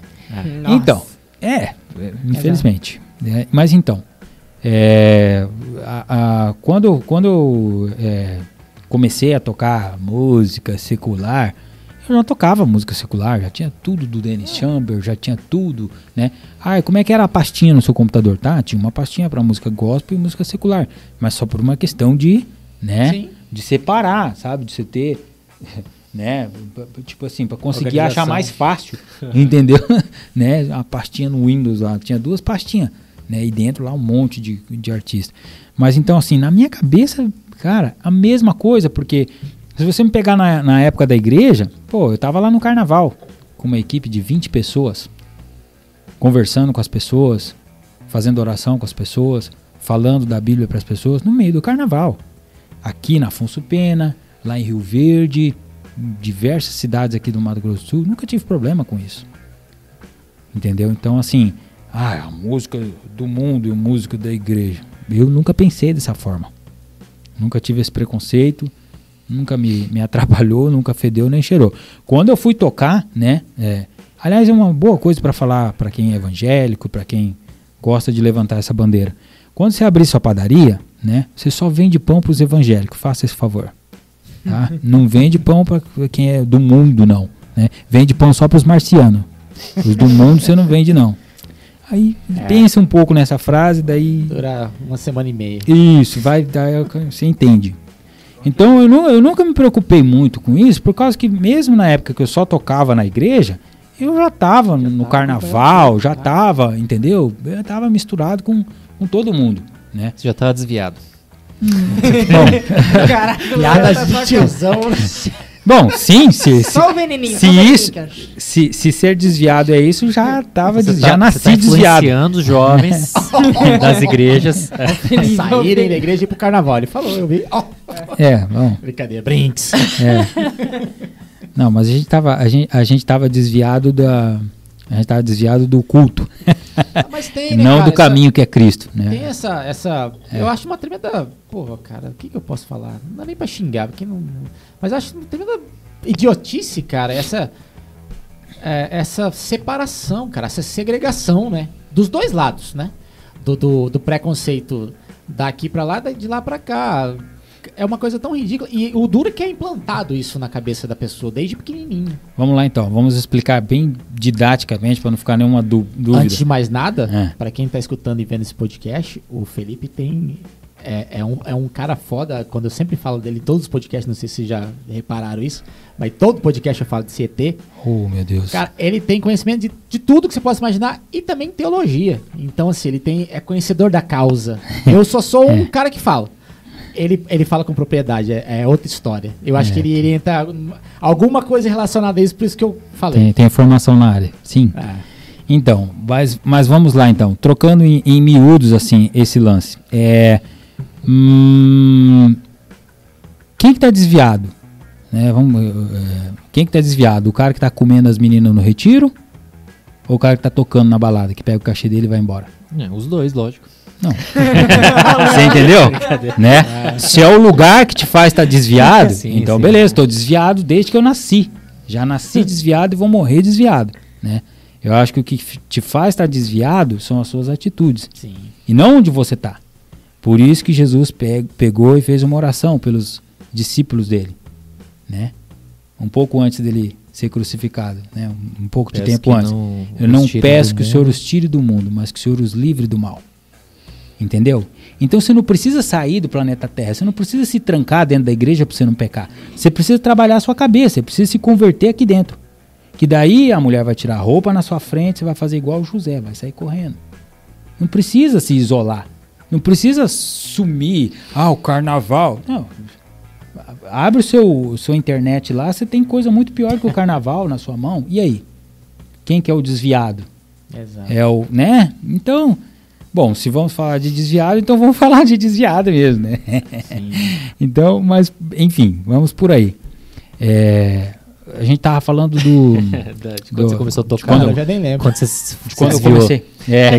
[SPEAKER 6] Nossa.
[SPEAKER 3] Então, é, é, infelizmente. É, mas então, é, a- a- quando, quando eu é, comecei a tocar música secular, eu já tocava música secular, já tinha tudo do Dennis Chamber, já tinha tudo, né? Ah, como é que era a pastinha no seu computador? Tá, tinha uma pastinha para música gospel e música secular, mas só por uma questão de, né,
[SPEAKER 4] Sim.
[SPEAKER 3] de separar, sabe, de você ter, né, tipo assim, para conseguir achar mais fácil, entendeu? né, a pastinha no Windows lá, tinha duas pastinhas, né, e dentro lá um monte de, de artista. Mas então assim, na minha cabeça, cara, a mesma coisa, porque se você me pegar na, na época da igreja, pô, eu tava lá no carnaval com uma equipe de 20 pessoas, conversando com as pessoas, fazendo oração com as pessoas, falando da Bíblia para as pessoas no meio do carnaval. Aqui na Afonso Pena, lá em Rio Verde, em diversas cidades aqui do Mato Grosso do Sul, nunca tive problema com isso. Entendeu? Então, assim, ah, a música do mundo e a música da igreja. Eu nunca pensei dessa forma. Nunca tive esse preconceito, nunca me, me atrapalhou, nunca fedeu nem cheirou. Quando eu fui tocar, né? é, aliás, é uma boa coisa para falar para quem é evangélico, para quem gosta de levantar essa bandeira. Quando você abrir sua padaria, né? Você só vende pão para os evangélicos, faça esse favor. Tá? não vende pão para quem é do mundo, não. Né? Vende pão só para os marcianos. Os do mundo você não vende, não. Aí pensa um pouco nessa frase, daí
[SPEAKER 4] Durar uma semana e meia.
[SPEAKER 3] isso, vai dar, você entende. Então eu, nu- eu nunca me preocupei muito com isso, por causa que mesmo na época que eu só tocava na igreja, eu já estava no
[SPEAKER 4] tava
[SPEAKER 3] carnaval, já estava, entendeu? Eu estava misturado com, com todo mundo, né?
[SPEAKER 5] Você já tava desviado.
[SPEAKER 3] Bom,
[SPEAKER 6] Caraca,
[SPEAKER 4] Piadas
[SPEAKER 6] tá
[SPEAKER 4] de tiozão.
[SPEAKER 3] bom sim, se, se,
[SPEAKER 6] Só o veneninho.
[SPEAKER 3] se isso- se, se ser desviado é isso, já tava,
[SPEAKER 5] Você
[SPEAKER 3] des-
[SPEAKER 5] tá-
[SPEAKER 3] já nasci
[SPEAKER 5] tá
[SPEAKER 3] desviado.
[SPEAKER 5] influenciando os jovens das igrejas.
[SPEAKER 4] Saírem da igreja e ir pro carnaval. Ele falou, eu vi. Ó,
[SPEAKER 3] É, bom.
[SPEAKER 4] brincadeira, brinks.
[SPEAKER 3] É. Não, mas a gente tava, a gente, a gente tava desviado da. A gente tava desviado do culto.
[SPEAKER 4] Mas tem, né,
[SPEAKER 3] não
[SPEAKER 4] cara,
[SPEAKER 3] do caminho que é Cristo,
[SPEAKER 4] Tem
[SPEAKER 3] né?
[SPEAKER 4] essa, essa.
[SPEAKER 3] É.
[SPEAKER 4] Eu acho uma tremenda. Porra, cara, o que, que eu posso falar? Não dá nem pra xingar, porque não. Mas acho uma tremenda idiotice, cara, essa. é, essa separação, cara, essa segregação, né? Dos dois lados, né? Do, do, do preconceito daqui pra lá, de lá pra cá. É uma coisa tão ridícula. E o duro é que é implantado isso na cabeça da pessoa desde pequenininho.
[SPEAKER 3] Vamos lá então, vamos explicar bem didaticamente para não ficar nenhuma dú- dúvida.
[SPEAKER 4] Antes de mais nada,
[SPEAKER 3] É.
[SPEAKER 4] pra quem tá escutando e vendo esse podcast, o Felipe tem. É, é um, é um cara foda. Quando eu sempre falo dele em todos os podcasts, não sei se já repararam isso, mas todo podcast eu falo de CT.
[SPEAKER 3] Oh, meu Deus.
[SPEAKER 4] Cara, ele tem conhecimento de, de tudo que você possa imaginar e também teologia. Então, assim, ele tem, é conhecedor da causa. Eu só sou um cara que fala. Ele, ele fala com propriedade, é, é outra história. Eu acho
[SPEAKER 3] É.
[SPEAKER 4] que ele iria entrar alguma coisa relacionada a isso, por isso que eu falei.
[SPEAKER 3] Tem, tem informação na área. Sim.
[SPEAKER 4] É.
[SPEAKER 3] Então, mas, mas vamos lá então. Trocando em, em miúdos assim esse lance. É, hum, quem que tá desviado? Né, vamos, é, quem que tá desviado? O cara que tá comendo as meninas no retiro? Ou o cara que tá tocando na balada, que pega o cachê dele e vai embora?
[SPEAKER 5] É, os dois, lógico.
[SPEAKER 3] Não. Você entendeu? Né? Se é o lugar que te faz estar desviado,
[SPEAKER 5] Sim,
[SPEAKER 3] então
[SPEAKER 5] sim.
[SPEAKER 3] beleza, estou desviado desde que eu nasci. Já nasci desviado e vou morrer desviado, né? Eu acho que o que te faz estar desviado são as suas atitudes
[SPEAKER 4] Sim.
[SPEAKER 3] e não onde você está. Por isso que Jesus pe- pegou e fez uma oração pelos discípulos dele, né? Um pouco antes dele ser crucificado, né? Um, pouco de
[SPEAKER 5] Peço
[SPEAKER 3] tempo
[SPEAKER 5] que
[SPEAKER 3] antes.
[SPEAKER 5] não
[SPEAKER 3] Eu não peço que o Senhor
[SPEAKER 5] mundo.
[SPEAKER 3] os tire do mundo, mas que o Senhor os livre do mal. Entendeu? Então você não precisa sair do planeta Terra, você não precisa se trancar dentro da igreja para você não pecar. Você precisa trabalhar a sua cabeça, você precisa se converter aqui dentro. Que daí a mulher vai tirar a roupa na sua frente, você vai fazer igual o José, vai sair correndo. Não precisa se isolar. Não precisa sumir. Ah, o carnaval. Não. Abre o seu sua internet lá, você tem coisa muito pior que o carnaval na sua mão. E aí? Quem que é o desviado?
[SPEAKER 4] Exato.
[SPEAKER 3] É o, né? Então, bom, se vamos falar de desviado, então vamos falar de desviado mesmo, né? então, mas, enfim, vamos por aí. É, a gente tava falando do.
[SPEAKER 5] De quando
[SPEAKER 3] Do-
[SPEAKER 5] você começou a tocar.
[SPEAKER 3] quando eu-
[SPEAKER 4] eu já nem lembro.
[SPEAKER 5] Quando você,
[SPEAKER 3] quando eu comecei. É,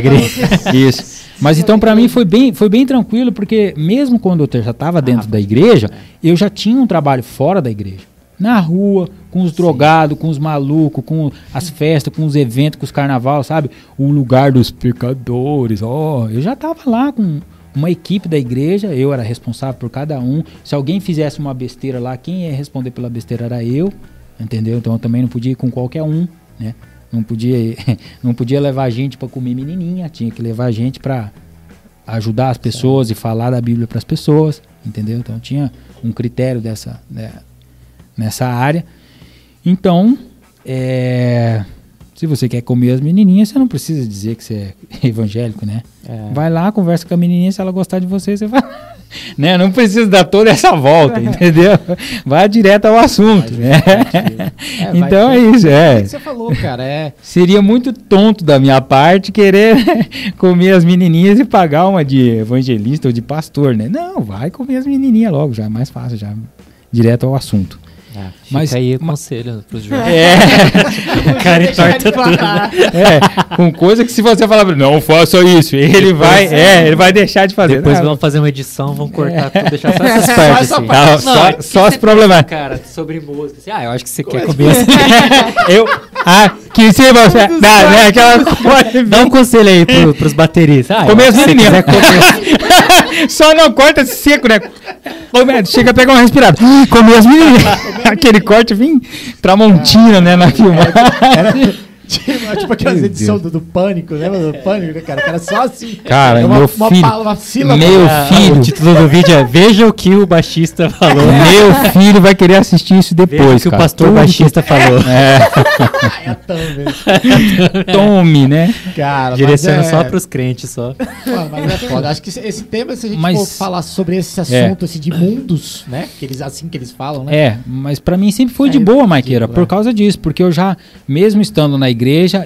[SPEAKER 3] isso. Mas então pra mim foi bem, foi bem tranquilo, porque mesmo quando eu já estava dentro da igreja, eu já tinha um trabalho fora da igreja. Na rua, com os drogados, com os malucos, com as festas, com os eventos, com os carnaval, sabe? O lugar dos pecadores, ó. eu já tava lá com uma equipe da igreja, eu era responsável por cada um. Se alguém fizesse uma besteira lá, quem ia responder pela besteira era eu, entendeu? Então eu também não podia ir com qualquer um, né? Não podia, não podia levar gente para comer menininha, tinha que levar gente para ajudar as pessoas e falar da Bíblia para as pessoas, entendeu? Então tinha um critério dessa né, nessa área. Então, é, se você quer comer as menininhas, você não precisa dizer que você é evangélico, né?
[SPEAKER 4] É.
[SPEAKER 3] Vai lá, conversa com a menininha, se ela gostar de você, você vai. né? Não precisa dar toda essa volta, entendeu? Vai direto ao assunto. né?
[SPEAKER 4] É,
[SPEAKER 3] então é isso,
[SPEAKER 4] É o
[SPEAKER 3] é.
[SPEAKER 4] que você falou, cara. É.
[SPEAKER 3] Seria muito tonto da minha parte querer comer as menininhas e pagar uma de evangelista ou de pastor, né? Não, vai comer as menininhas logo, já é mais fácil, já direto ao assunto.
[SPEAKER 5] Fica
[SPEAKER 3] Mas-
[SPEAKER 5] aí o conselho pros jovens.
[SPEAKER 3] É,
[SPEAKER 5] O cara entorta tudo.
[SPEAKER 3] é, com coisa que se você falar, pra ele, não faça isso, ele vai, é, ele vai deixar de fazer.
[SPEAKER 5] Depois
[SPEAKER 3] Não,
[SPEAKER 5] vão fazer uma edição, vão cortar tudo, deixar só
[SPEAKER 3] É.
[SPEAKER 5] essas
[SPEAKER 3] Só
[SPEAKER 5] partes. assim.
[SPEAKER 3] parte. Não, só-
[SPEAKER 5] é que
[SPEAKER 3] só as problemáticas.
[SPEAKER 5] Cara, sobre música. assim, ah, eu acho que você quer comer assim.
[SPEAKER 3] eu, ah, que se você, dá, né, aquela coisa,
[SPEAKER 5] Dá um conselho aí pro, pros bateristas. Ah,
[SPEAKER 3] Comer as
[SPEAKER 5] se
[SPEAKER 3] menininhas. Só não corta seco, né? Come- Chega a pegar uma respirada. Comer as menininhas. Aquele corte vem tramontina, né, na filmagem.
[SPEAKER 4] Tipo, tipo aquelas edições do, do Pânico, lembra do Pânico, né, cara? O cara só assim.
[SPEAKER 3] Cara,
[SPEAKER 4] É uma,
[SPEAKER 3] meu
[SPEAKER 4] uma
[SPEAKER 3] filho,
[SPEAKER 4] pa- uma sílaba.
[SPEAKER 3] meu
[SPEAKER 4] Ah,
[SPEAKER 3] filho,
[SPEAKER 5] O título do vídeo é Veja o que o baixista falou.
[SPEAKER 3] meu filho vai querer assistir isso
[SPEAKER 5] Veja o
[SPEAKER 3] depois,
[SPEAKER 5] que o
[SPEAKER 3] cara.
[SPEAKER 5] pastor
[SPEAKER 3] Tudo
[SPEAKER 5] baixista falou.
[SPEAKER 4] É a thumb,
[SPEAKER 3] que tome, né?
[SPEAKER 4] cara. mas
[SPEAKER 5] Direcionando
[SPEAKER 4] é-
[SPEAKER 5] só pros crentes só.
[SPEAKER 4] Mano, mas é foda. Acho que esse, tema, se a gente
[SPEAKER 3] Mas-
[SPEAKER 4] for falar sobre esse assunto assim, de mundos, né? Que eles, assim que eles falam, né?
[SPEAKER 3] É, mas pra mim sempre foi
[SPEAKER 4] É
[SPEAKER 3] de boa, Maiqueira,
[SPEAKER 4] é.
[SPEAKER 3] por causa disso, porque eu já, mesmo estando na igreja,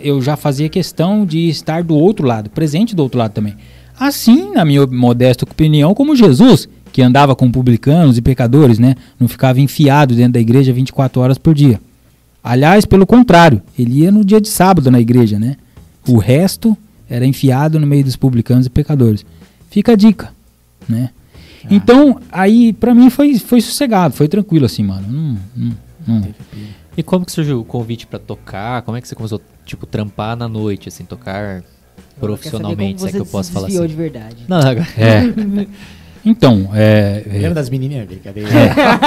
[SPEAKER 3] eu já fazia questão de estar do outro lado, presente do outro lado também. Assim, na minha modesta opinião, como Jesus, que andava com publicanos e pecadores, né? Não ficava enfiado dentro da igreja 24 horas por dia. Aliás, pelo contrário, ele ia no dia de sábado na igreja, né? O resto era enfiado no meio dos publicanos e pecadores. Fica a dica, né? Então, aí, pra mim foi, foi sossegado, foi tranquilo assim, mano. Não, não, não-
[SPEAKER 5] E como que surgiu o convite pra tocar? Como é que você começou, tipo, trampar na noite, assim, tocar profissionalmente, se é que eu posso falar assim?
[SPEAKER 6] de verdade.
[SPEAKER 5] Não, agora.
[SPEAKER 3] É. Então, é, é,
[SPEAKER 4] Lembra das menininhas? Brincadeira.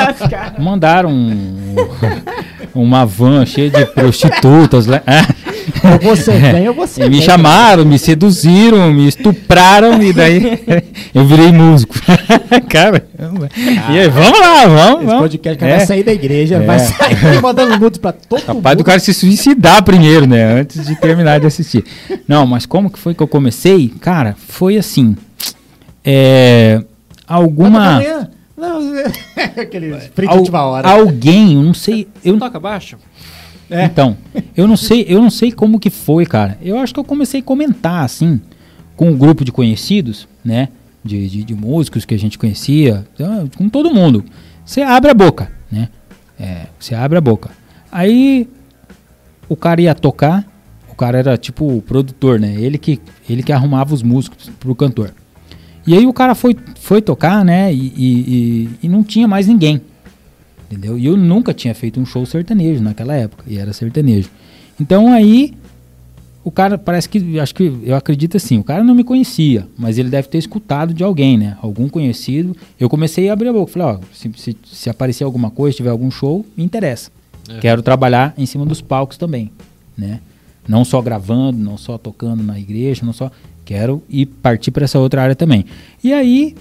[SPEAKER 3] mandaram um- uma van cheia de prostitutas lá.
[SPEAKER 4] ou você vem ou você
[SPEAKER 3] E me chamaram, me seduziram, me estupraram e daí eu virei músico. Caramba. E aí, vamos lá, vamos,
[SPEAKER 4] Esse
[SPEAKER 3] vamos.
[SPEAKER 4] podcast cara,
[SPEAKER 3] É.
[SPEAKER 4] vai sair da igreja,
[SPEAKER 3] É.
[SPEAKER 4] vai sair mandando nudes pra todo mundo.
[SPEAKER 3] Capaz do cara se suicidar primeiro, né? Antes de terminar de assistir. Não, mas como que foi que eu comecei? Cara, foi assim. É, alguma.
[SPEAKER 4] Não, aquele
[SPEAKER 3] al-
[SPEAKER 4] última hora.
[SPEAKER 3] Alguém, eu não sei. Eu,
[SPEAKER 5] Toca baixo?
[SPEAKER 4] É.
[SPEAKER 3] Então, eu não sei, eu não sei como que foi, cara. Eu acho que eu comecei a comentar assim com um grupo de conhecidos, né? De, de, de músicos que a gente conhecia, então, com todo mundo. Você abre a boca, né? É, você abre a boca. Aí o cara ia tocar, o cara era tipo o produtor, né? Ele que, ele que arrumava os músicos pro cantor. E aí o cara foi, foi tocar, né? E, e, e- e não tinha mais ninguém. Entendeu? E eu nunca tinha feito um show sertanejo naquela época. E era sertanejo. Então aí o cara parece que. Acho que eu acredito assim, o cara não me conhecia, mas ele deve ter escutado de alguém, né? Algum conhecido. Eu comecei a abrir a boca. Falei, ó, se, se, se aparecer alguma coisa, tiver algum show, me interessa. Quero trabalhar em cima dos palcos também, né? Não só gravando, não só tocando na igreja, não só. Quero ir partir para essa outra área também. E aí,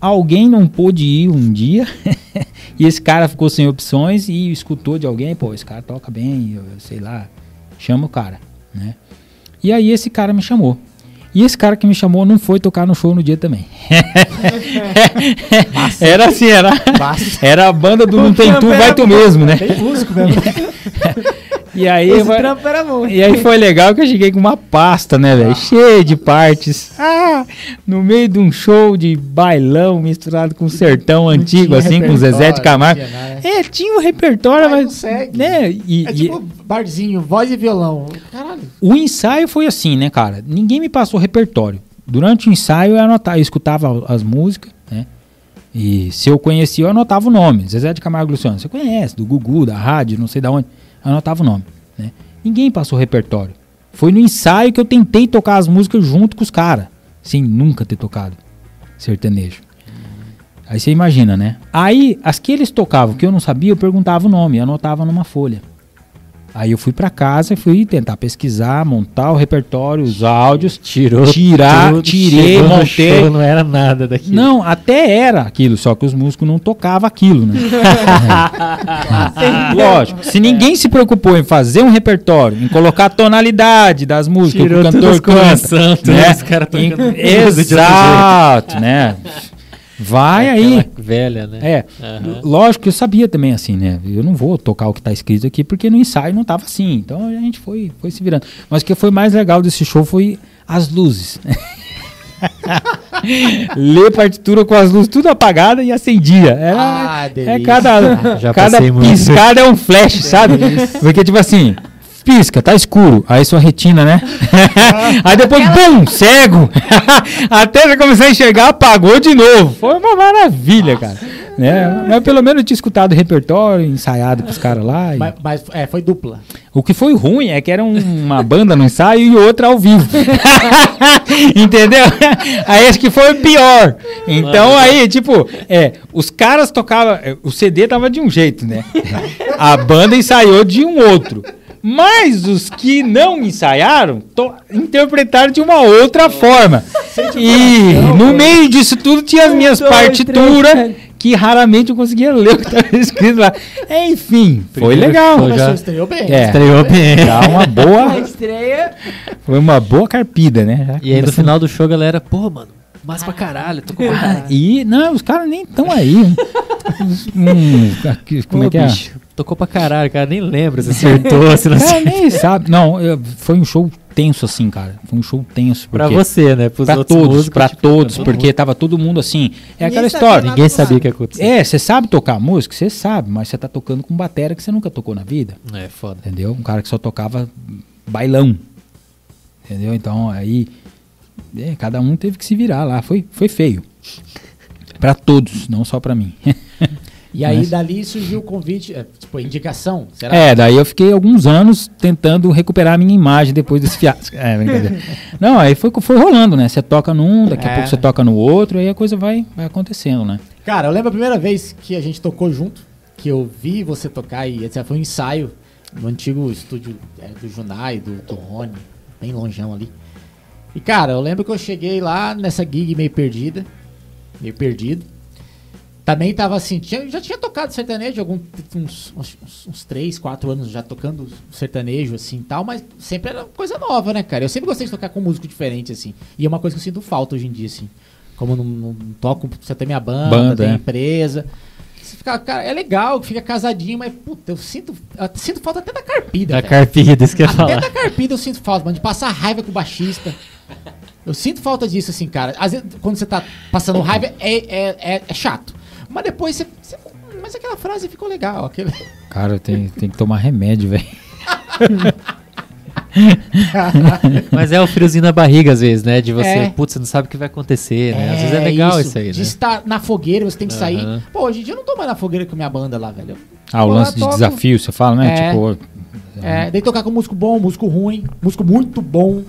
[SPEAKER 3] alguém não pôde ir um dia e esse cara ficou sem opções e escutou de alguém, pô, esse cara toca bem, eu, sei lá, chama o cara, né? E aí esse cara me chamou. E esse cara que me chamou não foi tocar no show no dia também. era assim, era, era a banda do Não Tem Tu, Vai Tu Mesmo, né?
[SPEAKER 4] Bem músico mesmo.
[SPEAKER 3] E aí,
[SPEAKER 6] Esse
[SPEAKER 3] foi-
[SPEAKER 6] trampo era bom.
[SPEAKER 3] e aí foi legal que eu cheguei com uma pasta, né, velho? Cheia de partes. Ah, no meio de um show de bailão misturado com sertão antigo, assim, com Zezé de Camargo.
[SPEAKER 4] tinha.
[SPEAKER 3] É, tinha um repertório,
[SPEAKER 4] Mas não segue.
[SPEAKER 3] Né? E,
[SPEAKER 4] É
[SPEAKER 3] e
[SPEAKER 4] tipo barzinho, voz e violão. Caralho.
[SPEAKER 3] o ensaio foi assim, né, cara? Ninguém me passou repertório. Durante o ensaio eu anotava, eu escutava as músicas, né? E se eu conhecia, eu anotava o nome. Zezé de Camargo e Luciano, você conhece, do Gugu, da rádio, não sei da onde. Anotava o nome, né? Ninguém passou repertório. Foi no ensaio que eu tentei tocar as músicas junto com os caras, sem nunca ter tocado sertanejo. Aí você imagina, né? Aí, as que eles tocavam que eu não sabia, eu perguntava o nome, anotava numa folha. Aí eu fui pra casa e fui tentar pesquisar, montar o repertório, os áudios,
[SPEAKER 5] Tirou
[SPEAKER 3] tirar,
[SPEAKER 5] tudo,
[SPEAKER 3] tirei,
[SPEAKER 5] no
[SPEAKER 3] montei.
[SPEAKER 5] show, não era nada daquilo.
[SPEAKER 3] Não, até era aquilo, só que os músicos não tocavam aquilo, né? É. Lógico, se ninguém se preocupou em fazer um repertório, em colocar a tonalidade das músicas
[SPEAKER 5] Tirou
[SPEAKER 3] que o cantor canta, né?
[SPEAKER 5] os caras
[SPEAKER 3] Exato, né? Vai aí.
[SPEAKER 5] Aquela velha, né?
[SPEAKER 3] É,
[SPEAKER 5] Aham.
[SPEAKER 3] lógico que eu sabia também assim, né? Eu não vou tocar o que tá escrito aqui porque no ensaio não tava assim. Então a gente foi, foi se virando. Mas o que foi mais legal desse show foi as luzes. Ler partitura com as luzes tudo apagada e acendia. Era,
[SPEAKER 4] Ah,
[SPEAKER 3] é
[SPEAKER 4] delícia.
[SPEAKER 3] cada,
[SPEAKER 5] Já
[SPEAKER 3] cada
[SPEAKER 5] passei muito.
[SPEAKER 3] piscada é um flash, sabe? Porque tipo assim, pisca, tá escuro. Aí sua retina, né? Aí depois, bum, cego. Até já começar a enxergar, apagou de novo. Foi uma maravilha, cara. Né? Mas pelo menos eu tinha escutado o repertório, ensaiado com os caras lá. e-
[SPEAKER 4] Mas, mas, é, foi dupla.
[SPEAKER 3] O que foi ruim é que era um- uma banda no ensaio e outra ao vivo. Entendeu? Aí acho que foi o pior. Então aí, tipo, é, os caras tocavam. é, O CD tava de um jeito, né? A banda ensaiou de um outro. Mas os que não ensaiaram to- interpretaram de uma outra forma. E no meio disso tudo tinha as minhas partituras que raramente eu conseguia ler o que estava escrito lá. Enfim, foi legal.
[SPEAKER 4] Mas
[SPEAKER 5] já-
[SPEAKER 4] estreou bem.
[SPEAKER 3] É.
[SPEAKER 5] Estreou bem.
[SPEAKER 3] Dá uma boa.
[SPEAKER 6] estreia.
[SPEAKER 3] Foi uma boa carpida, né? Já
[SPEAKER 5] E aí no final do show, a galera, pô, mano, massa pra caralho, tocou pra caralho.
[SPEAKER 3] E, não, os caras nem estão aí. Hum, aqui, como
[SPEAKER 5] Pô,
[SPEAKER 3] é que é?
[SPEAKER 5] Tocou pra caralho, cara, nem lembra se acertou, se não acertou.
[SPEAKER 3] nem sabe. Não, foi um show tenso, assim, cara. Foi um show tenso.
[SPEAKER 5] Pra você, né? Pros
[SPEAKER 3] Pra todos,
[SPEAKER 5] músicos,
[SPEAKER 3] pra
[SPEAKER 5] tipo,
[SPEAKER 3] todos,
[SPEAKER 5] todo
[SPEAKER 3] porque
[SPEAKER 5] mundo.
[SPEAKER 3] tava todo mundo assim. É
[SPEAKER 6] Ninguém
[SPEAKER 3] aquela história.
[SPEAKER 5] Ninguém sabia o que ia acontecer.
[SPEAKER 3] É, você sabe tocar música? Você sabe, mas você tá tocando com bateria que você nunca tocou na vida.
[SPEAKER 5] É, foda.
[SPEAKER 3] Entendeu? Um cara que só tocava bailão. Entendeu? Então aí é, cada um teve que se virar lá. Foi, foi feio. Pra todos, não só pra mim.
[SPEAKER 4] E aí
[SPEAKER 3] Mas-
[SPEAKER 4] dali surgiu o convite, é, tipo, indicação. Será?
[SPEAKER 3] É, daí eu fiquei alguns anos tentando recuperar a minha imagem depois desse fiasco. É, brincadeira. Não, aí foi, foi rolando, né? Você toca num, daqui a
[SPEAKER 4] É.
[SPEAKER 3] pouco você toca no outro, aí a coisa vai, vai acontecendo, né?
[SPEAKER 4] Cara, eu lembro a primeira vez que a gente tocou junto, que eu vi você tocar e etc. Foi um ensaio no antigo estúdio é, do Junai, do, do Rony, bem longeão ali. E cara, eu lembro que eu cheguei lá nessa gig meio perdida, meio perdido. Também tava assim, tinha- já tinha tocado sertanejo algum, uns, uns, uns 3, 4 anos já tocando sertanejo assim e tal, mas sempre era coisa nova, né, cara? Eu sempre gostei de tocar com músico diferente, assim. E é uma coisa que eu sinto falta hoje em dia, assim. Como não, não toco, você tem minha banda,
[SPEAKER 3] Banda,
[SPEAKER 4] tem
[SPEAKER 3] é.
[SPEAKER 4] empresa. Você fica, cara, é legal, fica casadinho, mas puta, eu sinto, eu sinto falta até da carpida.
[SPEAKER 5] Da
[SPEAKER 4] velho.
[SPEAKER 5] carpida, isso que eu ia
[SPEAKER 4] Até
[SPEAKER 5] falar.
[SPEAKER 4] da carpida eu sinto falta, mano, de passar raiva com o baixista. Eu sinto falta disso, assim, cara. Às vezes, quando você tá passando raiva, é, é, é, é chato. Mas depois você, você- Mas aquela frase ficou legal. Aquele...
[SPEAKER 3] Cara, tem, tem que tomar remédio, velho.
[SPEAKER 5] Mas é o friozinho na barriga, às vezes, né? De você,
[SPEAKER 4] É.
[SPEAKER 5] putz, você não sabe o que vai acontecer, né? Às vezes é legal isso, aí,
[SPEAKER 4] De
[SPEAKER 5] né?
[SPEAKER 4] estar na fogueira, você tem que sair.
[SPEAKER 5] Aham.
[SPEAKER 4] Pô, hoje em dia eu não tô mais na fogueira com minha banda lá, velho.
[SPEAKER 3] Ah, o
[SPEAKER 4] lá,
[SPEAKER 3] lance de
[SPEAKER 4] toco.
[SPEAKER 3] desafio, você fala, né?
[SPEAKER 4] É.
[SPEAKER 3] Tipo,
[SPEAKER 4] É, daí tocar com músico bom, músico ruim, músico muito bom.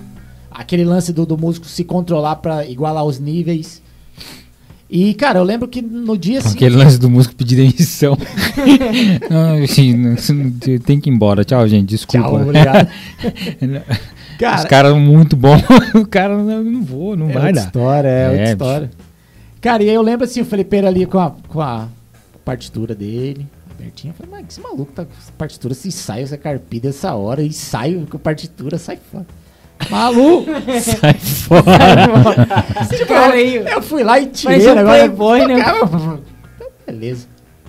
[SPEAKER 4] Aquele lance do, do músico se controlar pra igualar os níveis. E, cara, eu lembro que no dia assim.
[SPEAKER 3] aquele lance do músico pedir demissão. não, assim, tem que ir embora. Tchau, gente. Desculpa.
[SPEAKER 4] Tchau, obrigado.
[SPEAKER 3] Os
[SPEAKER 4] Cara,
[SPEAKER 3] caras muito bom. o cara não, não vou, não
[SPEAKER 4] é
[SPEAKER 3] vai
[SPEAKER 4] outra
[SPEAKER 3] dar.
[SPEAKER 4] história, é, outra
[SPEAKER 3] É,
[SPEAKER 4] história. Cara, e aí eu lembro assim, o Felipeiro ali com a, com a partitura dele, abertinha. Eu falei, mas esse maluco tá com essa partitura, se ensaio, essa carpida essa hora, ensaio com partitura, sai fora. Maluco!
[SPEAKER 5] Sai fora.
[SPEAKER 6] Esse cara aí.
[SPEAKER 4] Eu fui lá e tirei
[SPEAKER 6] Mas
[SPEAKER 4] o negócio.
[SPEAKER 6] playboy, né?
[SPEAKER 4] Então, Beleza.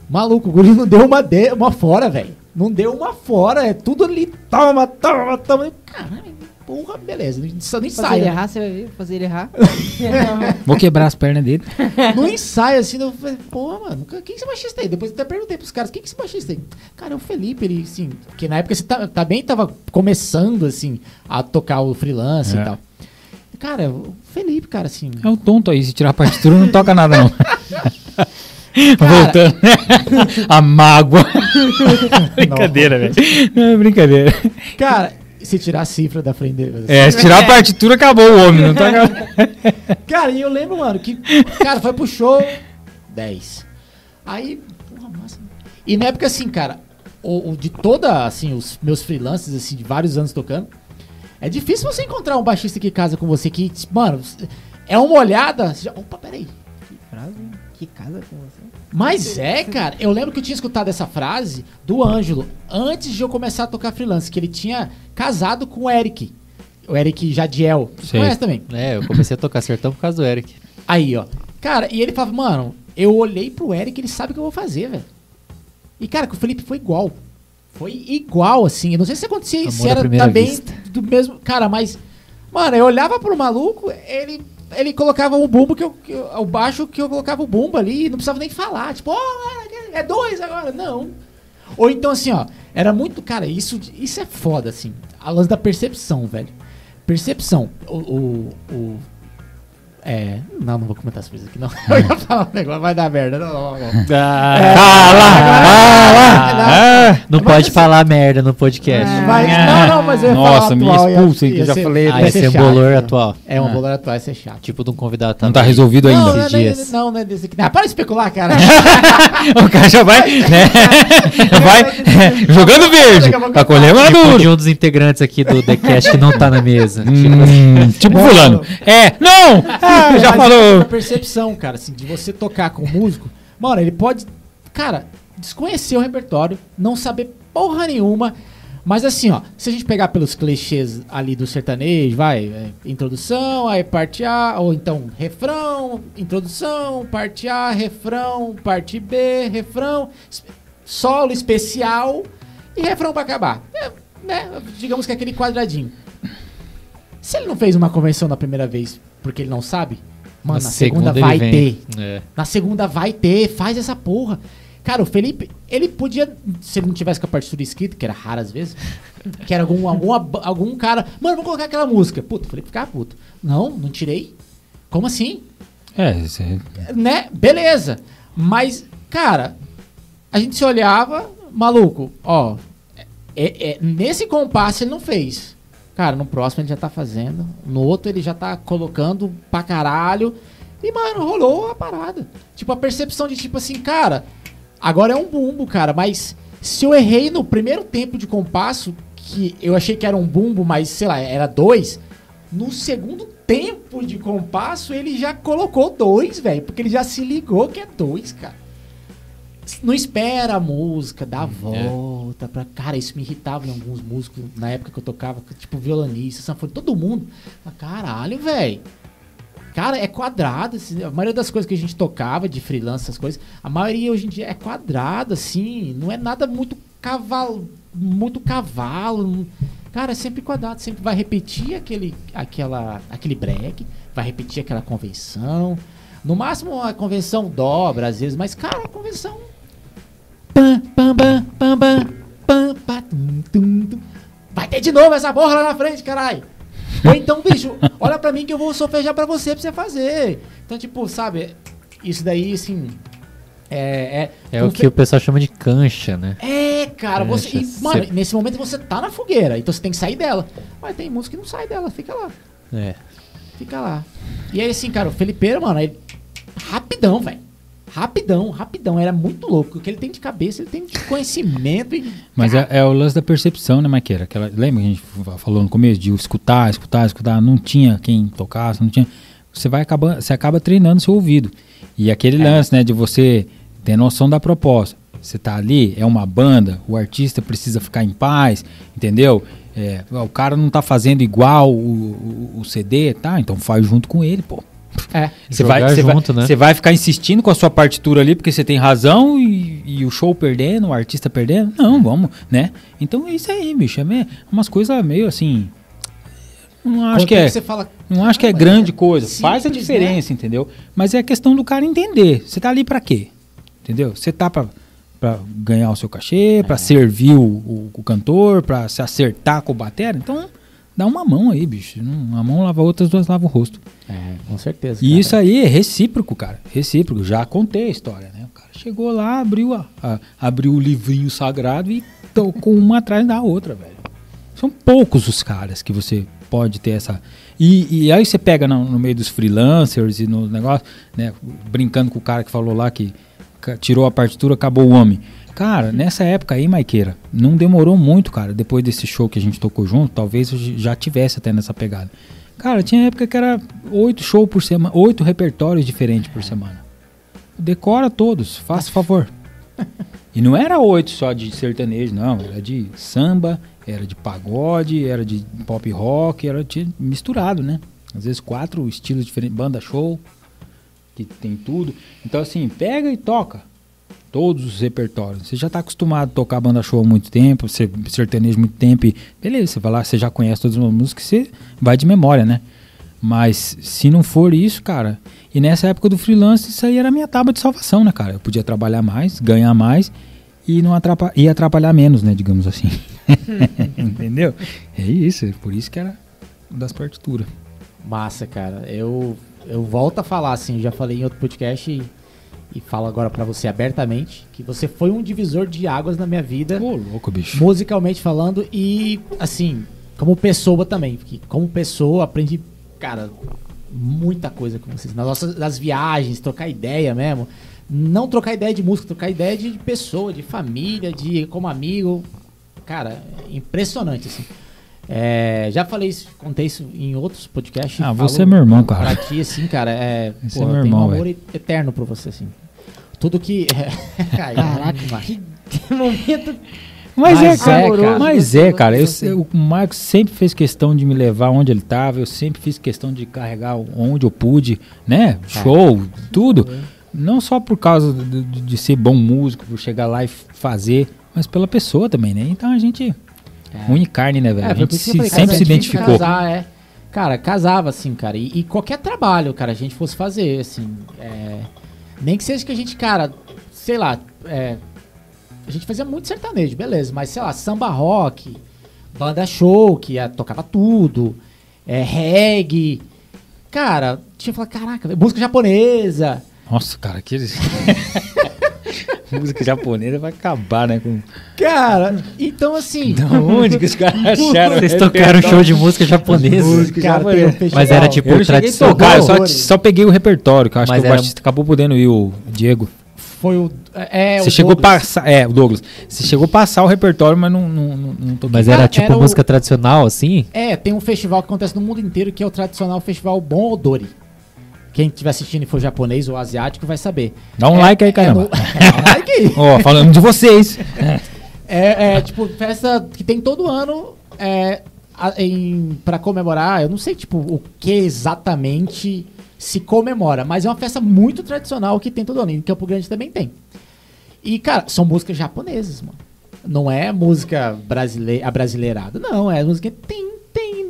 [SPEAKER 4] Maluco, o guri não deu uma, de, uma fora, velho. Não deu uma fora, é tudo ali, toma, toma, toma. Caralho, porra, beleza. Não precisa nem
[SPEAKER 6] Fazer ele
[SPEAKER 4] ensaio.
[SPEAKER 6] errar, você vai ver. Fazer ele errar.
[SPEAKER 3] Vou quebrar as pernas dele.
[SPEAKER 4] No ensaio, assim, eu falei, pô, mano, quem que esse baixista aí? Depois eu até perguntei pros caras, quem que é esse baixista aí? Cara, é o Felipe, ele, assim, que na época você tá, também tava começando, assim, a tocar o freelance
[SPEAKER 3] É.
[SPEAKER 4] e tal. Cara, o Felipe, cara, assim.
[SPEAKER 3] É um tonto aí, se tirar a partitura não toca nada não. Voltando. a mágoa. brincadeira, velho. É brincadeira.
[SPEAKER 4] Cara, se tirar a cifra da frente dele. assim.
[SPEAKER 3] É, se tirar a partitura acabou o homem, não toca.
[SPEAKER 4] Cara, e eu lembro, mano, que. Cara, foi pro show 10. Aí, porra, massa. E na época, assim, cara, o, o de toda, assim, os meus freelances, assim, de vários anos tocando, é difícil você encontrar um baixista que casa com você que, mano, é uma olhada. Você já, opa, peraí.
[SPEAKER 6] Que frase que casa com você.
[SPEAKER 4] Mas é, cara, eu lembro que eu tinha escutado essa frase do Ângelo antes de eu começar a tocar freelance, que ele tinha casado com o Eric. O Eric Jadiel. Você
[SPEAKER 3] Sei.
[SPEAKER 4] conhece também?
[SPEAKER 5] É, eu comecei a tocar sertão por causa do Eric.
[SPEAKER 4] Aí, ó. Cara, e ele falava, mano, eu olhei pro Eric, ele sabe o que eu vou fazer, velho. E, cara, com o Felipe foi igual. Foi igual, assim. Eu não sei se acontecia
[SPEAKER 5] Amor
[SPEAKER 4] se era
[SPEAKER 5] primeira
[SPEAKER 4] também
[SPEAKER 5] vista.
[SPEAKER 4] do mesmo. Cara, mas. Mano, eu olhava pro maluco, ele. Ele colocava o bumbo que eu. que eu- o baixo que eu colocava o bumbo ali, não precisava nem falar. Tipo, ó, é dois agora. Não. Ou então, assim, ó, era muito. Cara, isso, isso é foda, assim. A lance da percepção, velho. Percepção. O. o, o- é. Não, não vou comentar as coisas aqui, não. Eu ia falar um negócio, vai dar merda. Não, não, não.
[SPEAKER 3] Ah,
[SPEAKER 5] Não pode falar merda no podcast.
[SPEAKER 4] Mas, não, não, mas eu ia falar
[SPEAKER 3] Nossa, me
[SPEAKER 4] atual, ia-
[SPEAKER 3] expulsem, que eu já
[SPEAKER 4] ser-
[SPEAKER 3] falei.
[SPEAKER 5] Ah, esse é um bolor
[SPEAKER 4] né?
[SPEAKER 5] atual.
[SPEAKER 4] É um
[SPEAKER 3] Ah.
[SPEAKER 4] bolor atual, isso é chato.
[SPEAKER 5] Tipo de um convidado
[SPEAKER 3] Não tá
[SPEAKER 5] também.
[SPEAKER 3] resolvido
[SPEAKER 4] Não,
[SPEAKER 3] ainda.
[SPEAKER 4] não, não,
[SPEAKER 5] dias.
[SPEAKER 4] não, não é desse aqui. Ah, para de especular, cara.
[SPEAKER 3] O cara já vai, né? vai jogando verde colher
[SPEAKER 5] Tipo
[SPEAKER 3] maduro.
[SPEAKER 5] de um dos integrantes aqui do TheCast que não tá na mesa.
[SPEAKER 3] Hum, tipo fulano. É, não! Ah, já falou.
[SPEAKER 4] A percepção, cara, assim, de você tocar com o músico. Mano, ele pode, cara, desconhecer o repertório, não saber porra nenhuma. Mas assim, ó, se a gente pegar pelos clichês ali do sertanejo, vai, é, introdução, aí parte A, ou então refrão, introdução, parte A, refrão, parte B, refrão, solo especial e refrão pra acabar. É, né, digamos que é aquele quadradinho. Se ele não fez uma convenção na primeira vez porque ele não sabe, mano, na, segunda,
[SPEAKER 5] ele
[SPEAKER 4] vai ter.
[SPEAKER 5] É.
[SPEAKER 4] Na segunda vai ter, faz essa porra. Cara, o Felipe, ele podia, se ele não tivesse com a partitura escrita, que era raro às vezes, que era algum, algum, algum cara, mano, vamos colocar aquela música. Puta, o Felipe ficava puto. Não, não tirei. Como assim?
[SPEAKER 3] É, você-
[SPEAKER 4] Né? Beleza. Mas, cara, a gente se olhava, maluco, ó, é- é- nesse compasso ele não fez. Cara, no próximo ele já tá fazendo. No outro ele já tá colocando pra caralho. E, mano, rolou a parada. Tipo, a percepção de tipo assim, cara, agora é um bumbo, cara, mas se eu errei no primeiro tempo de compasso, que eu achei que era um bumbo, mas sei lá, era dois. No segundo tempo de compasso, ele já colocou dois, velho. Porque ele já se ligou que é dois, cara. Não espera a música, dá a volta pra. Cara, isso me irritava em alguns músicos na época que eu tocava, tipo violonista, sanfone, todo mundo. Caralho, velho. Cara, é quadrado. assim, A maioria das coisas que a gente tocava de freelance, essas coisas, a maioria hoje em dia é quadrada, assim. Não é nada muito cavalo. Muito cavalo. Cara, é sempre quadrado, sempre vai repetir aquele, aquela, aquele break, vai repetir aquela convenção. No máximo a convenção dobra às vezes, mas cara, a convenção. Vai ter de novo essa porra lá na frente, caralho. Ou então, bicho, olha pra mim que eu vou solfejar pra você pra você fazer. Então, tipo, sabe, isso daí, assim. É.
[SPEAKER 5] É o que o pessoal chama de cancha, né?
[SPEAKER 4] É, cara, você. e,
[SPEAKER 5] Cancha,
[SPEAKER 4] mano,
[SPEAKER 5] cê-
[SPEAKER 4] nesse momento você tá na fogueira, então você tem que sair dela. Mas tem música que não sai dela, fica lá.
[SPEAKER 5] É.
[SPEAKER 4] Fica lá. E aí, assim, cara, o Felipeiro, mano, ele. Rapidão, velho. Rapidão, rapidão. Era muito louco. O que ele tem de cabeça, ele tem de conhecimento e.
[SPEAKER 3] Mas é, é o lance da percepção, né, Maqueira? Aquela, lembra que a gente falou no começo de escutar, escutar, escutar? Não tinha quem tocasse, não tinha. Você vai acabando, você acaba treinando seu ouvido. E aquele lance, né, de você ter noção da proposta. Você tá ali, é uma banda, o artista precisa ficar em paz, entendeu? É, o cara não tá fazendo igual o, o- o CD, tá? Então faz junto com ele, pô.
[SPEAKER 4] É.
[SPEAKER 3] Você vai, você vai,
[SPEAKER 5] junto, né?
[SPEAKER 3] você vai ficar insistindo com a sua partitura ali porque você tem razão e, e o show perdendo, o artista perdendo? Não, vamos, né? Então é isso aí, bicho. É meio, umas coisas meio assim. Não acho
[SPEAKER 4] Quanto
[SPEAKER 3] que é.
[SPEAKER 4] tempo você fala,
[SPEAKER 3] Não acho que é
[SPEAKER 4] "Caramba,
[SPEAKER 3] grande coisa. Faz a
[SPEAKER 4] simples,
[SPEAKER 3] diferença, entendeu? Mas é questão do cara entender. Você tá ali pra quê? Entendeu? Você tá pra, pra ganhar o seu cachê,
[SPEAKER 4] É.
[SPEAKER 3] pra servir o, o, o cantor, pra se acertar com o batera. Então, dá uma mão aí, bicho. Uma mão lava a outra, as duas lavam o rosto.
[SPEAKER 4] É, com certeza.
[SPEAKER 3] E
[SPEAKER 4] cara.
[SPEAKER 3] isso aí é recíproco, cara. Recíproco. Já contei a história, né? O cara chegou lá, abriu, a, a- abriu o livrinho sagrado e tocou uma atrás da outra, velho. São poucos os caras que você pode ter essa. E, e aí você pega no, no meio dos freelancers e no negócio, né? Brincando com o cara que falou lá que tirou a partitura, acabou o homem. Cara, nessa época aí, Maiqueira, não demorou muito, cara. Depois desse show que a gente tocou junto, talvez eu já tivesse até nessa pegada. Cara, tinha época que era oito shows por semana, oito repertórios diferentes por semana. Decora todos, faça favor. E não era oito só de sertanejo, não. Era de samba, era de pagode, era de pop rock, era misturado, né? Às vezes quatro estilos diferentes, banda show, que tem tudo. Então assim, pega e toca todos os repertórios. Você já está acostumado a tocar banda show há muito tempo, ser sertanejo há muito tempo, e beleza, você vai lá, você já conhece todas as músicas, você vai de memória, né? Mas se não for isso, cara, e nessa época do freelance, isso aí era a minha tábua de salvação, né, cara? Eu podia trabalhar mais, ganhar mais e não atrapa e atrapalhar menos, né, digamos assim. Entendeu? É isso, é por isso que era das partituras.
[SPEAKER 4] Massa, cara. Eu, eu volto a falar, assim, já falei em outro podcast e, falo agora pra você abertamente que você foi um divisor de águas na minha vida,
[SPEAKER 3] Ô, louco, bicho.
[SPEAKER 4] musicalmente falando, e assim, como pessoa também. Porque como pessoa, aprendi, cara, muita coisa com vocês. Nas nossas nas viagens, trocar ideia mesmo. Não trocar ideia de música, trocar ideia de pessoa, de família, de como amigo. Cara, impressionante, assim. É, já falei isso, contei isso em outros podcasts.
[SPEAKER 3] Ah, você é meu irmão, cara.
[SPEAKER 4] Pra ti, assim, cara, é.
[SPEAKER 3] É meu
[SPEAKER 4] eu tenho
[SPEAKER 3] irmão,
[SPEAKER 4] um amor eterno por você, assim. Tudo que. Caraca.
[SPEAKER 6] Que momento.
[SPEAKER 3] Mas,
[SPEAKER 4] Mas
[SPEAKER 3] é, cara.
[SPEAKER 4] é, cara.
[SPEAKER 3] Mas é, cara. Eu, sei- o Marcos sempre fez questão de me levar onde ele tava. Eu sempre fiz questão de carregar onde eu pude, né? Show, tudo. Não só por causa de, de- de ser bom músico, por chegar lá e fazer, mas pela pessoa também, né? Então a gente. Une carne, né, velho?
[SPEAKER 4] É,
[SPEAKER 3] a gente se-
[SPEAKER 4] eu falei,
[SPEAKER 3] sempre se identificou.
[SPEAKER 4] Casar, é. Cara, casava, assim, cara. E, e qualquer trabalho, cara, a gente fosse fazer, assim. é, nem que seja que a gente, cara, sei lá. é, a gente fazia muito sertanejo, beleza. Mas, sei lá, samba rock, banda show, que é, tocava tudo, é, reggae. Cara, tinha que falar, caraca, música japonesa.
[SPEAKER 3] Nossa, cara, aqueles. Música japonesa vai acabar, né? Com...
[SPEAKER 4] Cara, então assim.
[SPEAKER 3] Da onde que os caras acharam?
[SPEAKER 5] Vocês tocaram show de música japonesa.
[SPEAKER 3] Música
[SPEAKER 4] Cara, tem um
[SPEAKER 3] japonesa.
[SPEAKER 5] Mas era tipo
[SPEAKER 3] Eu não cheguei a
[SPEAKER 5] tradicional.
[SPEAKER 3] tocar, eu só, só peguei o repertório, que eu acho
[SPEAKER 5] Mas
[SPEAKER 3] que o
[SPEAKER 5] era-
[SPEAKER 3] baixista acabou podendo ir, o Diego.
[SPEAKER 4] Foi o. É,
[SPEAKER 3] Você
[SPEAKER 4] o
[SPEAKER 3] chegou
[SPEAKER 4] Douglas.
[SPEAKER 3] passar. É, o Douglas. Você chegou a passar o repertório, mas não, não, não, não.
[SPEAKER 5] Mas era
[SPEAKER 4] Cara,
[SPEAKER 5] tipo
[SPEAKER 4] era o-
[SPEAKER 5] música tradicional, assim?
[SPEAKER 4] É, tem um festival que acontece no mundo inteiro que é o tradicional festival Bon Odori. Quem estiver assistindo e for japonês ou asiático vai saber.
[SPEAKER 3] Dá um
[SPEAKER 4] É-
[SPEAKER 3] like aí,
[SPEAKER 4] é
[SPEAKER 3] caramba.
[SPEAKER 4] no- Dá um like aí.
[SPEAKER 3] Ó, falando de vocês.
[SPEAKER 4] É, é, tipo, festa que tem todo ano é, a- em, pra comemorar. Eu não sei, tipo, o que exatamente se comemora, mas é uma festa muito tradicional que tem todo ano. Em Campo Grande também tem. E, cara, são músicas japonesas, mano. Não é música brasile abrasileirada, não. É música. Tim, tim,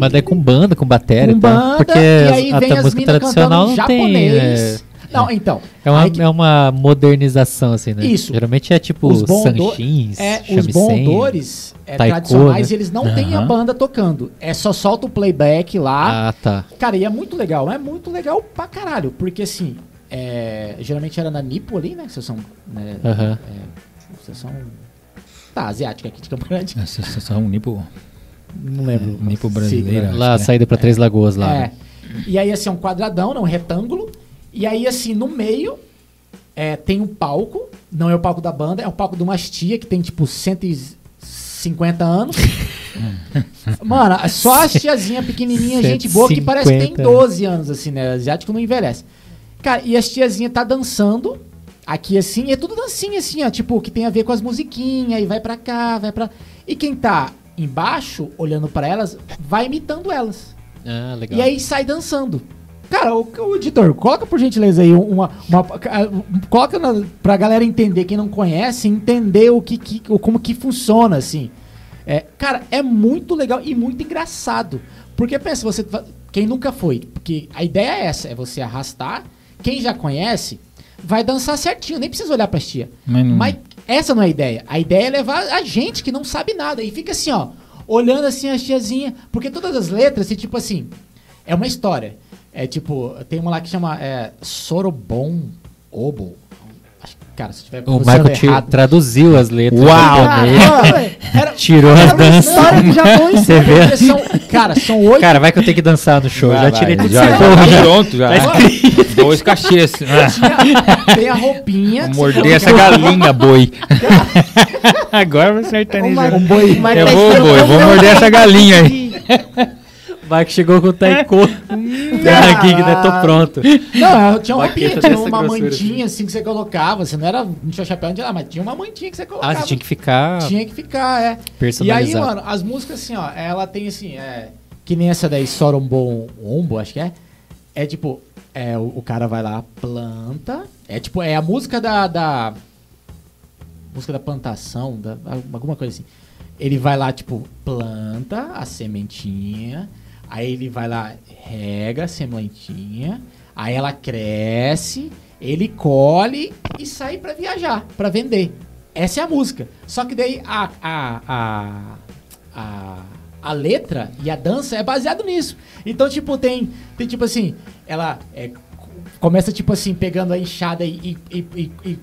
[SPEAKER 5] Mas é com banda, com bateria
[SPEAKER 4] Com
[SPEAKER 5] e tal.
[SPEAKER 4] banda,
[SPEAKER 5] Porque
[SPEAKER 4] e aí
[SPEAKER 5] a,
[SPEAKER 4] vem
[SPEAKER 5] a
[SPEAKER 4] as
[SPEAKER 5] música tradicional não tem.
[SPEAKER 4] japonês.
[SPEAKER 5] É,
[SPEAKER 4] Não, então.
[SPEAKER 5] é, uma,
[SPEAKER 4] que-
[SPEAKER 5] é uma modernização, assim, né?
[SPEAKER 4] Isso.
[SPEAKER 5] Geralmente é tipo
[SPEAKER 4] Os bondo-
[SPEAKER 5] sanchins,
[SPEAKER 4] É, os bondores é,
[SPEAKER 5] taiko,
[SPEAKER 4] tradicionais
[SPEAKER 5] né?
[SPEAKER 4] eles não têm a banda tocando. É só solta o playback lá.
[SPEAKER 5] Ah, tá.
[SPEAKER 4] Cara, e é muito legal. É muito legal pra caralho. Porque assim, é, geralmente era na Nipo ali, né? Vocês são. Né,
[SPEAKER 5] Aham.
[SPEAKER 4] é, vocês são. Tá, asiática aqui de Campo Grande.
[SPEAKER 3] É um nipo,
[SPEAKER 4] Não lembro.
[SPEAKER 3] nipo
[SPEAKER 4] Sigla.
[SPEAKER 3] brasileira.
[SPEAKER 5] Lá,
[SPEAKER 3] é.
[SPEAKER 5] saída pra Três Lagoas lá.
[SPEAKER 4] É.
[SPEAKER 5] né?
[SPEAKER 4] E aí, assim, é um quadradão, né, um retângulo. E aí, assim, no meio é, tem um palco. Não é o palco da banda, é o palco de uma tia que tem, tipo, 150 anos. Mano, só as tiazinha pequenininha, gente boa, que parece que tem
[SPEAKER 5] 150.
[SPEAKER 4] 12 anos, assim, né? Asiático não envelhece. Cara, e as tiazinha tá dançando. Aqui assim, é tudo dancinha assim, ó, tipo, que tem a ver com as musiquinhas, e vai pra cá, vai pra. E quem tá embaixo, olhando pra elas, vai imitando elas.
[SPEAKER 5] Ah, legal.
[SPEAKER 4] E aí sai dançando. Cara, o, o editor, coloca por gentileza aí uma. uma coloca na, pra galera entender, quem não conhece, entender o que, que como que funciona, assim. É, cara, é muito legal e muito engraçado. Porque pensa, você. Quem nunca foi, porque a ideia é essa, é você arrastar. Quem já conhece, vai dançar certinho, nem precisa olhar pra tia.
[SPEAKER 3] Mas não-
[SPEAKER 4] Mas essa não é a ideia. A ideia é levar a gente que não sabe nada. E fica assim, ó, olhando assim a tiazinha. Porque todas as letras, assim, tipo assim, é uma história. É tipo, tem uma lá que chama é, Sorobon Obo. Acho que, cara, se tiver
[SPEAKER 5] O Michael
[SPEAKER 4] errado.
[SPEAKER 5] traduziu as letras.
[SPEAKER 3] Uau!
[SPEAKER 5] japonês,
[SPEAKER 4] Ah, velho, era-
[SPEAKER 5] Tirou
[SPEAKER 4] era
[SPEAKER 5] as
[SPEAKER 4] uma
[SPEAKER 5] danças.
[SPEAKER 4] história do Japão em si,
[SPEAKER 5] Você vê?
[SPEAKER 4] São, cara, são oito.
[SPEAKER 5] Cara, vai que eu tenho que dançar no show.
[SPEAKER 3] Vai,
[SPEAKER 5] já
[SPEAKER 3] vai,
[SPEAKER 5] tirei tudo
[SPEAKER 3] já, já,
[SPEAKER 5] Já.
[SPEAKER 3] tá pronto já. Dois cachês. Ah,
[SPEAKER 4] tem a roupinha.
[SPEAKER 3] Vou
[SPEAKER 4] que
[SPEAKER 3] morder essa galinha, boi. Agora vai sertanejo.
[SPEAKER 6] Ô, Marcos,
[SPEAKER 3] boi. Eu vou, boi, vou morder essa galinha aí.
[SPEAKER 6] de-
[SPEAKER 5] O Mike chegou com o taiko. Tá aqui, que né? Tô pronto.
[SPEAKER 4] Não, tinha uma roupinha, tinha uma mantinha assim que você colocava. Você não era. Não tinha chapéu, não tinha nada, mas tinha uma mantinha que você colocava.
[SPEAKER 5] Ah, você tinha que ficar
[SPEAKER 4] Tinha que ficar, é. E aí,
[SPEAKER 5] personalizado.
[SPEAKER 4] mano, as músicas assim, ó, ela tem assim, é. Que nem essa daí, Sorombon Ombo, acho que é. É tipo, é, o, o cara vai lá, planta. É tipo, é a música da. da música da plantação, da, alguma coisa assim. Ele vai lá, tipo, planta a sementinha. Aí ele vai lá, rega a sementinha. Aí ela cresce, ele colhe e sai pra viajar, pra vender. Essa é a música. Só que daí a, a, a, a, a letra e a dança é baseado nisso. Então, tipo, tem, tem tipo assim, ela é, começa, tipo assim, pegando a enxada e, e, e- e-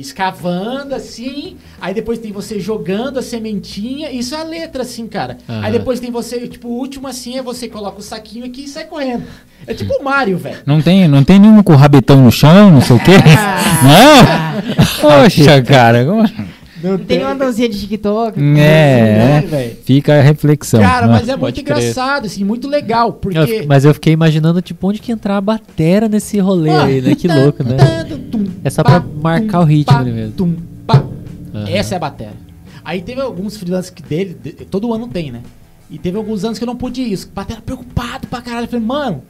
[SPEAKER 4] escavando, assim. Aí depois tem você jogando a sementinha. Isso é a letra, assim, cara.
[SPEAKER 5] Aham.
[SPEAKER 4] Aí depois tem você, tipo, o último, assim, é você coloca o saquinho aqui e sai correndo. É tipo o Mario, velho.
[SPEAKER 3] Não tem, não tem nenhum com o rabetão no chão, não sei o quê? Não? Poxa, cara. como-
[SPEAKER 4] Não
[SPEAKER 6] Tem uma dancinha de TikTok.
[SPEAKER 3] É,
[SPEAKER 4] né,
[SPEAKER 3] é.
[SPEAKER 4] velho?
[SPEAKER 3] Fica a reflexão.
[SPEAKER 4] Cara,
[SPEAKER 3] né?
[SPEAKER 4] mas é muito
[SPEAKER 5] crer.
[SPEAKER 4] engraçado, assim, muito legal, porque...
[SPEAKER 5] Eu mas eu fiquei imaginando, tipo, onde que entrar a batera nesse rolê
[SPEAKER 4] Ah,
[SPEAKER 5] aí, né? Que louco, né?
[SPEAKER 4] tum, tum,
[SPEAKER 5] É só
[SPEAKER 4] pá,
[SPEAKER 5] pra marcar
[SPEAKER 4] tum,
[SPEAKER 5] o ritmo
[SPEAKER 4] pá,
[SPEAKER 5] ali mesmo.
[SPEAKER 4] tum, pá.
[SPEAKER 5] Aham.
[SPEAKER 4] Essa é a bateria. Aí teve alguns freelancers que dele, de- todo ano tem, né? E teve alguns anos que eu não pude isso. Batera preocupado pra caralho. Eu falei, mano,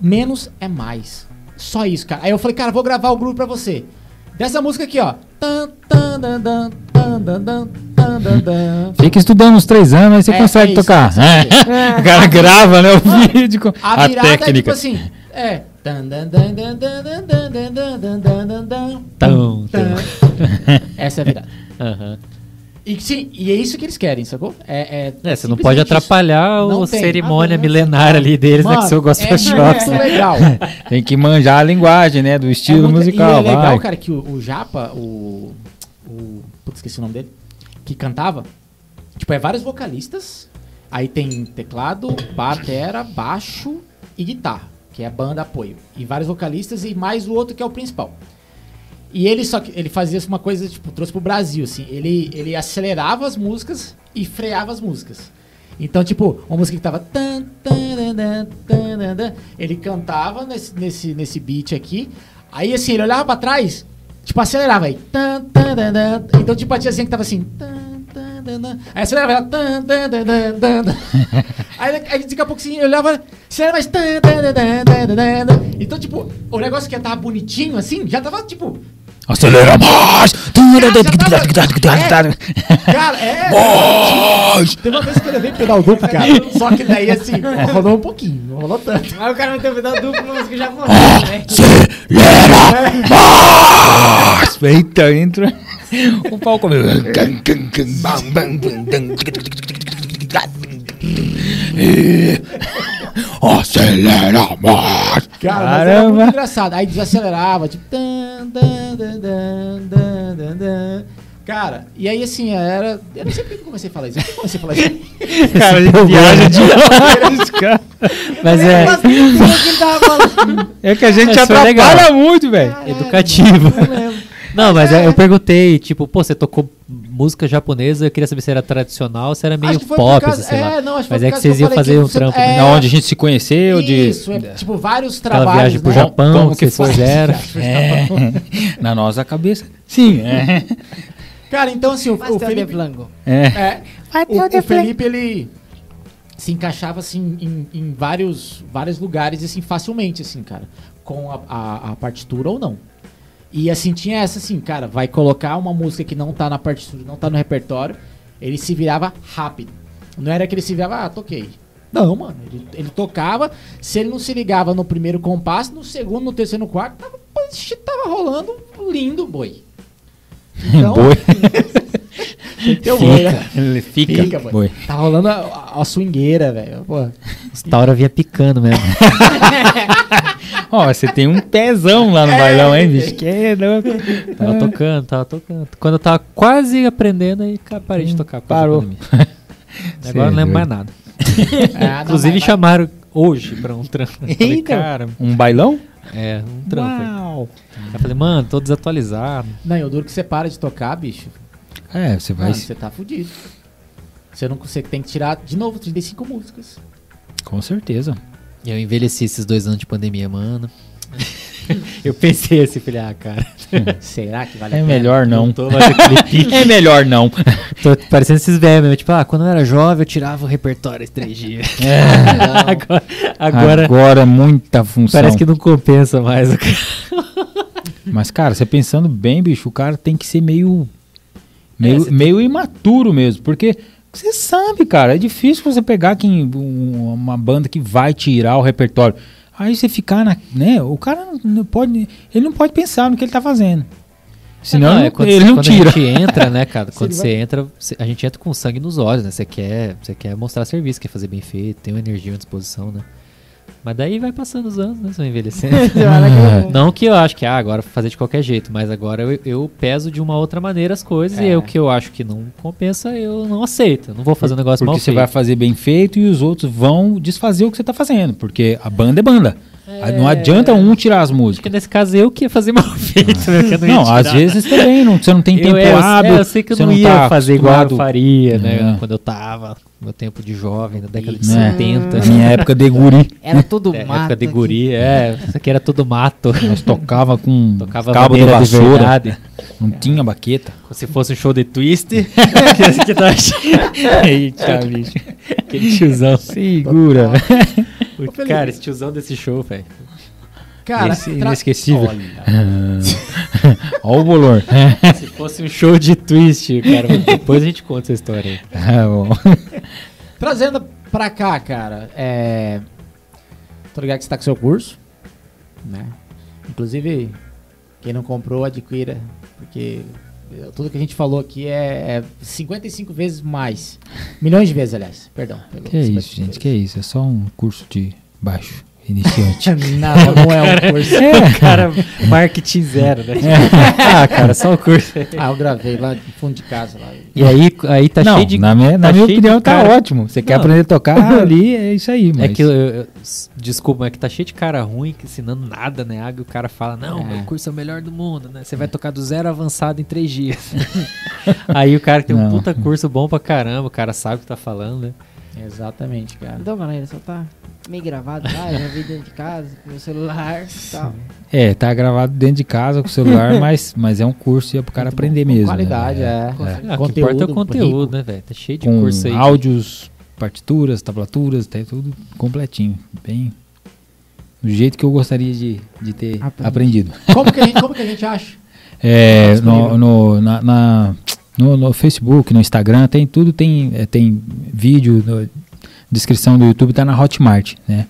[SPEAKER 4] menos é mais. Só isso, cara. Aí eu falei, cara, vou gravar o groove pra você. Dessa música aqui, ó.
[SPEAKER 3] Fica estudando uns três anos, aí você
[SPEAKER 4] é,
[SPEAKER 3] consegue
[SPEAKER 4] é isso,
[SPEAKER 3] tocar. É. O cara grava, né? O vídeo com
[SPEAKER 4] a,
[SPEAKER 3] a
[SPEAKER 4] técnica. É tipo assim, é. Essa é a virada.
[SPEAKER 5] Uhum.
[SPEAKER 4] E, sim, e é isso que eles querem, sacou? É,
[SPEAKER 5] É, você não pode atrapalhar
[SPEAKER 4] Não
[SPEAKER 5] a cerimônia
[SPEAKER 4] Ah,
[SPEAKER 5] milenária ali deles, né?
[SPEAKER 4] Mano,
[SPEAKER 5] Que seu gospel
[SPEAKER 4] é muito
[SPEAKER 5] né?
[SPEAKER 4] legal.
[SPEAKER 3] Tem que manjar a linguagem, né, do estilo
[SPEAKER 4] É muito-
[SPEAKER 3] musical.
[SPEAKER 4] E é legal,
[SPEAKER 3] vai.
[SPEAKER 4] cara, que o, o Japa, o. o putz, esqueci o nome dele. Que cantava. Tipo, é vários vocalistas. Aí tem teclado, batera, baixo e guitarra, que é a banda apoio. E vários vocalistas e mais o outro que é o principal. E ele só que ele fazia uma coisa, tipo, trouxe pro Brasil, assim. Ele, ele acelerava as músicas e freava as músicas. Então, tipo, uma música que tava. ele cantava nesse, nesse, nesse beat aqui. Aí, assim, ele olhava pra trás, tipo, acelerava aí. Então, tipo, a tiazinha que tava assim. Aí acelerava ela. Aí, aí daqui a pouco assim, ele olhava. Acelerava mais. Então, tipo, o negócio que já tava bonitinho, assim, já tava, tipo.
[SPEAKER 3] Acelera mais!
[SPEAKER 4] Cara, é. Tem uma vez que eu levei pedal duplo, cara. Só que daí, assim, rolou um pouquinho, não rolou tanto.
[SPEAKER 6] Aí o cara meteu pedal duplo na música japonesa, né?
[SPEAKER 3] Eita, entra. O pau comeu. Acelera mais!
[SPEAKER 4] Cara, mas era muito engraçado. Aí desacelerava, tipo. tan, dan, dan, dan, dan, dan. Cara, e aí assim, era. Eu não sei por que eu comecei a falar isso. Eu comecei a falar isso?
[SPEAKER 3] Cara, ele viaja demais, cara.
[SPEAKER 5] Mas
[SPEAKER 6] Eu
[SPEAKER 5] é.
[SPEAKER 3] É que a gente
[SPEAKER 5] foi
[SPEAKER 3] atrapalha
[SPEAKER 5] legal.
[SPEAKER 3] muito, velho.
[SPEAKER 5] educativo.
[SPEAKER 6] Não,
[SPEAKER 5] mas é, eu perguntei, tipo, pô, você tocou música japonesa, eu queria saber se era tradicional ou se era meio pop, assim, sei lá.
[SPEAKER 4] é, não, acho que foi
[SPEAKER 5] Mas
[SPEAKER 4] por
[SPEAKER 5] é que vocês iam fazer um trampo,
[SPEAKER 4] é,
[SPEAKER 3] onde a gente se conheceu, de.
[SPEAKER 4] Isso, é, tipo, vários
[SPEAKER 5] Aquela
[SPEAKER 4] trabalhos.
[SPEAKER 5] viagem pro
[SPEAKER 4] né?
[SPEAKER 5] Japão
[SPEAKER 3] Como
[SPEAKER 5] que
[SPEAKER 3] que
[SPEAKER 5] vocês
[SPEAKER 3] foi?
[SPEAKER 5] fizeram.
[SPEAKER 3] É, na nossa cabeça. Sim, é.
[SPEAKER 4] Cara, então assim, o, o Felipe...
[SPEAKER 6] flango.
[SPEAKER 3] É.
[SPEAKER 4] É, o, o Felipe, ele se encaixava, assim, em, em vários, vários lugares, assim, facilmente, assim, cara. Com a, a, a partitura ou não. E, assim, tinha essa, assim, cara, vai colocar uma música que não tá na partitura, não tá no repertório, ele se virava rápido. Não era que ele se virava, ah, toquei. Não, mano, ele, ele tocava, se ele não se ligava no primeiro compasso, no segundo, no terceiro, no quarto, tava, tava rolando lindo, boi. Então,
[SPEAKER 3] Boi.
[SPEAKER 4] ter o boi, né?
[SPEAKER 3] Ele fica.
[SPEAKER 4] Fica, boi.
[SPEAKER 3] boi.
[SPEAKER 4] Tá rolando a, a, a swingueira, velho. Pô.
[SPEAKER 5] Os Taura vinha picando mesmo.
[SPEAKER 3] Ó, você tem um pezão lá no bailão, hein, bicho? Que é louco.
[SPEAKER 5] Tava tocando, tava tocando. Quando eu tava quase aprendendo, aí parei de tocar. causa da
[SPEAKER 3] parou.
[SPEAKER 5] Agora
[SPEAKER 3] é
[SPEAKER 5] não lembro mais nada.
[SPEAKER 4] Ah, não,
[SPEAKER 5] Inclusive
[SPEAKER 4] mas-
[SPEAKER 5] chamaram hoje pra um trampo. Eu Falei,
[SPEAKER 3] Eita.
[SPEAKER 5] cara,
[SPEAKER 3] Um bailão?
[SPEAKER 5] é, um trampo.
[SPEAKER 3] Uau.
[SPEAKER 5] Aí Eu falei, mano, tô desatualizado.
[SPEAKER 4] Não, e o duro que você para de tocar, bicho.
[SPEAKER 3] É, você vai.
[SPEAKER 4] Mano, você tá fudido. Você não você tem que tirar de novo 35 músicas.
[SPEAKER 3] Com certeza.
[SPEAKER 5] Eu envelheci esses dois anos de pandemia, mano. eu pensei assim, falei, ah, cara,
[SPEAKER 4] Será que vale
[SPEAKER 3] É
[SPEAKER 4] a pena?
[SPEAKER 3] melhor não.
[SPEAKER 5] pique.
[SPEAKER 3] É melhor não.
[SPEAKER 5] Tô parecendo esses velhos. Tipo, ah, quando eu era jovem eu tirava o repertório em três dias. agora, agora,
[SPEAKER 3] Agora muita função.
[SPEAKER 5] parece que não compensa mais.
[SPEAKER 3] Mas, cara, você pensando bem, bicho, o cara tem que ser meio.
[SPEAKER 5] É,
[SPEAKER 3] Meio,
[SPEAKER 5] você
[SPEAKER 3] meio imaturo mesmo. Porque você sabe, cara, é difícil você pegar quem, um- uma banda que vai tirar o repertório. Aí você ficar na. Né, o cara não- pode. Ele não pode pensar no que ele tá fazendo. Senão
[SPEAKER 5] Não, é quando,
[SPEAKER 3] ele não
[SPEAKER 5] quando
[SPEAKER 3] tira.
[SPEAKER 5] a gente entra, né, cara? quando você entra, a gente entra com sangue nos olhos, né? Você quer, você quer mostrar serviço, quer fazer bem feito, tem uma energia, uma disposição, né? Mas daí vai passando os anos, né? Você vai envelhecendo. Não que eu acho que ah, agora fazer de qualquer jeito, mas agora eu, eu peso de uma outra maneira as coisas e
[SPEAKER 4] É.
[SPEAKER 5] é o que eu acho que não compensa, eu não aceito. Eu não vou fazer um negócio mal
[SPEAKER 3] Porque você
[SPEAKER 5] feito.
[SPEAKER 3] vai fazer bem feito e os outros vão desfazer o que você tá fazendo. Porque a banda é banda. Não adianta um tirar as
[SPEAKER 5] Acho que
[SPEAKER 3] músicas.
[SPEAKER 5] nesse caso eu que ia fazer mal feito, né? que
[SPEAKER 3] Não,
[SPEAKER 5] tirar.
[SPEAKER 3] às vezes também, não, você não tem
[SPEAKER 5] Eu,
[SPEAKER 3] tempo
[SPEAKER 5] é, eu-
[SPEAKER 3] hábil.
[SPEAKER 5] é, eu sei que eu
[SPEAKER 3] você
[SPEAKER 5] não, ia
[SPEAKER 3] tá
[SPEAKER 5] fazer igual eu faria, né?
[SPEAKER 3] É.
[SPEAKER 5] Quando eu tava, no meu tempo de jovem, na década de
[SPEAKER 3] É.
[SPEAKER 5] 70.
[SPEAKER 3] Na minha época de guri,
[SPEAKER 6] Era tudo
[SPEAKER 5] É,
[SPEAKER 6] mato.
[SPEAKER 5] época de
[SPEAKER 6] aqui.
[SPEAKER 5] guri, é. Isso aqui era tudo mato.
[SPEAKER 3] nós tocava com
[SPEAKER 5] Tocava
[SPEAKER 3] cabo de
[SPEAKER 5] de
[SPEAKER 3] vassoura,
[SPEAKER 5] verdade.
[SPEAKER 3] não tinha baqueta.
[SPEAKER 5] Se fosse um show de twist, que aqui tá
[SPEAKER 3] Eita, bicho.
[SPEAKER 5] aquele tiozão.
[SPEAKER 3] Segura.
[SPEAKER 5] O- Cara, esse tiozão desse show, velho.
[SPEAKER 4] Cara,
[SPEAKER 3] Esse
[SPEAKER 4] tra-
[SPEAKER 3] inesquecível.
[SPEAKER 4] Olha.
[SPEAKER 3] Olha o bolor.
[SPEAKER 5] Se fosse um show de twist, cara, depois a gente conta essa história aí.
[SPEAKER 3] É, bom.
[SPEAKER 4] Trazendo pra cá, cara, é. Tô ligado que você tá com seu curso, né? Inclusive, quem não comprou, adquira, porque tudo que a gente falou aqui é, é 55 vezes mais. Milhões de vezes, aliás. Perdão.
[SPEAKER 3] Que
[SPEAKER 4] 55
[SPEAKER 3] isso, gente,
[SPEAKER 4] vezes.
[SPEAKER 3] que isso. É só um curso de baixo, iniciante.
[SPEAKER 4] Não, não é um curso.
[SPEAKER 5] Cara, marketing zero, né? ah, cara, só o curso.
[SPEAKER 4] Ah, eu gravei lá no fundo de casa. Lá.
[SPEAKER 5] E aí, aí tá
[SPEAKER 3] não,
[SPEAKER 5] cheio de.
[SPEAKER 3] na minha, na
[SPEAKER 5] tá
[SPEAKER 3] minha
[SPEAKER 5] cheio
[SPEAKER 3] opinião tá ótimo. Você quer
[SPEAKER 5] Não.
[SPEAKER 3] aprender a tocar ali, é isso aí. Mas...
[SPEAKER 5] É que, eu, eu- desculpa, mas é que tá cheio de cara ruim que ensinando nada, né? Água, e o cara fala, não,
[SPEAKER 4] É.
[SPEAKER 5] meu curso é o melhor do mundo, né? Você vai tocar do zero avançado em três dias. Aí o cara tem um
[SPEAKER 3] Não.
[SPEAKER 5] puta curso bom pra caramba, o cara sabe o que tá falando, né?
[SPEAKER 4] Exatamente, cara.
[SPEAKER 6] Então, galera, só tá meio gravado lá, eu já vi dentro de casa, com meu celular e tal.
[SPEAKER 3] É, tá gravado dentro de casa com o celular, mas, mas é um curso e é pro cara
[SPEAKER 4] Muito
[SPEAKER 3] aprender
[SPEAKER 4] bom,
[SPEAKER 3] mesmo.
[SPEAKER 4] Qualidade,
[SPEAKER 3] né?
[SPEAKER 4] é.
[SPEAKER 5] Ah, o que importa é o conteúdo, né, velho? Tá cheio de
[SPEAKER 3] Com
[SPEAKER 5] curso aí.
[SPEAKER 3] áudios, partituras, tablaturas, tá tudo completinho. Bem. Do jeito que eu gostaria de, de ter
[SPEAKER 6] Aprendi.
[SPEAKER 3] aprendido.
[SPEAKER 4] Como que a gente, como que a gente acha?
[SPEAKER 3] É, no, no, na, na- no, no Facebook, no Instagram, tem tudo, tem, é, tem vídeo, no- descrição do YouTube, tá na Hotmart, né?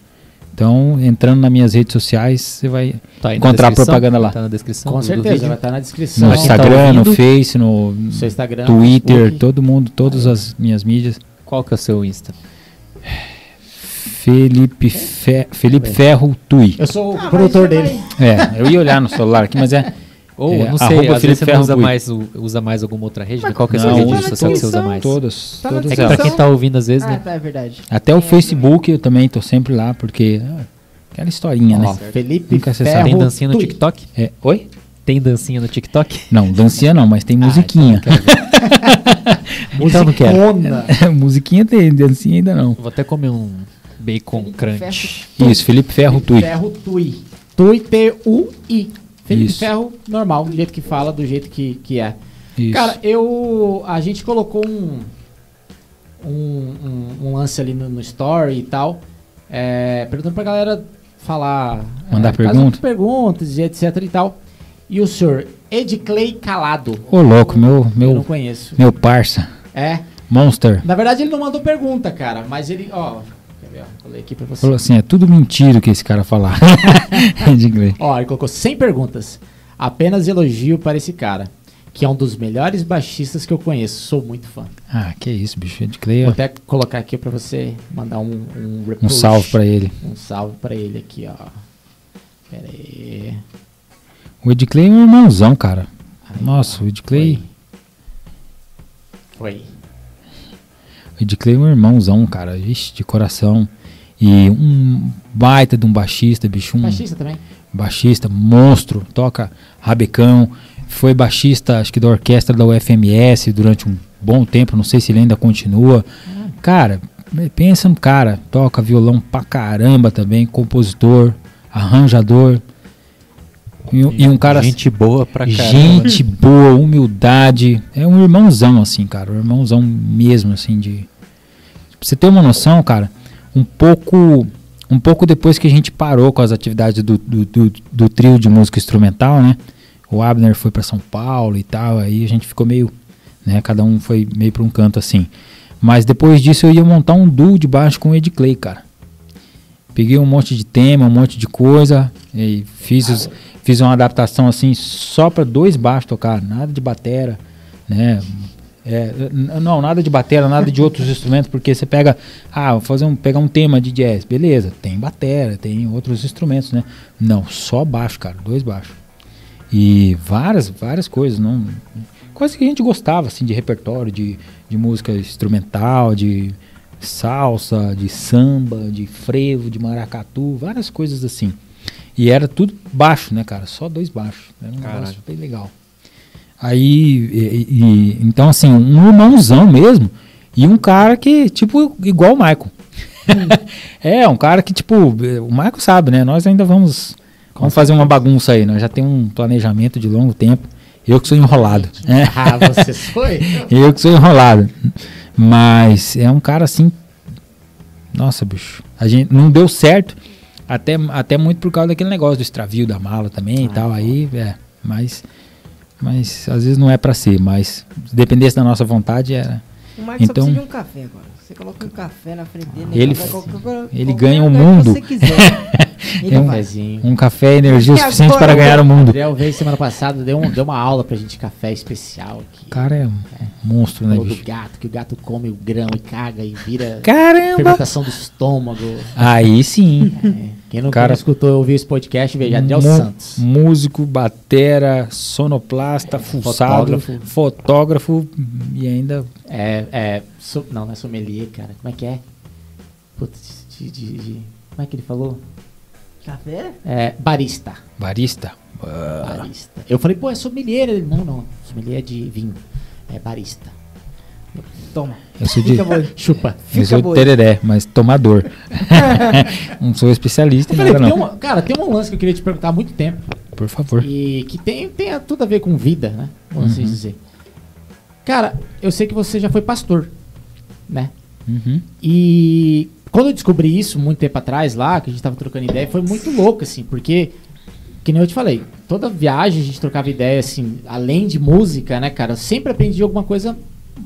[SPEAKER 3] Então, entrando nas minhas redes sociais, você vai
[SPEAKER 5] Tá
[SPEAKER 3] encontrar propaganda lá.
[SPEAKER 5] Tá na descrição
[SPEAKER 4] Com certeza,
[SPEAKER 5] vídeo?
[SPEAKER 4] vai estar na descrição.
[SPEAKER 3] no
[SPEAKER 5] tá
[SPEAKER 3] Instagram, no
[SPEAKER 5] ouvindo,
[SPEAKER 3] Face, no
[SPEAKER 4] no seu Instagram,
[SPEAKER 3] Twitter,
[SPEAKER 4] Facebook.
[SPEAKER 3] todo mundo, todas as minhas mídias.
[SPEAKER 5] Qual que é o seu Insta?
[SPEAKER 3] Felipe, Fe, Felipe Ferro Tui.
[SPEAKER 4] Eu sou o
[SPEAKER 6] Ah,
[SPEAKER 4] produtor dele.
[SPEAKER 3] É, eu ia olhar no celular aqui, mas é.
[SPEAKER 5] Ou,
[SPEAKER 3] É,
[SPEAKER 5] não sei, às vezes
[SPEAKER 3] Felipe
[SPEAKER 5] você não
[SPEAKER 3] Ferro
[SPEAKER 5] usa mais, o- usa mais alguma outra rede, né? Qual que é a sua rede social que você usa mais?
[SPEAKER 3] Todas,
[SPEAKER 6] Tá
[SPEAKER 3] todas
[SPEAKER 5] É que pra quem tá ouvindo às vezes,
[SPEAKER 6] Ah,
[SPEAKER 5] né?
[SPEAKER 6] tá, é verdade.
[SPEAKER 3] Até o Facebook eu também tô sempre lá, porque. ah, aquela historinha,
[SPEAKER 4] Ó,
[SPEAKER 3] né?
[SPEAKER 4] Felipe
[SPEAKER 3] Nunca.
[SPEAKER 4] Ferro
[SPEAKER 5] Tem dancinha no. TikTok?
[SPEAKER 3] É, oi?
[SPEAKER 5] Tem dancinha no TikTok?
[SPEAKER 3] Não, dancinha não, mas tem musiquinha.
[SPEAKER 5] Então não quero.
[SPEAKER 3] Musiquinha tem, dancinha ainda não.
[SPEAKER 5] Vou até comer um bacon
[SPEAKER 6] Felipe
[SPEAKER 5] crunch.
[SPEAKER 3] Isso, Felipe Ferro Tui.
[SPEAKER 4] Ferro Tui. Tui, T-U-I. Felipe
[SPEAKER 3] Isso.
[SPEAKER 4] Ferro, normal, do jeito que fala, do jeito que, que é.
[SPEAKER 3] Isso.
[SPEAKER 4] Cara, eu. A gente colocou um. Um, um- um lance ali no, no story e tal. É, perguntando pra galera falar.
[SPEAKER 3] Mandar
[SPEAKER 4] é,
[SPEAKER 3] pergunta?
[SPEAKER 4] perguntas e etc e tal. E o senhor Edclay Calado.
[SPEAKER 3] Ô, louco, meu,
[SPEAKER 4] Eu não
[SPEAKER 3] meu,
[SPEAKER 4] conheço.
[SPEAKER 3] meu parça.
[SPEAKER 4] É.
[SPEAKER 3] Monster.
[SPEAKER 4] Na verdade, ele não mandou pergunta, cara. Mas ele. Ó. Ler aqui pra você.
[SPEAKER 3] Falou assim, é tudo mentira que esse cara falar. de inglês.
[SPEAKER 4] Ó, ele colocou 100 perguntas. Apenas elogio para esse cara. Que é um dos melhores baixistas que eu conheço. Sou muito fã.
[SPEAKER 3] Ah, que isso, bicho. De Clay,
[SPEAKER 4] Vou até colocar aqui pra você mandar um um,
[SPEAKER 3] Um salve pra ele.
[SPEAKER 4] Um salve pra ele aqui, ó. Pera aí.
[SPEAKER 3] O Ed Clay é um irmãozão, cara.
[SPEAKER 4] Aí,
[SPEAKER 3] Nossa, o Ed Clay.
[SPEAKER 4] Foi.
[SPEAKER 3] O Ed Clay é um irmãozão, cara. Vixe, de coração. E um baita de um baixista, bicho. Um
[SPEAKER 4] Baixista também.
[SPEAKER 3] baixista, monstro. Toca rabecão. Foi baixista, acho que da orquestra da UFMS durante um bom tempo. Não sei se ele ainda continua. Cara, pensa no cara. Toca violão pra caramba também. Compositor, arranjador. E, um- e um cara
[SPEAKER 5] Gente boa pra caramba.
[SPEAKER 3] Gente boa, humildade. É um irmãozão, assim, cara. Um irmãozão mesmo, assim, de. Pra você ter uma noção, cara, um pouco. Um pouco depois que a gente parou com as atividades do, do, do, do trio de música instrumental, né? O Abner foi pra São Paulo e tal, aí a gente ficou meio. Né, cada um foi meio pra um canto assim. Mas depois disso eu ia montar um duo de baixo com o Ed Clay, cara. Peguei um monte de tema, um monte de coisa e fiz, os- fiz uma adaptação assim só para dois baixos tocar, nada de batera, né? É, não, nada de batera, nada de outros instrumentos, porque você pega, ah, vou fazer um, pegar um tema de jazz, beleza, tem batera, tem outros instrumentos, né? Não, só baixo, cara, dois baixos. E várias, várias coisas, não, coisas que a gente gostava, assim, de repertório, de, de música instrumental, de salsa, de samba, de frevo, de maracatu, várias coisas assim. E era tudo baixo, né, cara? Só dois baixos. Era um
[SPEAKER 5] Caralho.
[SPEAKER 3] negócio bem legal. Aí, e- e- então assim, um irmãozão mesmo, e um cara que, tipo, igual o Michael. é, um cara que, tipo, o Michael sabe, né? Nós ainda vamos, vamos fazer uma bagunça aí, nós já tem um planejamento de longo tempo. Eu que sou enrolado. É.
[SPEAKER 4] Ah, você foi?
[SPEAKER 3] Eu que sou enrolado. Mas é um cara assim. Nossa, bicho. A gente não deu certo. Até, até muito por causa daquele negócio do extravio da mala também e
[SPEAKER 4] Ah,
[SPEAKER 3] tal. Aí, é. Mas. Mas às vezes não é pra ser. Mas se dependesse da nossa vontade, era.
[SPEAKER 6] O Marcos
[SPEAKER 3] Então-
[SPEAKER 6] só precisa de um café agora. Você coloca um café na frente dele,
[SPEAKER 3] Ele
[SPEAKER 6] qualquer-
[SPEAKER 3] ele ganha o
[SPEAKER 6] lugar que
[SPEAKER 3] mundo.
[SPEAKER 6] Você quiser. Ele
[SPEAKER 3] É um.
[SPEAKER 4] Cafezinho.
[SPEAKER 3] Um café é energia
[SPEAKER 6] E
[SPEAKER 3] suficiente
[SPEAKER 6] agora
[SPEAKER 3] para ganhar o
[SPEAKER 4] O
[SPEAKER 3] mundo.
[SPEAKER 4] Gabriel veio semana passada, deu, um- deu uma aula pra gente de café especial aqui.
[SPEAKER 3] O cara é um monstro, né,
[SPEAKER 4] Falou do
[SPEAKER 3] bicho?
[SPEAKER 4] gato, que o gato come o grão e caga e vira
[SPEAKER 3] Caramba!
[SPEAKER 4] fermentação do estômago.
[SPEAKER 3] Aí sim.
[SPEAKER 4] É. Quem não,
[SPEAKER 3] Cara-
[SPEAKER 4] escutou ou ouviu esse podcast, veja Adriel Santos.
[SPEAKER 3] Músico, batera, sonoplasta, fuçado,
[SPEAKER 4] fotógrafo.
[SPEAKER 3] fotógrafo e ainda
[SPEAKER 4] É, é, so- não, não é sommelier, cara. Como é que é? Putz, de, de- de- como é que ele falou?
[SPEAKER 6] Café?
[SPEAKER 4] É, barista.
[SPEAKER 3] barista.
[SPEAKER 4] Barista. Eu falei, pô, é sommelier. Ele, não, não, sommelier é de vinho. É barista.
[SPEAKER 6] Toma.
[SPEAKER 3] Eu sou de.
[SPEAKER 4] Chupa.
[SPEAKER 3] eu sou de tereré, mas tomador. não sou especialista
[SPEAKER 4] falei,
[SPEAKER 3] nada
[SPEAKER 4] tem
[SPEAKER 3] não.
[SPEAKER 4] uma- cara, tem um lance que eu queria te perguntar há muito tempo.
[SPEAKER 3] Por favor.
[SPEAKER 4] E que tem, tem tudo a ver com vida, né? Vamos
[SPEAKER 3] Uhum.
[SPEAKER 4] dizer. Cara, eu sei que você já foi pastor, né?
[SPEAKER 3] Uhum.
[SPEAKER 4] E quando eu descobri isso muito tempo atrás lá, que a gente tava trocando ideia, foi muito louco, assim, porque, que nem eu te falei, toda viagem a gente trocava ideia, assim, além de música, né, cara, eu sempre aprendi alguma coisa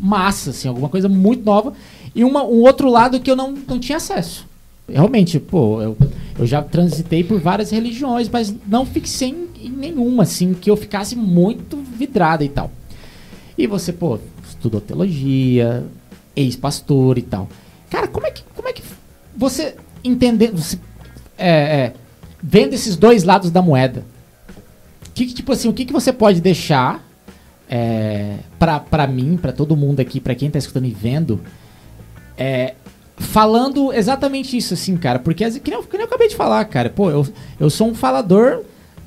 [SPEAKER 4] massa, assim, alguma coisa muito nova, e uma, um outro lado que eu não, não tinha acesso. Realmente, pô, eu, eu já transitei por várias religiões, mas não fixei em, em nenhuma, assim, que eu ficasse muito vidrada e tal. E você, pô, estudou teologia, ex-pastor e tal. Cara, como é que, como é que você entendendo, você, é, é, vendo esses dois lados da moeda, que, que, tipo assim, o que, que você pode deixar é, pra mim, pra todo mundo aqui, pra quem tá escutando e vendo, é, falando exatamente isso, assim, cara, porque que nem, eu, que nem eu acabei de falar, cara, pô, eu, eu sou um falador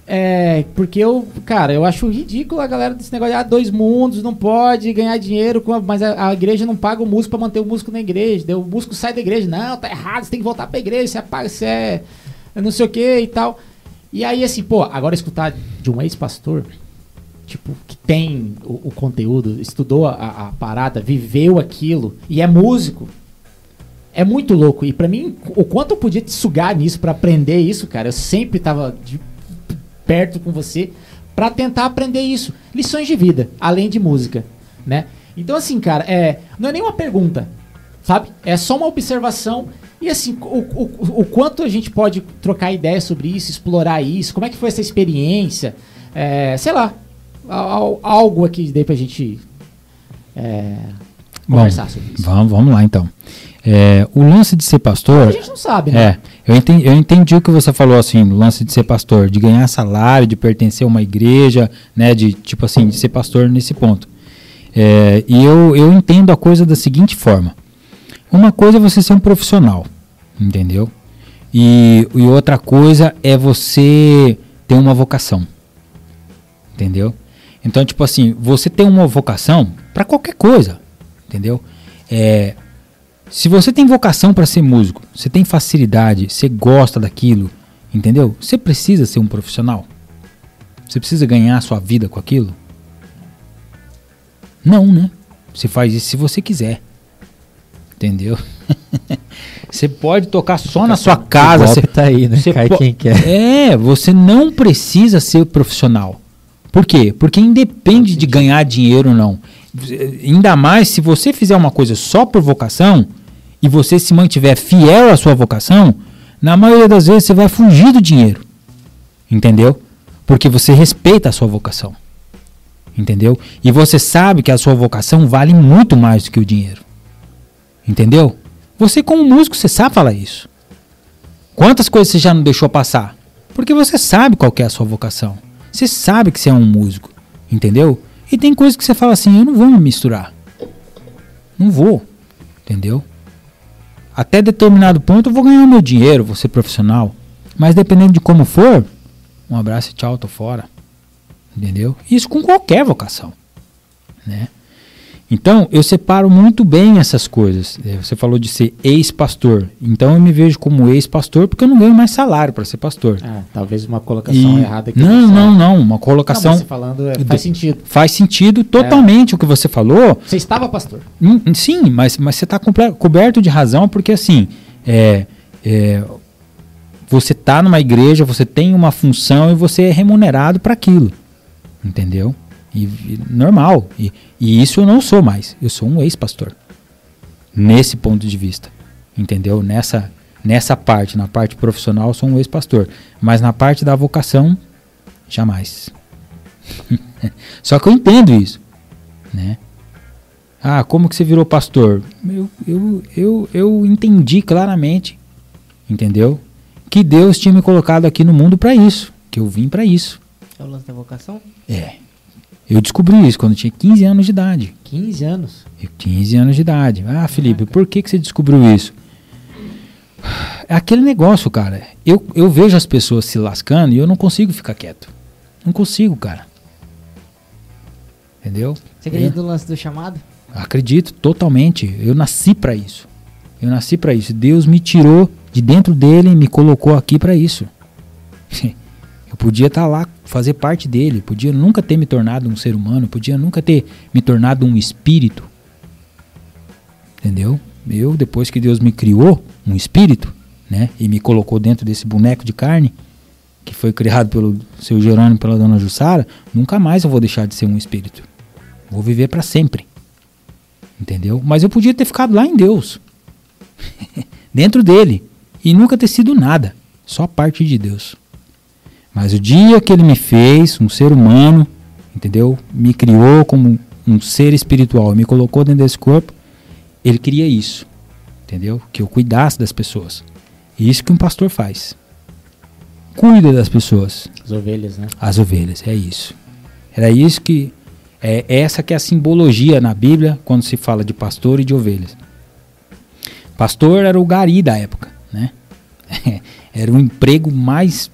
[SPEAKER 4] é, porque eu, cara, eu acho ridículo a galera desse negócio de ah, dois mundos, não pode ganhar dinheiro, a- mas a, a igreja não paga o músico pra manter o músico na igreja. O músico sai da igreja, não, tá errado, você tem que voltar pra igreja, você é, você é não sei o que e tal. E aí, assim, pô, agora escutar de um ex-pastor, tipo, que tem o, o conteúdo, estudou a, a parada, viveu aquilo e é músico. É muito louco. E pra mim, o quanto eu podia te sugar nisso pra aprender isso, cara, eu sempre tava de- perto com você pra tentar aprender isso. Lições de vida, além de música, né? Então assim, cara, é, não é nem uma pergunta, sabe? É só uma observação e assim, o, o, o quanto a gente pode trocar ideias sobre isso, explorar isso, como é que foi essa experiência, é, sei lá, al- algo aqui daí pra gente é,
[SPEAKER 3] Bom,
[SPEAKER 4] conversar sobre isso.
[SPEAKER 3] vamos, vamos lá então. É, o lance de ser pastor.
[SPEAKER 4] A gente não sabe, né?
[SPEAKER 3] É, eu entendi, eu entendi o que você falou assim, no lance de ser pastor, de ganhar salário, de pertencer a uma igreja, né, de tipo assim, de ser pastor nesse ponto. É, e eu, eu entendo a coisa da seguinte forma: uma coisa é você ser um profissional, entendeu? E, e outra coisa é você ter uma vocação, entendeu? Então, tipo assim, você tem uma vocação para qualquer coisa, entendeu? É, se você tem vocação para ser músico, você tem facilidade, você gosta daquilo, entendeu? Você precisa ser um profissional? Você precisa ganhar sua vida com aquilo? Não, né? Você faz isso se você quiser. Entendeu? você pode tocar só na sua casa. Você,
[SPEAKER 5] tá aí, né? Cai quem quer.
[SPEAKER 3] É, você não precisa ser profissional. Por quê? Porque independe de ganhar dinheiro ou não. Ainda mais se você fizer uma coisa só por vocação e você se mantiver fiel à sua vocação, na maioria das vezes você vai fugir do dinheiro. Entendeu? Porque você respeita a sua vocação. Entendeu? E você sabe que a sua vocação vale muito mais do que o dinheiro. Entendeu? Você como músico, você sabe falar isso. Quantas coisas você já não deixou passar? Porque você sabe qual é a sua vocação. Você sabe que você é um músico, entendeu? E tem coisas que você fala assim, eu não vou me misturar. Não vou, entendeu? Até determinado ponto eu vou ganhar meu dinheiro, vou ser profissional. Mas dependendo de como for, um abraço e tchau, tô fora. Entendeu? Isso com qualquer vocação, né? Então, eu separo muito bem essas coisas. É, Você falou de ser ex-pastor. Então, eu me vejo como ex-pastor porque eu não ganho mais salário para ser pastor.
[SPEAKER 4] Ah, talvez uma colocação
[SPEAKER 3] E-
[SPEAKER 4] errada aqui.
[SPEAKER 3] Não, não,
[SPEAKER 4] certo.
[SPEAKER 3] não. Uma
[SPEAKER 4] Não,
[SPEAKER 3] colocação
[SPEAKER 4] mas você falando é, faz sentido.
[SPEAKER 3] faz sentido totalmente o que você falou.
[SPEAKER 4] Você estava pastor.
[SPEAKER 3] Hum, hum, Sim, mas, mas você está coberto de razão porque assim, é, é, você está numa igreja, você tem uma função e você é remunerado para aquilo, entendeu? E, e normal. E, e isso eu não sou mais. Eu sou um ex-pastor. Nesse ponto de vista, entendeu? Nessa nessa parte, na parte profissional, eu sou um ex-pastor, mas na parte da vocação, jamais. Só que eu entendo isso, né? Ah, como que você virou pastor? Eu, eu, eu, eu entendi claramente, entendeu? Que Deus tinha me colocado aqui no mundo para isso, que eu vim para isso.
[SPEAKER 6] É o lance da vocação?
[SPEAKER 3] É. Eu descobri isso quando eu tinha 15 anos de idade.
[SPEAKER 4] 15 anos.
[SPEAKER 3] Eu, 15 anos de idade. Ah, Felipe, por que, que você descobriu isso? É aquele negócio, cara. Eu, eu vejo as pessoas se lascando e eu não consigo ficar quieto. Não consigo, cara. Entendeu?
[SPEAKER 6] Você acredita no lance do chamado?
[SPEAKER 3] Acredito totalmente. Eu nasci para isso. Eu nasci para isso. Deus me tirou de dentro dele e me colocou aqui para isso. Eu podia estar lá, fazer parte dele. Podia nunca ter me tornado um ser humano. Podia nunca ter me tornado um espírito. Entendeu? Eu, depois que Deus me criou, um espírito, né? E me colocou dentro desse boneco de carne, que foi criado pelo seu Jerônimo e pela dona Jussara, nunca mais eu vou deixar de ser um espírito. Vou viver para sempre. Entendeu? Mas eu podia ter ficado lá em Deus. Dentro dele. E nunca ter sido nada. Só parte de Deus. Mas o dia que ele me fez um ser humano, entendeu? Me criou como um ser espiritual, me colocou dentro desse corpo, ele queria isso. Entendeu? Que eu cuidasse das pessoas. E isso que um pastor faz. Cuida das pessoas.
[SPEAKER 4] As ovelhas, né?
[SPEAKER 3] As ovelhas, é isso. Era isso que. É essa que é a simbologia na Bíblia quando se fala de pastor e de ovelhas. Pastor era o gari da época, né? era o emprego mais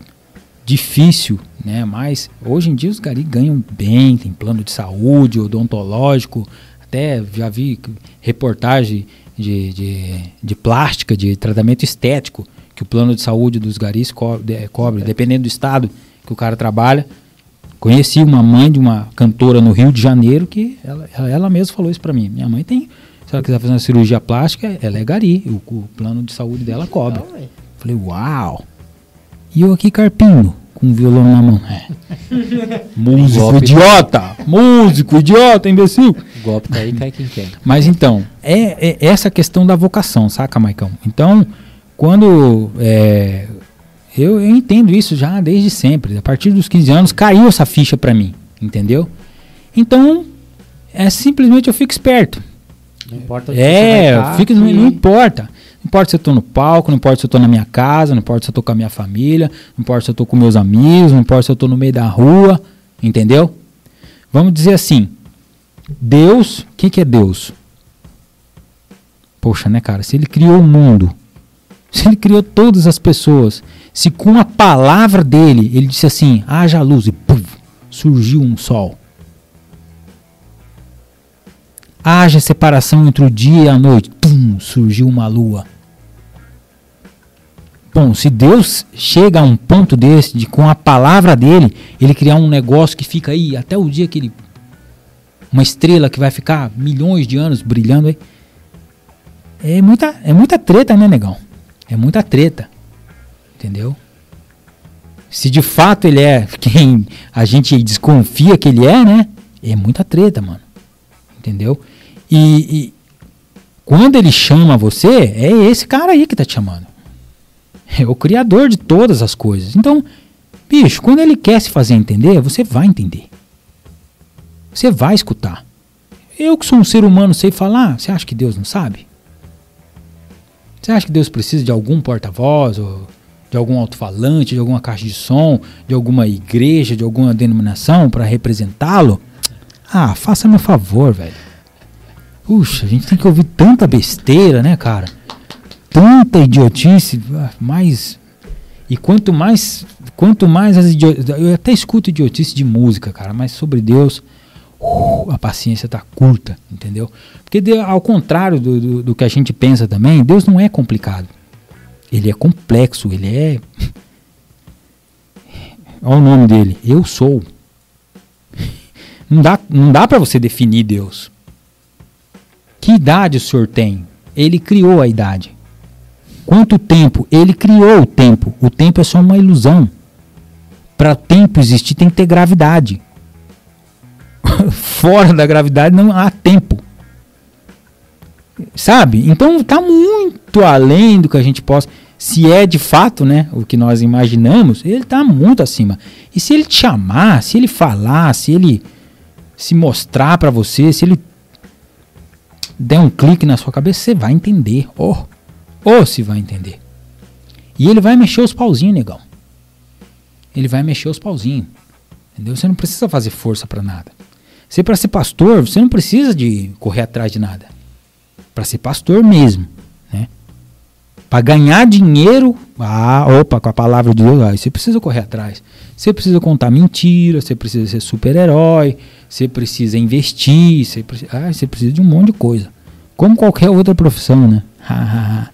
[SPEAKER 3] difícil, né? Mas hoje em dia os garis ganham bem, tem plano de saúde, odontológico, até já vi reportagem de, de, de plástica, de tratamento estético, que o plano de saúde dos garis co de, cobre, dependendo do estado que o cara trabalha, Conheci uma mãe de uma cantora no Rio de Janeiro que ela, ela, mesma falou isso pra mim. Minha mãe tem, se ela quiser fazer uma cirurgia plástica, ela é gari. O, o plano de saúde dela cobre. Falei, uau! E eu aqui carpinho, com o violão na mão. É. Músico
[SPEAKER 5] Golpe.
[SPEAKER 3] idiota! Músico idiota, imbecil!
[SPEAKER 5] O golpe tá aí, cai quem quer.
[SPEAKER 3] Mas então, é, é essa questão da vocação, saca, Maicão? Então, quando. é, eu, eu entendo isso já desde sempre. A partir dos 15 anos caiu essa ficha pra mim, entendeu? Então, é simplesmente eu fico esperto.
[SPEAKER 4] Não importa onde
[SPEAKER 3] É,
[SPEAKER 4] você vai
[SPEAKER 3] fica, não importa. Não importa se eu tô no palco, não importa se eu tô na minha casa, não importa se eu tô com a minha família, não importa se eu tô com meus amigos, não importa se eu tô no meio da rua, entendeu? Vamos dizer assim, Deus, o que, que é Deus? Poxa, né, cara? Se ele criou o mundo, se ele criou todas as pessoas, se com a palavra dele ele disse assim, haja luz e pum, surgiu um sol. Haja separação entre o dia e a noite. Tum, surgiu uma lua. Bom, se Deus chega a um ponto desse, de com a palavra dele, ele criar um negócio que fica aí até o dia que ele. Uma estrela que vai ficar milhões de anos brilhando aí. É muita, é muita treta, né, negão? É muita treta. Entendeu? Se de fato ele é quem a gente desconfia que ele é, né? É muita treta, mano. Entendeu? E, e quando ele chama você, é esse cara aí que tá te chamando. É o criador de todas as coisas. Então, bicho, quando ele quer se fazer entender, você vai entender. Você vai escutar. Eu que sou um ser humano sei falar, você acha que Deus não sabe? Você acha que Deus precisa de algum porta-voz, ou de algum alto-falante, de alguma caixa de som, de alguma igreja, de alguma denominação para representá-lo? Ah, faça meu favor, velho. Puxa, a gente tem que ouvir tanta besteira, né, cara? Tanta idiotice, ah, mais e quanto mais quanto mais as idiotices, eu até escuto idiotice de música, cara, mas sobre Deus uh, a paciência tá curta, entendeu? Porque de- ao contrário do, do, do que a gente pensa também, Deus não é complicado. Ele é complexo, ele é Olha o nome dele, eu sou. Não dá, não dá para você definir Deus. Que idade o senhor tem? Ele criou a idade. Quanto tempo? Ele criou o tempo. O tempo é só uma ilusão. Para tempo existir tem que ter gravidade. Fora da gravidade não há tempo. Sabe? Então tá muito além do que a gente possa. Se é de fato, né, o que nós imaginamos, ele tá muito acima. E se ele te chamar, se ele falar, se ele se mostrar para você, se ele der um clique na sua cabeça, você vai entender. Oh, oh, se vai entender. E ele vai mexer os pauzinhos, negão. Ele vai mexer os pauzinhos. Entendeu? Você não precisa fazer força para nada. Você para ser pastor, você não precisa de correr atrás de nada. Para ser pastor mesmo? Para ganhar dinheiro, ah, opa, com a palavra de Deus, aí você precisa correr atrás. Você precisa contar mentira, você precisa ser super-herói, você precisa investir, você, ah, você precisa de um monte de coisa. Como qualquer outra profissão, né?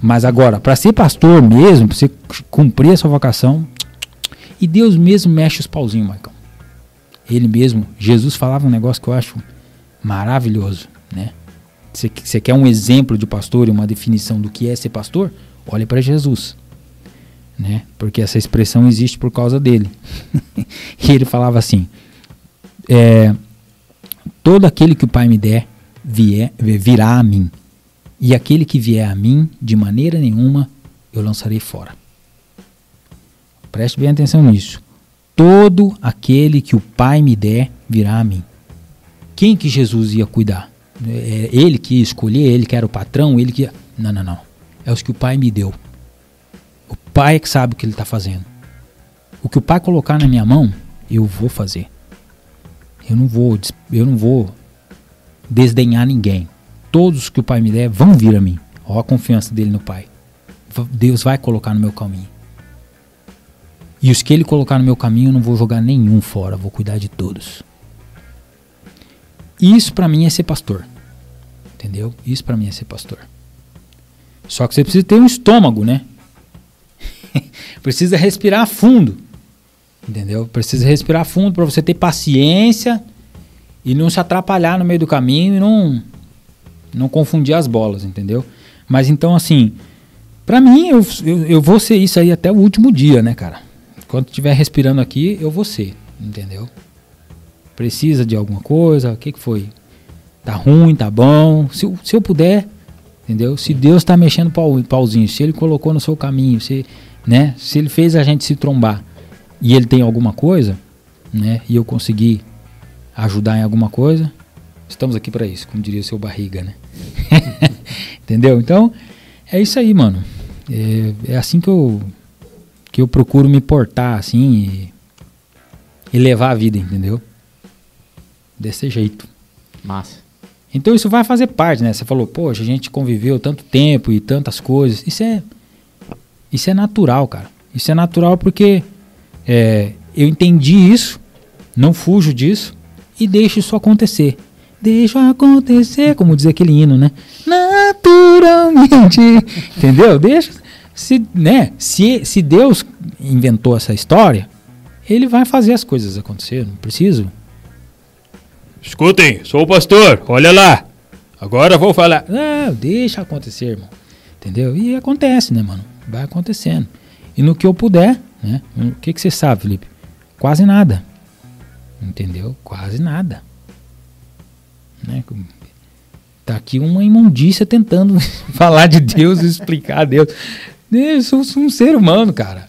[SPEAKER 3] Mas agora, para ser pastor mesmo, para você cumprir a sua vocação, e Deus mesmo mexe os pauzinhos, Michael. Ele mesmo, Jesus falava um negócio que eu acho maravilhoso, né? Você, quer um exemplo de pastor e uma definição do que é ser pastor? Olhe para Jesus, né? Porque essa expressão existe por causa dele. e ele falava assim: é, todo aquele que o Pai me der vier, virá a mim, e aquele que vier a mim, de maneira nenhuma eu lançarei fora. Preste bem atenção nisso. Todo aquele que o Pai me der virá a mim. Quem que Jesus ia cuidar? É ele que escolher, ele que era o patrão, ele que. Não, não, não. É os que o Pai me deu. O Pai é que sabe o que ele está fazendo. O que o Pai colocar na minha mão, eu vou fazer. Eu não vou, eu não vou desdenhar ninguém. Todos que o Pai me der vão vir a mim. Olha a confiança dele no Pai. Deus vai colocar no meu caminho. E os que ele colocar no meu caminho, eu não vou jogar nenhum fora, vou cuidar de todos. Isso pra mim é ser pastor. Entendeu? Isso pra mim é ser pastor. Só que você precisa ter um estômago, né? precisa respirar fundo. Entendeu? Precisa respirar fundo para você ter paciência e não se atrapalhar no meio do caminho e não não confundir as bolas, entendeu? Mas então assim, pra mim eu, eu, eu vou ser isso aí até o último dia, né, cara? Enquanto estiver respirando aqui, eu vou ser, entendeu? Precisa de alguma coisa? O que, que foi? Tá ruim, tá bom? Se, se eu puder, entendeu? Se Deus tá mexendo pau, pauzinho, se Ele colocou no seu caminho, se, né? Se Ele fez a gente se trombar e Ele tem alguma coisa, né? E eu consegui ajudar em alguma coisa, estamos aqui para isso, como diria o seu barriga, né? entendeu? Então, é isso aí, mano. É, é assim que eu que eu procuro me portar assim e, e levar a vida, entendeu? Desse jeito.
[SPEAKER 4] Massa.
[SPEAKER 3] Então isso vai fazer parte, né? Você falou, poxa, a gente conviveu tanto tempo e tantas coisas. Isso é isso é natural, cara. Isso é natural porque é, eu entendi isso, não fujo disso e deixo isso acontecer. Deixa acontecer, como diz aquele hino, né? Naturalmente, entendeu? Deixa, se, né? Se, se Deus inventou essa história, Ele vai fazer as coisas acontecer. Não preciso Escutem, sou o pastor, olha lá. Agora vou falar. Não, deixa acontecer, irmão. Entendeu? E acontece, né, mano? Vai acontecendo. E no que eu puder, né? O que, que você sabe, Felipe? Quase nada. Entendeu? Quase nada. Né? Tá aqui uma imundícia tentando falar de Deus explicar a Deus. Eu sou, sou um ser humano, cara.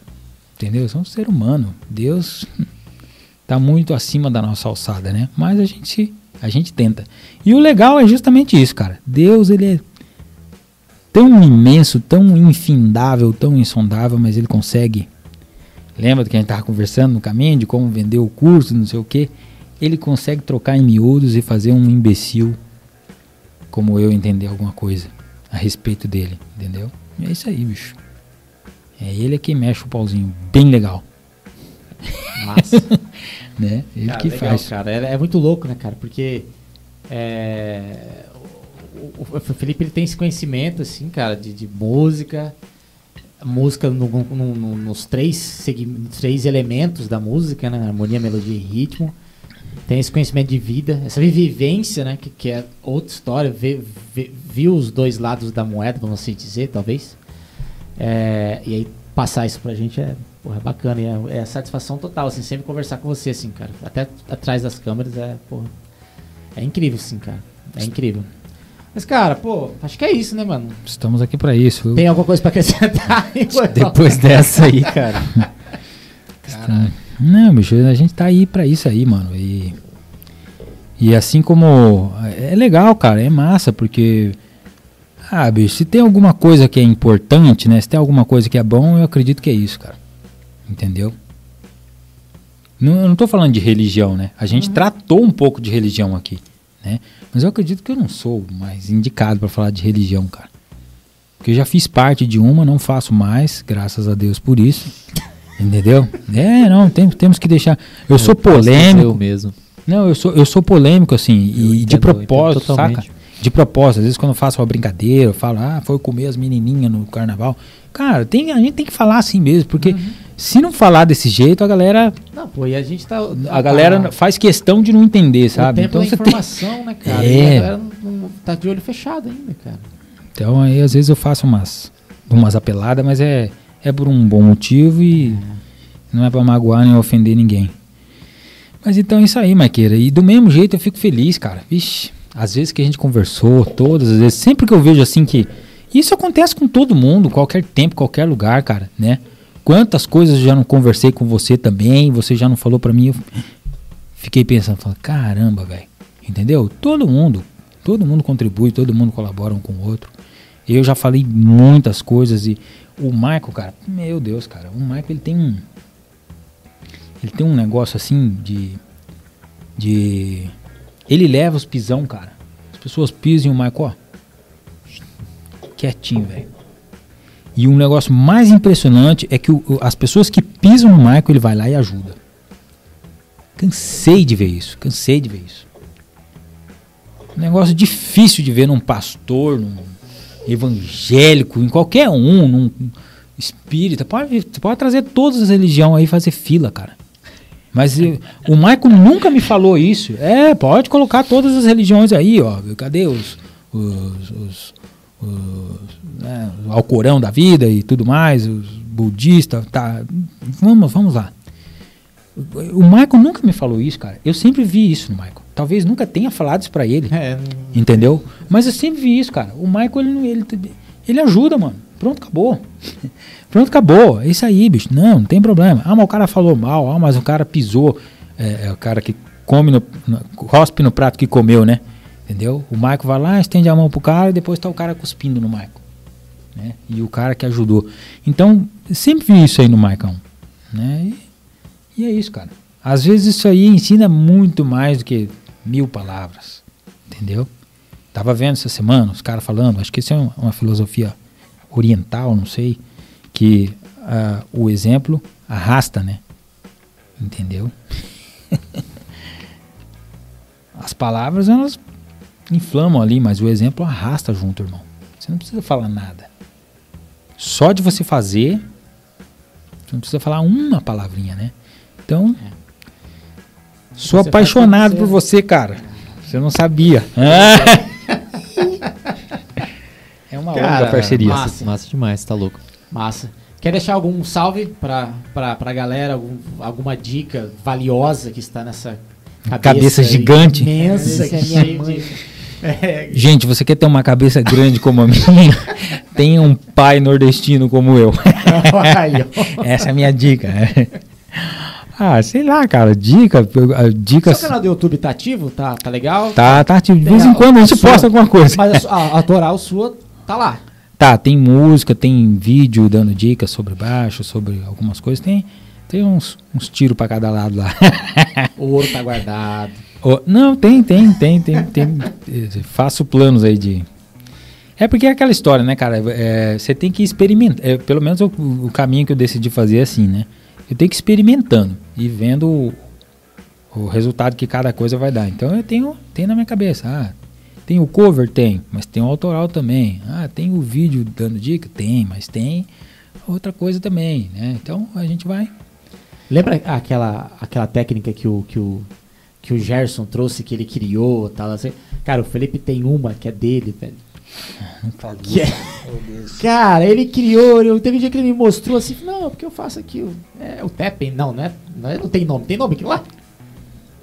[SPEAKER 3] Entendeu? Eu sou um ser humano. Deus tá muito acima da nossa alçada, né? Mas a gente a gente tenta. E o legal é justamente isso, cara. Deus ele é tão imenso, tão infindável, tão insondável, mas ele consegue. Lembra do que a gente tava conversando no caminho de como vender o curso, não sei o quê? Ele consegue trocar em miúdos e fazer um imbecil como eu entender alguma coisa a respeito dele, entendeu? E é isso aí, bicho. É ele que mexe o pauzinho bem legal,
[SPEAKER 4] Massa.
[SPEAKER 3] né? Ele
[SPEAKER 4] Cara,
[SPEAKER 3] que
[SPEAKER 4] legal,
[SPEAKER 3] faz.
[SPEAKER 4] cara. É, é muito louco, né, cara? Porque é, o, o- Felipe ele tem esse conhecimento, assim, cara, de, de música, música no- no- no- nos três, três elementos da música, né? Harmonia, melodia e ritmo. Tem esse conhecimento de vida, essa vivência, né? Que, que é outra história. Vê, vê- viu os dois lados da moeda, vamos assim dizer, talvez. É, e aí passar isso pra gente é, porra, é bacana. É, é satisfação total, assim, sempre conversar com você, assim, cara. Até atrás das câmeras é, porra, é incrível, assim, cara. É incrível. Mas, cara, pô, acho que é isso, né, mano?
[SPEAKER 3] Estamos aqui pra isso. Eu-
[SPEAKER 4] Tem alguma coisa pra acrescentar?
[SPEAKER 5] Depois dessa aí, cara.
[SPEAKER 3] Não, bicho, a gente tá aí pra isso aí, mano. E, e assim como. É legal, cara, é massa, porque. Ah, bicho, se tem alguma coisa que é importante, né? Se tem alguma coisa que é bom, eu acredito que é isso, cara. Entendeu? Não, eu não tô falando de religião, né? A gente tratou um pouco de religião aqui, né? Mas eu acredito que eu não sou mais indicado pra falar de religião, cara. Porque eu já fiz parte de uma, não faço mais, graças a Deus por isso. Entendeu? É, não, tem- temos que deixar. Eu sou
[SPEAKER 5] posso dizer Eu
[SPEAKER 3] polêmico.
[SPEAKER 5] mesmo.
[SPEAKER 3] Não, eu sou, eu sou polêmico, assim,
[SPEAKER 5] Eu
[SPEAKER 3] e de
[SPEAKER 5] entendo- eu
[SPEAKER 3] propósito, saca? De propósito. Às vezes quando eu faço uma brincadeira, eu falo, ah, foi comer as menininhas no carnaval. Cara, tem, a gente tem que falar assim mesmo, porque se não falar desse jeito, a galera,
[SPEAKER 4] Não, pô, e a gente tá.
[SPEAKER 3] a galera faz questão de não entender,
[SPEAKER 4] O
[SPEAKER 3] sabe?
[SPEAKER 4] tempo
[SPEAKER 3] Então
[SPEAKER 4] da
[SPEAKER 3] você tem,
[SPEAKER 4] informação, né, cara?
[SPEAKER 3] É.
[SPEAKER 4] E a galera não, não tá de olho fechado ainda, cara.
[SPEAKER 3] Então aí às vezes eu faço umas, umas apeladas, mas é, é por um bom motivo e não é pra magoar nem ofender ninguém. Mas então é isso aí, Maiqueira. E do mesmo jeito eu fico feliz, cara. Vixe, às vezes que a gente conversou, todas as vezes, sempre que eu vejo assim que. Isso acontece com todo mundo, qualquer tempo, qualquer lugar, cara, né? Quantas coisas eu já não conversei com você também, você já não falou pra mim, eu fiquei pensando, falando, caramba, velho. Entendeu? Todo mundo, todo mundo contribui, todo mundo colabora um com o outro. Eu já falei muitas coisas e o Michael, cara, meu Deus, cara, o Michael ele tem um ele tem um negócio assim de de ele leva os pisão, cara. As pessoas pisam e o Michael, ó, quietinho, velho. E um negócio mais impressionante é que o- as pessoas que pisam no Michael, ele vai lá e ajuda. Cansei de ver isso, cansei de ver isso. Um negócio difícil de ver num pastor, num evangélico, em qualquer um, num espírita. Pode, pode trazer todas as religiões aí fazer fila, cara. Mas o Michael nunca me falou isso. É, pode colocar todas as religiões aí, ó. Cadê os. os, os, os né, o Alcorão da vida e tudo mais, os budistas, tá. Vamos, vamos lá. O Michael nunca me falou isso, cara. Eu sempre vi isso no Michael. Talvez nunca tenha falado isso pra ele.
[SPEAKER 4] É,
[SPEAKER 3] Entendeu? Mas eu sempre vi isso, cara. O Michael, ele, ele, ele ajuda, mano. Pronto, acabou. Pronto, acabou. É isso aí, bicho. Não, não tem problema. Ah, mas o cara falou mal. Ah, mas o cara pisou. É, é o cara que come no, no. cospe no prato que comeu, né? Entendeu? O Michael vai lá, estende a mão pro cara e depois tá o cara cuspindo no Michael. Né? E o cara que ajudou. Então, sempre vi isso aí no Michael. Né? E, e é isso, cara. Às vezes isso aí ensina muito mais do que mil palavras. Entendeu? Tava vendo essa semana os caras falando, acho que isso é uma, uma filosofia oriental, não sei, que ah, o exemplo arrasta, né? Entendeu? As palavras elas inflamam ali, mas o exemplo arrasta junto, irmão. Você não precisa falar nada. Só de você fazer, você não precisa falar uma palavrinha, né? Então, sou
[SPEAKER 4] Você
[SPEAKER 3] apaixonado por
[SPEAKER 4] acontecer.
[SPEAKER 3] você, cara. Você não sabia. é uma
[SPEAKER 4] Cara,
[SPEAKER 3] longa parceria.
[SPEAKER 4] massa.
[SPEAKER 5] Massa, massa demais, tá louco.
[SPEAKER 4] Massa. Quer deixar algum salve pra, pra, pra galera? Algum- alguma dica valiosa que está nessa cabeça,
[SPEAKER 3] Cabeça gigante.
[SPEAKER 4] Imensa,
[SPEAKER 6] é
[SPEAKER 4] que
[SPEAKER 6] minha
[SPEAKER 4] cheia
[SPEAKER 6] mãe.
[SPEAKER 4] de- É,
[SPEAKER 3] Gente, você quer ter uma cabeça grande como a minha? Tenha um pai nordestino como eu. Essa é a minha dica. ah, sei lá, cara. Dica. ah,
[SPEAKER 4] Seu
[SPEAKER 3] Dicas.
[SPEAKER 4] canal do YouTube tá ativo? Tá, tá legal?
[SPEAKER 3] Tá, tá ativo. De vez
[SPEAKER 4] É,
[SPEAKER 3] em quando a gente posta alguma coisa.
[SPEAKER 4] Mas a, a, a Toral sua tá lá.
[SPEAKER 3] Tá, tem música, tem vídeo dando dicas sobre baixo, sobre algumas coisas. Tem, tem uns, uns tiros pra cada lado lá.
[SPEAKER 4] O ouro tá guardado.
[SPEAKER 3] Ô, não, tem, tem, tem, tem, tem. Faço planos aí de. É porque é aquela história, né, cara? É, Você tem que experimentar. é, pelo menos o, o caminho que eu decidi fazer é assim, né? Eu tenho que ir experimentando e vendo o, o resultado que cada coisa vai dar. Então eu tenho, tenho na minha cabeça. Ah, tem o cover? Tem, mas tem o autoral também. Ah, tem o vídeo dando dica? Tem, mas tem outra coisa também, né? Então a gente vai.
[SPEAKER 4] Lembra aquela, aquela técnica que o, que, o, que o Gerson trouxe, que ele criou tal, assim? Cara, o Felipe tem uma que é dele, velho. Que é- Cara, ele criou, eu, teve um dia que ele me mostrou assim, não, porque eu faço aqui o, é, o tapping, não, não, é, não, é- não tem nome, tem nome aqui lá?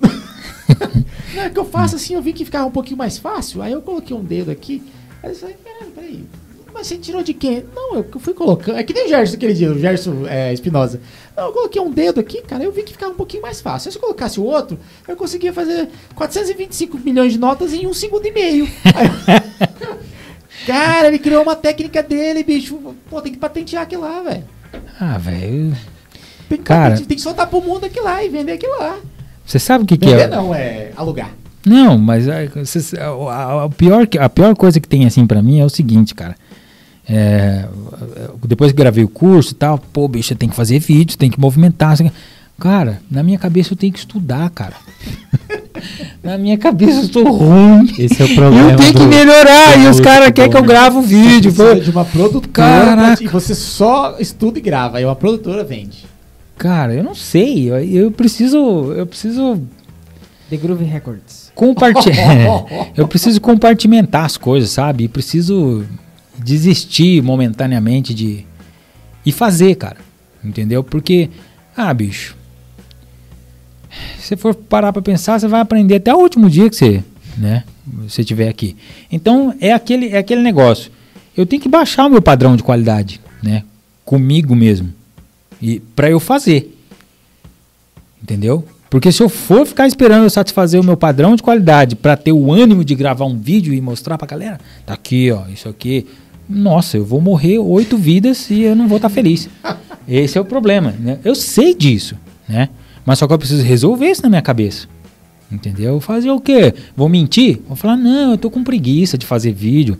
[SPEAKER 4] não, é que eu faço assim, eu vi que ficava um pouquinho mais fácil, aí eu coloquei um dedo aqui, aí eu falei, peraí, peraí, mas você tirou de quem? Não, eu fui colocando, é que nem o Gerson aquele dia, o Gerson é, Espinosa. Não, eu coloquei um dedo aqui, cara, eu vi que ficava um pouquinho mais fácil. Se eu colocasse o outro, eu conseguia fazer 425 milhões de notas em um segundo e meio. Cara, ele criou uma técnica dele, bicho. Pô, tem que patentear aquilo lá, velho.
[SPEAKER 3] Ah, velho.
[SPEAKER 4] Tem que,
[SPEAKER 3] Cara-
[SPEAKER 4] tem que soltar pro mundo aquilo lá e vender aquilo lá.
[SPEAKER 3] Você sabe o que, que é?
[SPEAKER 4] não, é alugar.
[SPEAKER 3] Não, mas a, cês- a- a- a pior, que- a pior coisa que tem assim pra mim é o seguinte, cara. É, depois que gravei o curso e tal, pô, bicho, tem que fazer vídeo, tem que movimentar. assim. Cara, na minha cabeça eu tenho que estudar, cara. na minha cabeça eu estou ruim.
[SPEAKER 5] Esse é o problema.
[SPEAKER 3] Eu tenho que melhorar
[SPEAKER 5] do
[SPEAKER 3] e os caras querem que eu
[SPEAKER 5] bom.
[SPEAKER 3] grave o vídeo.
[SPEAKER 4] Você precisa
[SPEAKER 3] pô.
[SPEAKER 4] de uma produtora
[SPEAKER 3] Caraca.
[SPEAKER 4] e você só estuda e grava. Aí uma produtora vende.
[SPEAKER 3] Cara, eu não sei. Eu, eu preciso. Eu preciso
[SPEAKER 6] The Groove Records.
[SPEAKER 3] compartilhar. eu preciso compartimentar as coisas, sabe? E preciso desistir momentaneamente de e fazer, cara. Entendeu? Porque, ah, bicho. Se você for parar pra pensar, você vai aprender até o último dia que você, né, você tiver aqui. Então, é aquele é aquele negócio. Eu tenho que baixar o meu padrão de qualidade, né, comigo mesmo. E para eu fazer. Entendeu? Porque se eu for ficar esperando eu satisfazer o meu padrão de qualidade para ter o ânimo de gravar um vídeo e mostrar pra galera, tá aqui, ó, isso aqui. Nossa, eu vou morrer oito vidas e eu não vou estar feliz. Esse é o problema, né? Eu sei disso, né? Mas só que eu preciso resolver isso na minha cabeça. Entendeu? Fazer o quê? Vou mentir? Vou falar, não, eu tô com preguiça de fazer vídeo.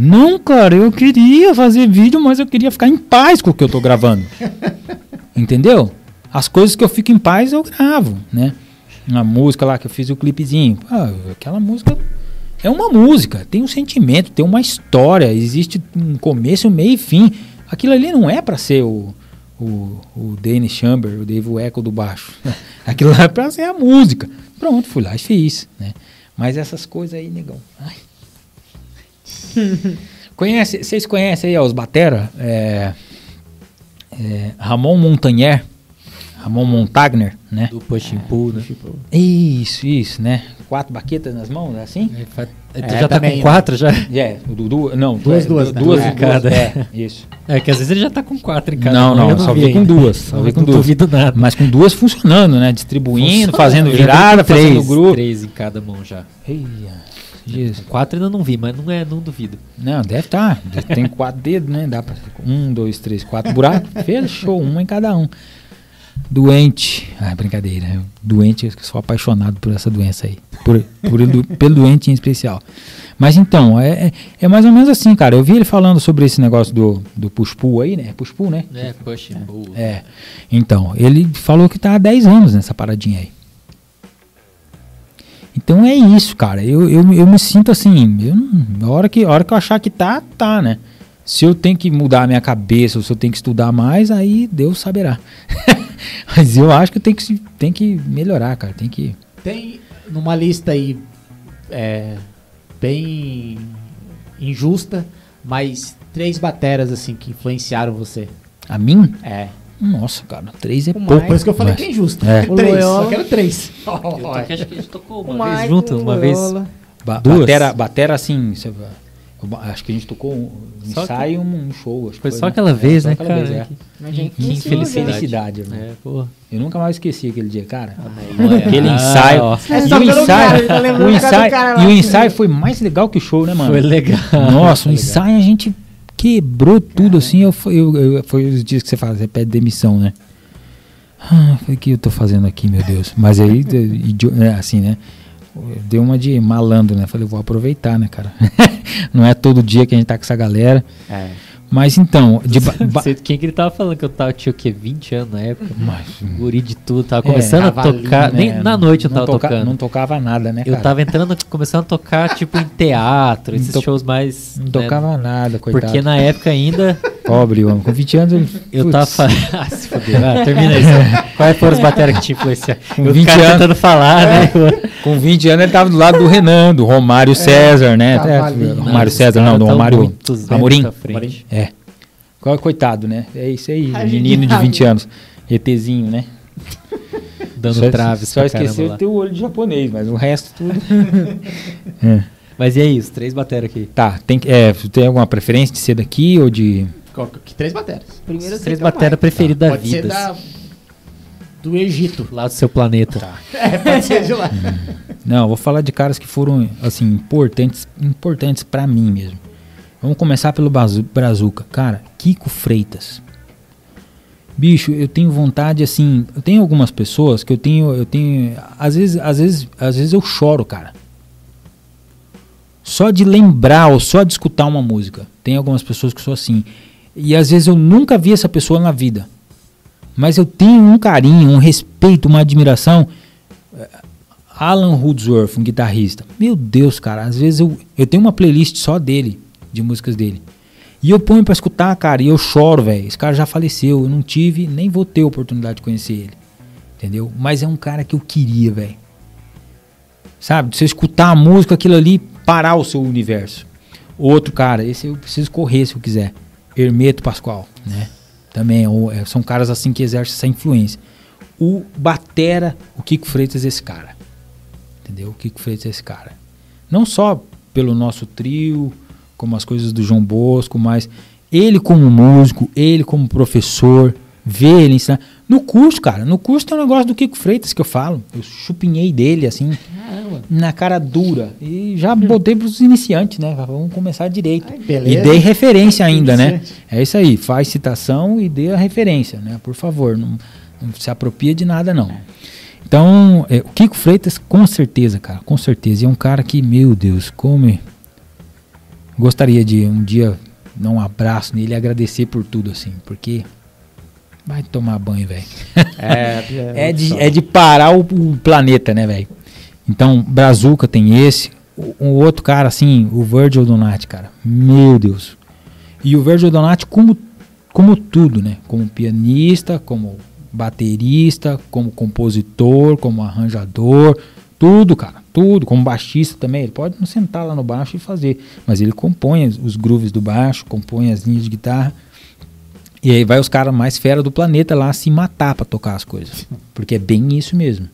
[SPEAKER 3] Não, cara, eu queria fazer vídeo, mas eu queria ficar em paz com o que eu tô gravando. Entendeu? As coisas que eu fico em paz eu gravo, né? Uma música lá que eu fiz o clipezinho. Ah, aquela música é uma música, tem um sentimento, tem uma história, existe um começo, um meio e fim. Aquilo ali não é pra ser o, o, o Danny Chamber, o Dave Echo do baixo. Aquilo lá é pra ser a música. Pronto, fui lá e fiz, né? Mas essas coisas aí, negão. Ai. Conhece, vocês conhecem aí ó, os Batera? É, é, Ramon Montagnier, Ramon Montagner, né?
[SPEAKER 5] Do push and pull, né?
[SPEAKER 3] Isso, isso, né? Quatro baquetas nas mãos, é assim?
[SPEAKER 5] É,
[SPEAKER 4] É,
[SPEAKER 5] tu já tá
[SPEAKER 4] também,
[SPEAKER 5] com
[SPEAKER 4] né?
[SPEAKER 5] quatro já?
[SPEAKER 3] É, o Dudu, não,
[SPEAKER 4] Duas,
[SPEAKER 3] é,
[SPEAKER 4] duas, né?
[SPEAKER 3] duas,
[SPEAKER 5] Duas em cada.
[SPEAKER 3] É, isso.
[SPEAKER 5] É que às vezes ele já tá com quatro em cada.
[SPEAKER 3] Não,
[SPEAKER 5] mão,
[SPEAKER 3] não,
[SPEAKER 5] eu
[SPEAKER 3] só
[SPEAKER 5] vi
[SPEAKER 3] com duas, só vi com
[SPEAKER 5] não
[SPEAKER 3] duas.
[SPEAKER 5] duvido nada.
[SPEAKER 3] Mas com duas funcionando, né? Distribuindo, fazendo virada, fazendo
[SPEAKER 5] três,
[SPEAKER 3] grupo.
[SPEAKER 5] Três em cada mão já.
[SPEAKER 3] Eia, Jesus.
[SPEAKER 5] Quatro ainda não vi, mas não é, não duvido.
[SPEAKER 3] Não, deve estar. Tem quatro dedos, né? Dá pra. Um, dois, três, quatro buracos. Fechou, um em cada um. Doente. Ah, brincadeira. Doente, eu sou apaixonado por essa doença aí. Por, por pelo doente em especial. Mas então, é, é, é mais ou menos assim, cara. Eu vi ele falando sobre esse negócio do, do push-pull aí, né? Push-pull, né?
[SPEAKER 5] É, push and pull.
[SPEAKER 3] É. Então, ele falou que tá há 10 anos nessa paradinha aí. Então é isso, cara. Eu, eu, eu me sinto assim. Eu a, hora que, a hora que eu achar que tá, tá, né? Se eu tenho que mudar a minha cabeça ou se eu tenho que estudar mais, aí Deus saberá. Mas eu acho que tenho que, tenho que melhorar, cara. Tem que.
[SPEAKER 4] Tem numa lista aí é, bem injusta, mas três bateras assim que influenciaram você.
[SPEAKER 3] A mim?
[SPEAKER 4] É.
[SPEAKER 3] Nossa, cara. Três é
[SPEAKER 6] O
[SPEAKER 3] pouco.
[SPEAKER 4] Por isso que eu falei
[SPEAKER 3] Mas-
[SPEAKER 4] que é injusto.
[SPEAKER 3] É.
[SPEAKER 6] O
[SPEAKER 4] Três,
[SPEAKER 6] Loyola.
[SPEAKER 4] só quero três.
[SPEAKER 5] Eu acho que a gente tocou
[SPEAKER 6] O
[SPEAKER 5] uma vez
[SPEAKER 6] Mike,
[SPEAKER 5] junto,
[SPEAKER 6] o
[SPEAKER 5] uma vez.
[SPEAKER 3] Ba
[SPEAKER 5] Duas?
[SPEAKER 3] Batera, batera assim. cê- eu ba- acho que a gente tocou um,
[SPEAKER 5] Só que-
[SPEAKER 3] ensaio e um, um show. Acho que
[SPEAKER 5] Foi só
[SPEAKER 3] né?
[SPEAKER 5] aquela
[SPEAKER 3] É,
[SPEAKER 5] vez,
[SPEAKER 3] só
[SPEAKER 5] né,
[SPEAKER 3] aquela
[SPEAKER 5] cara?
[SPEAKER 3] vez, é.
[SPEAKER 5] Que-
[SPEAKER 6] Mas gente,
[SPEAKER 5] Que
[SPEAKER 6] que
[SPEAKER 5] infelicidade.
[SPEAKER 3] Felicidade, irmão.
[SPEAKER 5] É.
[SPEAKER 3] Eu nunca mais esqueci aquele dia, cara.
[SPEAKER 5] Olha,
[SPEAKER 3] Aquele
[SPEAKER 5] ah,
[SPEAKER 3] ensaio.
[SPEAKER 6] É
[SPEAKER 3] E
[SPEAKER 6] só
[SPEAKER 3] o
[SPEAKER 6] cara,
[SPEAKER 3] ensaio,
[SPEAKER 6] ele tá
[SPEAKER 3] o ensaio,
[SPEAKER 6] cara
[SPEAKER 3] e o ensaio foi mais legal que o show, né, mano?
[SPEAKER 5] Foi legal.
[SPEAKER 3] Nossa, o ensaio a gente quebrou tudo assim. Eu, eu, eu- foi os dias que você faz, você pede demissão, né? Ah, o que eu tô fazendo aqui, meu Deus? Mas aí, é, assim, né? Deu uma de malandro, né? Falei, vou aproveitar, né, cara? Não é todo dia que a gente tá com essa galera.
[SPEAKER 4] É.
[SPEAKER 3] Mas então, de ba-
[SPEAKER 5] quem que ele tava falando que eu tava, tinha o quê? 20 anos na época?
[SPEAKER 3] Mas,
[SPEAKER 5] Guri de tudo, tava
[SPEAKER 3] É,
[SPEAKER 5] começando a
[SPEAKER 4] cavalinho,
[SPEAKER 5] tocar. Nem
[SPEAKER 3] né,
[SPEAKER 5] na noite eu
[SPEAKER 3] não
[SPEAKER 5] tava
[SPEAKER 3] toca-
[SPEAKER 5] tocando.
[SPEAKER 3] Não tocava nada, né,
[SPEAKER 5] Eu
[SPEAKER 3] cara?
[SPEAKER 5] tava entrando, começando a tocar, tipo, em teatro, esses
[SPEAKER 3] to-
[SPEAKER 5] shows mais.
[SPEAKER 3] Não
[SPEAKER 5] né,
[SPEAKER 3] tocava nada, coitado.
[SPEAKER 5] Porque na época ainda
[SPEAKER 3] Pobre homem. Com 20 anos ele.
[SPEAKER 5] eu
[SPEAKER 3] Putz,
[SPEAKER 5] tava. fa- ah, se fudeu. Ah, termina isso. Quais foram as baterias que te influenciaram?
[SPEAKER 3] Com
[SPEAKER 5] Eu
[SPEAKER 3] 20
[SPEAKER 5] cara
[SPEAKER 3] anos.
[SPEAKER 5] tentando falar, né?
[SPEAKER 3] Com 20 anos ele tava do lado do Renan, do Romário César, né?
[SPEAKER 4] Cavalinho.
[SPEAKER 3] Romário César, não, do Romário Amorim.
[SPEAKER 5] frente.
[SPEAKER 3] É. Co- Coitado, né? É isso aí,
[SPEAKER 6] Ai,
[SPEAKER 3] menino de
[SPEAKER 6] genial.
[SPEAKER 3] 20 anos. ETzinho, né?
[SPEAKER 5] Dando
[SPEAKER 3] só,
[SPEAKER 5] traves
[SPEAKER 3] Só esqueceu ter o olho de japonês, mas o resto tudo. É.
[SPEAKER 5] Mas e aí, os três bateram aqui?
[SPEAKER 3] Tá, tem, é, tem alguma preferência de ser daqui ou de.
[SPEAKER 4] Três bateras.
[SPEAKER 6] Primeiro
[SPEAKER 5] três bateras preferidas da
[SPEAKER 4] Pode ser
[SPEAKER 5] vida.
[SPEAKER 4] da, do Egito.
[SPEAKER 5] Lá do seu planeta.
[SPEAKER 4] É, pode ser de lá.
[SPEAKER 3] Não, vou falar de caras que foram assim importantes, importantes para mim mesmo. Vamos começar pelo Brazuca, cara. Kiko Freitas. Bicho, eu tenho vontade assim, eu tenho algumas pessoas que eu tenho, eu tenho, às vezes, às vezes, às vezes eu choro, cara. Só de lembrar ou só de escutar uma música. Tem algumas pessoas que são assim. E às vezes eu nunca vi essa pessoa na vida. Mas eu tenho um carinho, um respeito, uma admiração. Alan Woodsworth, um guitarrista. Meu Deus, cara, às vezes eu, eu tenho uma playlist só dele, de músicas dele. E eu ponho pra escutar, cara, e eu choro, velho. Esse cara já faleceu, eu não tive, nem vou ter oportunidade de conhecer ele. Entendeu? Mas é um cara que eu queria, velho. Sabe? Você escutar a música, aquilo ali, parar o seu universo. Outro cara, esse eu preciso correr se eu quiser. Hermeto Pascoal, né? Também ou, é, são caras assim que exercem essa influência. O Batera, o Kiko Freitas é esse cara. Entendeu? O Kiko Freitas é esse cara. Não só pelo nosso trio, como as coisas do João Bosco, mas ele como músico, ele como professor, ver ele ensinar. No curso, cara, no curso tem um negócio do Kiko Freitas que eu falo. Eu chupinhei dele, assim, na cara dura. E já botei pros iniciantes, né? Vamos começar direito.
[SPEAKER 4] Ai.
[SPEAKER 3] E dei referência ainda, né? É isso aí, faz citação e dê a referência, né? Por favor, não, não se apropria de nada, não. Então, é, o Kiko Freitas, com certeza, cara, com certeza. E é um cara que, meu Deus, como. é- Gostaria de um dia dar um abraço nele e agradecer por tudo, assim, porque. Vai tomar banho, velho.
[SPEAKER 4] É,
[SPEAKER 3] É de, é de parar o, o planeta, né, velho? Então, Brazuca tem esse. O, o outro cara, assim, o Virgil Donati, cara. Meu Deus. E o Virgil Donati como, como tudo, né? Como pianista, como baterista, como compositor, como arranjador, tudo, cara, tudo. Como baixista também, ele pode não sentar lá no baixo e fazer, mas ele compõe os- os grooves do baixo, compõe as linhas de guitarra. E aí vai os caras mais fera do planeta lá se matar pra tocar as coisas, porque é bem isso mesmo.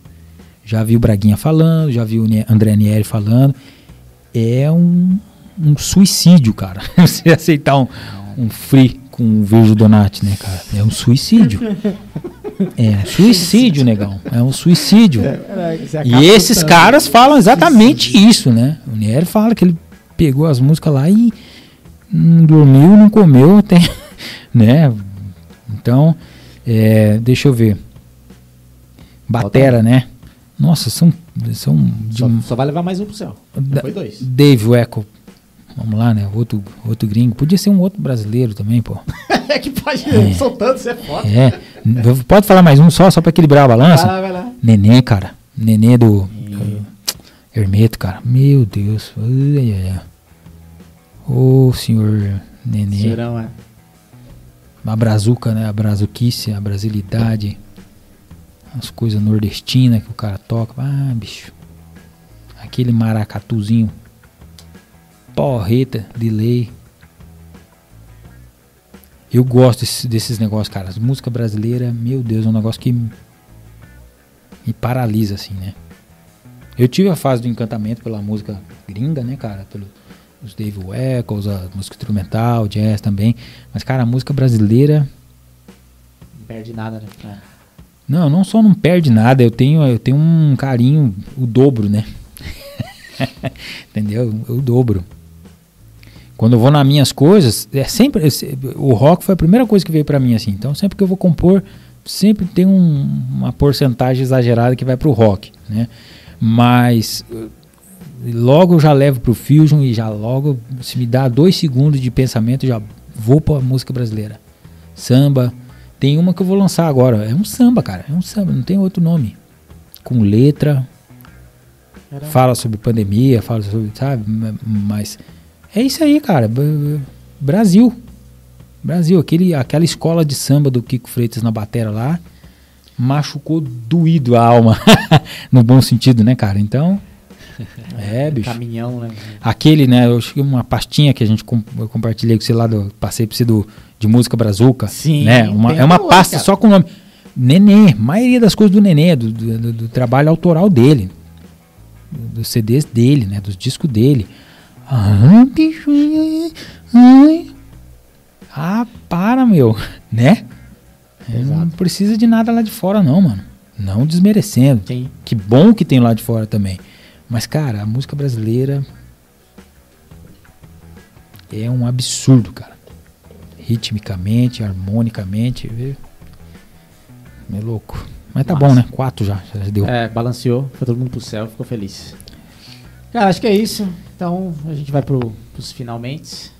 [SPEAKER 3] Já vi o Braguinha falando, já vi o André Nieri falando. É um, um suicídio, cara. Você aceitar um, um free com o Virgil Donati, né, cara? É um suicídio. É um suicídio, negão. É um suicídio. E esses caras falam exatamente isso, né? O Nieri fala que ele pegou as músicas lá e não dormiu, não comeu até, né? Então, é, deixa eu ver. Batera, né? Nossa, são, são
[SPEAKER 4] Só, só vai levar mais um pro céu.
[SPEAKER 3] da-
[SPEAKER 4] Foi dois.
[SPEAKER 3] Dave Weckl. Vamos lá, né? Outro, outro gringo. Podia ser um outro brasileiro também, pô.
[SPEAKER 4] é que pode. Soltando, você é foda.
[SPEAKER 3] É. Pode falar mais um só, só pra equilibrar a balança?
[SPEAKER 4] Vai lá, vai lá.
[SPEAKER 3] Nenê, cara. Nenê do, do Hermeto, cara. Meu Deus. Ô, senhor Nenê.
[SPEAKER 4] Cheirão, é.
[SPEAKER 3] A brazuca, né? A brazuquice, a brasilidade. As coisas nordestinas que o cara toca. Ah, bicho. Aquele maracatuzinho. Porreta de lei. Eu gosto desse- desses negócios, cara. As música brasileira, meu Deus, é um negócio que me paralisa, assim, né? Eu tive a fase do encantamento pela música gringa, né, cara? Pelo, os Dave Weckles, a música instrumental, jazz também. Mas, cara, a música brasileira,
[SPEAKER 4] Não perde nada, né? É.
[SPEAKER 3] não, não só não perde nada, eu tenho, eu tenho um carinho, o dobro, né? Entendeu? O dobro. Quando eu vou nas minhas coisas, é sempre esse- o rock foi a primeira coisa que veio pra mim assim. Então, sempre que eu vou compor, sempre tem um- uma porcentagem exagerada que vai pro rock, né? Mas logo eu já levo pro fusion e já logo se me dá dois segundos de pensamento, já vou pra música brasileira. Samba, tem uma que eu vou lançar agora. É um samba, cara. É um samba, não tem outro nome. Com letra. Fala sobre pandemia, fala sobre, sabe? Mas é isso aí, cara. Brasil. Brasil, aquele, aquela escola de samba do Kiko Freitas na batera lá machucou doído a alma. no bom sentido, né, cara? Então. É, bicho.
[SPEAKER 4] Caminhão, né?
[SPEAKER 3] Aquele, né? Eu cheguei uma pastinha que a gente com, eu compartilhei com você lá, do, passei pra você do, de música brazuca.
[SPEAKER 4] Sim,
[SPEAKER 3] né? Uma, é uma pasta
[SPEAKER 4] cara.
[SPEAKER 3] só com o nome. Nenê, maioria das coisas do Nenê, do, do, do- trabalho autoral dele. Dos CDs dele, né? Dos discos dele. Ai, bicho. Ai. Ah, para, meu. Né? É, Não precisa de nada lá de fora, não, mano. Não desmerecendo.
[SPEAKER 4] Sim.
[SPEAKER 3] Que bom que tem lá de fora também. Mas, cara, a música brasileira é um absurdo, cara. Ritmicamente, harmonicamente. É, é louco. Mas tá bom, né? Quatro já, já deu.
[SPEAKER 4] É, balanceou, foi todo mundo pro céu, ficou feliz. Cara, acho que é isso. Então a gente vai pro, pros finalmente.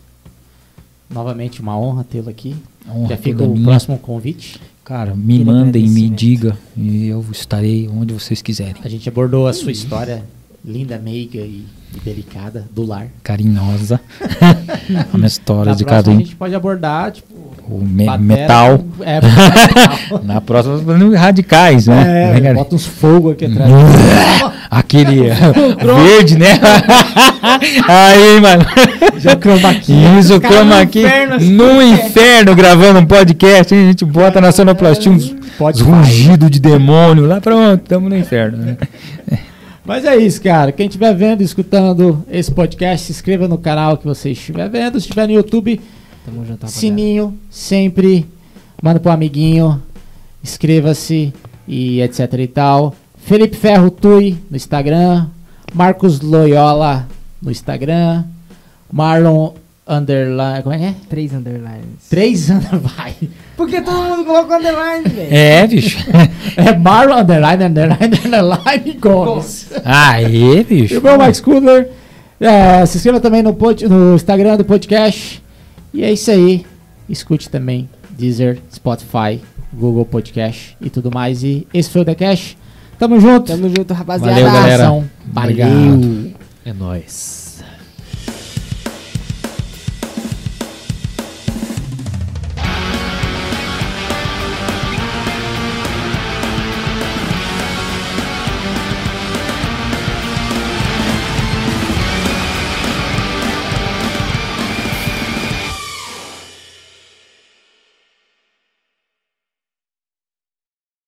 [SPEAKER 4] Novamente uma honra tê-lo aqui.
[SPEAKER 3] Honra
[SPEAKER 4] Já fica o
[SPEAKER 3] minha.
[SPEAKER 4] próximo convite.
[SPEAKER 3] Cara, me mandem, me diga e eu estarei onde vocês quiserem.
[SPEAKER 4] A gente abordou a sua história linda, meiga e, e delicada do lar.
[SPEAKER 3] Carinhosa. a minha história
[SPEAKER 4] Na
[SPEAKER 3] de cada
[SPEAKER 4] a
[SPEAKER 3] um.
[SPEAKER 4] gente pode abordar, tipo,
[SPEAKER 3] O me-
[SPEAKER 4] batera-
[SPEAKER 3] metal.
[SPEAKER 4] É, metal.
[SPEAKER 3] Na próxima, radicais, né?
[SPEAKER 4] É,
[SPEAKER 3] Né,
[SPEAKER 4] bota uns fogo aqui atrás.
[SPEAKER 3] Aquele verde, né? Aí, mano.
[SPEAKER 4] Já chroma key.
[SPEAKER 3] Isso,
[SPEAKER 6] no
[SPEAKER 3] aqui
[SPEAKER 6] inferno, assim.
[SPEAKER 3] no inferno gravando um podcast, hein? a gente bota na sonoplastia uns, uns rugidos de demônio lá, pronto, tamo no inferno. Né?
[SPEAKER 4] Mas é isso, cara. Quem estiver vendo, escutando esse podcast, se inscreva no canal que você estiver vendo. Se estiver no YouTube,
[SPEAKER 6] junto,
[SPEAKER 4] sininho, sempre. Manda pro amiguinho. Inscreva-se e etc e tal. Felipe Ferro Tui no Instagram. Marcos Loyola no Instagram. Marlon Underline. Como é que é?
[SPEAKER 6] Três underlines.
[SPEAKER 4] Três under- vai.
[SPEAKER 6] Porque todo mundo colocou underline, velho.
[SPEAKER 3] É, bicho.
[SPEAKER 4] É Marlon Underline Underline Underline Gomes.
[SPEAKER 3] Aê, bicho.
[SPEAKER 4] E o meu Max Kudler. É, se inscreva também no, pod- no Instagram do podcast. E é isso aí. Escute também Deezer, Spotify, Google Podcast e tudo mais. E esse foi o The Cash. Tamo junto.
[SPEAKER 6] Tamo junto, rapaziada.
[SPEAKER 3] Valeu, galera.
[SPEAKER 4] Abração.
[SPEAKER 3] Obrigado.
[SPEAKER 4] Valeu.
[SPEAKER 5] É nóis.